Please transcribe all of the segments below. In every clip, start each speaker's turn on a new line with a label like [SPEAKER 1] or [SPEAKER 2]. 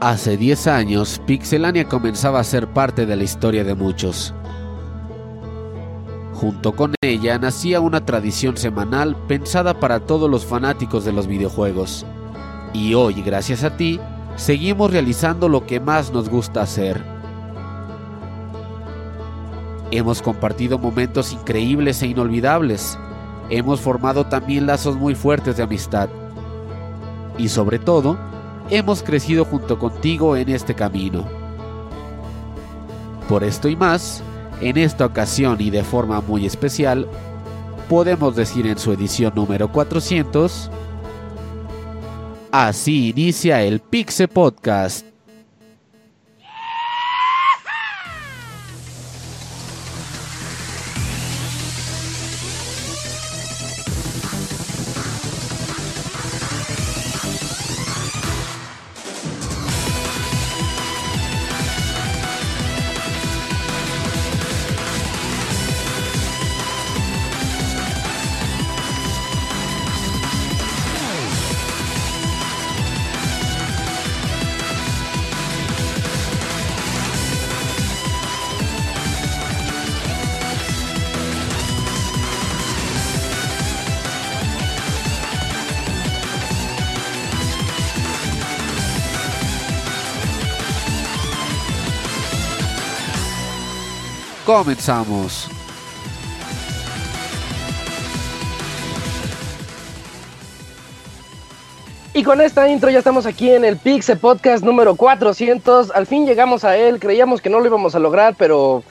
[SPEAKER 1] Hace 10 años, Pixelania comenzaba a ser parte de la historia de muchos. Junto con ella nacía una tradición semanal pensada para todos los fanáticos de los videojuegos. Y hoy, gracias a ti, seguimos realizando lo que más nos gusta hacer. Hemos compartido momentos increíbles e inolvidables. Hemos formado también lazos muy fuertes de amistad. Y sobre todo, hemos crecido junto contigo en este camino. Por esto y más, en esta ocasión y de forma muy especial, podemos decir en su edición número 400, así inicia el Pixe Podcast. Comenzamos.
[SPEAKER 2] Y con esta intro ya estamos aquí en el Pixel Podcast número 400. Al fin llegamos a él. Creíamos que no lo íbamos a lograr, pero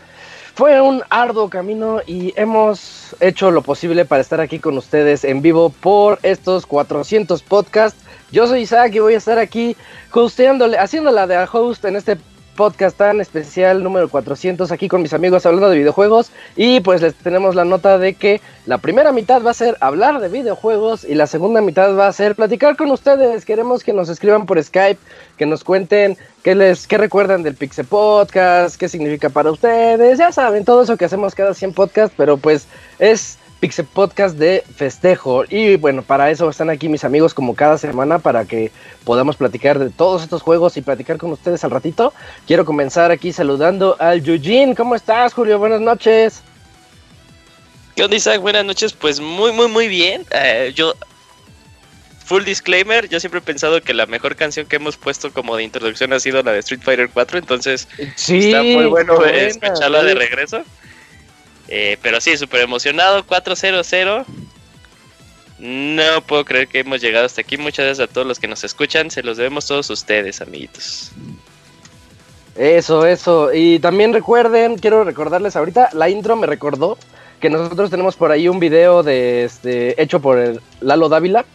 [SPEAKER 2] fue un arduo camino y hemos hecho lo posible para estar aquí con ustedes en vivo por estos 400 podcasts. Yo soy Isaac y voy a estar aquí hosteándole, haciéndola de host en este podcast tan especial número 400 aquí con mis amigos hablando de videojuegos y pues les tenemos la nota de que la primera mitad va a ser hablar de videojuegos y la segunda mitad va a ser platicar con ustedes. Queremos que nos escriban por Skype, que nos cuenten qué les qué recuerdan del Pixel Podcast, qué significa para ustedes. Ya saben, todo eso que hacemos cada 100 podcasts, pero pues es Pixel Podcast de festejo. Y bueno, para eso están aquí mis amigos como cada semana para que podamos platicar de todos estos juegos y platicar con ustedes al ratito. Quiero comenzar aquí saludando al Yujin. ¿Cómo estás, Julio? Buenas noches.
[SPEAKER 3] ¿Qué onda, Isaac? Buenas noches. Pues muy, muy, muy bien. Eh, yo, full disclaimer, yo siempre he pensado que la mejor canción que hemos puesto como de introducción ha sido la de Street Fighter 4, entonces
[SPEAKER 2] sí,
[SPEAKER 3] está muy bueno escucharla de regreso. Eh, pero sí, súper emocionado, 4-0-0. No puedo creer que hemos llegado hasta aquí. Muchas gracias a todos los que nos escuchan. Se los debemos todos ustedes, amiguitos.
[SPEAKER 2] Eso, eso. Y también recuerden, quiero recordarles ahorita, la intro me recordó que nosotros tenemos por ahí un video de este hecho por el Lalo Dávila,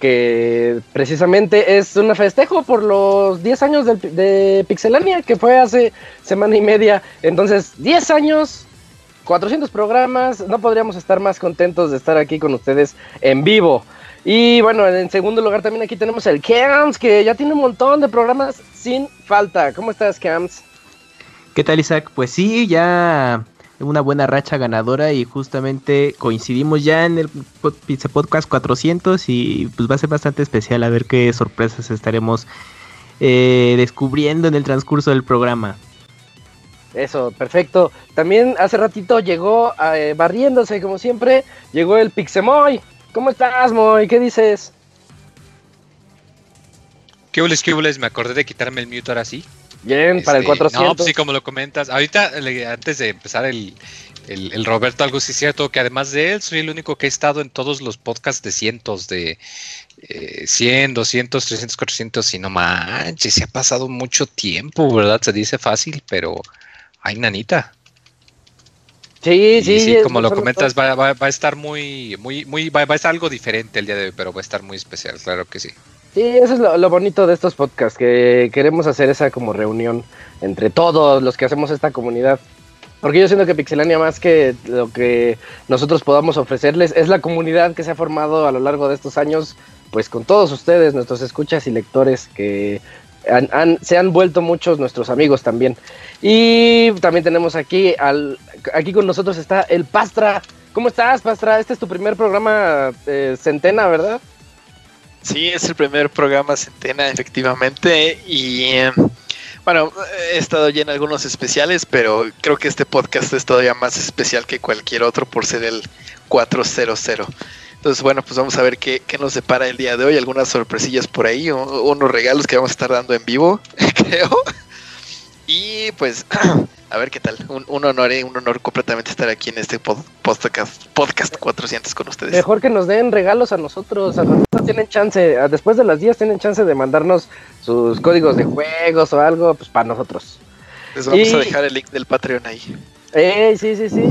[SPEAKER 2] que precisamente es un festejo por los 10 años de, de Pixelania, que fue hace semana y media. Entonces, 10 años 400 programas, no podríamos estar más contentos de estar aquí con ustedes en vivo. Y bueno, en segundo lugar también aquí tenemos el Cams, que ya tiene un montón de programas sin falta. ¿Cómo estás, Cams?
[SPEAKER 4] ¿Qué tal, Isaac? Pues sí, ya una buena racha ganadora y justamente coincidimos ya en el Pizza Podcast 400 y pues va a ser bastante especial a ver qué sorpresas estaremos eh, descubriendo en el transcurso del programa.
[SPEAKER 2] Eso, perfecto. También hace ratito llegó eh, barriéndose, como siempre, llegó el Pixemoy. ¿Cómo estás, Moy? ¿Qué dices?
[SPEAKER 5] ¿Qué hules, qué hules? Me acordé de quitarme el mute ahora sí.
[SPEAKER 2] Bien, para el 400.
[SPEAKER 5] No, pues sí, como lo comentas. Ahorita, antes de empezar el, el, Roberto, algo sí es cierto, que además de él, soy el único que he estado en todos los podcasts de cientos, de eh, 100, 200, 300, 400, y no manches, se ha pasado mucho tiempo, ¿verdad? Se dice fácil, pero Ay, nanita.
[SPEAKER 2] Sí, sí,
[SPEAKER 5] sí. como lo comentas, va, a estar muy, muy, muy, va, a estar algo diferente el día de hoy, pero va a estar muy especial, claro que sí.
[SPEAKER 2] Sí, eso es lo, bonito de estos podcasts, que queremos hacer esa como reunión entre todos los que hacemos esta comunidad. Porque yo siento que Pixelania más que lo que nosotros podamos ofrecerles es la comunidad que se ha formado a lo largo de estos años, pues con todos ustedes, nuestros escuchas y lectores que se han vuelto muchos nuestros amigos también. Y también tenemos aquí al aquí con nosotros está el Pastra. ¿Cómo estás, Pastra? Este es tu primer programa eh, Centena, ¿verdad?
[SPEAKER 6] Sí, es el primer programa Centena, efectivamente. Y em, bueno, he estado ya en algunos especiales, pero creo que este podcast es todavía más especial que cualquier otro por ser el 400. Entonces, bueno, pues vamos a ver qué, qué nos depara el día de hoy. Algunas sorpresillas por ahí, unos regalos que vamos a estar dando en vivo, creo. Y pues, a ver qué tal. Un, honor, ¿eh? un honor completamente estar aquí en este podcast, podcast 400 con ustedes.
[SPEAKER 2] Mejor que nos den regalos a nosotros. A nosotros tienen chance, después de las 10 tienen chance de mandarnos sus códigos de juegos o algo, pues para nosotros.
[SPEAKER 6] Les vamos a dejar el link del Patreon ahí.
[SPEAKER 2] Eh, sí, sí, sí.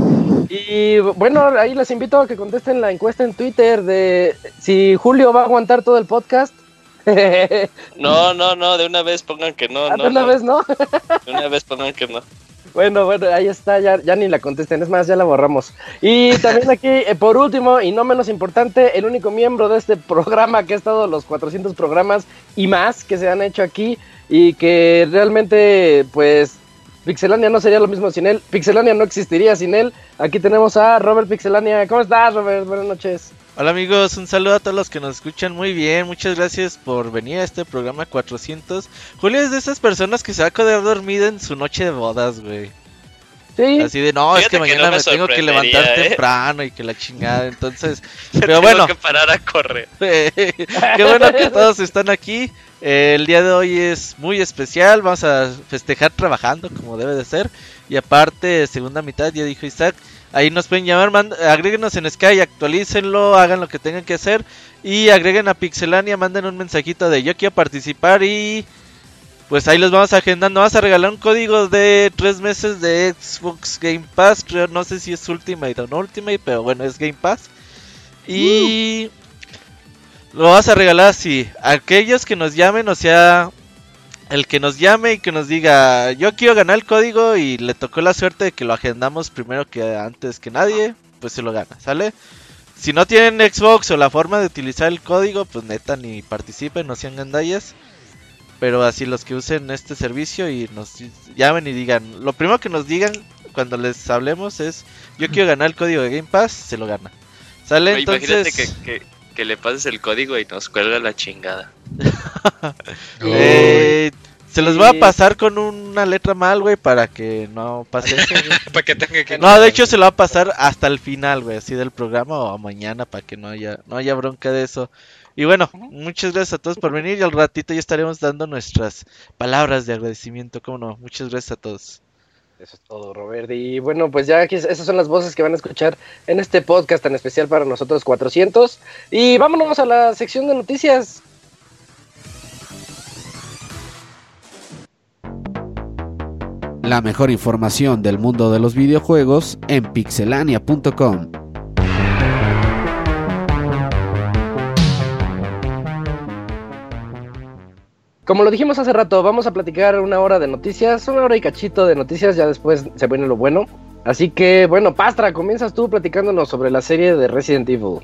[SPEAKER 2] Y bueno, ahí les invito a que contesten la encuesta en Twitter de si Julio va a aguantar todo el podcast
[SPEAKER 3] no, no, no, de una vez pongan que no.
[SPEAKER 2] Ah, de una vez no.
[SPEAKER 3] de una vez pongan que no.
[SPEAKER 2] Bueno, bueno, ahí está, ya, ya ni la contesten, es más, ya la borramos. Y también aquí, eh, por último, y no menos importante, el único miembro de este programa que ha estado los 400 programas y más que se han hecho aquí y que realmente, pues, Pixelania no sería lo mismo sin él, Pixelania no existiría sin él. Aquí tenemos a Robert Pixelania. ¿Cómo estás, Robert? Buenas noches.
[SPEAKER 7] Hola amigos, un saludo a todos los que nos escuchan muy bien. Muchas gracias por venir a este programa 400. Julio es de esas personas que se va a quedar dormida en su noche de bodas, güey. Sí. Así de, no, es que mañana me, tengo que levantar ¿eh? temprano y que la chingada. Entonces, pero bueno.
[SPEAKER 3] que parar a correr.
[SPEAKER 7] Qué bueno que todos están aquí. el día de hoy es muy especial. Vamos a festejar trabajando como debe de ser. Y aparte, segunda mitad, ya dijo Isaac Ahí nos pueden llamar, agréguenos en Sky, actualícenlo, hagan lo que tengan que hacer. Y agreguen a Pixelania, manden un mensajito de yo quiero participar y pues ahí los vamos agendando. Vamos a regalar un código de tres meses de Xbox Game Pass. Creo, no sé si es Ultimate o no Ultimate, pero bueno, es Game Pass. Y lo vamos a regalar así. Aquellos que nos llamen, o sea, el que nos llame y que nos diga, yo quiero ganar el código y le tocó la suerte de que lo agendamos primero que antes que nadie, pues se lo gana, ¿sale? Si no tienen Xbox o la forma de utilizar el código, pues neta ni participen, no sean gandallas. Pero así los que usen este servicio y nos llamen y digan, lo primero que nos digan cuando les hablemos es, yo quiero ganar el código de Game Pass, se lo gana. ¿Sale? Entonces...
[SPEAKER 3] que que le pases el código y nos cuelga la chingada.
[SPEAKER 7] Eh, se los voy a pasar con una letra mal, güey, para que no pase eso.
[SPEAKER 5] para que tenga que...
[SPEAKER 7] No, de hecho se lo va a pasar hasta el final, güey, así del programa o mañana para que no haya, no haya bronca de eso. Y bueno, muchas gracias a todos por venir y al ratito ya estaremos dando nuestras palabras de agradecimiento, cómo no. Muchas gracias a todos.
[SPEAKER 2] Eso es todo, Robert. Y bueno, pues ya aquí esas son las voces que van a escuchar en este podcast tan especial para nosotros 400. Y vámonos a la sección de noticias.
[SPEAKER 1] La mejor información del mundo de los videojuegos en pixelania.com.
[SPEAKER 2] Como lo dijimos hace rato, vamos a platicar una hora de noticias, una hora y cachito de noticias, ya después se viene lo bueno. Así que, bueno, Pastra, comienzas tú platicándonos sobre la serie de Resident Evil.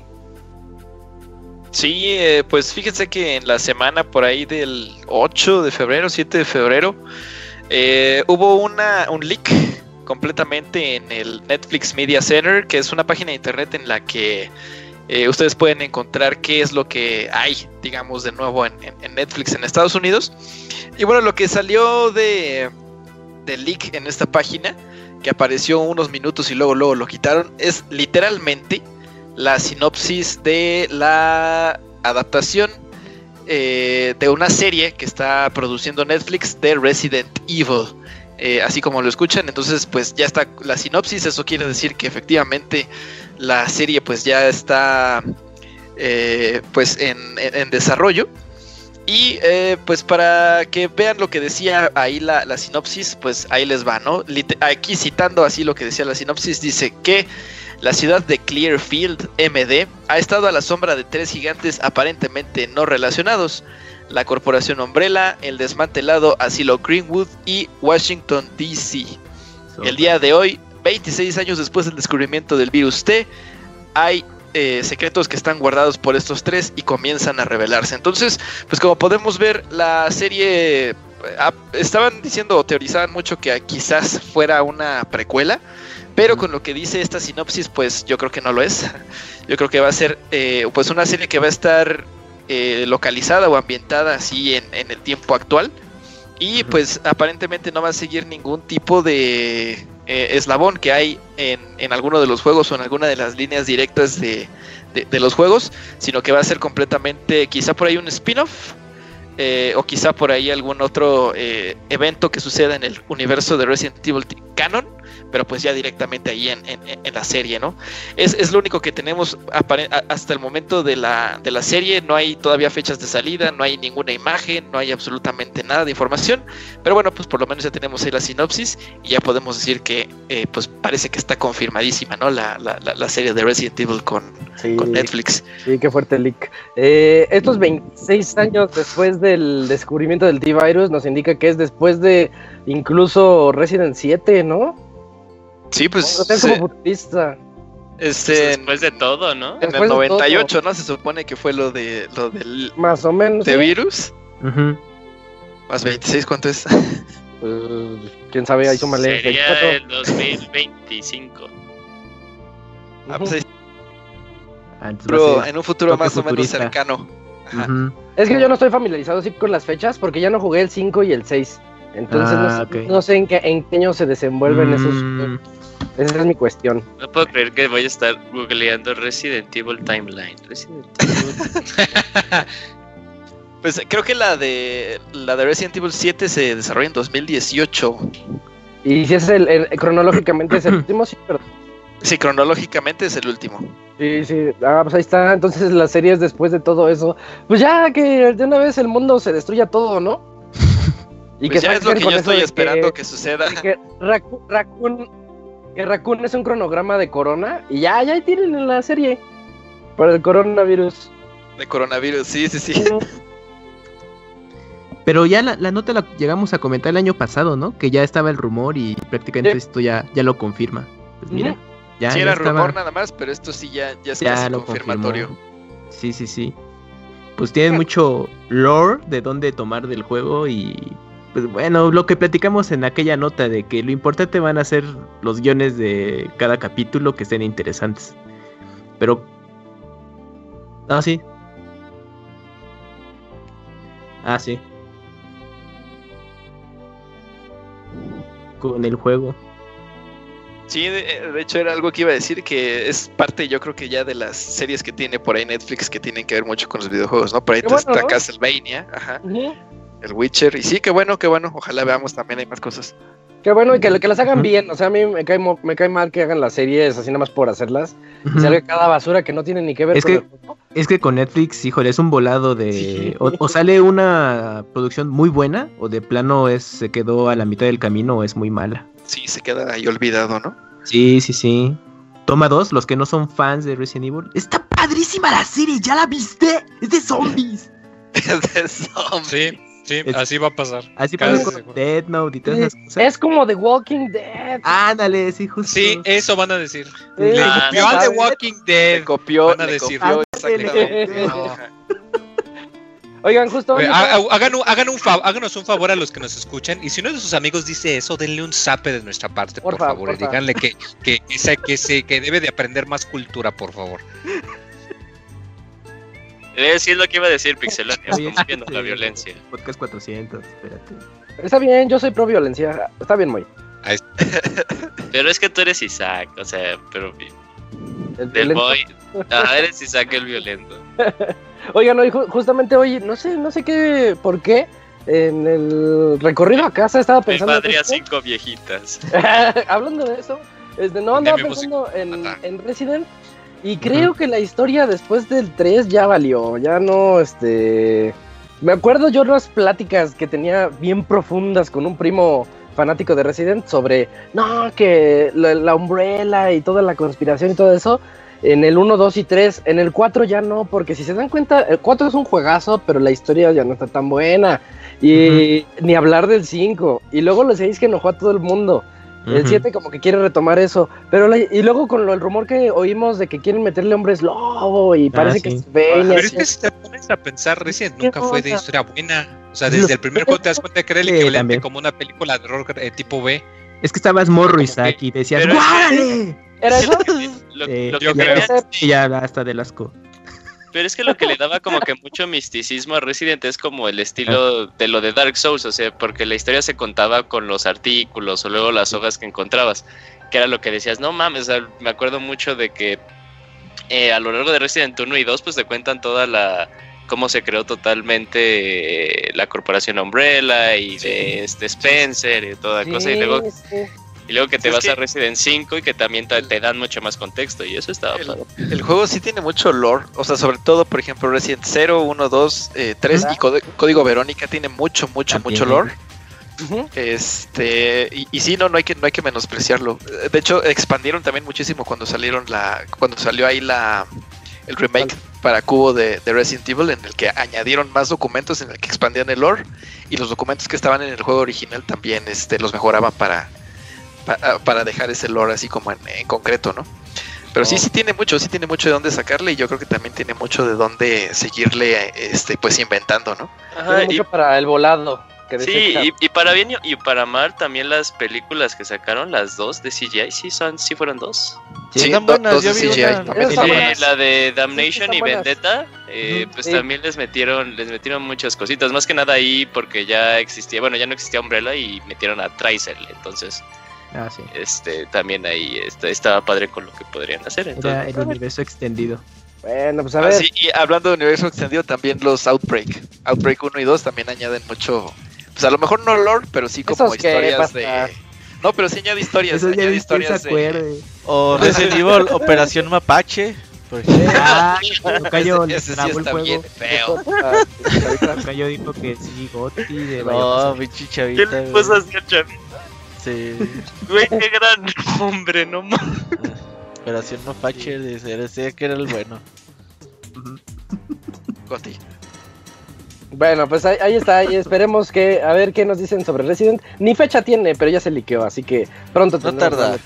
[SPEAKER 6] Sí, eh, pues fíjense que en la semana por ahí del 8 de febrero, 7 de febrero, eh, hubo una, un leak completamente en el Netflix Media Center, que es una página de internet en la que eh, ustedes pueden encontrar qué es lo que hay, digamos, de nuevo en, Netflix en Estados Unidos. Y bueno, lo que salió de, de leak en esta página, que apareció unos minutos y luego, luego lo quitaron, es literalmente la sinopsis de la adaptación eh, de una serie que está produciendo Netflix de Resident Evil. Eh, así como lo escuchan, entonces pues ya está la sinopsis, eso quiere decir que efectivamente la serie pues ya está eh, pues en, desarrollo. Y eh, pues para que vean lo que decía ahí la, sinopsis, pues ahí les va, ¿no? aquí citando así lo que decía la sinopsis, dice que la ciudad de Clearfield, MD, ha estado a la sombra de tres gigantes aparentemente no relacionados. La corporación Umbrella, el desmantelado asilo Greenwood y Washington, D.C. El día de hoy, 26 años después del descubrimiento del virus T, hay eh, secretos que están guardados por estos tres y comienzan a revelarse. Entonces, pues como podemos ver, la serie eh, estaban diciendo o teorizaban mucho que quizás fuera una precuela pero con lo que dice esta sinopsis, pues yo creo que no lo es. Yo creo que va a ser eh, pues una serie que va a estar eh, localizada o ambientada así en, en el tiempo actual. Y pues aparentemente no va a seguir ningún tipo de eh, eslabón que hay en, en alguno de los juegos o en alguna de las líneas directas de, de- los juegos, sino que va a ser completamente, quizá por ahí un spin-off, eh, o quizá por ahí algún otro eh, evento que suceda en el universo de Resident Evil canon, pero pues ya directamente ahí en, en- en la serie, ¿no? Es, es lo único que tenemos hasta el momento de la, de la serie, no hay todavía fechas de salida, no hay ninguna imagen, no hay absolutamente nada de información, pero bueno, pues por lo menos ya tenemos ahí la sinopsis y ya podemos decir que eh, pues parece que está confirmadísima, ¿no? La, la, la- la serie de Resident Evil con,
[SPEAKER 2] Sí,
[SPEAKER 6] con Netflix.
[SPEAKER 2] sí, qué fuerte leak. Eh, estos 26 años después del descubrimiento del T-Virus nos indica que es después de incluso Resident 7, ¿no?
[SPEAKER 6] Sí, pues se-
[SPEAKER 2] como futurista.
[SPEAKER 6] este, en,
[SPEAKER 3] Después de todo, ¿no?
[SPEAKER 6] en el
[SPEAKER 2] de todo.
[SPEAKER 6] 98, ¿no? Se supone que fue lo de lo del
[SPEAKER 2] Más o menos.
[SPEAKER 6] de
[SPEAKER 2] ¿sí?
[SPEAKER 6] virus.
[SPEAKER 4] Ujú.
[SPEAKER 6] Más 26, ¿cuánto es?
[SPEAKER 2] Pues, quién sabe, ahí súmale.
[SPEAKER 3] Sería
[SPEAKER 2] 24.
[SPEAKER 3] el 2025.
[SPEAKER 6] Ah, pues,
[SPEAKER 2] Ujú.
[SPEAKER 4] Antes va a
[SPEAKER 6] pero en un futuro
[SPEAKER 4] toque
[SPEAKER 6] más o menos
[SPEAKER 4] futurista.
[SPEAKER 6] cercano. Ajá.
[SPEAKER 4] Ujú.
[SPEAKER 2] Es que yo no estoy familiarizado así con las fechas porque ya no jugué el 5 y el 6. Entonces no,
[SPEAKER 4] Ah,
[SPEAKER 2] sé,
[SPEAKER 4] ok.
[SPEAKER 2] no sé en qué, en qué año se desenvuelven esos. Esa es mi cuestión.
[SPEAKER 3] No puedo creer que voy a estar googleando Resident Evil Timeline. Resident Evil.
[SPEAKER 6] Pues creo que la de la de Resident Evil 7 se desarrolla en 2018.
[SPEAKER 2] Y si es el, el- cronológicamente es el último, sí, pero.
[SPEAKER 6] Sí, cronológicamente es el último.
[SPEAKER 2] Sí, sí. Ah, pues ahí está. Entonces la serie es después de todo eso. Pues ya que de una vez el mundo se destruya todo, ¿no? Y
[SPEAKER 6] Pues ya es lo que yo estoy esperando que, suceda.
[SPEAKER 2] que Raku- Raccoon, que Raccoon es un cronograma de corona. Y ya, ya tienen en la serie. Para el coronavirus.
[SPEAKER 6] De coronavirus, sí, sí, sí.
[SPEAKER 4] Pero ya la, la nota la llegamos a comentar el año pasado, ¿no? Que ya estaba el rumor y prácticamente
[SPEAKER 2] Sí.
[SPEAKER 4] esto ya, ya lo confirma. Pues mira, ya,
[SPEAKER 6] sí,
[SPEAKER 4] ya
[SPEAKER 6] era
[SPEAKER 4] estaba-
[SPEAKER 6] rumor nada más, pero esto sí ya, ya es
[SPEAKER 4] ya
[SPEAKER 6] casi
[SPEAKER 4] lo
[SPEAKER 6] confirmatorio.
[SPEAKER 4] confirmó. Sí, sí, sí. Pues tienen mucho lore de dónde tomar del juego y pues bueno, lo que platicamos en aquella nota de que lo importante van a ser los guiones de cada capítulo que estén interesantes. Pero Ah, sí. Ah, sí. Con el juego.
[SPEAKER 6] Sí, de, de hecho era algo que iba a decir que es parte, yo creo que ya de las series que tiene por ahí Netflix que tienen que ver mucho con los videojuegos, ¿no? Por ahí
[SPEAKER 2] bueno,
[SPEAKER 6] está
[SPEAKER 2] ¿no?
[SPEAKER 6] Castlevania, ajá. El Witcher, y sí, qué bueno, qué bueno, ojalá veamos también hay más cosas.
[SPEAKER 2] Qué bueno y que, que las hagan bien. O sea, a mí me cae, me cae mal que hagan las series así nada más por hacerlas. Y
[SPEAKER 4] Ujú.
[SPEAKER 2] salga cada basura que no tiene ni que ver
[SPEAKER 4] Es
[SPEAKER 2] con
[SPEAKER 4] que-
[SPEAKER 2] el juego.
[SPEAKER 4] Es que con Netflix, híjole, es un volado de...
[SPEAKER 2] Sí.
[SPEAKER 4] O, o sale una producción muy buena, o de plano es se quedó a la mitad del camino o es muy mala.
[SPEAKER 6] Sí, se queda ahí olvidado, ¿no?
[SPEAKER 4] Sí, sí, sí. Toma dos, los que no son fans de Resident Evil. Está padrísima la serie, ¿ya la viste? Es de zombies.
[SPEAKER 6] De zombies.
[SPEAKER 5] Sí, sí,
[SPEAKER 4] Es-
[SPEAKER 5] así va a pasar.
[SPEAKER 4] Así pasa con
[SPEAKER 5] seguro.
[SPEAKER 4] Dead Note y todas esas cosas.
[SPEAKER 2] Es como The Walking Dead.
[SPEAKER 4] Ándale, sí, justo.
[SPEAKER 5] Sí, eso van a decir.
[SPEAKER 2] Sí,
[SPEAKER 5] Le
[SPEAKER 3] Ah,
[SPEAKER 5] copió al. The Walking
[SPEAKER 6] Le
[SPEAKER 5] Dead.
[SPEAKER 6] copió,
[SPEAKER 5] Van a
[SPEAKER 6] le
[SPEAKER 5] decir.
[SPEAKER 6] copió
[SPEAKER 4] Ándale.
[SPEAKER 6] exactamente.
[SPEAKER 4] No.
[SPEAKER 6] Ajá.
[SPEAKER 2] Oigan, justo.
[SPEAKER 5] Oye, hagan un, hagan un fa- háganos un favor a los que nos escuchan y si uno de sus amigos dice eso, denle un zape de nuestra parte, por, favor, y
[SPEAKER 2] porfa.
[SPEAKER 5] díganle que, que, que, se- que, se- que debe de aprender más cultura, por favor.
[SPEAKER 3] Eh, sí es lo que iba a decir Pixelania, estamos viendo la violencia.
[SPEAKER 4] Podcast 400, espérate.
[SPEAKER 2] Está bien, yo soy pro violencia. Está bien, muy.
[SPEAKER 3] Pero es que tú eres Isaac, o sea, pero
[SPEAKER 2] El
[SPEAKER 3] del boy. Ajá, eres Isaac el violento.
[SPEAKER 2] Oigan, hoy, ju- justamente hoy, no sé, no sé qué, por qué, en el recorrido a casa estaba
[SPEAKER 3] Mi
[SPEAKER 2] pensando. en
[SPEAKER 3] padre a cinco viejitas.
[SPEAKER 2] Hablando de eso, este, no andaba pensando en, en Resident y creo que la historia después del 3 ya valió, ya no, este... Me acuerdo yo unas pláticas que tenía bien profundas con un primo fanático de Resident sobre, no, que la, la Umbrella y toda la conspiración y todo eso, en el 1, 2 y 3, en el 4 ya no, porque si se dan cuenta, el 4 es un juegazo, pero la historia ya no está tan buena. Y ni hablar del 5. Y luego los 6 que enojó a todo el mundo. El
[SPEAKER 4] Ujú.
[SPEAKER 2] 7 como que quiere retomar eso. Pero la- y luego con lo, el rumor que oímos de que quieren meterle hombres lobo y parece que
[SPEAKER 4] sí.
[SPEAKER 2] es Svein y
[SPEAKER 5] Pero es que si te pones a pensar,
[SPEAKER 2] ¿Qué
[SPEAKER 5] nunca fue de historia buena. O sea, desde el primer juego te das cuenta que era el
[SPEAKER 4] Sí,
[SPEAKER 5] equivalente
[SPEAKER 4] también.
[SPEAKER 5] como una película de horror eh, tipo B.
[SPEAKER 4] Es que estabas morro, Isaac, y decías,
[SPEAKER 3] es que-
[SPEAKER 4] ¡Guárale!
[SPEAKER 2] ¿Era eso?
[SPEAKER 3] Lo,
[SPEAKER 4] Eh,
[SPEAKER 3] lo que
[SPEAKER 5] yo creo.
[SPEAKER 4] ya hasta del asco.
[SPEAKER 3] Pero es que lo que le daba como que mucho misticismo a Resident es como el estilo de lo de Dark Souls, o sea, porque la historia se contaba con los artículos o luego las hojas que encontrabas, que era lo que decías, no mames, o sea, me acuerdo mucho de que eh, a lo largo de Resident 1 y 2 pues te cuentan toda la cómo se creó totalmente eh, la corporación Umbrella y de este Spencer y toda cosa y luego
[SPEAKER 2] Sí,
[SPEAKER 3] y luego que te
[SPEAKER 6] Es
[SPEAKER 3] vas
[SPEAKER 6] que-
[SPEAKER 3] a Resident 5 y que también te, te dan mucho más contexto y eso estaba
[SPEAKER 6] El,
[SPEAKER 3] padre.
[SPEAKER 6] el juego sí tiene mucho lore, o sea, sobre todo, por ejemplo, Resident 0, 1, 2, eh, 3 y Código- Código Verónica tiene mucho, mucho,
[SPEAKER 4] También.
[SPEAKER 6] mucho lore. Este, y, y sí, no, no hay que, no hay que menospreciarlo. De hecho, expandieron también muchísimo cuando salieron la, cuando salió ahí la el remake para cubo de, de Resident Evil, en el que añadieron más documentos, en el que expandían el lore, y los documentos que estaban en el juego original también este, los mejoraban para, para, para dejar ese lore así como en, en concreto, ¿no? Pero sí,
[SPEAKER 2] Oh.
[SPEAKER 6] sí tiene mucho, sí tiene mucho de dónde sacarle, y yo creo que también tiene mucho de dónde seguirle, este, pues inventando, ¿no?
[SPEAKER 3] Ajá,
[SPEAKER 2] Tiene
[SPEAKER 3] y-
[SPEAKER 2] mucho para el volado. Que decía
[SPEAKER 3] Sí, y, y para bien y- y para mal también las películas que sacaron, las dos de CGI, sí son, sí fueron dos.
[SPEAKER 6] Sí,
[SPEAKER 7] están
[SPEAKER 6] do-
[SPEAKER 7] buenas,
[SPEAKER 6] dos de
[SPEAKER 7] vi
[SPEAKER 6] CGI,
[SPEAKER 7] una.
[SPEAKER 6] buenas.
[SPEAKER 3] la de
[SPEAKER 2] Sí,
[SPEAKER 3] Damnation
[SPEAKER 2] están
[SPEAKER 3] y. Vendetta, eh, pues
[SPEAKER 2] sí.
[SPEAKER 3] también les metieron, les metieron muchas cositas, más que nada ahí porque ya existía, bueno, ya no existía Umbrella y metieron a Tricer, entonces,
[SPEAKER 4] Ah, sí.
[SPEAKER 3] este, también ahí este, estaba padre con lo que podrían hacer.
[SPEAKER 4] Era
[SPEAKER 3] Entonces,
[SPEAKER 4] el universo extendido.
[SPEAKER 2] Bueno, pues a
[SPEAKER 6] Ah,
[SPEAKER 2] ver.
[SPEAKER 6] sí, y hablando de universo extendido, también los Outbreak. Outbreak 1 y 2 también añaden mucho. Pues a lo mejor no lore, pero sí como
[SPEAKER 2] Esos
[SPEAKER 6] historias
[SPEAKER 2] pasa.
[SPEAKER 6] de. No, pero sí añade historias.
[SPEAKER 4] Eso ya
[SPEAKER 6] añade historias de.
[SPEAKER 7] O Resident Evil Operación Mapache. por ejemplo.
[SPEAKER 4] Ah, Tocayo
[SPEAKER 6] Ese-
[SPEAKER 4] le
[SPEAKER 6] ese sí
[SPEAKER 4] el
[SPEAKER 6] está bien feo.
[SPEAKER 4] Tocayo dijo que sí, Gotti de
[SPEAKER 7] No,
[SPEAKER 4] Bayonetta.
[SPEAKER 7] pinche
[SPEAKER 3] ¿Qué le puso así al Chavi?
[SPEAKER 7] Sí.
[SPEAKER 3] Güey, qué gran hombre, no mames.
[SPEAKER 7] Operación Mapache. Decía decía que era el bueno.
[SPEAKER 6] Goti.
[SPEAKER 2] Bueno, pues ahí, ahí está. Y esperemos que. A ver qué nos dicen sobre Resident. Ni fecha tiene, pero ya se liqueó. Así que pronto
[SPEAKER 7] No tarda.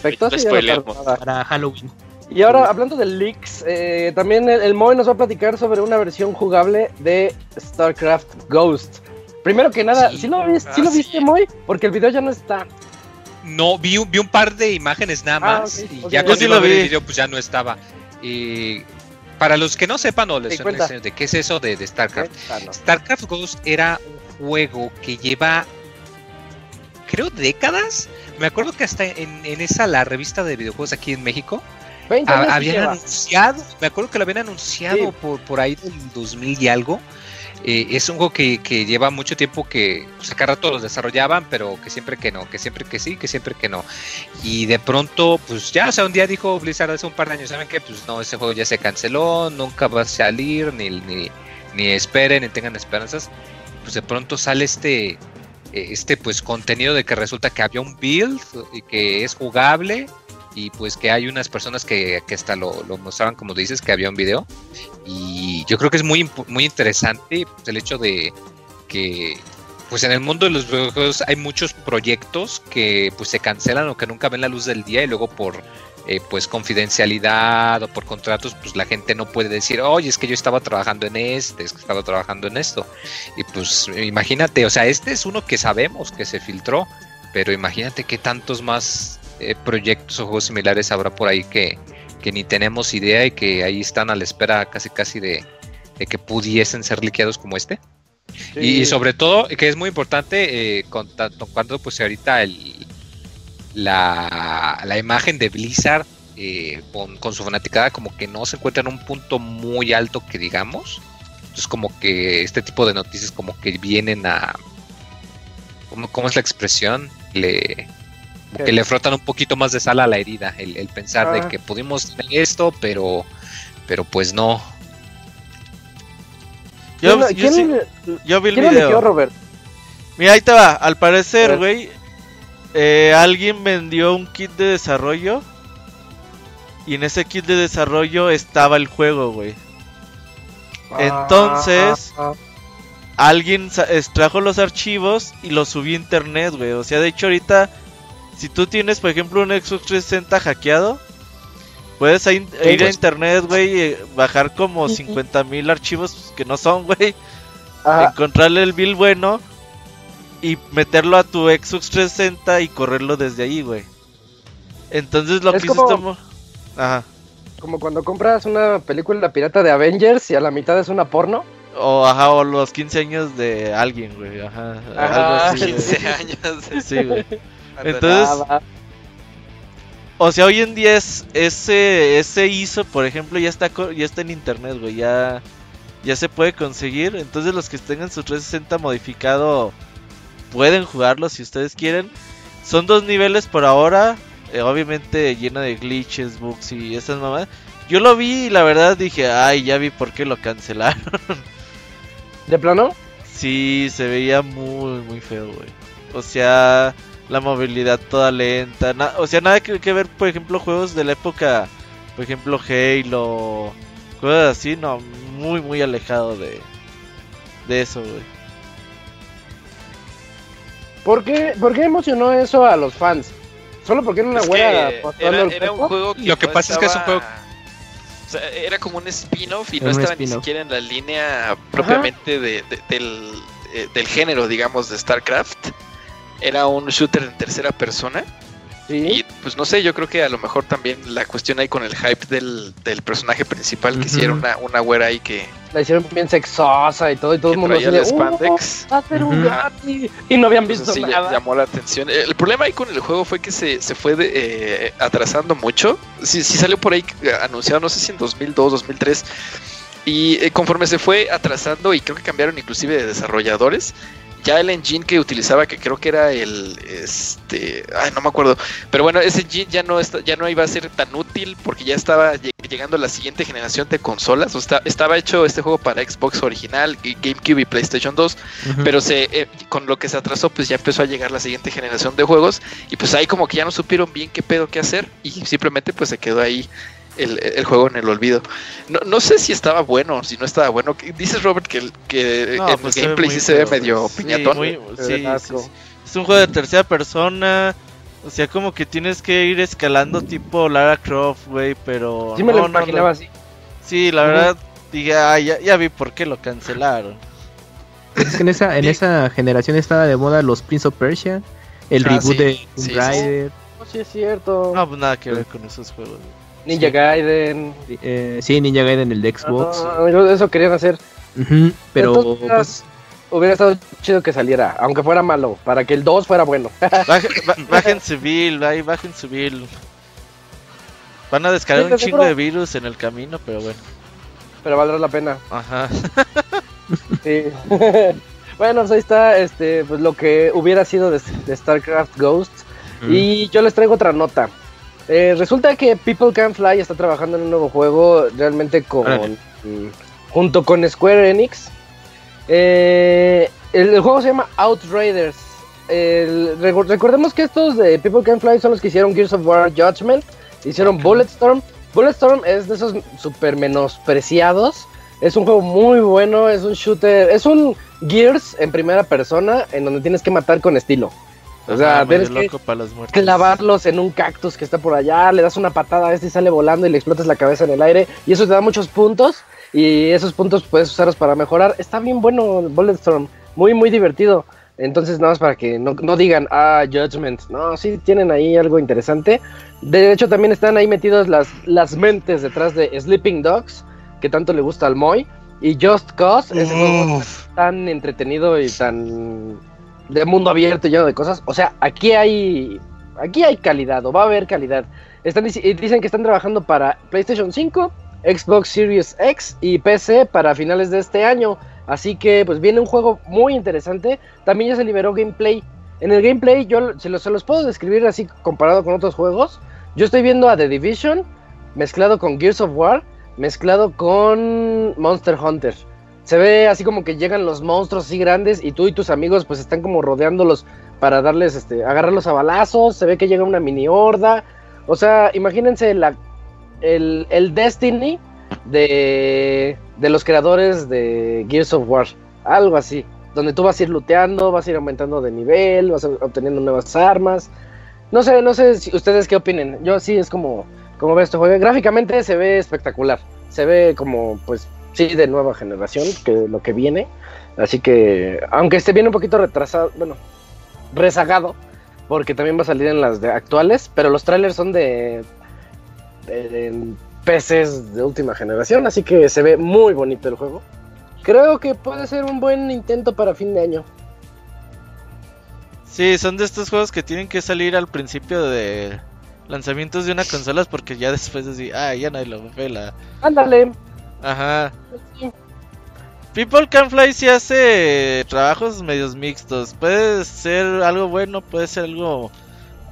[SPEAKER 2] Perfecto, sí, no.
[SPEAKER 4] Para Halloween.
[SPEAKER 2] Y ahora, hablando de leaks, eh, también el, el Moe nos va a platicar sobre una versión jugable de StarCraft Ghost. Primero que nada, ¿sí,
[SPEAKER 5] Sí.
[SPEAKER 2] lo, viste, ¿sí
[SPEAKER 6] Ah,
[SPEAKER 2] lo viste, Moy? Porque el video ya no está.
[SPEAKER 5] No, vi un, vi un par de imágenes nada
[SPEAKER 2] Ah,
[SPEAKER 5] más. y ya
[SPEAKER 2] Yo
[SPEAKER 5] cuando
[SPEAKER 7] lo
[SPEAKER 5] ver el
[SPEAKER 7] vi.
[SPEAKER 5] video, pues ya no estaba. Y para los que no sepan o les de qué es eso de, de StarCraft.
[SPEAKER 2] Ah, no.
[SPEAKER 5] StarCraft Ghost era un juego que lleva, creo, décadas. Me acuerdo que hasta en, en esa, la revista de videojuegos aquí en México,
[SPEAKER 2] 20
[SPEAKER 5] a-
[SPEAKER 2] años sí
[SPEAKER 5] habían anunciado, me acuerdo que lo habían anunciado
[SPEAKER 2] Sí.
[SPEAKER 5] por, por ahí del 2000 y algo. Eh, es un juego que, lleva mucho tiempo que pues, a cada rato los desarrollaban, pero que siempre que no, que siempre que sí, que siempre que no. Y de pronto, pues ya, o sea, un día dijo Blizzard hace un par de años, ¿saben qué? Pues no, ese juego ya se canceló, nunca va a salir, ni, ni, ni esperen, ni tengan esperanzas. Pues de pronto sale este, eh, este pues contenido de que resulta que había un build y que es jugable y pues que hay unas personas que, que hasta lo, lo mostraban como dices que había un video. Y yo creo que es muy muy interesante pues, el hecho de que pues en el mundo de los videojuegos hay muchos proyectos que pues se cancelan o que nunca ven la luz del día y luego por eh, pues confidencialidad o por contratos pues la gente no puede decir oye es que yo estaba trabajando en este es que estaba trabajando en esto y pues imagínate o sea este es uno que sabemos que se filtró pero imagínate qué tantos más eh, proyectos o juegos similares habrá por ahí que, que ni tenemos idea y que ahí están a la espera casi casi de, de que pudiesen ser liqueados como este. Y, y sobre todo, que es muy importante, eh, con tanto cuando pues ahorita el, la, la imagen de Blizzard eh, con, con su fanaticada como que no se encuentra en un punto muy alto que digamos. Entonces como que este tipo de noticias como que vienen a... ¿Cómo, cómo es la expresión? Le, que le frotan un poquito más de sal a la herida, el, el pensar
[SPEAKER 2] Ah.
[SPEAKER 5] de que pudimos tener esto, pero, pero pues no.
[SPEAKER 7] Yo,
[SPEAKER 2] ¿Quién lo-
[SPEAKER 7] yo sí- vi el
[SPEAKER 2] quién lo eligió,
[SPEAKER 7] video.
[SPEAKER 2] Robert?
[SPEAKER 7] Mira, ahí te va. Al parecer, güey, eh, alguien vendió un kit de desarrollo. Y en ese kit de desarrollo estaba el juego, güey. Entonces-
[SPEAKER 2] Ah,
[SPEAKER 7] Alguien sa- extrajo los archivos y los subió a internet, güey. O sea, de hecho, ahorita, si tú tienes, por ejemplo, un Xbox 360 hackeado, puedes ir a internet, güey, y bajar como 50 mil archivos que no son, güey.
[SPEAKER 2] ajá.
[SPEAKER 7] encontrarle el bill bueno y meterlo a tu Xbox 360 y correrlo desde ahí, güey. Entonces lo
[SPEAKER 2] Es
[SPEAKER 7] que
[SPEAKER 2] como-
[SPEAKER 7] Ajá.
[SPEAKER 2] Como cuando compras una película pirata de Avengers y a la mitad es una porno.
[SPEAKER 7] O, ajá, o los 15 años de alguien, güey. Ajá.
[SPEAKER 2] Ajá,
[SPEAKER 7] algo así, güey.
[SPEAKER 6] 15 años.
[SPEAKER 7] Sí, güey. Entonces, o sea, hoy en día es ese ese ISO, por ejemplo, ya está ya está en internet, güey, ya ya se puede conseguir. Entonces, los que tengan su 360 modificado pueden jugarlo si ustedes quieren. Son dos niveles por ahora, eh, obviamente lleno de glitches, bugs y esas mamadas. Yo lo vi y la verdad dije, "Ay, ya vi por qué lo cancelaron."
[SPEAKER 2] ¿De plano?
[SPEAKER 7] Sí, se veía muy, muy feo, güey. O sea, la movilidad toda lenta. na- o sea, nada que, que ver, por ejemplo, juegos de la época, por ejemplo, Halo, cosas así, no, muy, muy alejado de, de eso, güey.
[SPEAKER 2] ¿Por qué, ¿Por qué emocionó eso a los fans? ¿Solo porque era una
[SPEAKER 6] Es
[SPEAKER 2] güera
[SPEAKER 6] que
[SPEAKER 2] postando
[SPEAKER 6] era,
[SPEAKER 2] el
[SPEAKER 6] era un juego que
[SPEAKER 5] Lo que
[SPEAKER 6] no
[SPEAKER 5] pasa es que es un juego-
[SPEAKER 6] o sea, era como un spin-off y
[SPEAKER 4] Era
[SPEAKER 6] no estaba ni siquiera en la línea propiamente de- de- del, eh, del género, digamos, de StarCraft. Era un shooter en tercera persona.
[SPEAKER 2] Sí.
[SPEAKER 6] Y pues no sé, yo creo que a lo mejor también la cuestión ahí con el hype del, del personaje principal, que si era
[SPEAKER 4] Ujú.
[SPEAKER 6] una, una güera ahí que,
[SPEAKER 2] La hicieron bien sexosa y todo, y todo el mundo
[SPEAKER 6] traía el
[SPEAKER 2] de, "Uh,
[SPEAKER 6] spandex.
[SPEAKER 2] va a ser un
[SPEAKER 4] Ujú.
[SPEAKER 2] Gatti", Y no habían
[SPEAKER 6] Entonces,
[SPEAKER 2] visto
[SPEAKER 6] sí,
[SPEAKER 2] nada.
[SPEAKER 6] llamó la atención. El problema ahí con el juego fue que se, se fue de, eh, atrasando mucho. Sí, sí salió por ahí eh, anunciado, no sé si en 2002, 2003. Y eh, conforme se fue atrasando, y creo que cambiaron inclusive de desarrolladores, ya el engine que utilizaba, que creo que era el, este, ay, no me acuerdo, pero bueno, ese engine ya no, está, ya no iba a ser tan útil porque ya estaba lleg- llegando la siguiente generación de consolas. O sea, estaba hecho este juego para Xbox original, GameCube y PlayStation 2 pero se eh, con lo que se atrasó pues ya empezó a llegar la siguiente generación de juegos. Y pues ahí como que ya no supieron bien qué pedo qué hacer y simplemente pues se quedó ahí el, el juego en el olvido. No, no sé si estaba bueno, si no estaba bueno. Dices Robert que, el- que
[SPEAKER 7] No,
[SPEAKER 6] en
[SPEAKER 7] pues
[SPEAKER 6] el gameplay sí se ve medio
[SPEAKER 7] güey. Sí,
[SPEAKER 6] piñatón.
[SPEAKER 7] muy- sí, sí. Es un juego de tercera persona. O sea, como que tienes que ir escalando tipo Lara Croft, güey, pero...
[SPEAKER 2] Sí me
[SPEAKER 7] no,
[SPEAKER 2] lo imaginaba
[SPEAKER 7] no.
[SPEAKER 2] así.
[SPEAKER 7] Sí, la verdad, dije, ah, ya, ya vi por qué lo cancelaron.
[SPEAKER 4] Es que en esa, en esa generación estaba de moda los Prince of Persia, el
[SPEAKER 6] Ah,
[SPEAKER 4] reboot
[SPEAKER 6] sí,
[SPEAKER 4] de
[SPEAKER 6] sí,
[SPEAKER 4] Tomb
[SPEAKER 6] sí.
[SPEAKER 4] Raider.
[SPEAKER 2] No, sí es cierto.
[SPEAKER 7] No, pues nada que ver con esos juegos.
[SPEAKER 2] Ninja Gaiden.
[SPEAKER 4] eh, sí, Ninja Gaiden, el de Xbox.
[SPEAKER 2] Ah, no, eso querían hacer.
[SPEAKER 4] Pero
[SPEAKER 2] Entonces,
[SPEAKER 4] pues,
[SPEAKER 2] Hubiera estado chido que saliera, aunque fuera malo, para que el 2 fuera bueno.
[SPEAKER 7] Bajen, ba- bajen su bill, ahí bajen su bill. Van a descargar
[SPEAKER 2] Sí,
[SPEAKER 7] un chingo de virus en el camino, pero bueno.
[SPEAKER 2] Pero valdrá la pena.
[SPEAKER 7] Ajá.
[SPEAKER 2] Sí. bueno, pues ahí está este, pues lo que hubiera sido de, de StarCraft Ghost. Y yo les traigo otra nota. Eh, resulta que People Can Fly está trabajando en un nuevo juego realmente con mm, junto con Square Enix. Eh, el, el juego se llama Outriders. El- recordemos que estos de People Can Fly son los que hicieron Gears of War Judgment, hicieron Bulletstorm. Bulletstorm es de esos super menospreciados. Es un juego muy bueno, es un shooter, es un Gears en primera persona en donde tienes que matar con estilo. O sea, tienes que clavarlos en un cactus que está por allá, le das una patada a este y sale volando y le explotas la cabeza en el aire y eso te da muchos puntos y esos puntos puedes usarlos para mejorar. Está bien bueno Bulletstorm, muy muy divertido. Entonces nada más para que no, no digan, ah, Judgment. No, sí tienen ahí algo interesante. De hecho también están ahí metidos las, las mentes detrás de Sleeping Dogs, que tanto le gusta al Moy. Y Just Cause, ese juego tan entretenido y tan de mundo abierto lleno de cosas. O sea, aquí hay aquí hay calidad o va a haber calidad. Están y dicen que están trabajando para PlayStation 5, Xbox Series X y PC para finales de este año. Así que pues viene un juego muy interesante. También ya se liberó gameplay. En el gameplay yo se los puedo describir así comparado con otros juegos. Yo estoy viendo a The Division mezclado con Gears of War, mezclado con Monster Hunter. Se ve así como que llegan los monstruos así grandes y tú y tus amigos pues están como rodeándolos para darles, este, agarrarlos a balazos. Se ve que llega una mini horda. O sea, imagínense la, el, el Destiny de, de los creadores de Gears of War. Algo así. Donde tú vas a ir looteando, vas a ir aumentando de nivel, vas a obteniendo nuevas armas. No sé, no sé si ustedes qué opinen. Yo sí es como, como veo este juego. Gráficamente se ve espectacular. Se ve como, pues, sí, de nueva generación, que lo que viene. Así que, aunque esté bien un poquito retrasado, bueno, rezagado, porque también va a salir en las de actuales, pero los trailers son de, de, de PCs de última generación, así que se ve muy bonito el juego. Creo que puede ser un buen intento para fin de año.
[SPEAKER 7] Sí, son de estos juegos que tienen que salir al principio de lanzamientos de una consola porque ya después decir, ah, ya nadie lo pela.
[SPEAKER 2] Ándale.
[SPEAKER 7] Ajá.
[SPEAKER 2] Sí.
[SPEAKER 7] People Can Fly sí hace trabajos medios mixtos. Puede ser algo bueno, puede ser algo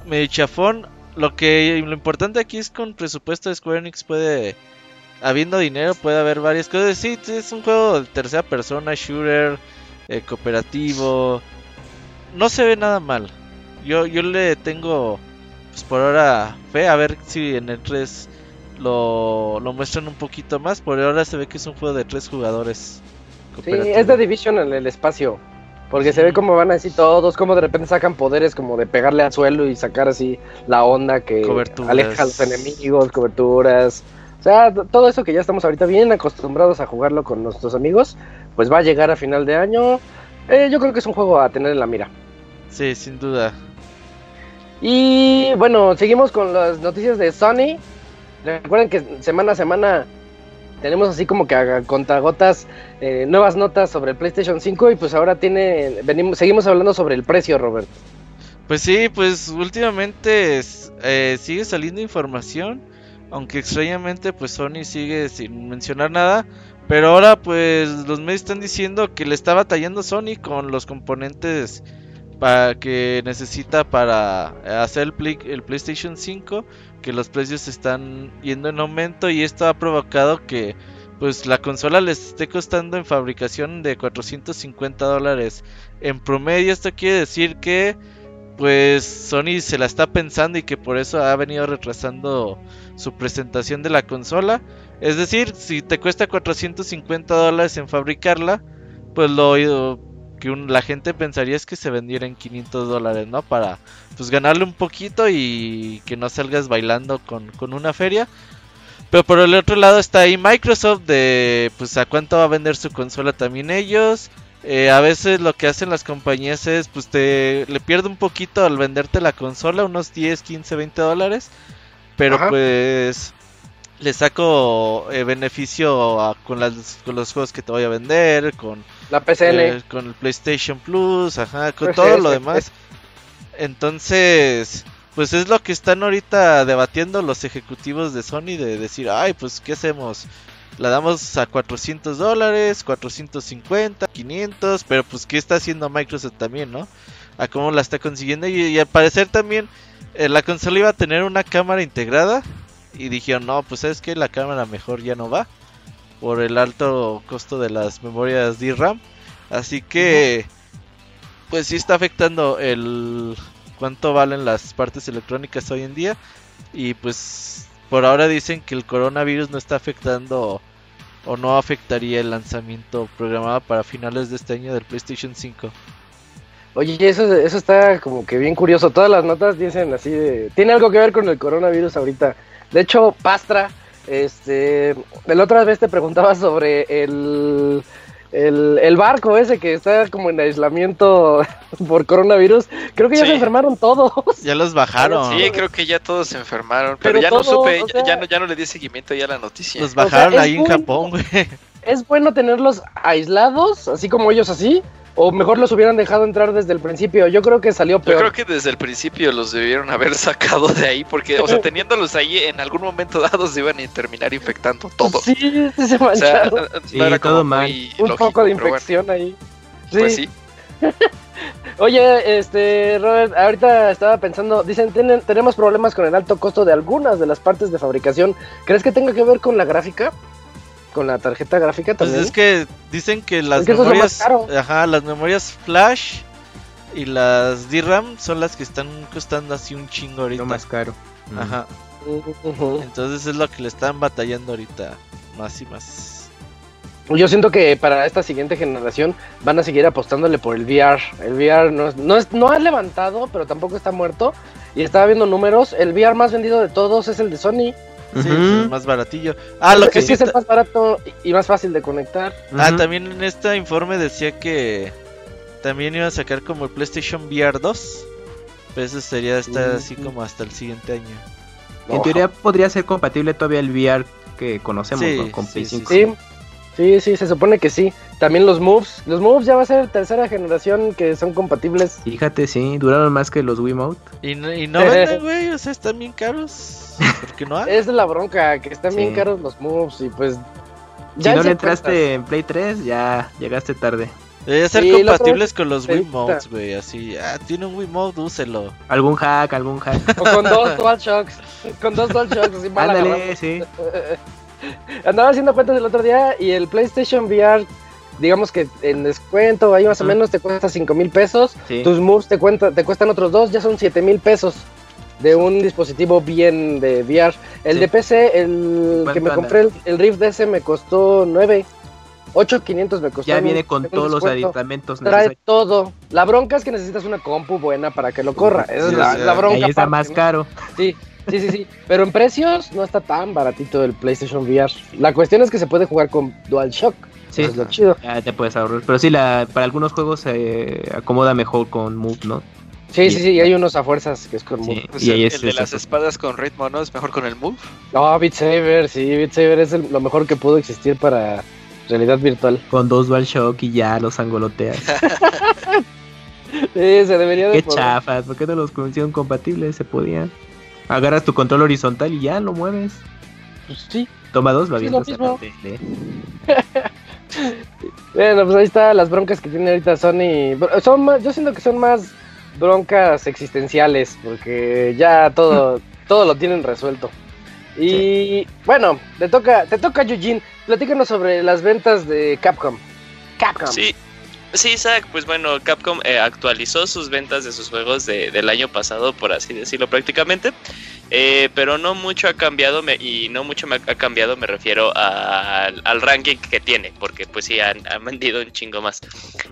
[SPEAKER 7] medio chafón. Lo que lo importante aquí es con presupuesto de Square Enix puede habiendo dinero puede haber varias cosas. Sí, es un juego de tercera persona, shooter, eh, cooperativo. No se ve nada mal. Yo yo le tengo pues por ahora fe a ver si en el 3 lo, lo muestran un poquito más. Por ahora se ve que es un juego de tres jugadores.
[SPEAKER 2] Sí, es de Division en el espacio. Porque se ve como van así todos, como de repente sacan poderes como de pegarle al suelo y sacar así la onda que
[SPEAKER 7] Coberturas.
[SPEAKER 2] aleja a los enemigos, coberturas. O sea, todo eso que ya estamos ahorita bien acostumbrados a jugarlo con nuestros amigos, pues va a llegar a final de año. Eh, yo creo que es un juego a tener en la mira.
[SPEAKER 7] Sí, sin duda.
[SPEAKER 2] Y bueno, seguimos con las noticias de Sony. Recuerden que semana a semana tenemos así como que a contagotas eh, nuevas notas sobre el PlayStation 5 y pues ahora tiene venimos seguimos hablando sobre el precio, Robert.
[SPEAKER 7] Pues sí, pues últimamente eh, sigue saliendo información, aunque extrañamente pues Sony sigue sin mencionar nada, pero ahora pues los medios están diciendo que le está batallando Sony con los componentes para que necesita para hacer el, Play- el PlayStation 5, que los precios están yendo en aumento y esto ha provocado que pues la consola les esté costando en fabricación de 450 dólares en promedio. Esto quiere decir que pues Sony se la está pensando y que por eso ha venido retrasando su presentación de la consola. Es decir, si te cuesta 450 dólares en fabricarla, pues lo que un- la gente pensaría es que se vendiera en 500 dólares, ¿no? Para pues ganarle un poquito y que no salgas bailando con, con una feria. Pero por el otro lado está ahí Microsoft de pues a cuánto va a vender su consola también ellos. Eh, a veces lo que hacen las compañías es pues te le pierde un poquito al venderte la consola, unos 10, 15, 20 dólares. Pero
[SPEAKER 2] Ajá.
[SPEAKER 7] pues le saco eh, beneficio a- con, las, con los juegos que te voy a vender, con,
[SPEAKER 2] La PCN.
[SPEAKER 7] eh, con el PlayStation Plus, ajá, con
[SPEAKER 2] Pues
[SPEAKER 7] todo
[SPEAKER 2] es-
[SPEAKER 7] lo
[SPEAKER 2] es-
[SPEAKER 7] demás. Entonces, pues es lo que están ahorita debatiendo los ejecutivos de Sony de decir, ay, pues ¿qué hacemos? La damos a 400 dólares, 450, 500, pero pues ¿qué está haciendo Microsoft también, no? A cómo la está consiguiendo y, y al parecer también eh, la consola iba a tener una cámara integrada y dijeron, no, pues es que la cámara mejor ya no va por el alto costo de las memorias DRAM. Así que, pues sí está afectando el cuánto valen las partes electrónicas hoy en día. Y pues por ahora dicen que el coronavirus no está afectando o no afectaría el lanzamiento programado para finales de este año del PlayStation 5.
[SPEAKER 2] Oye, eso, eso está como que bien curioso. Todas las notas dicen así de... Tiene algo que ver con el coronavirus ahorita. De hecho, Pastra, este... La otra vez te preguntaba sobre el... El, el barco ese que está como en aislamiento por coronavirus. Creo que ya
[SPEAKER 6] Sí.
[SPEAKER 2] se enfermaron todos.
[SPEAKER 7] Ya los bajaron.
[SPEAKER 6] Sí, creo que ya todos se enfermaron, pero,
[SPEAKER 2] Pero
[SPEAKER 6] ya no supe,
[SPEAKER 2] o
[SPEAKER 6] ya-
[SPEAKER 2] sea-
[SPEAKER 6] ya, no, ya no le di seguimiento ya a la noticia.
[SPEAKER 7] Los
[SPEAKER 2] O sea,
[SPEAKER 7] bajaron
[SPEAKER 2] es
[SPEAKER 7] ahí en Japón, güey.
[SPEAKER 2] ¿Es bueno tenerlos aislados, así como ellos así? ¿O mejor los hubieran dejado entrar desde el principio? Yo creo que salió
[SPEAKER 6] Yo
[SPEAKER 2] peor.
[SPEAKER 6] creo que desde el principio los debieron haber sacado de ahí, porque, o sea, teniéndolos ahí en algún momento dado se iban a terminar infectando todo.
[SPEAKER 2] Sí, sí se
[SPEAKER 6] O sea,
[SPEAKER 2] mancharon.
[SPEAKER 4] Sí,
[SPEAKER 6] no era
[SPEAKER 4] todo
[SPEAKER 6] como
[SPEAKER 4] mal.
[SPEAKER 2] Un
[SPEAKER 6] lógico,
[SPEAKER 2] poco de
[SPEAKER 6] bueno,
[SPEAKER 2] infección ahí. Sí.
[SPEAKER 6] Pues sí.
[SPEAKER 2] Oye, este, Robert, ahorita estaba pensando, dicen, "Tienen- tenemos problemas con el alto costo de algunas de las partes de fabricación. ¿Crees que tenga que ver con la gráfica? ¿Con la tarjeta gráfica
[SPEAKER 7] Pues
[SPEAKER 2] también?
[SPEAKER 7] es que dicen que las
[SPEAKER 2] Es que
[SPEAKER 7] memorias, ajá, las memorias flash y las DRAM son las que están costando así un chingo ahorita.
[SPEAKER 4] Lo más caro.
[SPEAKER 7] Ajá. Entonces es lo que le están batallando ahorita más y más.
[SPEAKER 2] Yo siento que para esta siguiente generación van a seguir apostándole por el VR. El VR no, es- no, es- no ha levantado, pero tampoco está muerto. Y estaba viendo números. El VR más vendido de todos es el de Sony.
[SPEAKER 7] Sí, es más baratillo. Ah, lo que sí
[SPEAKER 2] es el más barato y más fácil de conectar.
[SPEAKER 7] Ah, también en este informe decía que también iba a sacar como el PlayStation VR 2. Pero eso sería estar así como hasta el siguiente año.
[SPEAKER 4] En teoría podría ser compatible todavía el VR que conocemos,
[SPEAKER 7] Sí,
[SPEAKER 4] ¿no? Con
[SPEAKER 7] sí,
[SPEAKER 4] Play
[SPEAKER 7] sí,
[SPEAKER 4] 5.
[SPEAKER 2] Sí, sí, sí, se supone que sí. También los moves. Los moves ya va a ser tercera generación que son compatibles.
[SPEAKER 4] Fíjate, sí, duraron más que los Wiimote.
[SPEAKER 7] Y no, y no venden, güey, o sea, están bien caros. ¿Por qué no hay?
[SPEAKER 2] Es la bronca, que están bien caros los moves y pues...
[SPEAKER 4] Si no le entraste
[SPEAKER 2] cuentas.
[SPEAKER 4] en Play 3, ya llegaste tarde.
[SPEAKER 7] Debería ser
[SPEAKER 2] Sí,
[SPEAKER 7] compatibles con los. Wiimotes, güey, así. Ah, tiene un Wiimote, úselo.
[SPEAKER 4] Algún hack, algún hack.
[SPEAKER 2] O con dos DualShocks. Con dos DualShocks,
[SPEAKER 4] Ándale, sí.
[SPEAKER 2] Andaba haciendo cuentas el otro día y el PlayStation VR, digamos que en descuento, ahí más o menos te cuesta 5 mil pesos.
[SPEAKER 4] sí.
[SPEAKER 2] Tus moves te, cuenta, te cuestan otros dos, ya son 7 mil pesos de un dispositivo bien de VR. El
[SPEAKER 4] Sí.
[SPEAKER 2] de PC, el
[SPEAKER 4] ¿Cuánto
[SPEAKER 2] que me
[SPEAKER 4] anda?
[SPEAKER 2] compré, el, el Rift ese me costó 9. 8,500 me costó.
[SPEAKER 4] Ya
[SPEAKER 2] en-
[SPEAKER 4] viene con todos los aditamentos
[SPEAKER 2] Trae
[SPEAKER 4] necesarios.
[SPEAKER 2] todo. La bronca es que necesitas una compu buena para que lo corra. Esa
[SPEAKER 7] Sí,
[SPEAKER 2] es la, bronca.
[SPEAKER 4] Ahí está más
[SPEAKER 2] ¿no?
[SPEAKER 4] caro.
[SPEAKER 2] Sí, sí, sí, sí. Pero en precios no está tan baratito el PlayStation VR. La cuestión es que se puede jugar con DualShock.
[SPEAKER 4] Sí.
[SPEAKER 2] Eso es lo chido.
[SPEAKER 4] Ya te puedes ahorrar. Pero sí, la, para algunos juegos se acomoda mejor con Move, ¿no?
[SPEAKER 2] Sí, sí, sí. Y hay unos a fuerzas que es con
[SPEAKER 4] Sí.
[SPEAKER 2] Move.
[SPEAKER 6] Pues
[SPEAKER 4] y ahí
[SPEAKER 6] el,
[SPEAKER 4] es
[SPEAKER 6] el de las espadas con ritmo, ¿no? Es mejor con el move.
[SPEAKER 2] No, Beat Saber, sí, Beat Saber es el- lo mejor que pudo existir para realidad virtual.
[SPEAKER 4] Con dos DualShock y ya los angoloteas.
[SPEAKER 2] Sí, se debería de
[SPEAKER 4] Qué
[SPEAKER 2] poder.
[SPEAKER 4] chafas, ¿por qué no los hicieron compatibles? Se podían. Agarras tu control horizontal y ya lo mueves.
[SPEAKER 2] Pues sí.
[SPEAKER 4] Toma dos, lo
[SPEAKER 2] Sí,
[SPEAKER 4] avientas
[SPEAKER 2] mismo.
[SPEAKER 4] tele.
[SPEAKER 2] Bueno, pues ahí está las broncas que tiene ahorita Sony. Son más, yo siento que son más broncas existenciales, porque ya todo, todo lo tienen resuelto. Y bueno, te toca, te toca Eugene. Platícanos sobre las ventas de Capcom. Capcom.
[SPEAKER 3] Sí, sí, Isaac, pues bueno, Capcom eh, actualizó sus ventas de sus juegos de- del año pasado, por así decirlo prácticamente, eh, pero no mucho ha cambiado me- y no mucho me ha, cambiado, me refiero al, al ranking que tiene, porque pues sí, han, han vendido un chingo más.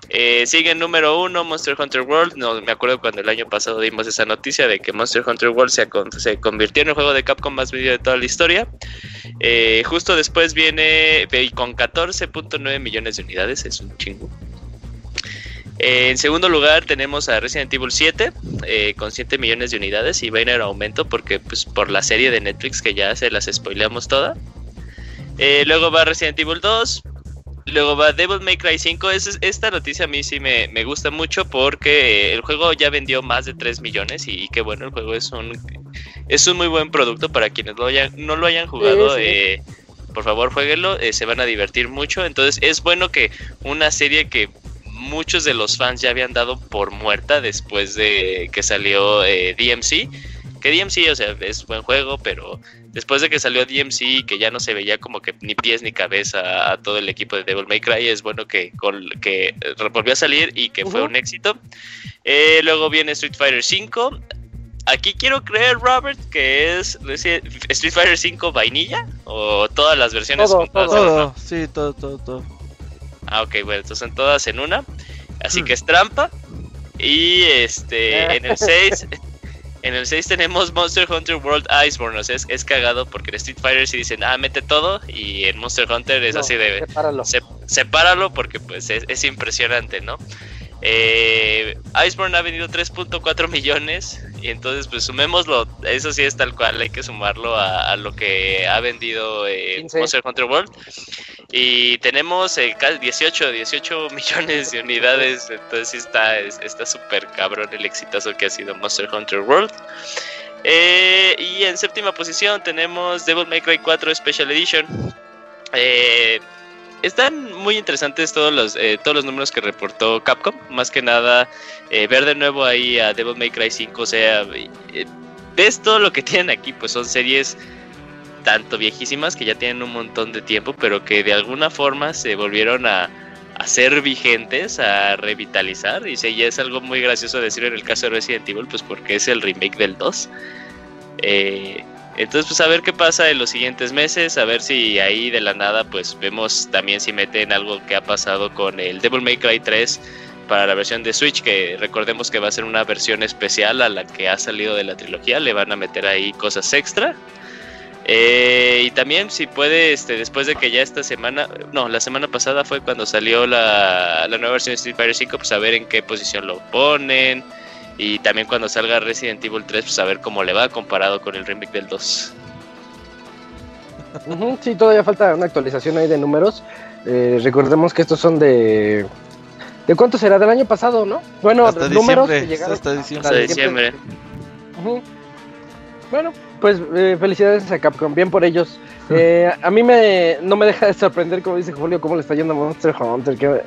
[SPEAKER 3] Eh, sigue en número uno Monster Hunter World, no me acuerdo cuando el año pasado dimos esa noticia de que Monster Hunter World se, se convirtió en el juego de Capcom más vendido de toda la historia. Eh, justo después viene con 14.9 millones de unidades, es un chingo. Eh, en segundo lugar tenemos a Resident Evil 7 eh, con 7 millones de unidades y va a ir en aumento porque pues por la serie de Netflix que ya se las spoileamos toda. Eh, luego va Resident Evil 2. Luego va Devil May Cry 5. Es- esta noticia a mí sí me, me gusta mucho porque el juego ya vendió más de 3 millones y, y que bueno, el juego es un, es un muy buen producto para quienes lo hayan- no lo hayan jugado.
[SPEAKER 2] Sí, sí.
[SPEAKER 3] eh, por favor, jueguenlo, eh, se van a divertir mucho. Entonces es bueno que una serie que muchos de los fans ya habían dado por muerta después de que salió eh, DMC. Que DMC, o sea, es buen juego, pero después de que salió DMC, que ya no se veía como que ni pies ni cabeza a todo el equipo de Devil May Cry, es bueno que, con, que volvió a salir y que fue un éxito. Eh, luego viene Street Fighter 5. Aquí quiero creer, Robert, que es Street Fighter 5 vainilla o todas las versiones
[SPEAKER 2] Todo,
[SPEAKER 3] juntas.
[SPEAKER 2] todo.
[SPEAKER 7] Todo, sí, todo, todo, todo.
[SPEAKER 3] Ah, ok, bueno, entonces son todas en una. Así
[SPEAKER 4] Hmm.
[SPEAKER 3] que es trampa. Y este, en el 6, en el 6 tenemos Monster Hunter World Iceborne. O sea, es, es cagado porque en Street Fighter sí dicen, ah, mete todo. Y en Monster Hunter es
[SPEAKER 2] No,
[SPEAKER 3] así de,
[SPEAKER 2] sepáralo.
[SPEAKER 3] se- sepáralo porque pues es, es impresionante, ¿no? Eh, Iceborne ha vendido 3.4 millones y entonces pues sumémoslo, eso sí es tal cual, hay que sumarlo a, a lo que ha vendido eh,
[SPEAKER 2] 15.
[SPEAKER 3] Monster Hunter World y tenemos eh, casi 18, 18 millones de unidades, entonces sí está es- está súper cabrón el exitazo que ha sido Monster Hunter World. Eh, y en séptima posición tenemos Devil May Cry 4 Special Edition. Eh, están muy interesantes todos los, eh, todos los números que reportó Capcom. Más que nada, eh, ver de nuevo ahí a Devil May Cry 5. O sea, eh, ves todo lo que tienen aquí. Pues son series tanto viejísimas que ya tienen un montón de tiempo, pero que de alguna forma se volvieron a, a ser vigentes, a revitalizar. Y sí, ya es algo muy gracioso decir en el caso de Resident Evil, pues porque es el remake del 2. Eh, entonces, pues a ver qué pasa en los siguientes meses, a ver si ahí de la nada, pues vemos también si meten algo que ha pasado con el Devil May Cry 3 para la versión de Switch, que recordemos que va a ser una versión especial a la que ha salido de la trilogía, le van a meter ahí cosas extra. Eh, y también si puede, este, después de que ya esta semana, no, la semana pasada fue cuando salió la, la nueva versión de Street Fighter 5, pues a ver en qué posición lo ponen. Y también cuando salga Resident Evil 3, pues a ver cómo le va comparado con el remake del 2.
[SPEAKER 2] Ujú, sí, todavía falta una actualización ahí de números. Eh, recordemos que estos son de. ¿De cuánto será? Del año pasado, ¿no? Bueno,
[SPEAKER 7] Hasta
[SPEAKER 2] números
[SPEAKER 7] diciembre,
[SPEAKER 2] que llegaron
[SPEAKER 7] hasta diciembre.
[SPEAKER 3] Hasta diciembre.
[SPEAKER 2] Ujú. Bueno, pues eh, felicidades a Capcom, bien por ellos. Eh, a mí me no me deja de sorprender, como dice Julio, cómo le está yendo a Monster Hunter. Qué,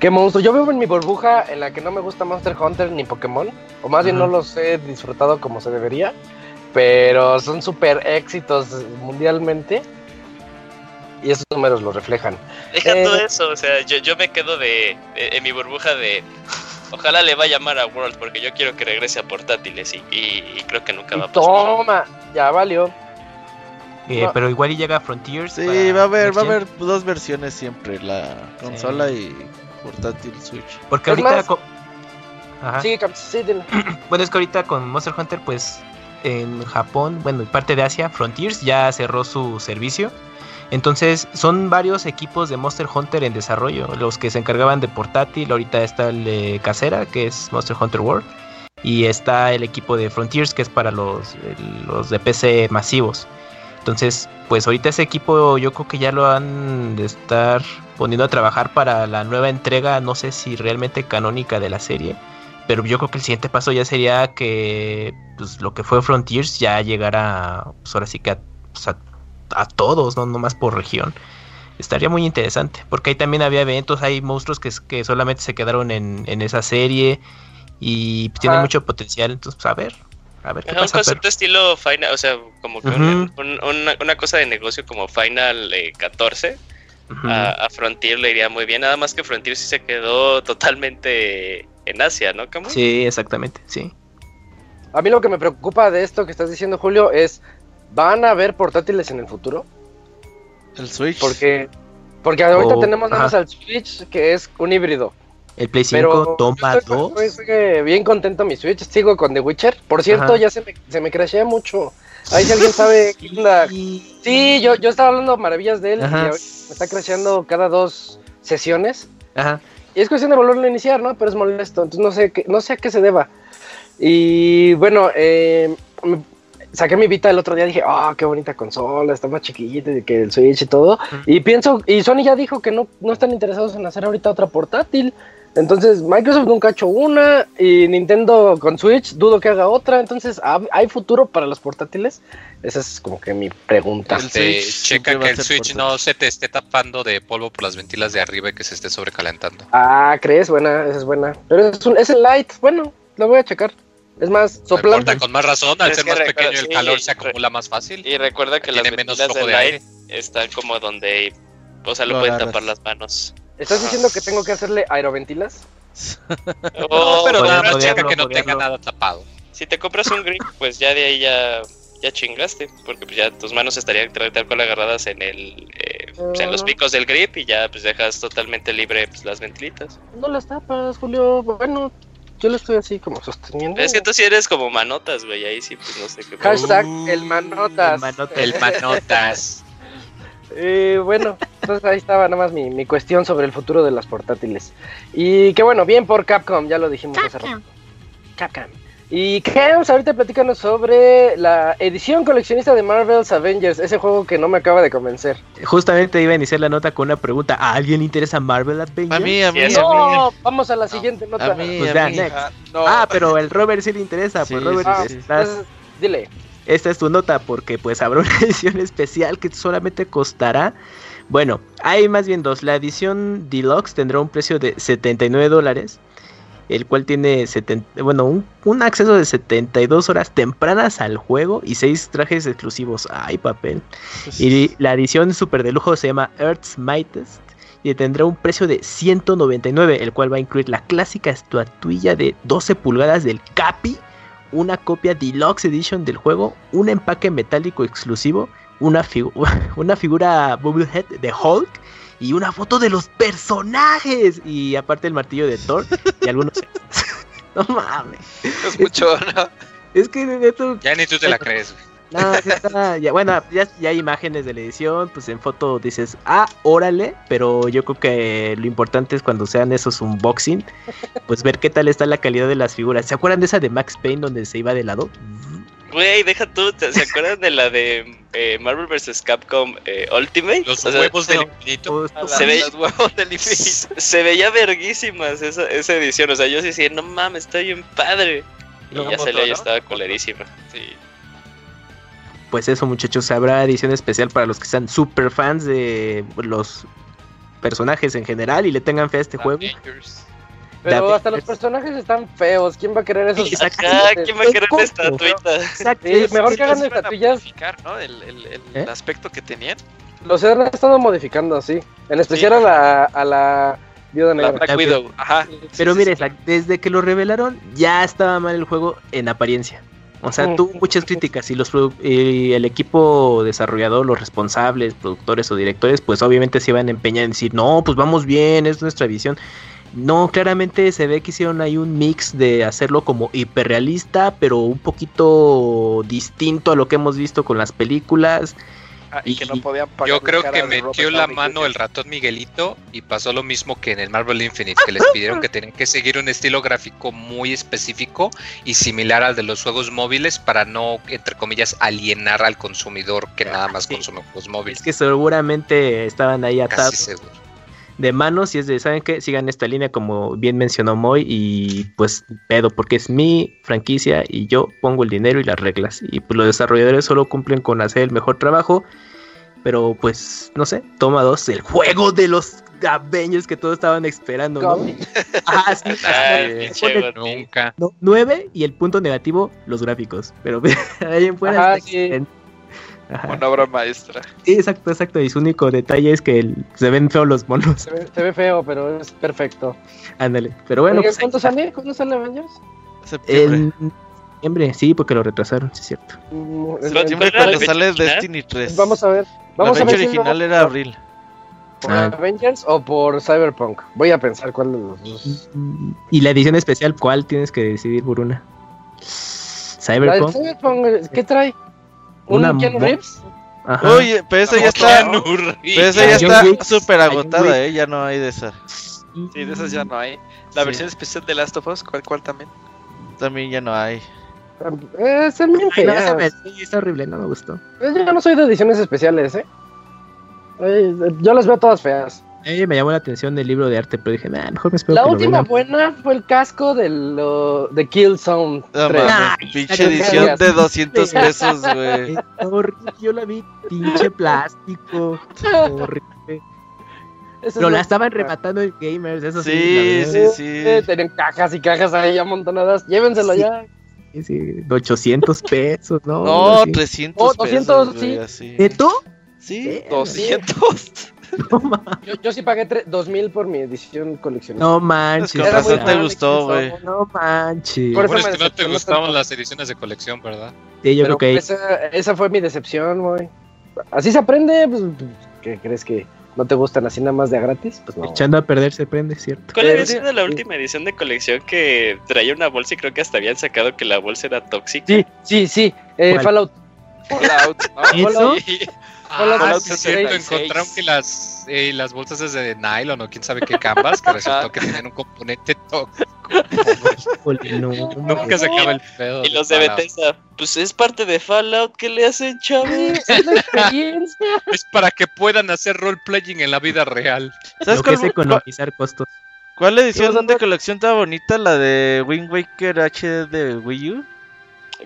[SPEAKER 2] qué monstruo. Yo vivo en mi burbuja en la que no me gusta Monster Hunter ni Pokémon, o más bien no los he disfrutado como se debería, pero son súper éxitos mundialmente y esos números lo reflejan.
[SPEAKER 3] Deja
[SPEAKER 2] Eh,
[SPEAKER 3] todo eso, o sea, yo, yo me quedo de, de- en mi burbuja de. Ojalá le vaya a llamar a World porque yo quiero que regrese a portátiles y, y- y creo que nunca va a pasar.
[SPEAKER 2] toma, ya valió.
[SPEAKER 4] Eh,
[SPEAKER 2] No.
[SPEAKER 4] Pero igual y llega Frontiers.
[SPEAKER 7] Sí, va a haber, va a haber dos versiones siempre, la consola y portátil Switch.
[SPEAKER 4] Porque ahorita.
[SPEAKER 2] más-
[SPEAKER 4] co- Ajá.
[SPEAKER 2] Sí, sí.
[SPEAKER 4] Bueno, es que ahorita con Monster Hunter, pues en Japón, bueno, en parte de Asia, Frontiers ya cerró su servicio. Entonces, son varios equipos de Monster Hunter en desarrollo. Los que se encargaban de portátil, ahorita está el de casera, que es Monster Hunter World. Y está el equipo de Frontiers, que es para los, el- los de PC masivos. Entonces, pues ahorita ese equipo yo creo que ya lo han de estar poniendo a trabajar para la nueva entrega, no sé si realmente canónica de la serie. Pero yo creo que el siguiente paso ya sería que pues, lo que fue Frontiers ya llegara, pues ahora sí que a, pues, a- a todos, no nomás por región. Estaría muy interesante, porque ahí también había eventos, hay monstruos que, que solamente se quedaron en, en esa serie y pues, tienen
[SPEAKER 2] Ajá.
[SPEAKER 4] mucho potencial. Entonces, pues, a ver, a ver qué
[SPEAKER 3] Ajá, un
[SPEAKER 4] pero-
[SPEAKER 3] concepto estilo Final, o sea, como que
[SPEAKER 4] Ujú.
[SPEAKER 3] un- un- una, una cosa de negocio como Final eh, 14
[SPEAKER 4] Ujú.
[SPEAKER 3] a, a Frontier le iría muy bien, nada más que Frontier sí se quedó totalmente en Asia, ¿no, Camu?
[SPEAKER 4] Sí, exactamente, sí.
[SPEAKER 2] A mí lo que me preocupa de esto que estás diciendo, Julio, es ¿van a haber portátiles en el futuro?
[SPEAKER 7] El Switch.
[SPEAKER 2] Porque porque ahorita
[SPEAKER 4] O-
[SPEAKER 2] tenemos nada más al Switch, que es un híbrido.
[SPEAKER 4] El Play 5
[SPEAKER 2] Pero
[SPEAKER 4] toma
[SPEAKER 2] yo estoy,
[SPEAKER 4] 2.
[SPEAKER 2] estoy- estoy bien contento mi Switch, sigo con The Witcher. Por cierto,
[SPEAKER 4] Ajá.
[SPEAKER 2] ya se me, se me crashea mucho. Ahí si alguien sabe qué onda. Sí, yo, yo estaba hablando maravillas de él
[SPEAKER 4] Ajá.
[SPEAKER 2] y me está crasheando cada dos sesiones.
[SPEAKER 4] Ajá.
[SPEAKER 2] Y es cuestión de volverlo a iniciar, ¿no? Pero es molesto, entonces no sé, qué- no sé a qué se deba. Y bueno, eh, saqué mi Vita el otro día, dije, ah, qué bonita consola, está más chiquita que el Switch y todo. Y pienso, y Sony ya dijo que no, no están interesados en hacer ahorita otra portátil. Entonces, Microsoft nunca ha hecho una y Nintendo con Switch dudo que haga otra. Entonces, ¿hab- ¿hay futuro para los portátiles? Esa es como que mi pregunta.
[SPEAKER 7] El
[SPEAKER 5] Este,
[SPEAKER 7] Switch siempre
[SPEAKER 5] checa que el Switch
[SPEAKER 7] portátil.
[SPEAKER 5] no se te esté tapando de polvo por las ventilas de arriba y que se esté sobrecalentando.
[SPEAKER 2] Ah, ¿crees? Buena, esa es buena. Pero es, un, es el Lite, bueno, lo voy a checar. Es más, soplando.
[SPEAKER 5] con más razón, al
[SPEAKER 3] Es
[SPEAKER 5] ser más
[SPEAKER 3] recuerda-
[SPEAKER 5] pequeño el
[SPEAKER 3] sí,
[SPEAKER 5] calor se acumula más fácil.
[SPEAKER 3] Y recuerda que las
[SPEAKER 5] Tiene menos
[SPEAKER 3] ventilas
[SPEAKER 5] flujo
[SPEAKER 3] de
[SPEAKER 5] de
[SPEAKER 3] Light
[SPEAKER 5] aire.
[SPEAKER 3] están como donde, o sea, lo,
[SPEAKER 7] Lo
[SPEAKER 3] pueden
[SPEAKER 7] agarras.
[SPEAKER 3] tapar las manos.
[SPEAKER 2] ¿Estás diciendo que tengo que hacerle aeroventilas?
[SPEAKER 5] No,
[SPEAKER 3] O-
[SPEAKER 5] pero
[SPEAKER 4] Podría-
[SPEAKER 5] no, checa que no
[SPEAKER 4] podría-
[SPEAKER 5] tenga nada tapado.
[SPEAKER 3] Si te compras un grip, pues ya de ahí ya, ya chingaste, porque pues ya tus manos estarían tal tal cual agarradas en el eh, pues, en los picos del grip y ya pues dejas totalmente libre pues, las ventilitas.
[SPEAKER 2] No las tapas, Julio. Bueno, yo lo estoy así como sosteniendo.
[SPEAKER 3] Es que tú sí eres como manotas, güey, ahí sí pues no sé qué.
[SPEAKER 2] Hashtag
[SPEAKER 4] Uh,
[SPEAKER 2] el manotas.
[SPEAKER 4] el manotas.
[SPEAKER 5] El manotas.
[SPEAKER 2] Eh, bueno, entonces ahí estaba nada más mi, mi cuestión sobre el futuro de las portátiles. Y que bueno, bien por Capcom, ya lo dijimos hace rato. Capcom. Y Cams, ahorita platícanos sobre la edición coleccionista de Marvel's Avengers, ese juego que no me acaba de convencer.
[SPEAKER 4] Justamente iba a iniciar la nota con una pregunta. ¿A alguien le interesa Marvel Avengers?
[SPEAKER 7] A mí, a mí, a mí.
[SPEAKER 2] No, vamos a la siguiente nota.
[SPEAKER 7] A mí,
[SPEAKER 4] Pues
[SPEAKER 7] a
[SPEAKER 4] vean,
[SPEAKER 7] mí.
[SPEAKER 4] next.
[SPEAKER 5] no.
[SPEAKER 4] Ah, pero el Robert sí le interesa.
[SPEAKER 7] Sí,
[SPEAKER 4] pues Robert,
[SPEAKER 2] Ah,
[SPEAKER 7] sí, sí.
[SPEAKER 4] estás-
[SPEAKER 2] entonces, dile.
[SPEAKER 4] Esta es tu nota porque pues habrá una edición especial que solamente costará. Bueno, hay más bien dos. La edición deluxe tendrá un precio de 79 dólares. El cual tiene 70, bueno, un, un acceso de 72 horas tempranas al juego y 6 trajes exclusivos. Ay, papel.
[SPEAKER 7] Pues,
[SPEAKER 4] Y la edición super de lujo se llama Earth's Mightiest y tendrá un precio de 199, el cual va a incluir la clásica estatuilla de 12 pulgadas del Capi, una copia Deluxe Edition del juego, un empaque metálico exclusivo, una, figu- una figura Bubblehead de Hulk y una foto de los personajes y aparte el martillo de Thor y algunos no mames
[SPEAKER 6] Es mucho, ¿no?
[SPEAKER 4] es que esto
[SPEAKER 5] Ya ni tú te la crees, güey.
[SPEAKER 4] No, sí está, ya, bueno, ya, ya hay imágenes de la edición, pues en foto dices, ah, órale, pero yo creo que lo importante es cuando sean esos unboxing, pues ver qué tal está la calidad de las figuras. ¿Se acuerdan de esa de Max Payne donde se iba de lado?
[SPEAKER 3] Güey, deja tú, ¿te- ¿se acuerdan de la de eh, Marvel vs. Capcom eh, Ultimate?
[SPEAKER 5] Los
[SPEAKER 3] O sea,
[SPEAKER 5] huevos del infinito.
[SPEAKER 3] Se ve-
[SPEAKER 6] los huevos del infinito.
[SPEAKER 3] se, se veía verguísimas esa, esa edición. O sea, yo sí decía, no mames, está bien padre. Y ya y
[SPEAKER 6] ¿no?
[SPEAKER 3] estaba culerísima.
[SPEAKER 6] Sí.
[SPEAKER 4] Pues eso, muchachos, habrá edición especial para los que sean super fans de los personajes en general y le tengan fe a este juego.
[SPEAKER 6] Avengers.
[SPEAKER 2] Pero hasta los personajes están feos. ¿Quién va a querer esos?
[SPEAKER 4] Exacto.
[SPEAKER 3] ¿quién va a querer una
[SPEAKER 4] Coco.
[SPEAKER 3] estatuita?
[SPEAKER 4] Exacto.
[SPEAKER 2] Sí, mejor que hagan estatuillas.
[SPEAKER 6] modificar, ¿no? El, el- el-
[SPEAKER 4] ¿Eh?
[SPEAKER 6] aspecto que tenían.
[SPEAKER 2] Los han estado modificando así. En especial a la, a la Viuda
[SPEAKER 6] La. Black
[SPEAKER 4] La-
[SPEAKER 6] Widow. Ajá.
[SPEAKER 4] Pero
[SPEAKER 6] Sí,
[SPEAKER 4] mire,
[SPEAKER 6] sí, sí.
[SPEAKER 4] Zack, desde que lo revelaron ya estaba mal el juego en apariencia. O sea,
[SPEAKER 2] Ujú.
[SPEAKER 4] tuvo muchas críticas y los y el equipo desarrollador, los responsables, productores o directores, pues obviamente se iban a empeñar en decir, no, pues vamos bien, es nuestra visión. No, claramente se ve que hicieron ahí un mix de hacerlo como hiperrealista, pero un poquito distinto a lo que hemos visto con las películas.
[SPEAKER 6] Ah, y que no
[SPEAKER 4] y-
[SPEAKER 6] podían pagar
[SPEAKER 5] Yo creo que metió la mano el ratón Miguelito y pasó lo mismo que en el Marvel Infinite, que les pidieron que tenían que seguir un estilo gráfico muy específico y similar al de los juegos móviles para no, entre comillas, alienar al consumidor que nada más
[SPEAKER 4] Sí.
[SPEAKER 5] consume juegos
[SPEAKER 4] Es
[SPEAKER 5] móviles.
[SPEAKER 4] que seguramente estaban ahí
[SPEAKER 5] Casi
[SPEAKER 4] atados
[SPEAKER 5] seguro.
[SPEAKER 4] De manos y es de, ¿saben qué? Sigan esta línea como bien mencionó Moy y pues pedo, porque es mi franquicia y yo pongo el dinero y las reglas. Y pues los desarrolladores solo cumplen con hacer el mejor trabajo, pero pues no sé, toma dos, el juego de los Avengers que todos estaban esperando, ¿no? Ah, sí,
[SPEAKER 3] Ay.
[SPEAKER 5] Nunca.
[SPEAKER 4] no, nueve y el punto negativo, los gráficos. Pero ahí en fuera
[SPEAKER 2] Ajá,
[SPEAKER 4] está
[SPEAKER 2] sí.
[SPEAKER 4] Ajá.
[SPEAKER 6] Una obra maestra.
[SPEAKER 4] Sí, exacto, exacto. Y su único detalle es que el- se ven feos los monos.
[SPEAKER 2] Se ve, se ve feo, pero es perfecto.
[SPEAKER 4] Ándale. Pero bueno, pues,
[SPEAKER 2] ¿cuándo sale? ¿Cuándo sale Avengers?
[SPEAKER 7] Septiembre.
[SPEAKER 4] En septiembre, sí, porque lo retrasaron, sí es cierto.
[SPEAKER 2] Mm,
[SPEAKER 3] ¿Cuál-
[SPEAKER 2] el-
[SPEAKER 7] Septiembre
[SPEAKER 3] la
[SPEAKER 7] cuando
[SPEAKER 3] fecha
[SPEAKER 7] sale? Destiny 3.
[SPEAKER 2] Vamos a ver.
[SPEAKER 7] La
[SPEAKER 2] Vamos a
[SPEAKER 7] fecha
[SPEAKER 2] si
[SPEAKER 7] original era abril.
[SPEAKER 2] ¿Por
[SPEAKER 4] Ah.
[SPEAKER 2] Avengers o por Cyberpunk? Voy a pensar cuál de los dos.
[SPEAKER 4] Y la edición especial, ¿cuál tienes que decidir, Buruna?
[SPEAKER 2] La
[SPEAKER 4] Cyberpunk.
[SPEAKER 2] Cyberpunk, ¿qué trae? ¿Un
[SPEAKER 4] Una
[SPEAKER 2] Keanu Reeves?
[SPEAKER 4] Ajá.
[SPEAKER 7] Oye, pero esa ya está. Pero esa ya está súper agotada, ¿eh? Ya no hay de esa.
[SPEAKER 6] Sí, de esas ya no hay. La
[SPEAKER 7] Sí.
[SPEAKER 6] versión especial de Last of Us, ¿cuál, cuál también?
[SPEAKER 7] También ya no hay.
[SPEAKER 2] Eh, están bien
[SPEAKER 4] no,
[SPEAKER 2] feas.
[SPEAKER 4] sí, está horrible, no me gustó.
[SPEAKER 2] Eh, Yo no soy de ediciones especiales. Eh, Yo las veo todas feas.
[SPEAKER 4] A mí me llamó la atención del libro de arte, pero dije, "Nah, mejor me espero
[SPEAKER 2] La
[SPEAKER 4] que lo
[SPEAKER 2] última
[SPEAKER 4] vendan".
[SPEAKER 2] buena fue el casco de, lo, de Killzone
[SPEAKER 7] No
[SPEAKER 2] 3.
[SPEAKER 7] mames,
[SPEAKER 4] Ay,
[SPEAKER 7] pinche edición de 200 pesos, güey.
[SPEAKER 4] Horrible, yo la vi, pinche plástico. horrible.
[SPEAKER 2] Esa es
[SPEAKER 4] Pero la
[SPEAKER 2] la-
[SPEAKER 4] estaban rematando en gamers, eso sí.
[SPEAKER 7] Sí, sí, sí.
[SPEAKER 2] Eh, Tienen cajas y cajas ahí amontonadas. Llévenselo
[SPEAKER 4] Sí.
[SPEAKER 2] ya.
[SPEAKER 4] Sí, sí, de 800 pesos, ¿no?
[SPEAKER 7] No,
[SPEAKER 4] Sí.
[SPEAKER 7] 300
[SPEAKER 2] Oh, 200,
[SPEAKER 7] pesos, güey,
[SPEAKER 2] sí.
[SPEAKER 7] así.
[SPEAKER 4] ¿Neto?
[SPEAKER 7] Sí.
[SPEAKER 6] 200.
[SPEAKER 4] No,
[SPEAKER 2] Yo, yo sí pagué tre- 2000 por mi edición coleccionista.
[SPEAKER 4] no manches.
[SPEAKER 7] Razón
[SPEAKER 2] muy
[SPEAKER 7] te gustó, güey.
[SPEAKER 4] No manches.
[SPEAKER 2] Por eso
[SPEAKER 5] Bueno, es que no te gustaban las ediciones de colección, ¿verdad?
[SPEAKER 4] Sí, yo
[SPEAKER 2] Pero
[SPEAKER 4] creo que ahí-
[SPEAKER 2] esa, esa fue mi decepción, güey. Así se aprende, pues, ¿qué crees que no te gustan así nada más de a gratis? Pues no.
[SPEAKER 4] echando a perder se prende, ¿cierto?
[SPEAKER 3] ¿Cuál había
[SPEAKER 2] sí,
[SPEAKER 3] sido la última edición de colección que traía una bolsa y creo que hasta habían sacado que la bolsa era tóxica?
[SPEAKER 2] Sí, sí, sí. Eh. Fallout.
[SPEAKER 6] Fallout, ¿no?
[SPEAKER 4] ¿Eso?
[SPEAKER 2] Fallout
[SPEAKER 5] Ah, sí, cierto,
[SPEAKER 6] 76.
[SPEAKER 5] encontraron que las, eh, las bolsas es de nylon o quién sabe qué canvas, que resultó que tenían un componente tóxico.
[SPEAKER 4] No,
[SPEAKER 5] Nunca se acaba el pedo.
[SPEAKER 3] Y los de
[SPEAKER 5] Fallout.
[SPEAKER 3] Bethesda, pues es parte de Fallout, ¿qué le hacen, chavos?
[SPEAKER 2] Es la experiencia.
[SPEAKER 5] Es para que puedan hacer roleplaying en la vida real.
[SPEAKER 7] ¿Sabes
[SPEAKER 4] Lo que es
[SPEAKER 7] cuál, cuál,
[SPEAKER 4] economizar costos.
[SPEAKER 7] cuál edición de colección estaba bonita? La de Wind Waker HD de Wii U.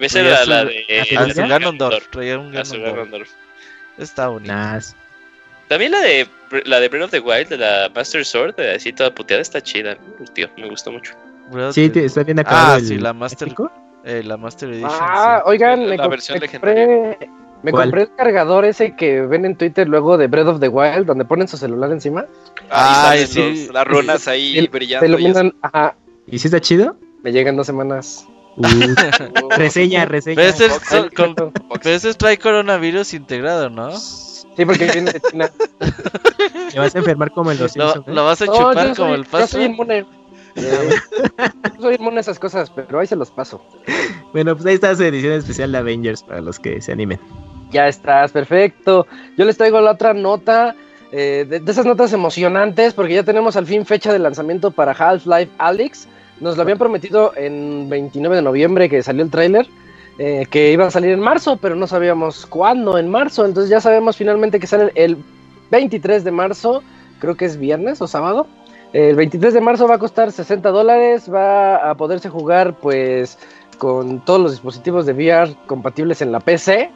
[SPEAKER 3] Esa era
[SPEAKER 7] su-
[SPEAKER 3] la de...
[SPEAKER 4] ¿Ah, sí,
[SPEAKER 7] Ah, Ganondorf. Traía un
[SPEAKER 3] Ah,
[SPEAKER 7] Ganondorf. Está bonita.
[SPEAKER 4] Nas.
[SPEAKER 3] También la de la de Breath of the Wild, de la Master Sword, de así toda puteada, está chida. Tío, me gustó mucho.
[SPEAKER 4] Sí, está bien acabado.
[SPEAKER 7] Ah,
[SPEAKER 4] el
[SPEAKER 7] sí, la Master, eh, la Master Edition.
[SPEAKER 2] Ah, oigan, me,
[SPEAKER 6] La
[SPEAKER 2] me compré, me
[SPEAKER 4] ¿Cuál?
[SPEAKER 2] compré el cargador ese que ven en Twitter luego de Breath of the Wild, donde ponen su celular encima.
[SPEAKER 6] Salen
[SPEAKER 7] sí.
[SPEAKER 6] los- las runas ahí
[SPEAKER 2] El-
[SPEAKER 6] brillando.
[SPEAKER 2] Se
[SPEAKER 6] y
[SPEAKER 2] ajá,
[SPEAKER 4] ¿Y si está chido?
[SPEAKER 2] me llegan dos semanas.
[SPEAKER 4] Uh, reseña, reseña.
[SPEAKER 7] Pero ese, con- pero ese trae coronavirus integrado, ¿no?
[SPEAKER 2] Sí, porque viene de China.
[SPEAKER 4] Te vas a enfermar como en los
[SPEAKER 7] Lo.
[SPEAKER 4] ¿eh?
[SPEAKER 7] lo vas a
[SPEAKER 2] No,
[SPEAKER 7] chupar
[SPEAKER 2] yo
[SPEAKER 7] como el
[SPEAKER 2] Yo
[SPEAKER 7] paso.
[SPEAKER 2] soy inmune. Eh, soy inmune a esas cosas, pero ahí se los paso.
[SPEAKER 4] Bueno, pues ahí está su edición especial de Avengers para los que se animen.
[SPEAKER 2] Ya estás, perfecto. Yo les traigo la otra nota. eh, de, de esas notas emocionantes, porque ya tenemos al fin fecha de lanzamiento para Half-Life Alyx. Nos lo habían prometido en 29 de noviembre que salió el tráiler, eh, que iba a salir en marzo, pero no sabíamos cuándo en marzo. Entonces ya sabemos finalmente que sale el 23 de marzo, creo que es viernes o sábado. El 23 de marzo va a costar 60 dólares, va a poderse jugar pues con todos los dispositivos de VR compatibles en la PC,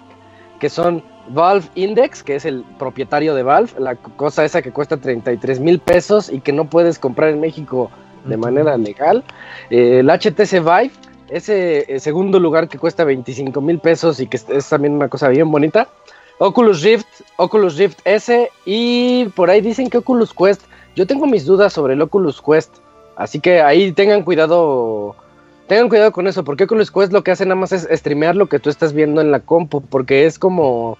[SPEAKER 2] que son Valve Index, que es el propietario de Valve, la cosa esa que cuesta 33 mil pesos y que no puedes comprar en México de manera legal. Eh, el HTC Vive, ese eh, segundo lugar que cuesta 25 mil pesos y que es, también una cosa bien bonita. Oculus Rift, Oculus Rift S y por ahí dicen que Oculus Quest. Yo tengo mis dudas sobre el Oculus Quest, así que ahí tengan cuidado, tengan cuidado con eso, porque Oculus Quest lo que hace nada más es streamear lo que tú estás viendo en la compu, porque es como,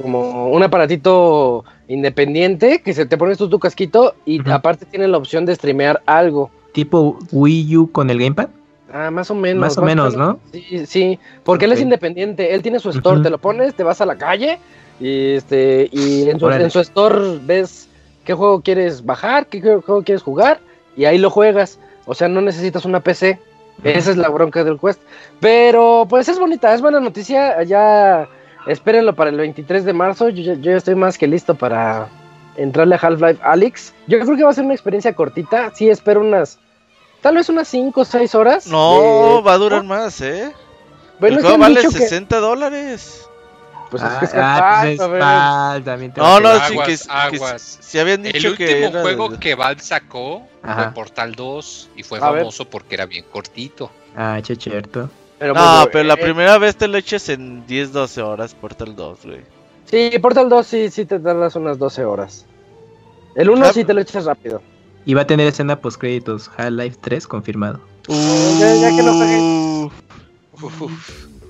[SPEAKER 2] como un aparatito independiente que se te pones tú tu casquito y aparte tiene la opción de streamear algo.
[SPEAKER 4] Tipo Wii U con el Gamepad.
[SPEAKER 2] Ah, más o menos.
[SPEAKER 4] Más o menos, ¿no?
[SPEAKER 2] Sí, sí, porque él es independiente, él tiene su store, te lo pones, te vas a la calle y este y en su, en su store ves qué juego quieres bajar, qué juego quieres jugar y ahí lo juegas. O sea, no necesitas una PC. Esa es la bronca del Quest. Pero pues es bonita, es buena noticia. Ya espérenlo para el 23 de marzo. Yo, yo ya estoy más que listo para entrarle a Half-Life Alyx. Yo creo que va a ser una experiencia cortita. Sí, espero unas tal vez unas 5 o 6 horas.
[SPEAKER 7] No,
[SPEAKER 2] de-
[SPEAKER 7] va a durar más, ¿eh?
[SPEAKER 2] Bueno,
[SPEAKER 7] el
[SPEAKER 2] es que
[SPEAKER 7] juego vale
[SPEAKER 2] dicho que-
[SPEAKER 7] 60 dólares.
[SPEAKER 2] Pues es
[SPEAKER 4] ah,
[SPEAKER 2] que es
[SPEAKER 4] ah, pues es
[SPEAKER 2] ver.
[SPEAKER 4] Valve, también te
[SPEAKER 7] No, no,
[SPEAKER 4] pegar.
[SPEAKER 7] sí
[SPEAKER 5] Aguas,
[SPEAKER 7] que, que
[SPEAKER 5] aguas.
[SPEAKER 7] si habían
[SPEAKER 5] El
[SPEAKER 7] dicho que
[SPEAKER 5] último
[SPEAKER 7] era
[SPEAKER 5] juego
[SPEAKER 7] de-
[SPEAKER 5] que Valve sacó
[SPEAKER 4] Ajá.
[SPEAKER 5] fue Portal 2 y fue
[SPEAKER 2] A ver.
[SPEAKER 5] famoso porque era bien cortito.
[SPEAKER 4] Ah, che, cierto.
[SPEAKER 2] Pero
[SPEAKER 7] No,
[SPEAKER 2] bueno,
[SPEAKER 7] pero la
[SPEAKER 2] eh,
[SPEAKER 7] primera vez te lo eches en 10, 12 horas, Portal 2, güey.
[SPEAKER 2] Sí, Portal 2 sí, sí te tardas unas 12 horas. El 1
[SPEAKER 7] Ah,
[SPEAKER 2] sí te lo echas rápido.
[SPEAKER 4] Y va a tener escena post créditos Half-Life 3 confirmado.
[SPEAKER 2] ya- ya que no juegues.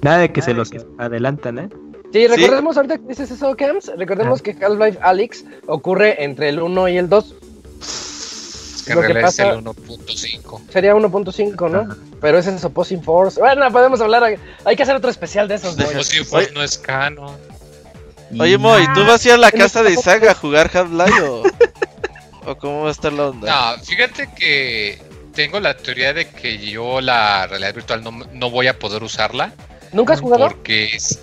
[SPEAKER 4] Nada de que se los adelantan, ¿eh?
[SPEAKER 2] Sí, recordemos ahorita que dices eso, Camps, recordemos que Half-Life Alyx ocurre entre el 1 y el 2.
[SPEAKER 5] Es que
[SPEAKER 2] Lo que
[SPEAKER 5] es el 1.5.
[SPEAKER 2] Sería 1.5, ¿no?
[SPEAKER 4] Ajá.
[SPEAKER 2] Pero ese es Opposing Force. Bueno, podemos hablar. Hay que hacer otro especial de esos,
[SPEAKER 5] sí, pues no es canon.
[SPEAKER 7] Oye, Moy, ¿tú vas a ir a la
[SPEAKER 2] en
[SPEAKER 7] casa de Isaac a jugar Half-Life o... o cómo va a estar la onda?
[SPEAKER 5] No, fíjate que tengo la teoría de que yo la realidad virtual no, no voy a poder usarla.
[SPEAKER 2] ¿Nunca has jugado?
[SPEAKER 5] Porque es,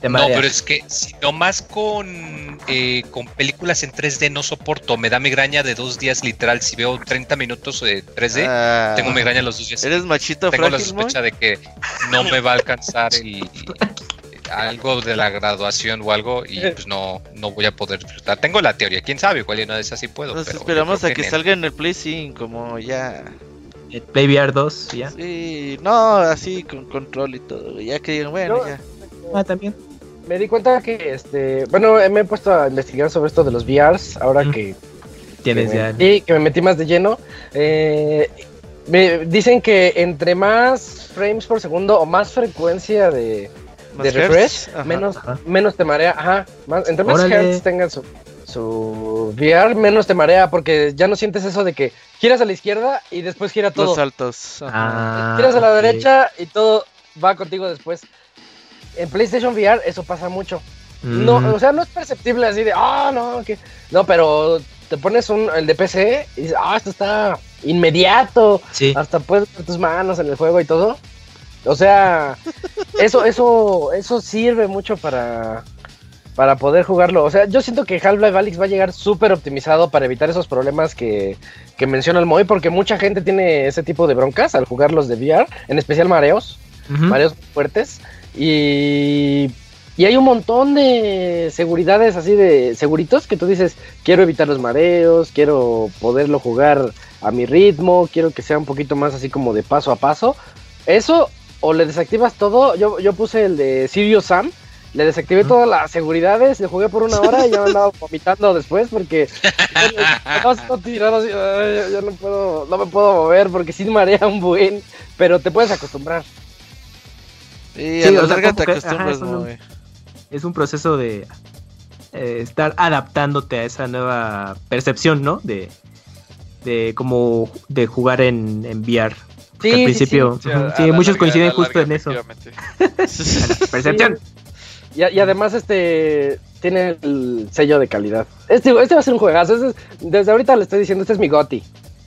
[SPEAKER 4] Te
[SPEAKER 5] No, pero es que si nomás con, eh, con películas en 3D no soporto, me da migraña de dos días literal. Si veo 30 minutos de 3D,
[SPEAKER 7] Ah,
[SPEAKER 5] tengo migraña los dos días.
[SPEAKER 7] ¿Eres machito
[SPEAKER 5] Tengo la
[SPEAKER 7] frágil,
[SPEAKER 5] sospecha de que no me va a alcanzar el, algo de la graduación o algo y pues no, no voy a poder disfrutar. Tengo la teoría, quién sabe, igual y una de esas sí puedo.
[SPEAKER 7] Nos
[SPEAKER 5] pero
[SPEAKER 7] esperamos a que
[SPEAKER 5] en-
[SPEAKER 7] salga en el Play 5, como ya...
[SPEAKER 4] El Play VR 2, ya.
[SPEAKER 7] Sí, no, así con control y todo. Ya que digan, bueno,
[SPEAKER 2] No.
[SPEAKER 7] ya.
[SPEAKER 4] Ah, también.
[SPEAKER 2] Me di cuenta que, este, bueno, eh, me he puesto a investigar sobre esto de los VRs, ahora
[SPEAKER 4] Mm.
[SPEAKER 2] que,
[SPEAKER 4] Tienes
[SPEAKER 2] que
[SPEAKER 4] ya.
[SPEAKER 2] me, sí, que me metí más de lleno. Eh, me dicen que entre más frames por segundo o más frecuencia de, de refresh,
[SPEAKER 7] ajá.
[SPEAKER 2] menos,
[SPEAKER 4] Ajá.
[SPEAKER 2] menos te marea. Ajá, más- entre más
[SPEAKER 4] Órale.
[SPEAKER 2] hertz tengan su, su VR, menos te marea, porque ya no sientes eso de que giras a la izquierda y después gira todo.
[SPEAKER 7] Los saltos.
[SPEAKER 4] Ah,
[SPEAKER 2] Giras a la derecha y todo va contigo después. En PlayStation VR eso pasa mucho. No,
[SPEAKER 4] Mm,
[SPEAKER 2] o sea, no es perceptible así de, ah, no, que. No, pero te pones un, el de PC y dices, ah, esto está inmediato.
[SPEAKER 4] sí.
[SPEAKER 2] Hasta puedes ver tus manos en el juego y todo. O sea, eso, eso, eso sirve mucho para, para poder jugarlo. O sea, yo siento que Half-Life Alyx va a llegar súper optimizado para evitar esos problemas que, que menciona el Moy, porque mucha gente tiene ese tipo de broncas al jugar los de VR, en especial mareos mareos fuertes. Y, y hay un montón de seguridades así de seguritos que tú dices, quiero evitar los mareos, quiero poderlo jugar a mi ritmo, quiero que sea un poquito más así como de paso a paso. Eso, o le desactivas todo, yo, yo puse el de Sirius Sam. Le desactivé todas las seguridades, le jugué por una hora y ya me andaba vomitando después porque todo tirado así, "Ay, ya- ya no puedo, no me puedo mover porque sí marea un buen, pero te puedes acostumbrar.
[SPEAKER 7] Sí,
[SPEAKER 4] Sí,
[SPEAKER 7] a la
[SPEAKER 4] sea,
[SPEAKER 7] larga
[SPEAKER 4] como
[SPEAKER 7] te
[SPEAKER 4] que-
[SPEAKER 7] acostumbras,
[SPEAKER 4] ajá, no-. Es un proceso de eh, estar adaptándote a esa nueva percepción, ¿no? De, de como de jugar en, en VR.
[SPEAKER 2] Sí,
[SPEAKER 4] al
[SPEAKER 2] sí,
[SPEAKER 4] principio,
[SPEAKER 6] Sí,
[SPEAKER 4] sí,
[SPEAKER 6] la
[SPEAKER 4] muchos
[SPEAKER 6] larga,
[SPEAKER 4] coinciden justo
[SPEAKER 6] larga,
[SPEAKER 4] en eso. Percepción.
[SPEAKER 2] Y, y además este tiene el sello de calidad. Este, este va a ser un juegazo. este es- desde ahorita le estoy diciendo, este es mi goti.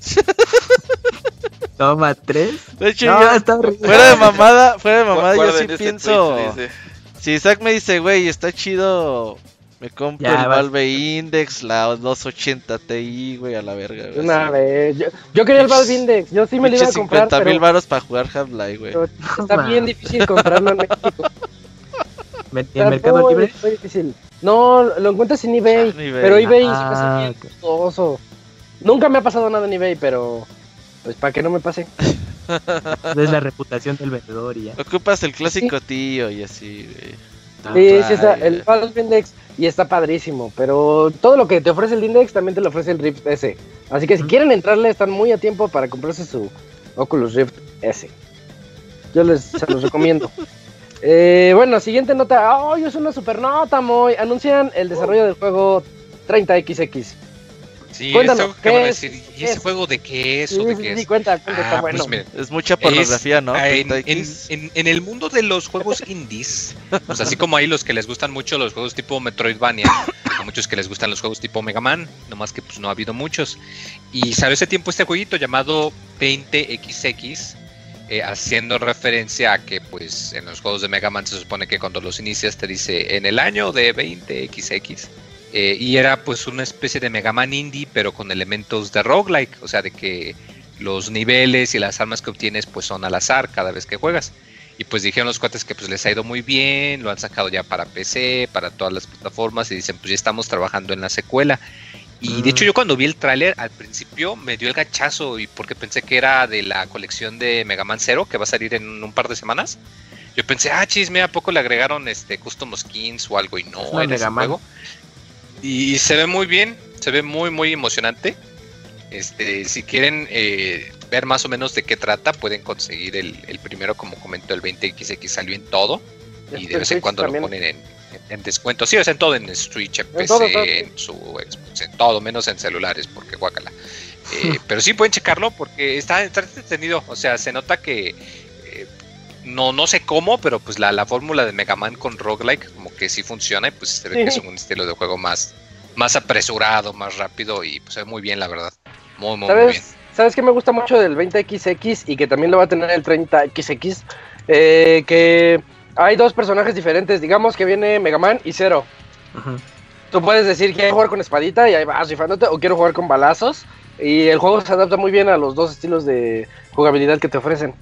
[SPEAKER 4] Toma tres.
[SPEAKER 7] De hecho,
[SPEAKER 4] No,
[SPEAKER 7] yo-
[SPEAKER 4] está
[SPEAKER 7] fuera de mamada, fuera de mamada, yo sí
[SPEAKER 6] este
[SPEAKER 7] pienso.
[SPEAKER 6] tweet.
[SPEAKER 7] Si Isaac me dice, güey, está chido, me compro
[SPEAKER 4] Ya,
[SPEAKER 7] el
[SPEAKER 4] vas.
[SPEAKER 7] Valve Index, la 280 Ti, güey, a la verga. güey,
[SPEAKER 2] Una
[SPEAKER 7] así.
[SPEAKER 2] vez. Yo, yo quería el Valve Index. Yo sí me lo iba a comprar,
[SPEAKER 7] 50 mil
[SPEAKER 2] pero,
[SPEAKER 7] baros para jugar Half-Life, güey.
[SPEAKER 2] está bien difícil comprarlo en México. Está
[SPEAKER 4] ¿En Mercado
[SPEAKER 2] muy,
[SPEAKER 4] Libre?
[SPEAKER 2] muy difícil. No, lo encuentras en eBay.
[SPEAKER 7] Ah, eBay.
[SPEAKER 2] Pero eBay
[SPEAKER 4] Ah,
[SPEAKER 2] se hace bien costoso. Nunca me ha pasado nada en eBay, pero. Pues para que no me pase.
[SPEAKER 4] Es la reputación del vendedor y ya.
[SPEAKER 7] Ocupas el clásico tío y así, güey.
[SPEAKER 2] Sí, sí, está
[SPEAKER 7] Ay,
[SPEAKER 2] el Valve Index y está padrísimo, pero todo lo que te ofrece el Index también te lo ofrece el Rift S. Así que si quieren entrarle, están muy a tiempo para comprarse su Oculus Rift S. Yo les se los recomiendo. Eh, bueno, siguiente nota. ¡Ay, es una super nota, muy! Anuncian el desarrollo del juego 30XX.
[SPEAKER 5] Sí,
[SPEAKER 2] Cuéntanos,
[SPEAKER 5] esto que van a
[SPEAKER 2] ¿qué es?
[SPEAKER 5] ¿y
[SPEAKER 2] ¿Qué
[SPEAKER 5] ese
[SPEAKER 2] es?
[SPEAKER 5] juego de qué es
[SPEAKER 2] Sí,
[SPEAKER 5] o de
[SPEAKER 2] sí,
[SPEAKER 5] qué
[SPEAKER 2] sí,
[SPEAKER 5] es?
[SPEAKER 2] cuenta, cuenta,
[SPEAKER 5] Ah,
[SPEAKER 2] bueno.
[SPEAKER 5] pues miren,
[SPEAKER 7] Es mucha pornografía, ¿no?
[SPEAKER 5] En,
[SPEAKER 7] 30X.
[SPEAKER 5] en- en- en el mundo de los juegos indies, pues así como hay los que les gustan mucho los juegos tipo Metroidvania, a muchos que les gustan los juegos tipo Mega Man, nomás que pues no ha habido muchos. Y salió ese tiempo este jueguito llamado 20XX, eh, haciendo referencia a que pues en los juegos de Mega Man se supone que cuando los inicias te dice en el año de 20XX. Eh, y era pues una especie de Mega Man indie, pero con elementos de roguelike, o sea, de que los niveles y las armas que obtienes pues son al azar cada vez que juegas. Y pues dijeron los cuates que pues les ha ido muy bien, lo han sacado ya para PC, para todas las plataformas y dicen pues ya estamos trabajando en la secuela. Y de hecho yo cuando vi el tráiler al principio me dio el gachazo y porque pensé que era de la colección de Mega Man Zero que va a salir en un par de semanas. Yo pensé, ah, chisme, ¿a poco le agregaron este custom skins o algo? Y no, era ese
[SPEAKER 4] Mega Man.
[SPEAKER 5] juego. Y, se ve muy bien, se ve muy, muy emocionante. Este, si quieren eh, ver más o menos de qué trata, pueden conseguir el, el primero, como comentó, el 20XX salió en todo. Y de vez en cuando
[SPEAKER 2] también.
[SPEAKER 5] lo ponen en, en- en descuento. Sí, o sea, en todo, en Switch, en
[SPEAKER 2] En
[SPEAKER 5] PC,
[SPEAKER 2] todo, todo.
[SPEAKER 5] en su Xbox, en todo, menos en celulares, porque guácala. Eh, pero sí pueden checarlo porque está, está entretenido. O sea, se nota que no, no sé cómo, pero pues la, la fórmula de Mega Man con roguelike como que sí funciona y pues se ve que es un estilo de juego más, más apresurado, más rápido y pues se ve muy bien, la verdad. Muy, muy, muy bien.
[SPEAKER 2] ¿Sabes, ¿Sabes qué me gusta mucho del 20XX y que también lo va a tener el 30XX? Eh, que hay dos personajes diferentes. Digamos que viene Mega Man y Zero.
[SPEAKER 4] Ujú.
[SPEAKER 2] Tú puedes decir quiero jugar con espadita y ahí vas rifándote, o quiero jugar con balazos. Y el juego se adapta muy bien a los dos estilos de jugabilidad que te ofrecen.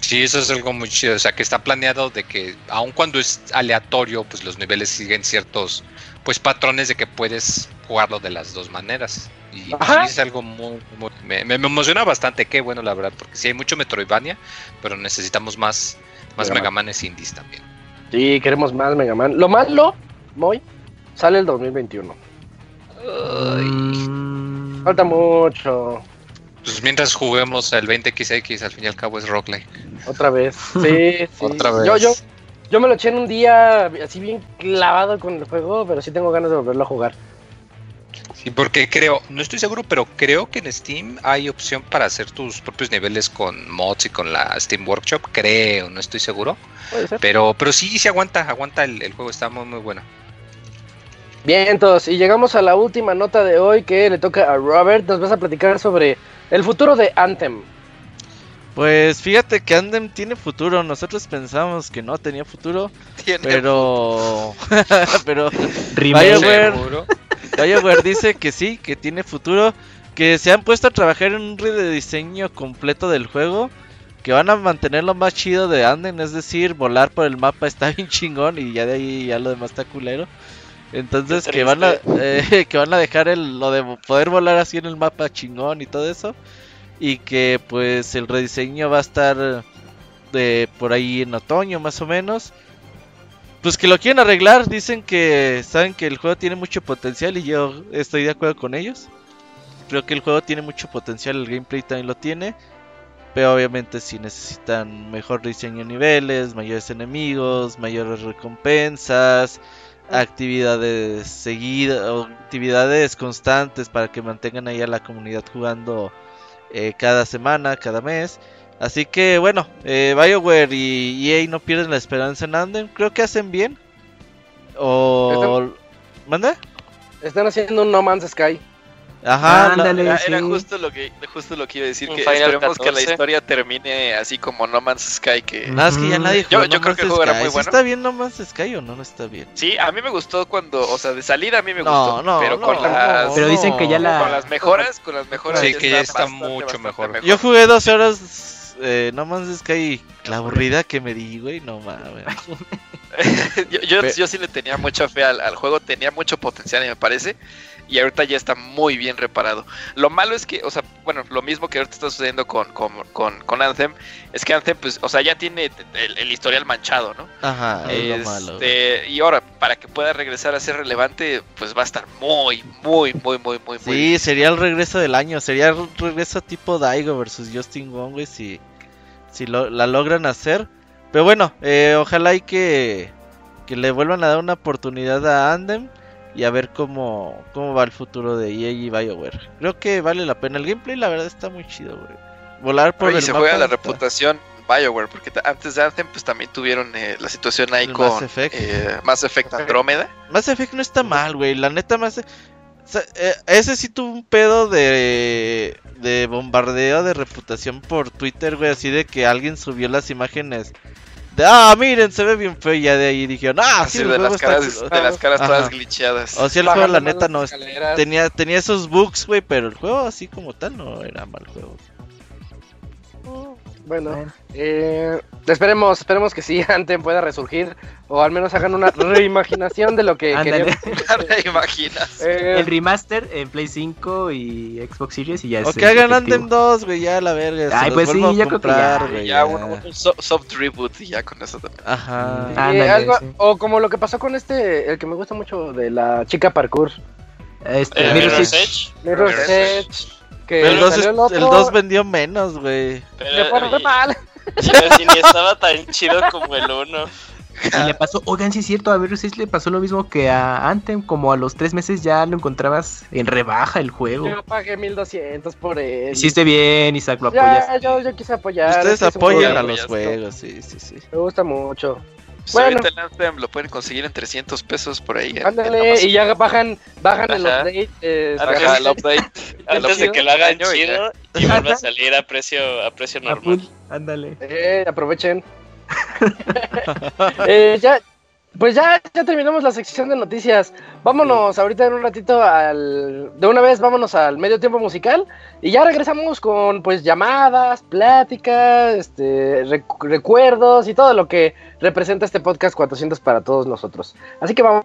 [SPEAKER 5] Sí, eso es algo muy chido. O sea, que está planeado de que, aun cuando es aleatorio, pues los niveles siguen ciertos pues patrones de que puedes jugarlo de las dos maneras. Y sí es algo muy, muy- me, emociona bastante, qué bueno la verdad, porque sí hay mucho Metroidvania, pero necesitamos más, más
[SPEAKER 2] Mega
[SPEAKER 5] Mega Manes indies también.
[SPEAKER 2] Sí, queremos más Mega Man. Lo malo, Moy, sale el 2021.
[SPEAKER 4] Mm,
[SPEAKER 2] Falta mucho.
[SPEAKER 5] Pues mientras juguemos el 20XX, al fin y al cabo es roguelike.
[SPEAKER 2] Otra vez. Sí, sí.
[SPEAKER 5] Otra vez.
[SPEAKER 2] Yo, yo, yo me lo eché en un día así bien clavado con el juego, pero sí tengo ganas de volverlo a jugar.
[SPEAKER 5] Sí, porque creo, no estoy seguro, pero creo que en Steam hay opción para hacer tus propios niveles con mods y con la Steam Workshop. Creo, no estoy seguro.
[SPEAKER 2] Puede ser.
[SPEAKER 5] Pero, pero sí, sí aguanta, aguanta el, el juego, está muy, muy bueno.
[SPEAKER 2] Bien, entonces, y llegamos a la última nota de hoy que le toca a Robert. Nos vas a platicar sobre el futuro de Anthem.
[SPEAKER 7] Pues fíjate que Andem tiene futuro. Nosotros pensamos que no tenía futuro,
[SPEAKER 6] Tiene
[SPEAKER 7] pero. pero
[SPEAKER 4] remake.
[SPEAKER 7] BioWare. BioWare dice que sí, que tiene futuro. Que se han puesto a trabajar en un rediseño completo del juego. Que van a mantener lo más chido de Anden, es decir, volar por el mapa está bien chingón y ya de ahí ya lo demás está culero. Entonces que van a eh, que van a dejar el, lo de poder volar así en el mapa chingón y todo eso y que pues el rediseño va a estar de por ahí en otoño más o menos. Pues que lo quieren arreglar, dicen que saben que el juego tiene mucho potencial y yo estoy de acuerdo con ellos. Creo que el juego tiene mucho potencial, el gameplay también lo tiene. Pero obviamente si necesitan mejor diseño de niveles, mayores enemigos, mayores recompensas, actividades seguidas, actividades constantes para que mantengan ahí a la comunidad jugando eh, cada semana, cada mes. Así que bueno, eh, BioWare y EA no pierden la esperanza en Andem. Creo que hacen bien. O... ¿Manda?
[SPEAKER 2] Están haciendo un No Man's Sky.
[SPEAKER 6] Ajá, era, justo lo que justo lo que iba a decir que esperemos que la historia termine así como No Man's Sky que
[SPEAKER 7] no, es que ya nadie
[SPEAKER 6] yo, yo creo que el juego era muy bueno.
[SPEAKER 7] ¿Está bien No Man's Sky o no no está bien?
[SPEAKER 6] Sí, a mí me gustó cuando, o sea, de salida a mí me gustó, no, pero con las
[SPEAKER 4] Pero dicen que ya la
[SPEAKER 6] con las mejoras, con las mejoras
[SPEAKER 5] Sí, que ya está, mucho mejor.
[SPEAKER 7] Yo jugué dos horas eh, No Man's Sky la aburrida que me di, güey, no mames.
[SPEAKER 6] yo, yo, yo, sí le tenía mucha fe al, al, juego, tenía mucho potencial y me parece y ahorita ya está muy bien reparado. Lo malo es que, o sea, bueno, lo mismo que ahorita está sucediendo con, con, con, Anthem, es que Anthem, pues, o sea, ya tiene el, historial manchado, ¿no?
[SPEAKER 7] Ajá, es lo malo.
[SPEAKER 6] Este, y ahora, para que pueda regresar a ser relevante, pues va a estar muy, muy, muy, muy, muy,
[SPEAKER 7] Sí, sería el regreso del año, sería el regreso tipo Daigo versus Justin Wong, güey, si, si lo, la logran hacer. Pero bueno, eh, ojalá y que, que le vuelvan a dar una oportunidad a Anthem y a ver cómo, cómo va el futuro de EA y BioWare. Creo que vale la pena el gameplay, la verdad está muy chido, güey. Volar por
[SPEAKER 6] el se juega la reputación BioWare, porque antes de Anthem pues también tuvieron eh, la situación ahí con Mass Effect, eh, Mass Effect Andrómeda.
[SPEAKER 7] Mass Effect no está mal, güey, la neta más... Eh, ese sí tuvo un pedo de, de bombardeo de reputación por Twitter, güey, así de que alguien subió las imágenes ah, miren, se ve bien feo. Y ya de ahí dijeron, ah, sí,
[SPEAKER 6] de, las caras, de las caras todas glitchadas.
[SPEAKER 7] O sea, el juego, la neta, no. Tenía, tenía esos bugs, güey, pero el juego, así como tal, no era mal juego.
[SPEAKER 2] Bueno, eh, esperemos, esperemos que sí, Anthem pueda resurgir o al menos hagan una reimaginación de lo que queríamos.
[SPEAKER 6] Eh,
[SPEAKER 4] el remaster en Play 5 y Xbox Series y ya
[SPEAKER 7] O que hagan Anthem 2, güey, ya la verga.
[SPEAKER 4] Ay, pues sí, yo creo que ya.
[SPEAKER 6] ya, un, soft reboot y ya con eso también.
[SPEAKER 7] Ajá.
[SPEAKER 2] algo, o como lo que pasó con este, el que me gusta mucho de la chica parkour.
[SPEAKER 4] Este,
[SPEAKER 6] eh, Mirror's Edge.
[SPEAKER 2] Mirror's Edge
[SPEAKER 7] el 2 vendió menos, güey.
[SPEAKER 2] Pero fue mal.
[SPEAKER 3] si ni estaba tan chido como el 1.
[SPEAKER 4] Y le pasó, oigan, sí es cierto, a ver si le pasó lo mismo que a Anthem, como a los tres meses ya lo encontrabas en rebaja el juego.
[SPEAKER 2] Yo pagué 1200 por él.
[SPEAKER 4] Hiciste bien, Isaac, lo apoyas.
[SPEAKER 2] Yo, yo quise apoyar.
[SPEAKER 7] Ustedes apoyan a los juegos, sí, sí, sí.
[SPEAKER 2] Me gusta mucho.
[SPEAKER 6] Bueno. el Anthem lo pueden conseguir en 300 pesos por ahí.
[SPEAKER 2] Ándale, y ya bajan, bajan el update.
[SPEAKER 6] Eh, el update.
[SPEAKER 3] Antes de que lo hagan chido y, vuelva a salir a precio, a precio normal.
[SPEAKER 4] Ándale.
[SPEAKER 2] Eh, aprovechen. eh, ya, pues ya, ya terminamos la sección de noticias. Vámonos ahorita en un ratito al. De una vez, vámonos al medio tiempo musical. Y ya regresamos con pues llamadas, pláticas, este, recuerdos y todo lo que representa este podcast 400 para todos nosotros. Así que vamos.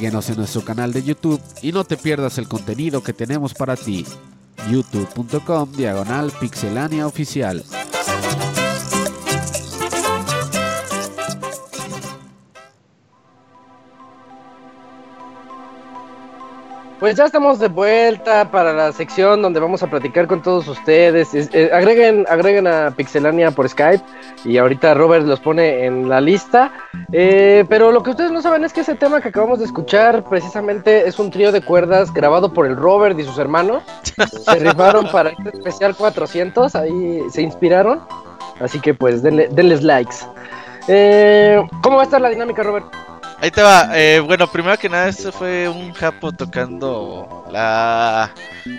[SPEAKER 1] Síguenos en nuestro canal de YouTube y no te pierdas el contenido que tenemos para ti. youtube.com diagonal pixelania oficial.
[SPEAKER 2] Pues ya estamos de vuelta para la sección donde vamos a platicar con todos ustedes. Eh, agreguen, agreguen a Pixelania por Skype y ahorita Robert los pone en la lista. Eh, pero lo que ustedes no saben es que ese tema que acabamos de escuchar precisamente es un trío de cuerdas grabado por el Robert y sus hermanos. Se rifaron para este especial 400, ahí se inspiraron. Así que pues denle, denles likes. Eh, ¿Cómo va a estar la dinámica, Robert?
[SPEAKER 7] Ahí te va. Eh, bueno, primero que nada, este fue un japo tocando la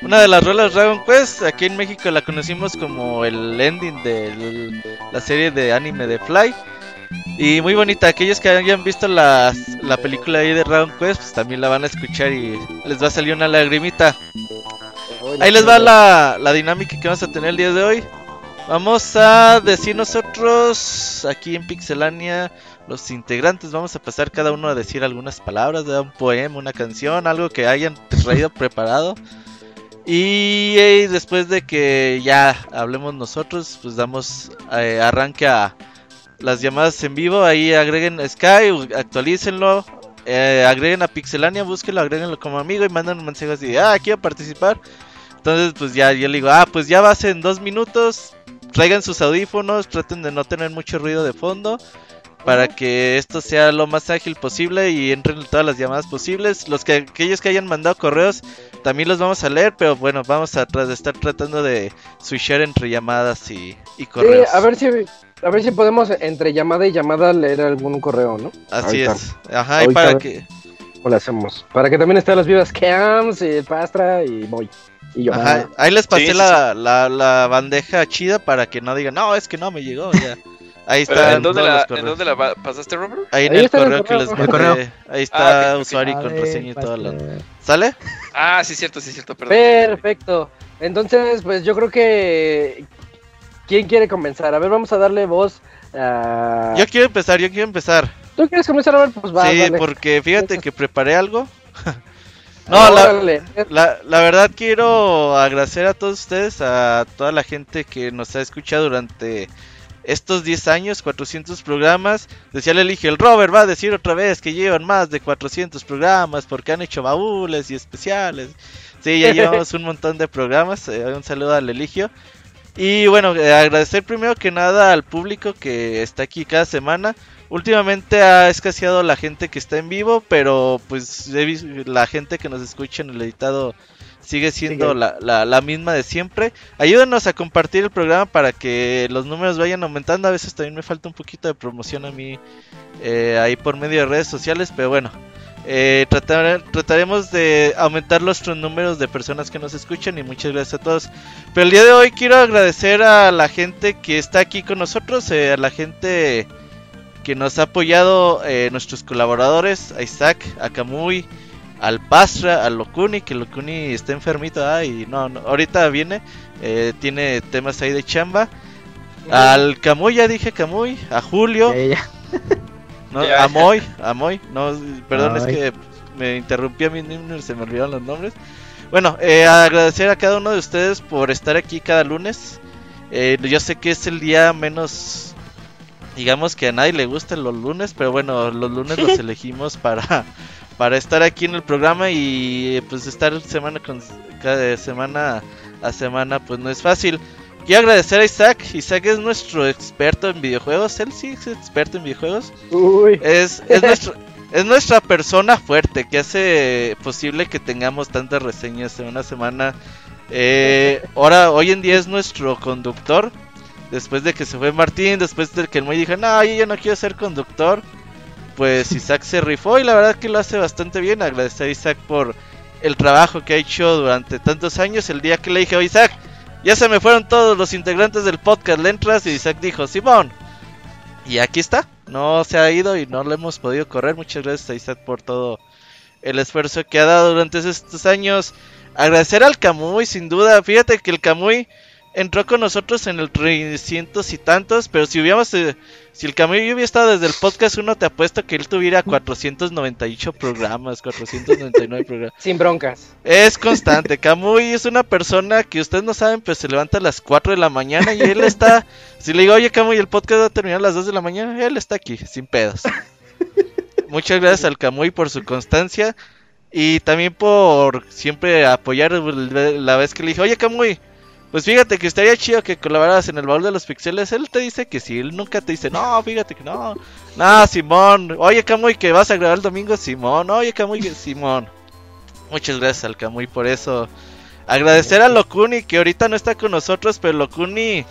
[SPEAKER 7] una de las rolas Dragon Quest. Aquí en México la conocimos como el ending de la serie de anime de Fly. Y muy bonita. Aquellos que hayan visto la, la película ahí de Dragon Quest, pues también la van a escuchar y les va a salir una lagrimita. Ahí les va la, la dinámica que vamos a tener el día de hoy. Vamos a decir nosotros aquí en Pixelania los integrantes vamos a pasar cada uno a decir algunas palabras de un poema, una canción, algo que hayan traído preparado. Y, eh, después de que ya hablemos nosotros, pues damos eh, arranque a las llamadas en vivo. Ahí agreguen Sky, actualícenlo, eh, agreguen a Pixelania, búsquenlo, agréguenlo como amigo y mandan un mensaje así ah, quiero participar. Entonces, pues ya yo le digo, ah, pues ya va en dos minutos. Traigan sus audífonos, traten de no tener mucho ruido de fondo para que esto sea lo más ágil posible y entren todas las llamadas posibles. Los que aquellos que hayan mandado correos también los vamos a leer, pero bueno, vamos a estar tratando de switchar entre llamadas y, correos.
[SPEAKER 2] a ver si a ver si podemos entre llamada y llamada leer algún correo, ¿no?
[SPEAKER 7] Así es. Ajá, y para que
[SPEAKER 2] ¿Cómo lo hacemos? Para que también estén las vidas Cams, y Pastra y voy. Y yo,
[SPEAKER 7] Ajá, ahí les pasé la, la, la, bandeja chida para que no digan, no, es que no me llegó ya. Ahí está.
[SPEAKER 6] ¿En dónde, la, ¿En dónde la pasaste, Robert?
[SPEAKER 7] Ahí en el correo, que les mandé. Ahí está ah, usuario y contraseña y todo. Lo... ¿Sale?
[SPEAKER 6] Ah, sí, cierto, sí, cierto.
[SPEAKER 2] Perdón. Perfecto. Entonces, pues yo creo que. ¿Quién quiere comenzar? A ver, vamos a darle voz a.
[SPEAKER 7] Yo quiero empezar, yo quiero empezar.
[SPEAKER 2] ¿Tú quieres comenzar, Robert? Pues va.
[SPEAKER 7] Sí, porque fíjate que preparé algo. No, la, la, la, verdad quiero agradecer a todos ustedes, a toda la gente que nos ha escuchado durante estos 10 años, 400 programas. Decía el elige, el Robert va a decir otra vez que llevan más de 400 programas porque han hecho baúles y especiales. Sí, ya llevamos un montón de programas. Eh, un saludo al Eligio. Y bueno, eh, agradecer primero que nada al público que está aquí cada semana. Últimamente ha escaseado la gente que está en vivo, pero pues la gente que nos escucha en el editado sigue siendo La, la, misma de siempre. Ayúdenos a compartir el programa para que los números vayan aumentando. A veces también me falta un poquito de promoción a mí eh, ahí por medio de redes sociales, pero bueno. Eh, trataremos de aumentar nuestros números de personas que nos escuchan y muchas gracias a todos. Pero el día de hoy quiero agradecer a la gente que está aquí con nosotros, eh, a la gente que nos ha apoyado, eh, nuestros colaboradores, a Isaac, a Kamui, al Pastra, al Locuni, que Locuni está enfermito, ah, y no, ahorita viene, eh, tiene temas ahí de chamba. Al Camuy, ya dije Camuy, a Julio, no, a Moy, a Moy, no, perdón, es que me interrumpí a mi y se me olvidaron los nombres. Bueno, eh, agradecer a cada uno de ustedes por estar aquí cada lunes. Eh, yo sé que es el día menos, digamos que a nadie le gustan los lunes, pero bueno, los lunes los elegimos para para estar aquí en el programa y pues estar semana con cada semana a semana pues no es fácil. Quiero agradecer a Isaac. Isaac es nuestro experto en videojuegos. Él sí es experto en videojuegos. Es, es, nuestro, es nuestra persona fuerte que hace posible que tengamos tantas reseñas en una semana. Eh, ahora, hoy en día es nuestro conductor. Después de que se fue Martín, después de que el muy dijo, no, yo ya no quiero ser conductor pues Isaac se rifó y la verdad que lo hace bastante bien. Agradecer a Isaac por el trabajo que ha hecho durante tantos años. El día que le dije, a Isaac, ya se me fueron todos los integrantes del podcast, le entras y Isaac dijo, Simón. Y aquí está, no se ha ido y no le hemos podido correr. Muchas gracias a Isaac por todo el esfuerzo que ha dado durante estos años. Agradecer al Camuy, sin duda. Fíjate que el Camuy entró con nosotros en el 300 y tantos, pero si hubiéramos, eh, si el Camuy hubiera estado desde el podcast 1, te apuesto que él tuviera 498 programas, 499 programas.
[SPEAKER 2] Sin broncas.
[SPEAKER 7] Es constante, Camuy es una persona que ustedes no saben, pues se levanta a las 4 de la mañana y él está, si le digo, oye Camuy, el podcast va a terminar a las 2 de la mañana, él está aquí, sin pedos. Muchas gracias al Camuy por su constancia y también por siempre apoyar la vez que le dije, oye Camuy, pues fíjate que estaría chido que colaboraras en el baúl de los pixeles. Él te dice que sí, él nunca te dice, no, fíjate que no. No, Simón. Oye, Camuy, que vas a grabar el domingo, Simón. Oye, Camuy, Simón. Muchas gracias al Camuy por eso. Agradecer a Locuni, que ahorita no está con nosotros, pero Locuni,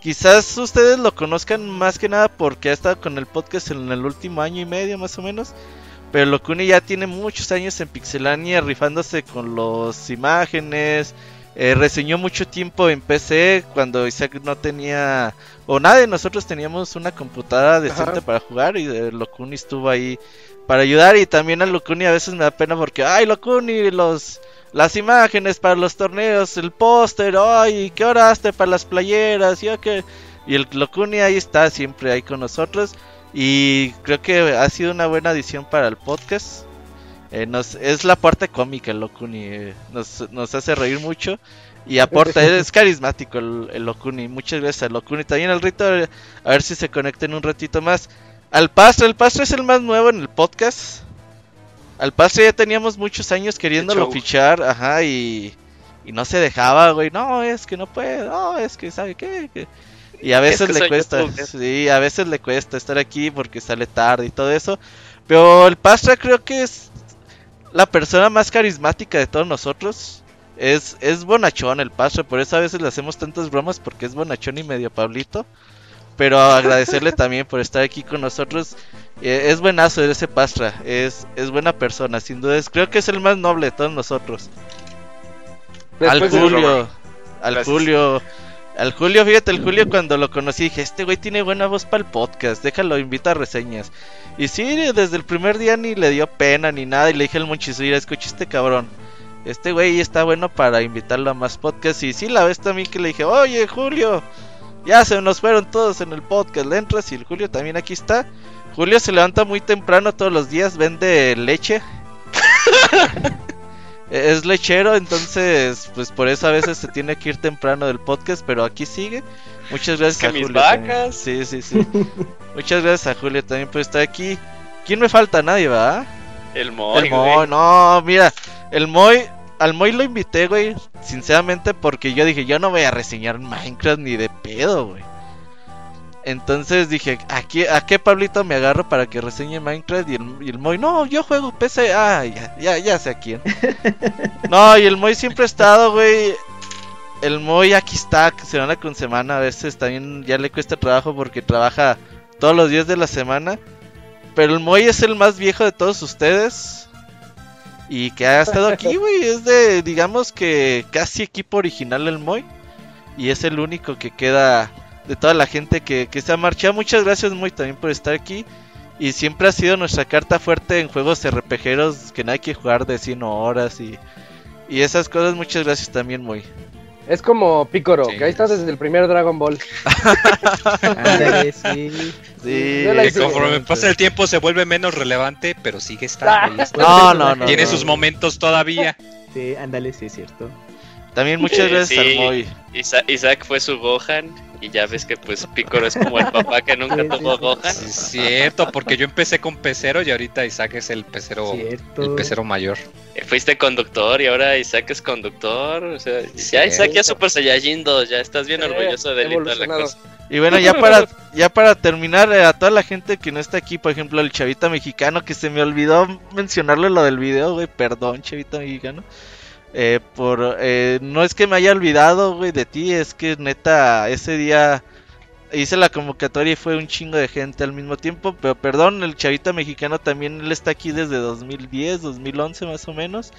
[SPEAKER 7] quizás ustedes lo conozcan más que nada porque ha estado con el podcast en el último año y medio, más o menos. Pero Locuni ya tiene muchos años en Pixelania rifándose con los imágenes eh, reseñó mucho tiempo en PC cuando Isaac no tenía, o nada de nosotros teníamos una computadora decente para jugar y eh, Locuni estuvo ahí para ayudar y también a Locuni a veces me da pena porque, ay Locuni, los, las imágenes para los torneos, el póster, ay, ¿qué oraste para las playeras? Y, y el Locuni ahí está siempre ahí con nosotros y creo que ha sido una buena adición para el podcast. Eh, nos, es la parte cómica el Lokuni. Eh, nos, nos, hace reír mucho. Y aporta, es carismático el, el Lokuni. Muchas gracias al Lokuni. También al Rito, a ver si se conecten un ratito más. Al Pastre, el Pastre es el más nuevo en el podcast. Al Pastre ya teníamos muchos años queriéndolo fichar, ajá, y, y no se dejaba, güey. No, es que no puede, no, es que sabe qué. Y a veces le cuesta, sí, a veces le cuesta estar aquí porque sale tarde y todo eso. Pero el Pastra creo que es la persona más carismática de todos nosotros. Es, es bonachón el Pastra, por eso a veces le hacemos tantas bromas porque es bonachón y medio Pablito. Pero agradecerle también por estar aquí con nosotros. Eh, es buenazo ese Pastra, es, es buena persona, sin duda. creo que es el más noble de todos nosotros. al Julio, al Julio, al Julio, fíjate, el Julio cuando lo conocí dije, este güey tiene buena voz para el podcast, déjalo, invita a reseñas. Y sí, desde el primer día ni le dio pena ni nada y le dije al Monchisuira, escucha este cabrón. Este güey está bueno para invitarlo a más podcasts. Y sí, la vez también que le dije, oye Julio, ya se nos fueron todos en el podcast, le entras y el Julio también aquí está. Julio se levanta muy temprano todos los días, vende leche. es lechero, entonces, pues por eso a veces se tiene que ir temprano del podcast, pero aquí sigue. Muchas gracias a Julio. Vacas. Sí, sí, sí. Muchas gracias a Julio también por estar aquí. ¿Quién me falta? Nadie, ¿va?
[SPEAKER 3] El Moy.
[SPEAKER 7] El Moy, no, mira, el Moy, al Moy lo invité, güey, sinceramente porque yo dije, yo no voy a reseñar Minecraft ni de pedo, güey. Entonces dije, ¿a qué, ¿a qué Pablito me agarro para que reseñe Minecraft? Y el, y el Moy, no, yo juego PC. Ah, ya, ya, ya sé a quién. no, y el Moy siempre ha estado, güey. El Moy aquí está, semana con semana. A veces también ya le cuesta trabajo porque trabaja todos los días de la semana. Pero el Moy es el más viejo de todos ustedes. Y que ha estado aquí, güey. Es de, digamos que casi equipo original el Moy. Y es el único que queda de toda la gente que, que se ha marchado. Muchas gracias muy también por estar aquí. Y siempre ha sido nuestra carta fuerte en juegos RPGeros que no hay que jugar de 100 horas y, y esas cosas. Muchas gracias también muy.
[SPEAKER 2] Es como Picoro, que ahí está desde el primer Dragon Ball.
[SPEAKER 5] sí. sí. Que conforme pasa el tiempo se vuelve menos relevante, pero sigue estando.
[SPEAKER 7] No, no, no.
[SPEAKER 5] Tiene sus momentos todavía.
[SPEAKER 4] Sí, ándale, sí, es cierto.
[SPEAKER 7] También muchas gracias al Moy.
[SPEAKER 3] Isaac fue su Gohan y ya ves que pues Picoro es como el papá que nunca tuvo Gohan.
[SPEAKER 5] Sí, cierto, porque yo empecé con pecero y ahorita Isaac es el pecero, el pecero mayor.
[SPEAKER 3] Eh, fuiste conductor y ahora Isaac es conductor. O sea, ya Isaac ya Super Saiyajin 2, ya estás bien orgulloso de él y toda la cosa.
[SPEAKER 7] Y bueno, ya para, ya para terminar, eh, a toda la gente que no está aquí, por ejemplo, el chavita mexicano, que se me olvidó mencionarle lo del video, güey, perdón, chavita mexicano. Eh, por eh, no es que me haya olvidado, güey, de ti, es que neta ese día hice la convocatoria y fue un chingo de gente al mismo tiempo, pero perdón, el chavita mexicano también él está aquí desde 2010, 2011 más o menos.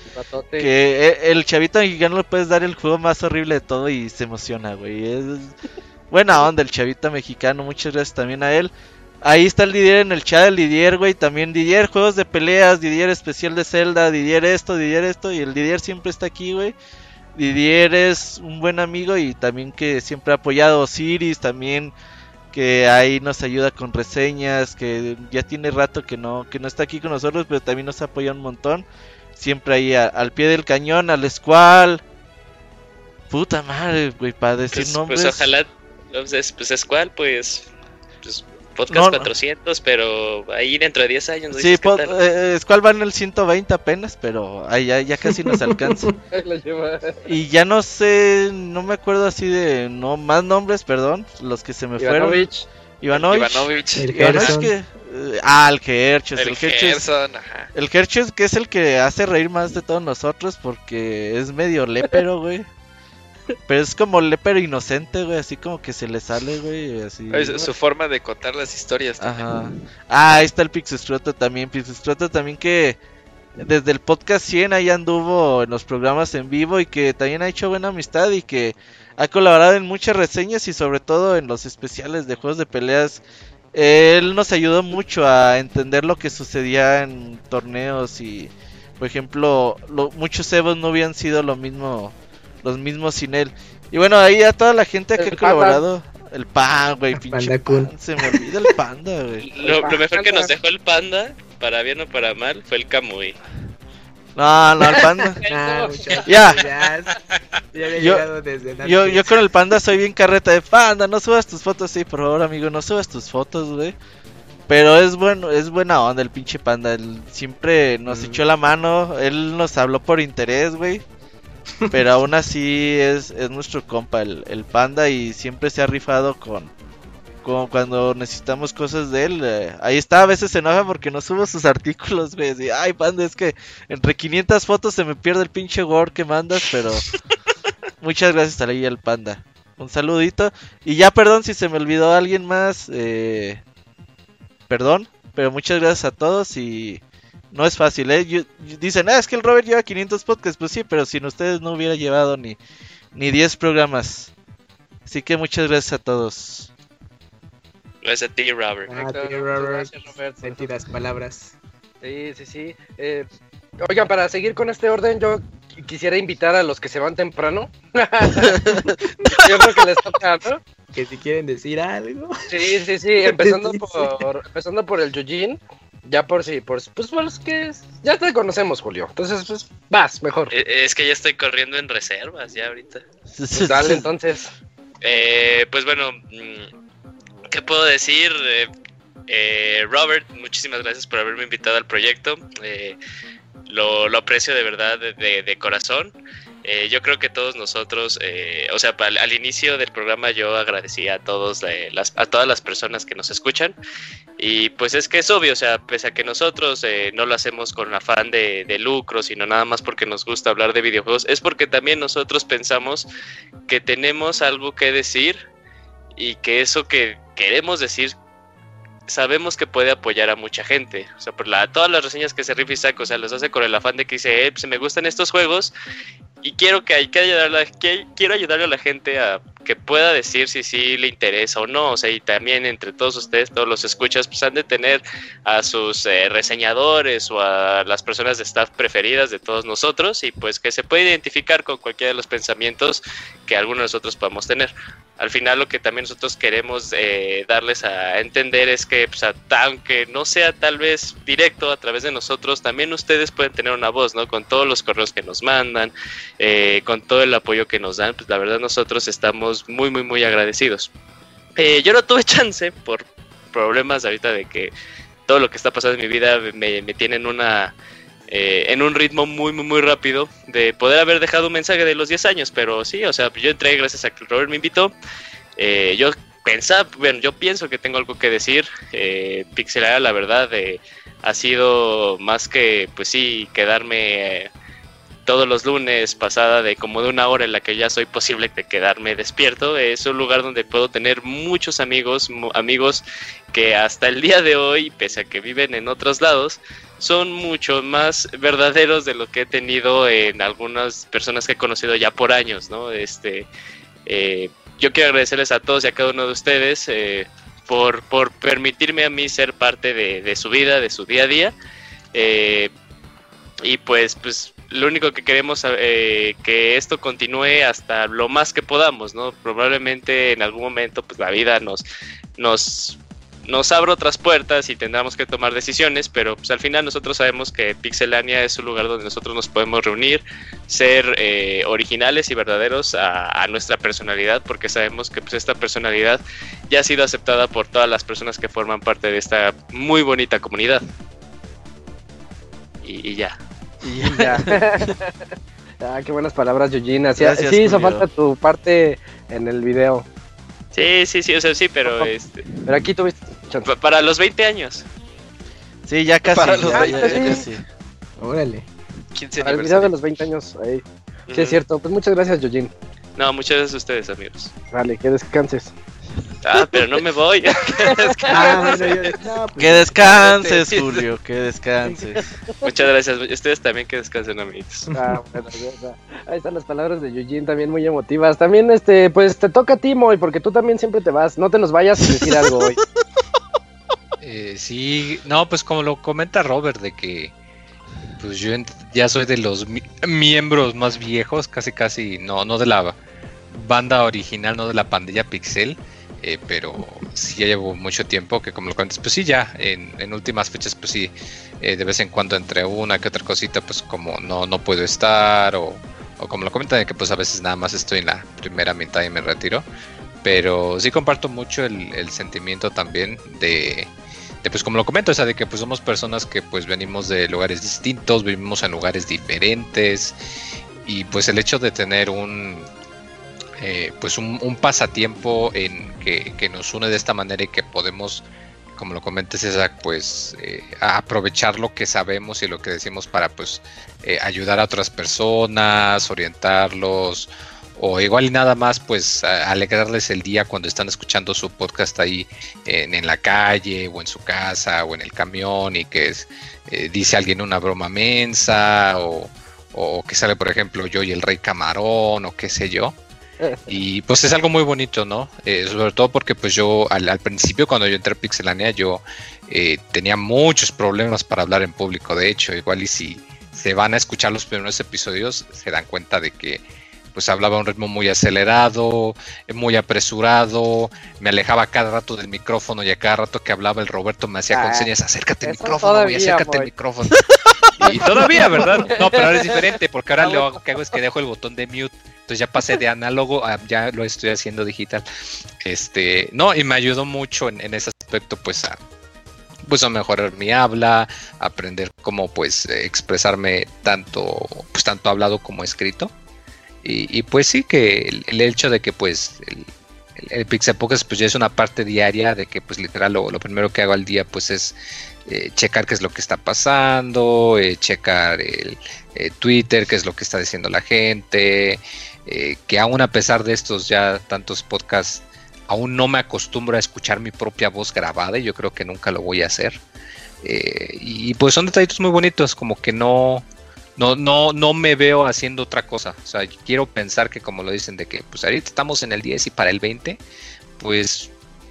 [SPEAKER 7] Que eh, el chavita mexicano le puedes dar el juego más horrible de todo y se emociona, güey. Es buena onda el chavita mexicano, muchas gracias también a él. Ahí está el Didier en el chat del Didier, güey. También Didier, juegos de peleas, Didier especial de Zelda, Didier esto, Didier esto. Y el Didier siempre está aquí, güey. Didier es un buen amigo y también que siempre ha apoyado Osiris, también que ahí nos ayuda con reseñas, que ya tiene rato que no, que no está aquí con nosotros, pero también nos apoya un montón. Siempre ahí al pie del cañón, al Squall. Puta madre, güey, para decir
[SPEAKER 3] Pues,
[SPEAKER 7] nombres.
[SPEAKER 3] pues ojalá, pues, pues Squall, pues, pues podcast
[SPEAKER 7] No, no.
[SPEAKER 3] 400, pero ahí dentro de 10 años. ¿no
[SPEAKER 7] Sí,
[SPEAKER 3] dices qué
[SPEAKER 7] po-
[SPEAKER 3] tal?
[SPEAKER 7] eh, Squall va en el 120 apenas, pero ahí ya, ya casi nos alcanza. Y ya no sé, no me acuerdo así de no más nombres, perdón, los que se me fueron.
[SPEAKER 2] Ivanovich.
[SPEAKER 7] Ivanovich.
[SPEAKER 6] Ivanovich,
[SPEAKER 4] El
[SPEAKER 7] Ivanovich que eh, ah, el Herches, el,
[SPEAKER 6] el.
[SPEAKER 7] El Herches que es el que hace reír más de todos nosotros porque es medio lépero, güey. Pero es como lépero inocente, güey, así como que se le sale, güey, así.
[SPEAKER 6] Es su forma de contar las historias también.
[SPEAKER 7] Ajá. Ah, ahí está el Pixescroto también. Pixescroto también que desde el podcast 100 ahí anduvo en los programas en vivo y que también ha hecho buena amistad y que ha colaborado en muchas reseñas y sobre todo en los especiales de juegos de peleas. Él nos ayudó mucho a entender lo que sucedía en torneos y, por ejemplo, lo- muchos Evos no hubieran sido lo mismo, los mismos sin él. Y bueno, ahí a toda la gente que ha colaborado. El pan, güey,
[SPEAKER 4] El
[SPEAKER 7] pinche pan, Se me olvida el panda, güey.
[SPEAKER 3] Lo, lo mejor que nos dejó el panda, para bien o para mal, fue el Kamui.
[SPEAKER 7] No, no, el panda.
[SPEAKER 4] Ah, muchachos,
[SPEAKER 7] Ya.
[SPEAKER 4] ya,
[SPEAKER 7] Yo-
[SPEAKER 4] llegado desde.
[SPEAKER 7] Yo, yo con el panda soy bien carreta de panda, no subas tus fotos, sí, por favor, amigo, no subas tus fotos, güey. Pero es bueno, es buena onda el pinche panda, él siempre nos
[SPEAKER 4] Mm.
[SPEAKER 7] echó la mano, él nos habló por interés, güey. Pero aún así es, es nuestro compa el, el panda y siempre se ha rifado con, con cuando necesitamos cosas de él. eh, ahí está, a veces se enoja porque no subo sus artículos, güey. así, Ay, panda, es que entre 500 fotos se me pierde el pinche Word que mandas, pero muchas gracias a ahí al panda. Un saludito. Y ya, perdón si se me olvidó alguien más. eh, perdón, pero muchas gracias a todos y no es fácil, ¿eh? Yo- yo- dicen, ah, es que el Robert lleva 500 podcasts. Pues sí, pero sin ustedes no hubiera llevado ni, ni 10 programas. Así que muchas gracias a todos.
[SPEAKER 3] Gracias a ti, Robert.
[SPEAKER 4] Ah, tío
[SPEAKER 2] muchas
[SPEAKER 4] Robert.
[SPEAKER 2] gracias.
[SPEAKER 4] Sentidas palabras.
[SPEAKER 2] Sí, sí, sí. Eh, oigan, para seguir con este orden, yo qu- quisiera invitar a los que se van temprano. yo creo que les toca, ¿no?
[SPEAKER 4] Que si quieren decir algo.
[SPEAKER 2] Sí, sí, sí. Empezando por, empezando por el Yujin. Ya por si, por, pues por los que ya te conocemos, Julio. Entonces, pues vas, mejor.
[SPEAKER 3] Eh, Es que ya estoy corriendo en reservas, ya ahorita.
[SPEAKER 2] Pues dale, entonces.
[SPEAKER 3] Eh, pues bueno, mm, ¿qué puedo decir? Eh, eh, Robert, muchísimas gracias por haberme invitado al proyecto. Eh, lo, lo aprecio de verdad, de, de- de corazón. Eh, yo creo que todos nosotros, eh, o sea, al, al inicio del programa yo agradecí a todos las, a todas las personas que nos escuchan y pues es que es obvio, o sea, pese a que nosotros eh, no lo hacemos con afán de, de lucro, sino nada más porque nos gusta hablar de videojuegos, es porque también nosotros pensamos que tenemos algo que decir y que eso que queremos decir sabemos que puede apoyar a mucha gente. O sea, por la, todas las reseñas que se rifa Isaac, o sea, los hace con el afán de que dice, eh, pues me gustan estos juegos y quiero que, hay que ayudarle, a- que- quiero ayudarle a la gente a que pueda decir si sí le interesa o no. O sea, y también entre todos ustedes, todos los escuchas, pues han de tener a sus eh, reseñadores o a las personas de staff preferidas de todos nosotros y pues que se puede identificar con cualquiera de los pensamientos que algunos de nosotros podamos tener. Al final lo que también nosotros queremos eh, darles a entender es que pues, aunque no sea tal vez directo a través de nosotros, también ustedes pueden tener una voz, ¿no? Con todos los correos que nos mandan, eh, con todo el apoyo que nos dan, pues la verdad nosotros estamos muy, muy, muy agradecidos. Eh, yo no tuve chance por problemas ahorita de que todo lo que está pasando en mi vida me, me tiene en una eh, en un ritmo muy muy muy rápido de poder haber dejado un mensaje de los 10 años pero sí o sea yo entré gracias a que Robert me invitó. Eh, yo pensaba bueno yo pienso que tengo algo que decir. Eh, Pixelada la verdad eh, ha sido más que pues sí quedarme eh, todos los lunes pasada de como de una hora en la que ya soy posible de quedarme despierto. Es un lugar donde puedo tener muchos amigos, amigos que hasta el día de hoy, pese a que viven en otros lados, son mucho más verdaderos de lo que he tenido en algunas personas que he conocido ya por años, ¿no? Este, eh, yo quiero agradecerles a todos y a cada uno de ustedes eh, por, por permitirme a mí ser parte de, de su vida, de su día a día. Eh, y pues, pues lo único que queremos eh, que esto continúe hasta lo más que podamos, ¿no? Probablemente en algún momento pues la vida nos nos nos abre otras puertas y tendremos que tomar decisiones, pero pues al final nosotros sabemos que Pixelania es un lugar donde nosotros nos podemos reunir, ser eh, originales y verdaderos a, nuestra personalidad, porque sabemos que pues esta personalidad ya ha sido aceptada por todas las personas que forman parte de esta muy bonita comunidad. Y, ya.
[SPEAKER 2] Y ya. ah, qué buenas palabras, Eugene. Sí, sí hizo falta tu parte en el video.
[SPEAKER 3] Sí, sí, sí, o sea, sí, pero este.
[SPEAKER 2] Pero aquí tuviste.
[SPEAKER 3] Para los 20 años.
[SPEAKER 7] Sí, ya casi. Para los ya, 20
[SPEAKER 2] Órale. 15 Para el video de los 20 años, ahí. Sí, es cierto. Pues muchas gracias, Yojin.
[SPEAKER 3] No, muchas gracias a ustedes, amigos.
[SPEAKER 2] Vale, que descanses.
[SPEAKER 3] Ah, pero no me voy. que
[SPEAKER 7] ah, descanses, que descanses Julio, que descanses.
[SPEAKER 3] Muchas gracias. Ustedes también que descansen, amigos. Ah, bueno,
[SPEAKER 2] Ahí están las palabras de Yujin también muy emotivas. También, este, pues te toca a ti, Moy, porque tú también siempre te vas. No te nos vayas a decir algo hoy.
[SPEAKER 5] Eh, sí, no, pues como lo comenta Robert, de que pues yo ya soy de los miembros más viejos, casi casi, no, no de la banda original, no de la pandilla Pixel, eh, pero sí ya llevo mucho tiempo que como lo comentas, pues sí ya en, últimas fechas pues sí, eh, de vez en cuando entre una que otra cosita pues como no, no puedo estar o, como lo comentan que pues a veces nada más estoy en la primera mitad y me retiro, pero sí comparto mucho el, sentimiento también de, pues como lo comento, o sea, de que pues somos personas que pues venimos de lugares distintos, vivimos en lugares diferentes y pues el hecho de tener un eh, pues un, pasatiempo en que, nos une de esta manera y que podemos, como lo comentes César, pues eh, aprovechar lo que sabemos y lo que decimos para pues eh, ayudar a otras personas, orientarlos o igual y nada más pues alegrarles el día cuando están escuchando su podcast ahí en, la calle o en su casa o en el camión y que dice alguien una broma mensa o que sale por ejemplo yo y el rey camarón o qué sé yo y pues es algo muy bonito, ¿no? Eh, sobre todo porque pues yo al, principio cuando yo entré a Pixelania yo eh, tenía muchos problemas para hablar en público. De hecho, igual y si se van a escuchar los primeros episodios se dan cuenta de que pues hablaba a un ritmo muy acelerado, muy apresurado, me alejaba cada rato del micrófono y a cada rato que hablaba el Roberto me hacía con ah, señas, acércate al micrófono, y acércate al micrófono. y todavía, ¿verdad? No, pero ahora es diferente porque ahora lo que hago es que dejo el botón de mute entonces ya pasé de análogo a ya lo estoy haciendo digital. Este, no, y me ayudó mucho en, ese aspecto, pues a pues a mejorar mi habla, aprender cómo pues expresarme tanto, pues tanto hablado como escrito. Y, pues sí que el, hecho de que pues el, el, Pixel pues ya es una parte diaria de que pues literal lo, primero que hago al día pues es eh, checar qué es lo que está pasando, eh, checar el eh, Twitter, qué es lo que está diciendo la gente, que aún a pesar de estos ya tantos podcasts, aún no me acostumbro a escuchar mi propia voz grabada y yo creo que nunca lo voy a hacer. Y pues son detallitos muy bonitos, como que no, no, no, no me veo haciendo otra cosa. O sea, quiero pensar que como lo dicen de que pues ahorita estamos en el 10 y para el 20, pues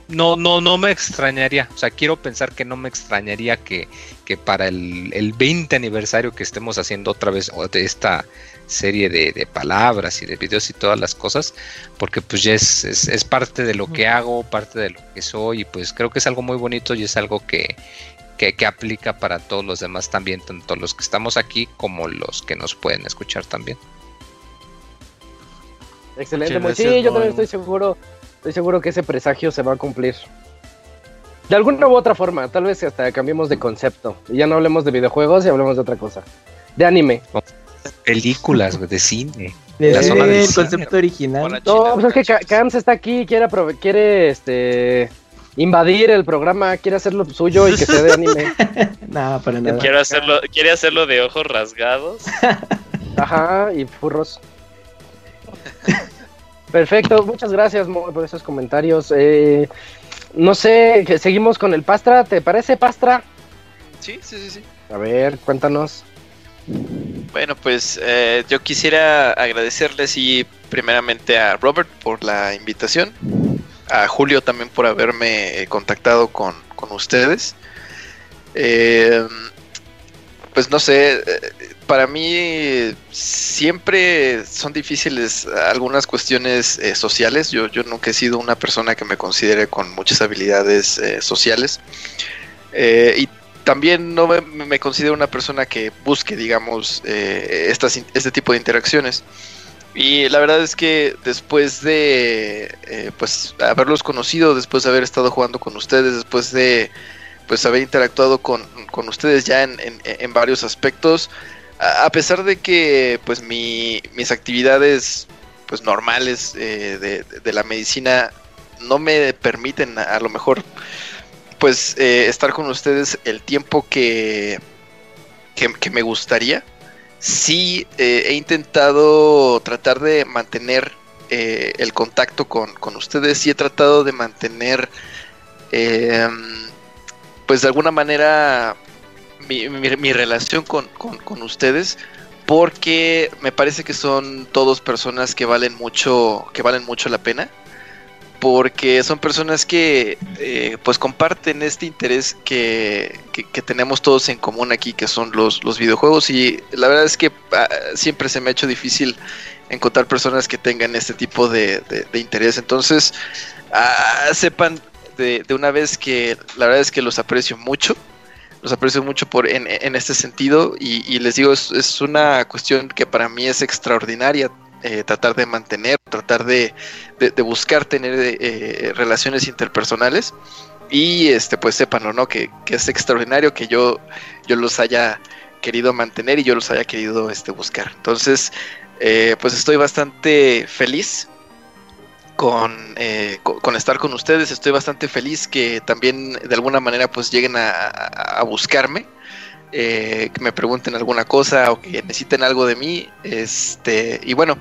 [SPEAKER 5] no, no, no me extrañaría. O sea, quiero pensar que no me extrañaría que, que para el, el 20 aniversario que estemos haciendo otra vez de esta serie de, palabras y de videos y todas las cosas, porque pues ya es, es, parte de lo que hago, parte de lo que soy, y pues creo que es algo muy bonito y es algo que, que, aplica para todos los demás también, tanto los que estamos aquí como los que nos pueden escuchar también.
[SPEAKER 2] Excelente, sí, yo también estoy seguro, estoy seguro que ese presagio se va a cumplir. De alguna u otra forma, tal vez hasta cambiemos de concepto. Y ya no hablemos de videojuegos y hablemos de otra cosa. De anime
[SPEAKER 5] películas de cine.
[SPEAKER 2] la zona el concepto original. No, pues es que Kams está aquí, quiere, quiere este invadir el programa, quiere hacerlo suyo y que sea de anime.
[SPEAKER 3] no, para nada. Quiere hacerlo, quiere hacerlo de ojos rasgados.
[SPEAKER 2] Ajá, y furros. Perfecto, muchas gracias por esos comentarios. Eh, no sé, seguimos con el Pastra, ¿te parece Pastra?
[SPEAKER 6] Sí, sí, sí, sí.
[SPEAKER 2] A ver, cuéntanos.
[SPEAKER 6] Bueno, pues eh, yo quisiera agradecerles y primeramente a Robert por la invitación, a Julio también por haberme contactado con, ustedes. Eh, pues no sé, eh, para mí siempre son difíciles algunas cuestiones eh, sociales. Yo, yo nunca he sido una persona que me considere con muchas habilidades sociales. y también no me, considero una persona que busque, digamos, estas, este tipo de interacciones. Y la verdad es que después de pues haberlos conocido, después de haber estado jugando con ustedes, después de pues haber interactuado con, ustedes ya en, en, varios aspectos. A, pesar de que pues mis actividades pues normales eh, de, la medicina no me permiten a, lo mejor pues eh, estar con ustedes el tiempo que, que, me gustaría. Sí eh, he intentado tratar de mantener el contacto con, con, ustedes y he tratado de mantener pues de alguna manera mi, relación con, ustedes porque me parece que son todos personas que valen mucho que valen mucho la pena porque son personas que eh, pues comparten este interés que, tenemos todos en común aquí que son los, los videojuegos. Y la verdad es que ah, siempre se me ha hecho difícil encontrar personas que tengan este tipo de, interés. Entonces ah, sepan de, una vez que la verdad es que los aprecio mucho. Los aprecio mucho por en, este sentido y, les digo, es, una cuestión que para mí es extraordinaria. Eh, tratar de mantener, tratar de, buscar tener eh, relaciones interpersonales y este pues sépanlo, ¿no? Que, es extraordinario que yo, yo los haya querido mantener y yo los haya querido este, buscar. Entonces, eh, pues estoy bastante feliz eh, con, estar con ustedes. Estoy bastante feliz que también de alguna manera pues lleguen a, buscarme. Eh, que me pregunten alguna cosa o que necesiten algo de mí. Este, y bueno,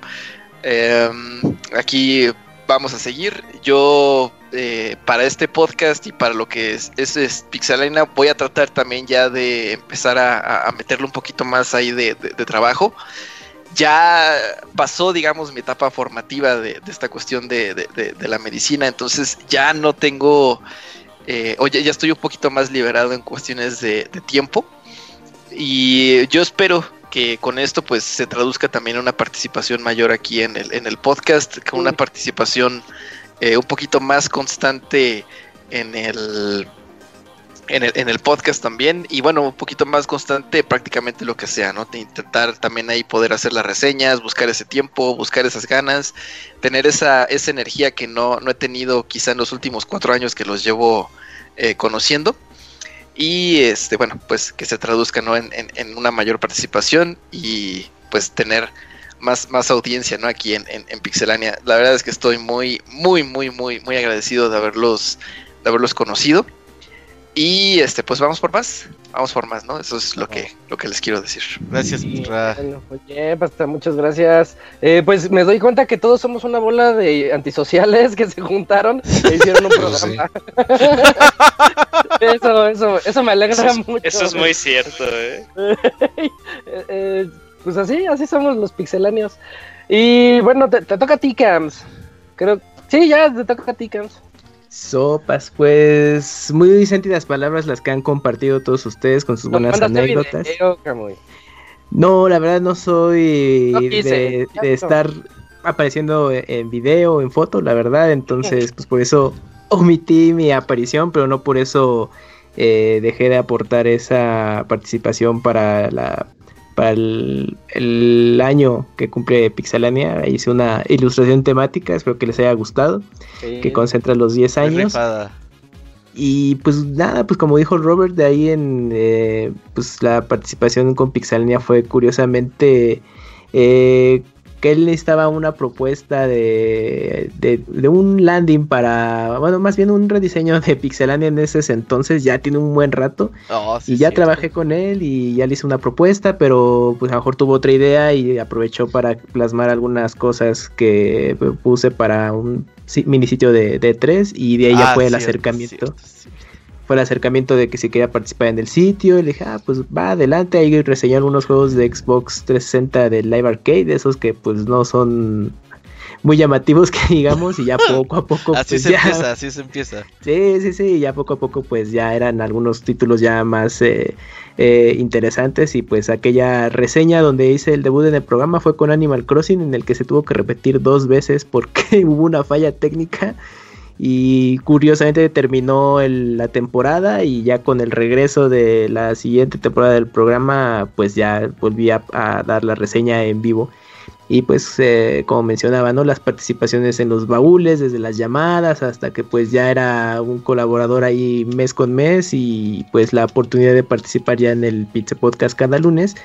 [SPEAKER 6] em, aquí vamos a seguir. Yo eh, para este podcast y para lo que es, es, Pixelina voy a tratar también ya de empezar a, meterle un poquito más ahí de trabajo ya pasó, digamos, mi etapa formativa de, esta cuestión de, la medicina, entonces ya no tengo, eh, oye, ya estoy un poquito más liberado en cuestiones de, tiempo. Y yo espero que con esto pues se traduzca también una participación mayor aquí en el, en el podcast, con una participación eh, un poquito más constante en el en el, en el podcast también. Y bueno, un poquito más constante prácticamente lo que sea, ¿no? De intentar también ahí poder hacer las reseñas, buscar ese tiempo, buscar esas ganas, tener esa, esa energía que no, no he tenido quizá en los últimos cuatro años que los llevo eh, conociendo. Y este, bueno, pues que se traduzca ¿no? en, en, una mayor participación y pues tener más, más audiencia ¿no? aquí en, en, Pixelania. La verdad es que estoy muy, muy, muy, muy, muy agradecido de haberlos, de haberlos conocido. Y este, pues vamos por más, vamos por más, ¿no? Eso es lo que, lo que les quiero decir.
[SPEAKER 7] Gracias,
[SPEAKER 2] oye, basta, muchas gracias. Eh, pues me doy cuenta que todos somos una bola de antisociales que se juntaron e hicieron un programa. eso, eso, eso me alegra mucho.
[SPEAKER 3] Eso es muy cierto, ¿eh?
[SPEAKER 2] eh pues así, así somos los pixeláneos. Y bueno, te, te toca a ti, Cams. Creo, sí, ya te toca a ti, Cams.
[SPEAKER 4] Sopas, pues muy sentidas palabras las que han compartido todos ustedes con sus buenas anécdotas. no, la verdad no soy de, estar apareciendo en video, en foto, la verdad, entonces pues por eso omití mi aparición, pero no por eso eh, dejé de aportar esa participación para la para el, año que cumple Pixelania. Hice una ilustración temática, espero que les haya gustado, que concentra los 10 años. Y pues nada, pues como dijo Robert, de ahí en eh, pues la participación con Pixelania fue curiosamente eh, que él necesitaba una propuesta de, de, un landing para, bueno, más bien un rediseño de Pixelania en ese entonces, ya tiene un buen rato. Oh, y ya trabajé con él y ya le hice una propuesta, pero pues a lo mejor tuvo otra idea y aprovechó para plasmar algunas cosas que puse para un mini sitio de, de 3 y de ahí ya ah, fue el acercamiento fue el acercamiento de que si quería participar en el sitio. Y le dije, ah, pues va adelante. Ahí reseñó algunos juegos de Xbox 360 de Live Arcade, esos que pues no son muy llamativos que digamos y ya poco a poco
[SPEAKER 7] así pues, se empieza así se empieza
[SPEAKER 4] sí sí sí ya poco a poco pues ya eran algunos títulos ya más eh, eh, interesantes y pues aquella reseña donde hice el debut en el programa fue con Animal Crossing en el que se tuvo que repetir dos veces porque hubo una falla técnica y curiosamente terminó la temporada y ya con el regreso de la siguiente temporada del programa pues ya volví a, dar la reseña en vivo. Y pues eh, como mencionaba no las participaciones en los baúles desde las llamadas hasta que pues ya era un colaborador ahí mes con mes y pues la oportunidad de participar ya en el Pizza Podcast cada lunes.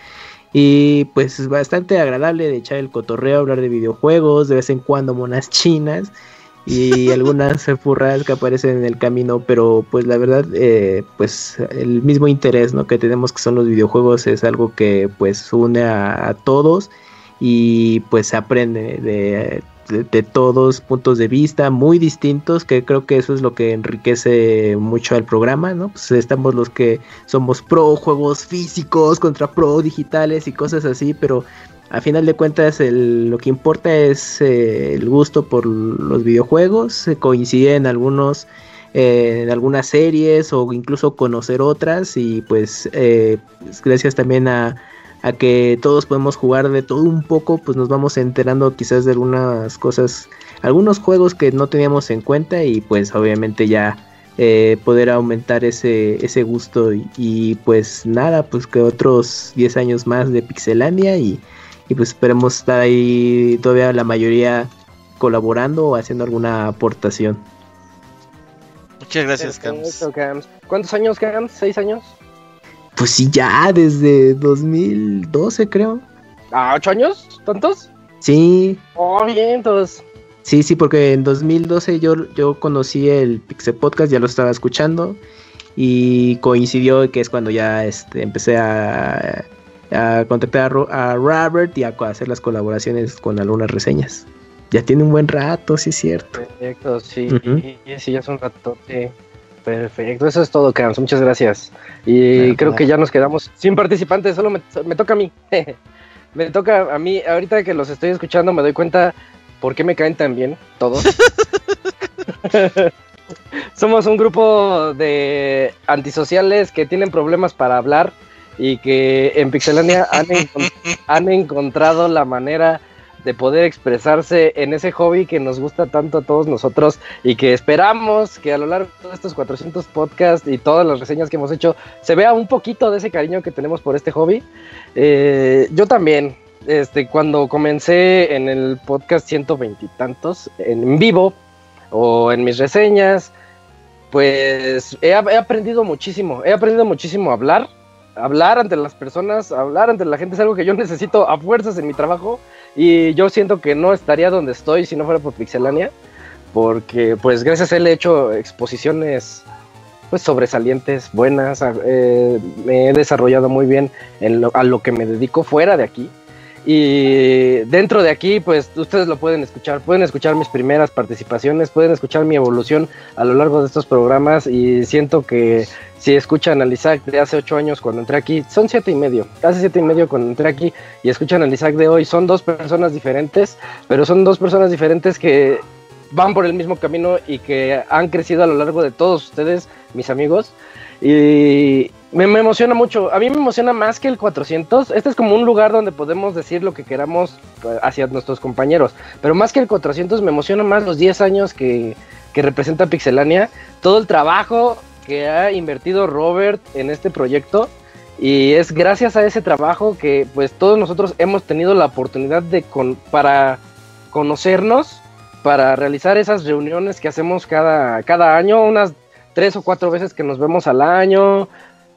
[SPEAKER 4] Y pues es bastante agradable de echar el cotorreo hablar de videojuegos de vez en cuando monas chinas y algunas furras que aparecen en el camino, pero pues la verdad, eh, pues el mismo interés ¿no? que tenemos que son los videojuegos es algo que pues une a, todos y pues se aprende de, de, todos puntos de vista muy distintos, que creo que eso es lo que enriquece mucho al programa, ¿no? Pues estamos los que somos pro juegos físicos contra pro digitales y cosas así, pero a final de cuentas lo que importa es eh, el gusto por los videojuegos, se coincide en algunos eh, en algunas series o incluso conocer otras y pues, eh, pues gracias también a, a, que todos podemos jugar de todo un poco pues nos vamos enterando quizás de algunas cosas algunos juegos que no teníamos en cuenta y pues obviamente ya poder aumentar ese, ese gusto y, y, pues nada pues que otros 10 años más de Pixelania y y pues esperemos estar ahí todavía la mayoría colaborando o haciendo alguna aportación.
[SPEAKER 7] Muchas gracias, Cams.
[SPEAKER 2] ¿Cuántos años, Cams? ¿Seis años?
[SPEAKER 4] Pues sí, ya desde 2012 creo.
[SPEAKER 2] ¿Ah, ocho años? ¿Tantos?
[SPEAKER 4] Sí.
[SPEAKER 2] Oh, bien, entonces.
[SPEAKER 4] Sí, sí, porque en 2012 yo, yo conocí el Pixel Podcast, ya lo estaba escuchando y coincidió que es cuando ya este, empecé a a contactar a, Robert y a hacer las colaboraciones con algunas reseñas. Ya tiene un buen rato, sí es cierto.
[SPEAKER 2] Perfecto, sí, sí, ya es un ratote. Perfecto, eso es todo, Cams. Muchas gracias. Y creo que ya nos quedamos sin participantes, solo me, toca a mí. me toca a mí, ahorita que los estoy escuchando me doy cuenta por qué me caen tan bien todos. Somos un grupo de antisociales que tienen problemas para hablar y que en Pixelania han, encontrado la manera de poder expresarse en ese hobby que nos gusta tanto a todos nosotros y que esperamos que a lo largo de estos 400 podcasts y todas las reseñas que hemos hecho se vea un poquito de ese cariño que tenemos por este hobby. Eh, yo también, este, cuando comencé en el podcast 120 y tantos, en vivo o en mis reseñas, pues he, he aprendido muchísimo, he aprendido muchísimo a hablar hablar ante las personas, hablar ante la gente es algo que yo necesito a fuerzas en mi trabajo y yo siento que no estaría donde estoy si no fuera por Pixelania, porque pues gracias a él he hecho exposiciones pues sobresalientes, buenas, eh, me he desarrollado muy bien en a lo que me dedico fuera de aquí y dentro de aquí, pues ustedes lo pueden escuchar, pueden escuchar mis primeras participaciones, pueden escuchar mi evolución a lo largo de estos programas y siento que si escuchan al Isaac de hace ocho años cuando entré aquí, son siete y medio, hace siete y medio cuando entré aquí y escuchan al Isaac de hoy, son dos personas diferentes, pero son dos personas diferentes que van por el mismo camino y que han crecido a lo largo de todos ustedes, mis amigos. Y me, emociona mucho. A mí me emociona más que el 400. Este es como un lugar donde podemos decir lo que queramos eh, hacia nuestros compañeros. Pero más que el 400 me emociona más los 10 años que, que representa Pixelania. Todo el trabajo que ha invertido Robert en este proyecto. Y es gracias a ese trabajo que pues todos nosotros hemos tenido la oportunidad de con, para conocernos, para realizar esas reuniones que hacemos cada, cada año, unas tres o cuatro veces que nos vemos al año,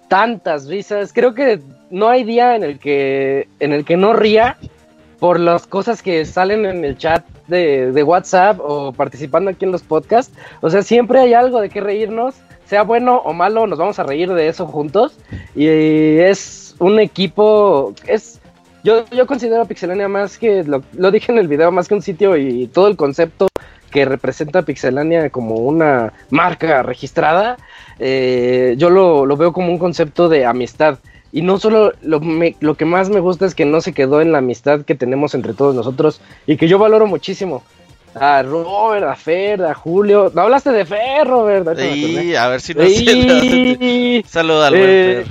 [SPEAKER 2] tantas risas. Creo que no hay día en el que, en el que no ría por las cosas que salen en el chat de, WhatsApp o participando aquí en los podcasts. O sea, siempre hay algo de qué reírnos, sea bueno o malo, nos vamos a reír de eso juntos. Y es un equipo, es yo, yo considero Pixelania más que, lo, lo, dije en el video, más que un sitio y todo el concepto que representa Pixelania como una marca registrada, eh, yo lo, veo como un concepto de amistad. Y no solo lo, lo, que más me gusta es que no se quedó en la amistad que tenemos entre todos nosotros y que yo valoro muchísimo. A Robert, a Fer, a Julio. No hablaste de Fer, Robert.
[SPEAKER 7] Sí, a ver si no sí. Saludos al eh,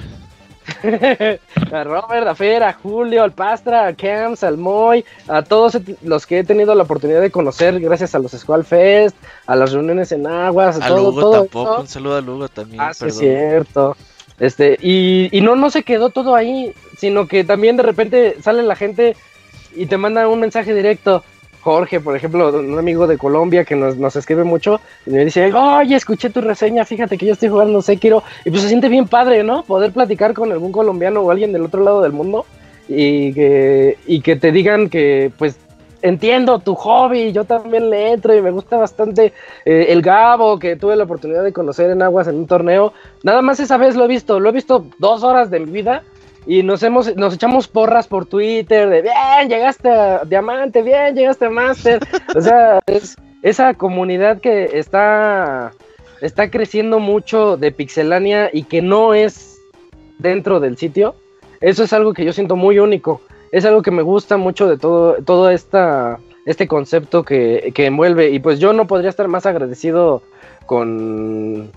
[SPEAKER 2] a Robert, a Fer, a Julio, al Pastra, a Camps, al Moy, a todos los que he tenido la oportunidad de conocer gracias a los Squall Fest, a las reuniones en Aguas, a,
[SPEAKER 7] a
[SPEAKER 2] todo,
[SPEAKER 7] Lugo
[SPEAKER 2] todo
[SPEAKER 7] tampoco,
[SPEAKER 2] eso.
[SPEAKER 7] un saludo a Lugo también.
[SPEAKER 2] Ah, sí, es
[SPEAKER 7] perdón.
[SPEAKER 2] cierto. Este, y, y no, no se quedó todo ahí, sino que también de repente sale la gente y te manda un mensaje directo. Jorge, por ejemplo, un amigo de Colombia que nos, nos escribe mucho, y me dice, oye, escuché tu reseña, fíjate que yo estoy jugando Sekiro, y pues se siente bien padre, ¿no? Poder platicar con algún colombiano o alguien del otro lado del mundo, y que, y que te digan que, pues, entiendo tu hobby, yo también le entro y me gusta bastante eh, el Gabo, que tuve la oportunidad de conocer en Aguas en un torneo, nada más esa vez lo he visto, lo he visto dos horas de mi vida, y nos hemos nos echamos porras por Twitter de bien llegaste a diamante bien llegaste a master o sea es esa comunidad que está está creciendo mucho de pixelania y que no es dentro del sitio eso es algo que yo siento muy único. Es algo que me gusta mucho de todo todo esta este concepto que, que envuelve. Y pues yo no podría estar más agradecido con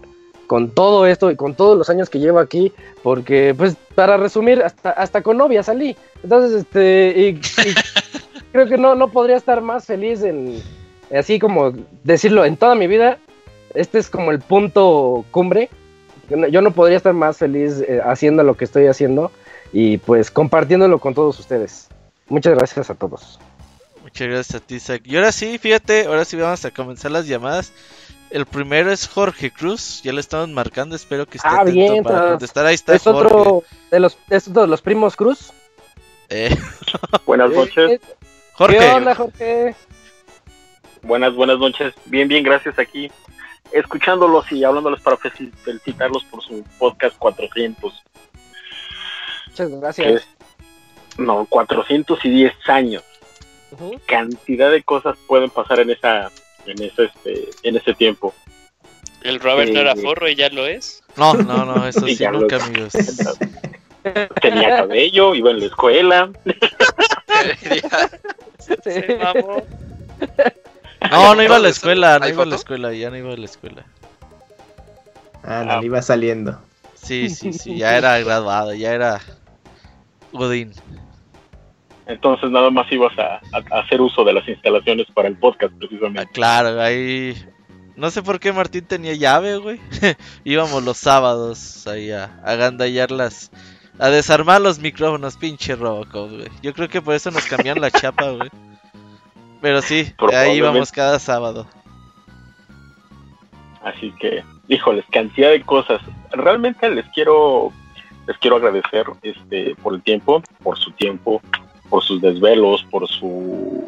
[SPEAKER 2] con todo esto y con todos los años que llevo aquí, porque pues para resumir, hasta, hasta con novia salí. Entonces, este, y, y creo que no, no podría estar más feliz en, así como decirlo, en toda mi vida, este es como el punto cumbre. Yo no- podría estar más feliz eh, haciendo lo que estoy haciendo y pues compartiéndolo con todos ustedes. Muchas gracias a todos.
[SPEAKER 7] Muchas gracias a ti, Zach. Y ahora sí, fíjate, ahora sí vamos a comenzar las llamadas. El primero es Jorge Cruz, ya lo estamos marcando, espero que esté
[SPEAKER 2] Ah,
[SPEAKER 7] atento
[SPEAKER 2] bien,
[SPEAKER 7] para contestar. Ahí está
[SPEAKER 2] Es
[SPEAKER 7] Jorge.
[SPEAKER 2] otro de los, es otro de los primos Cruz.
[SPEAKER 7] Eh,
[SPEAKER 8] Buenas noches,
[SPEAKER 7] Jorge,
[SPEAKER 2] ¿Qué onda, Jorge?
[SPEAKER 8] buenas, buenas noches. Bien, bien, gracias aquí. Escuchándolos y hablándoles para fel- felicitarlos por su podcast 400.
[SPEAKER 2] Muchas gracias.
[SPEAKER 8] es, no, 410 años.
[SPEAKER 2] Ujú.
[SPEAKER 8] Cantidad de cosas pueden pasar en esa en ese, este, en ese tiempo.
[SPEAKER 3] El Robert no era
[SPEAKER 8] Sí.
[SPEAKER 3] forro y ya lo es.
[SPEAKER 7] no, no, no, eso
[SPEAKER 8] Sí, lo-
[SPEAKER 7] nunca, amigos.
[SPEAKER 8] Tenía cabello, iba en la escuela.
[SPEAKER 3] Se mamó.
[SPEAKER 7] No, no iba a la
[SPEAKER 6] ¿Hay
[SPEAKER 7] escuela, no
[SPEAKER 6] foto?
[SPEAKER 7] iba a la escuela, ya no iba a la escuela.
[SPEAKER 4] Ah, no, le iba saliendo.
[SPEAKER 7] Sí, sí, sí, ya era graduado, ya era Godín.
[SPEAKER 8] Entonces nada más ibas a, a- a hacer uso de las instalaciones para el podcast
[SPEAKER 7] Ah,
[SPEAKER 8] precisamente.
[SPEAKER 7] claro, ahí... No sé por qué Martín tenía llave, güey. Íbamos los sábados ahí a, a gandallar las... A desarmar los micrófonos, pinche Robocop, güey. Yo creo que por eso nos cambian la chapa, güey. Pero sí, ahí íbamos cada sábado.
[SPEAKER 8] Así que, híjoles, cantidad de cosas. Realmente les quiero les quiero agradecer este por el tiempo, por su tiempo, por sus desvelos, por su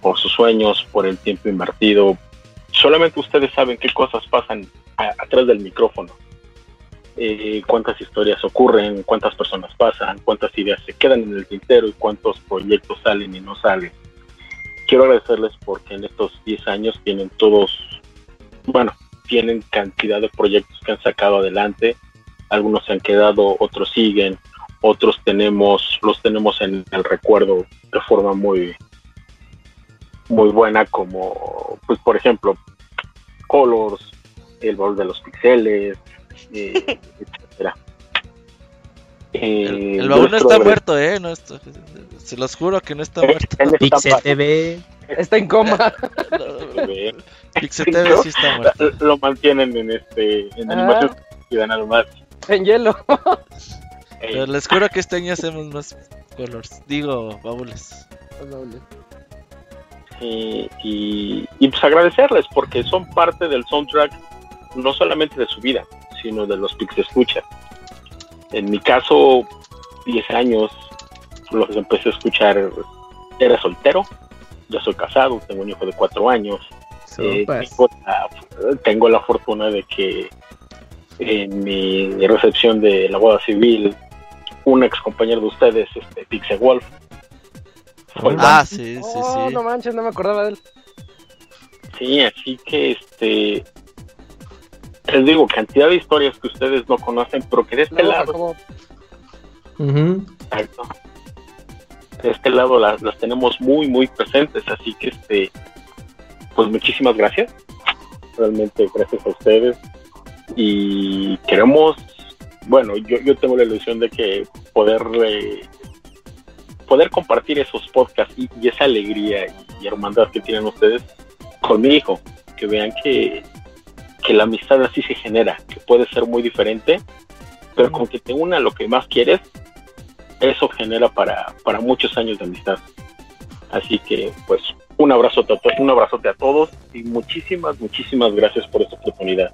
[SPEAKER 8] por sus sueños, por el tiempo invertido. Solamente ustedes saben qué cosas pasan atrás del micrófono. Eh, cuántas historias ocurren, cuántas personas pasan, cuántas ideas se quedan en el tintero y cuántos proyectos salen y no salen. Quiero agradecerles porque en estos 10 años tienen todos, bueno, tienen cantidad de proyectos que han sacado adelante. Algunos se han quedado, otros siguen, otros tenemos, los tenemos en el recuerdo de forma muy, muy buena, como, pues, por ejemplo, Colors, el valor de los pixeles, eh, etcétera. Eh,
[SPEAKER 7] El, el
[SPEAKER 8] yo
[SPEAKER 7] baúl no está muerto, eh. No está- se los juro que no está muerto.
[SPEAKER 8] Él está
[SPEAKER 4] Pixel TV.
[SPEAKER 2] Está en coma.
[SPEAKER 7] Pixel TV sí está muerto.
[SPEAKER 8] lo mantienen en este en
[SPEAKER 2] Ah.
[SPEAKER 8] animación y dan nada más
[SPEAKER 2] En hielo.
[SPEAKER 7] Pero les juro que este año hacemos más colors. Digo, baúles.
[SPEAKER 8] y, y, y, pues agradecerles porque son parte del soundtrack no solamente de su vida sino de los Pix escucha. En mi caso 10 años los empecé a escuchar era soltero ya soy casado tengo un hijo de 4 años. Eh, tengo, la, tengo la fortuna de que en mi recepción de la boda civil, un ex compañero de ustedes, este Pixel Wolf, fue
[SPEAKER 7] Ah, sí, sí,
[SPEAKER 2] Oh,
[SPEAKER 7] sí.
[SPEAKER 2] no manches, no me acordaba de él.
[SPEAKER 8] Sí, así que este les digo, cantidad de historias que ustedes no conocen, pero que de este lado, exacto, de este lado las, las tenemos muy, muy presentes, así que este, pues muchísimas gracias, realmente gracias a ustedes. Y queremos bueno, yo, yo tengo la ilusión de que poder eh, poder compartir esos podcasts y, esa alegría y, hermandad que tienen ustedes con mi hijo, que vean que, que la amistad así se genera, que puede ser muy diferente, pero con que te una lo que más quieres, eso genera para, para muchos años de amistad. Así que, pues, un abrazo un abrazote a todos y muchísimas, muchísimas gracias por esta oportunidad.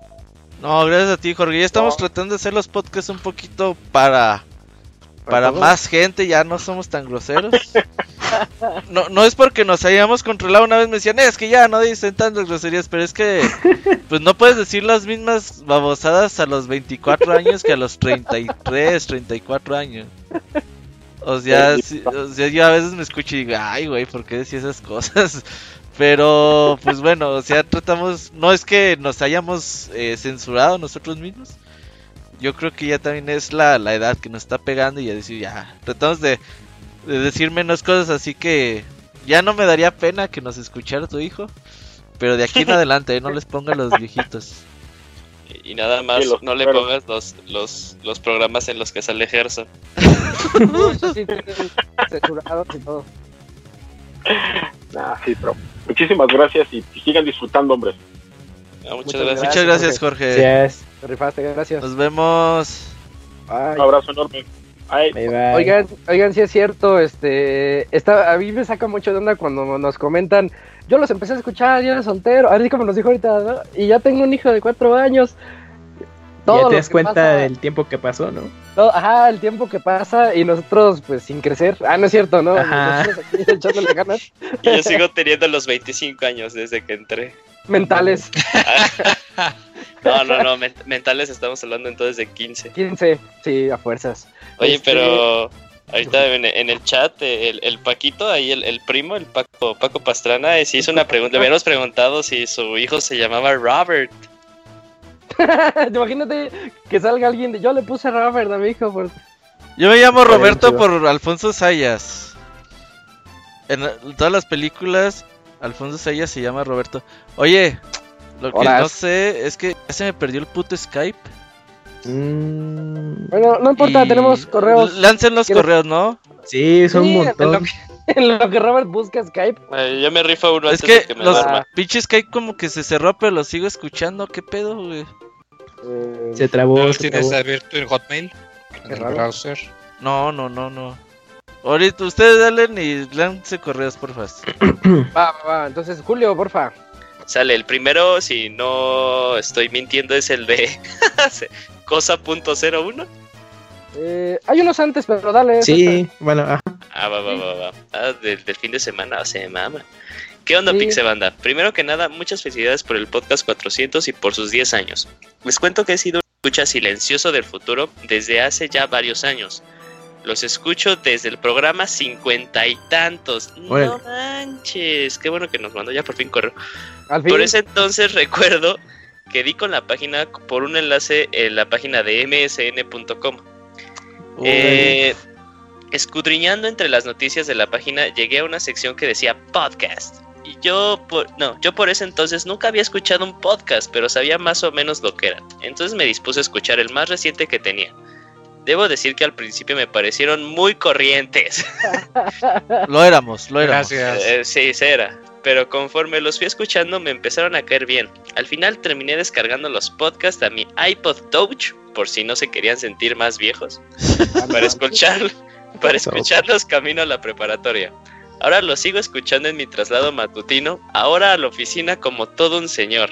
[SPEAKER 7] No, gracias a ti, Jorge. Ya estamos tratando de hacer los podcasts un poquito para para más gente, ya no somos tan groseros. No, no es porque nos hayamos controlado. Una vez me decían, es que ya no dicen tantas groserías, pero es que pues no puedes decir las mismas babosadas a los 24 años que a los 33, 34 años. O sea, o sea, yo a veces me escucho y digo, ay, güey, ¿por qué decía esas cosas? Pero, pues bueno, o sea, tratamos, no es que nos hayamos eh, censurado nosotros mismos, yo creo que ya también es la, la edad que nos está pegando y ya decir, ya, tratamos de, decir menos cosas, así que ya no me daría pena que nos escuchara tu hijo, pero de aquí en adelante, ¿eh? no les ponga los viejitos.
[SPEAKER 3] Y, nada más, no le pongas los, los, los programas en los que sale Gerson.
[SPEAKER 8] sí, pero muchísimas gracias y, sigan disfrutando, hombre.
[SPEAKER 3] muchas, gracias.
[SPEAKER 7] Muchas gracias, Jorge.
[SPEAKER 2] Te rifaste, gracias.
[SPEAKER 7] Nos vemos.
[SPEAKER 8] Un abrazo enorme.
[SPEAKER 2] Oigan, oigan, si es cierto, este, está, a mí me saca mucho de onda cuando nos comentan, yo los empecé a escuchar, yo era soltero, así como nos dijo ahorita, y ya tengo un hijo de cuatro años.
[SPEAKER 4] Todo ya te das cuenta del tiempo que pasó, ¿no?
[SPEAKER 2] ajá, el tiempo que pasa y nosotros pues sin crecer. Ah, no es cierto, ¿no? Ajá.
[SPEAKER 3] echándole ganas. yo sigo teniendo los 25 años desde que entré.
[SPEAKER 2] Mentales.
[SPEAKER 3] No, no, no, mentales estamos hablando entonces de 15.
[SPEAKER 2] 15, sí, a fuerzas.
[SPEAKER 3] Oye, este, pero ahorita en, el chat, el, Paquito, ahí el, primo, el Paco, Paco Pastrana, eh, sí hizo una pregunta. Le habíamos preguntado si su hijo se llamaba Robert.
[SPEAKER 2] Imagínate que salga alguien de yo le puse Robert a mi hijo. Por...
[SPEAKER 7] Yo me llamo Roberto por Alfonso Sayas. En todas las películas, Alfonso Sayas se llama Roberto. Oye, lo que no sé es que ya se me perdió el puto Skype.
[SPEAKER 2] Mm. Bueno, no importa, tenemos correos.
[SPEAKER 7] Lancen los correos, ¿no?
[SPEAKER 4] Sí, son un montón.
[SPEAKER 2] En lo, que, Robert busca Skype.
[SPEAKER 3] Eh, yo me rifo uno
[SPEAKER 7] es que, que me los pinche Skype como que se cerró, pero lo sigo escuchando. ¿Qué pedo, güey?
[SPEAKER 4] Eh, se trabó.
[SPEAKER 5] se tienes abierto en Hotmail? ¿En el browser?
[SPEAKER 7] No, no, no, no. Ahorita ustedes dale y lance correos, porfa.
[SPEAKER 2] va, va, va. Entonces, Julio, porfa.
[SPEAKER 3] Sale el primero, si no estoy mintiendo, es el de cosa.01.
[SPEAKER 2] Eh, hay unos antes, pero dale.
[SPEAKER 4] Sí, bueno.
[SPEAKER 3] Ah, va, va, va, va. Ah, del, fin de semana, se mama. ¿Qué onda, sí. Banda? Primero que nada, muchas felicidades por el podcast 400 y por sus 10 años. Les cuento que he sido un escucha silencioso del futuro desde hace ya varios años. Los escucho desde el programa cincuenta y tantos. No manches, qué bueno que nos mandó ya por fin correo. Por ese entonces recuerdo que di con la página por un enlace en la página de msn.com. Eh, escudriñando entre las noticias de la página llegué a una sección que decía podcast. Y yo por, no, yo por ese entonces nunca había escuchado un podcast, pero sabía más o menos lo que era. Entonces me dispuse a escuchar el más reciente que tenía. Debo decir que al principio me parecieron muy corrientes.
[SPEAKER 7] lo éramos, lo éramos.
[SPEAKER 3] Gracias. Eh, sí, sí era pero conforme los fui escuchando me empezaron a caer bien. Al final terminé descargando los podcasts a mi iPod Touch, por si no se querían sentir más viejos, para escuchar, para escucharlos camino a la preparatoria. Ahora los sigo escuchando en mi traslado matutino, ahora a la oficina como todo un señor.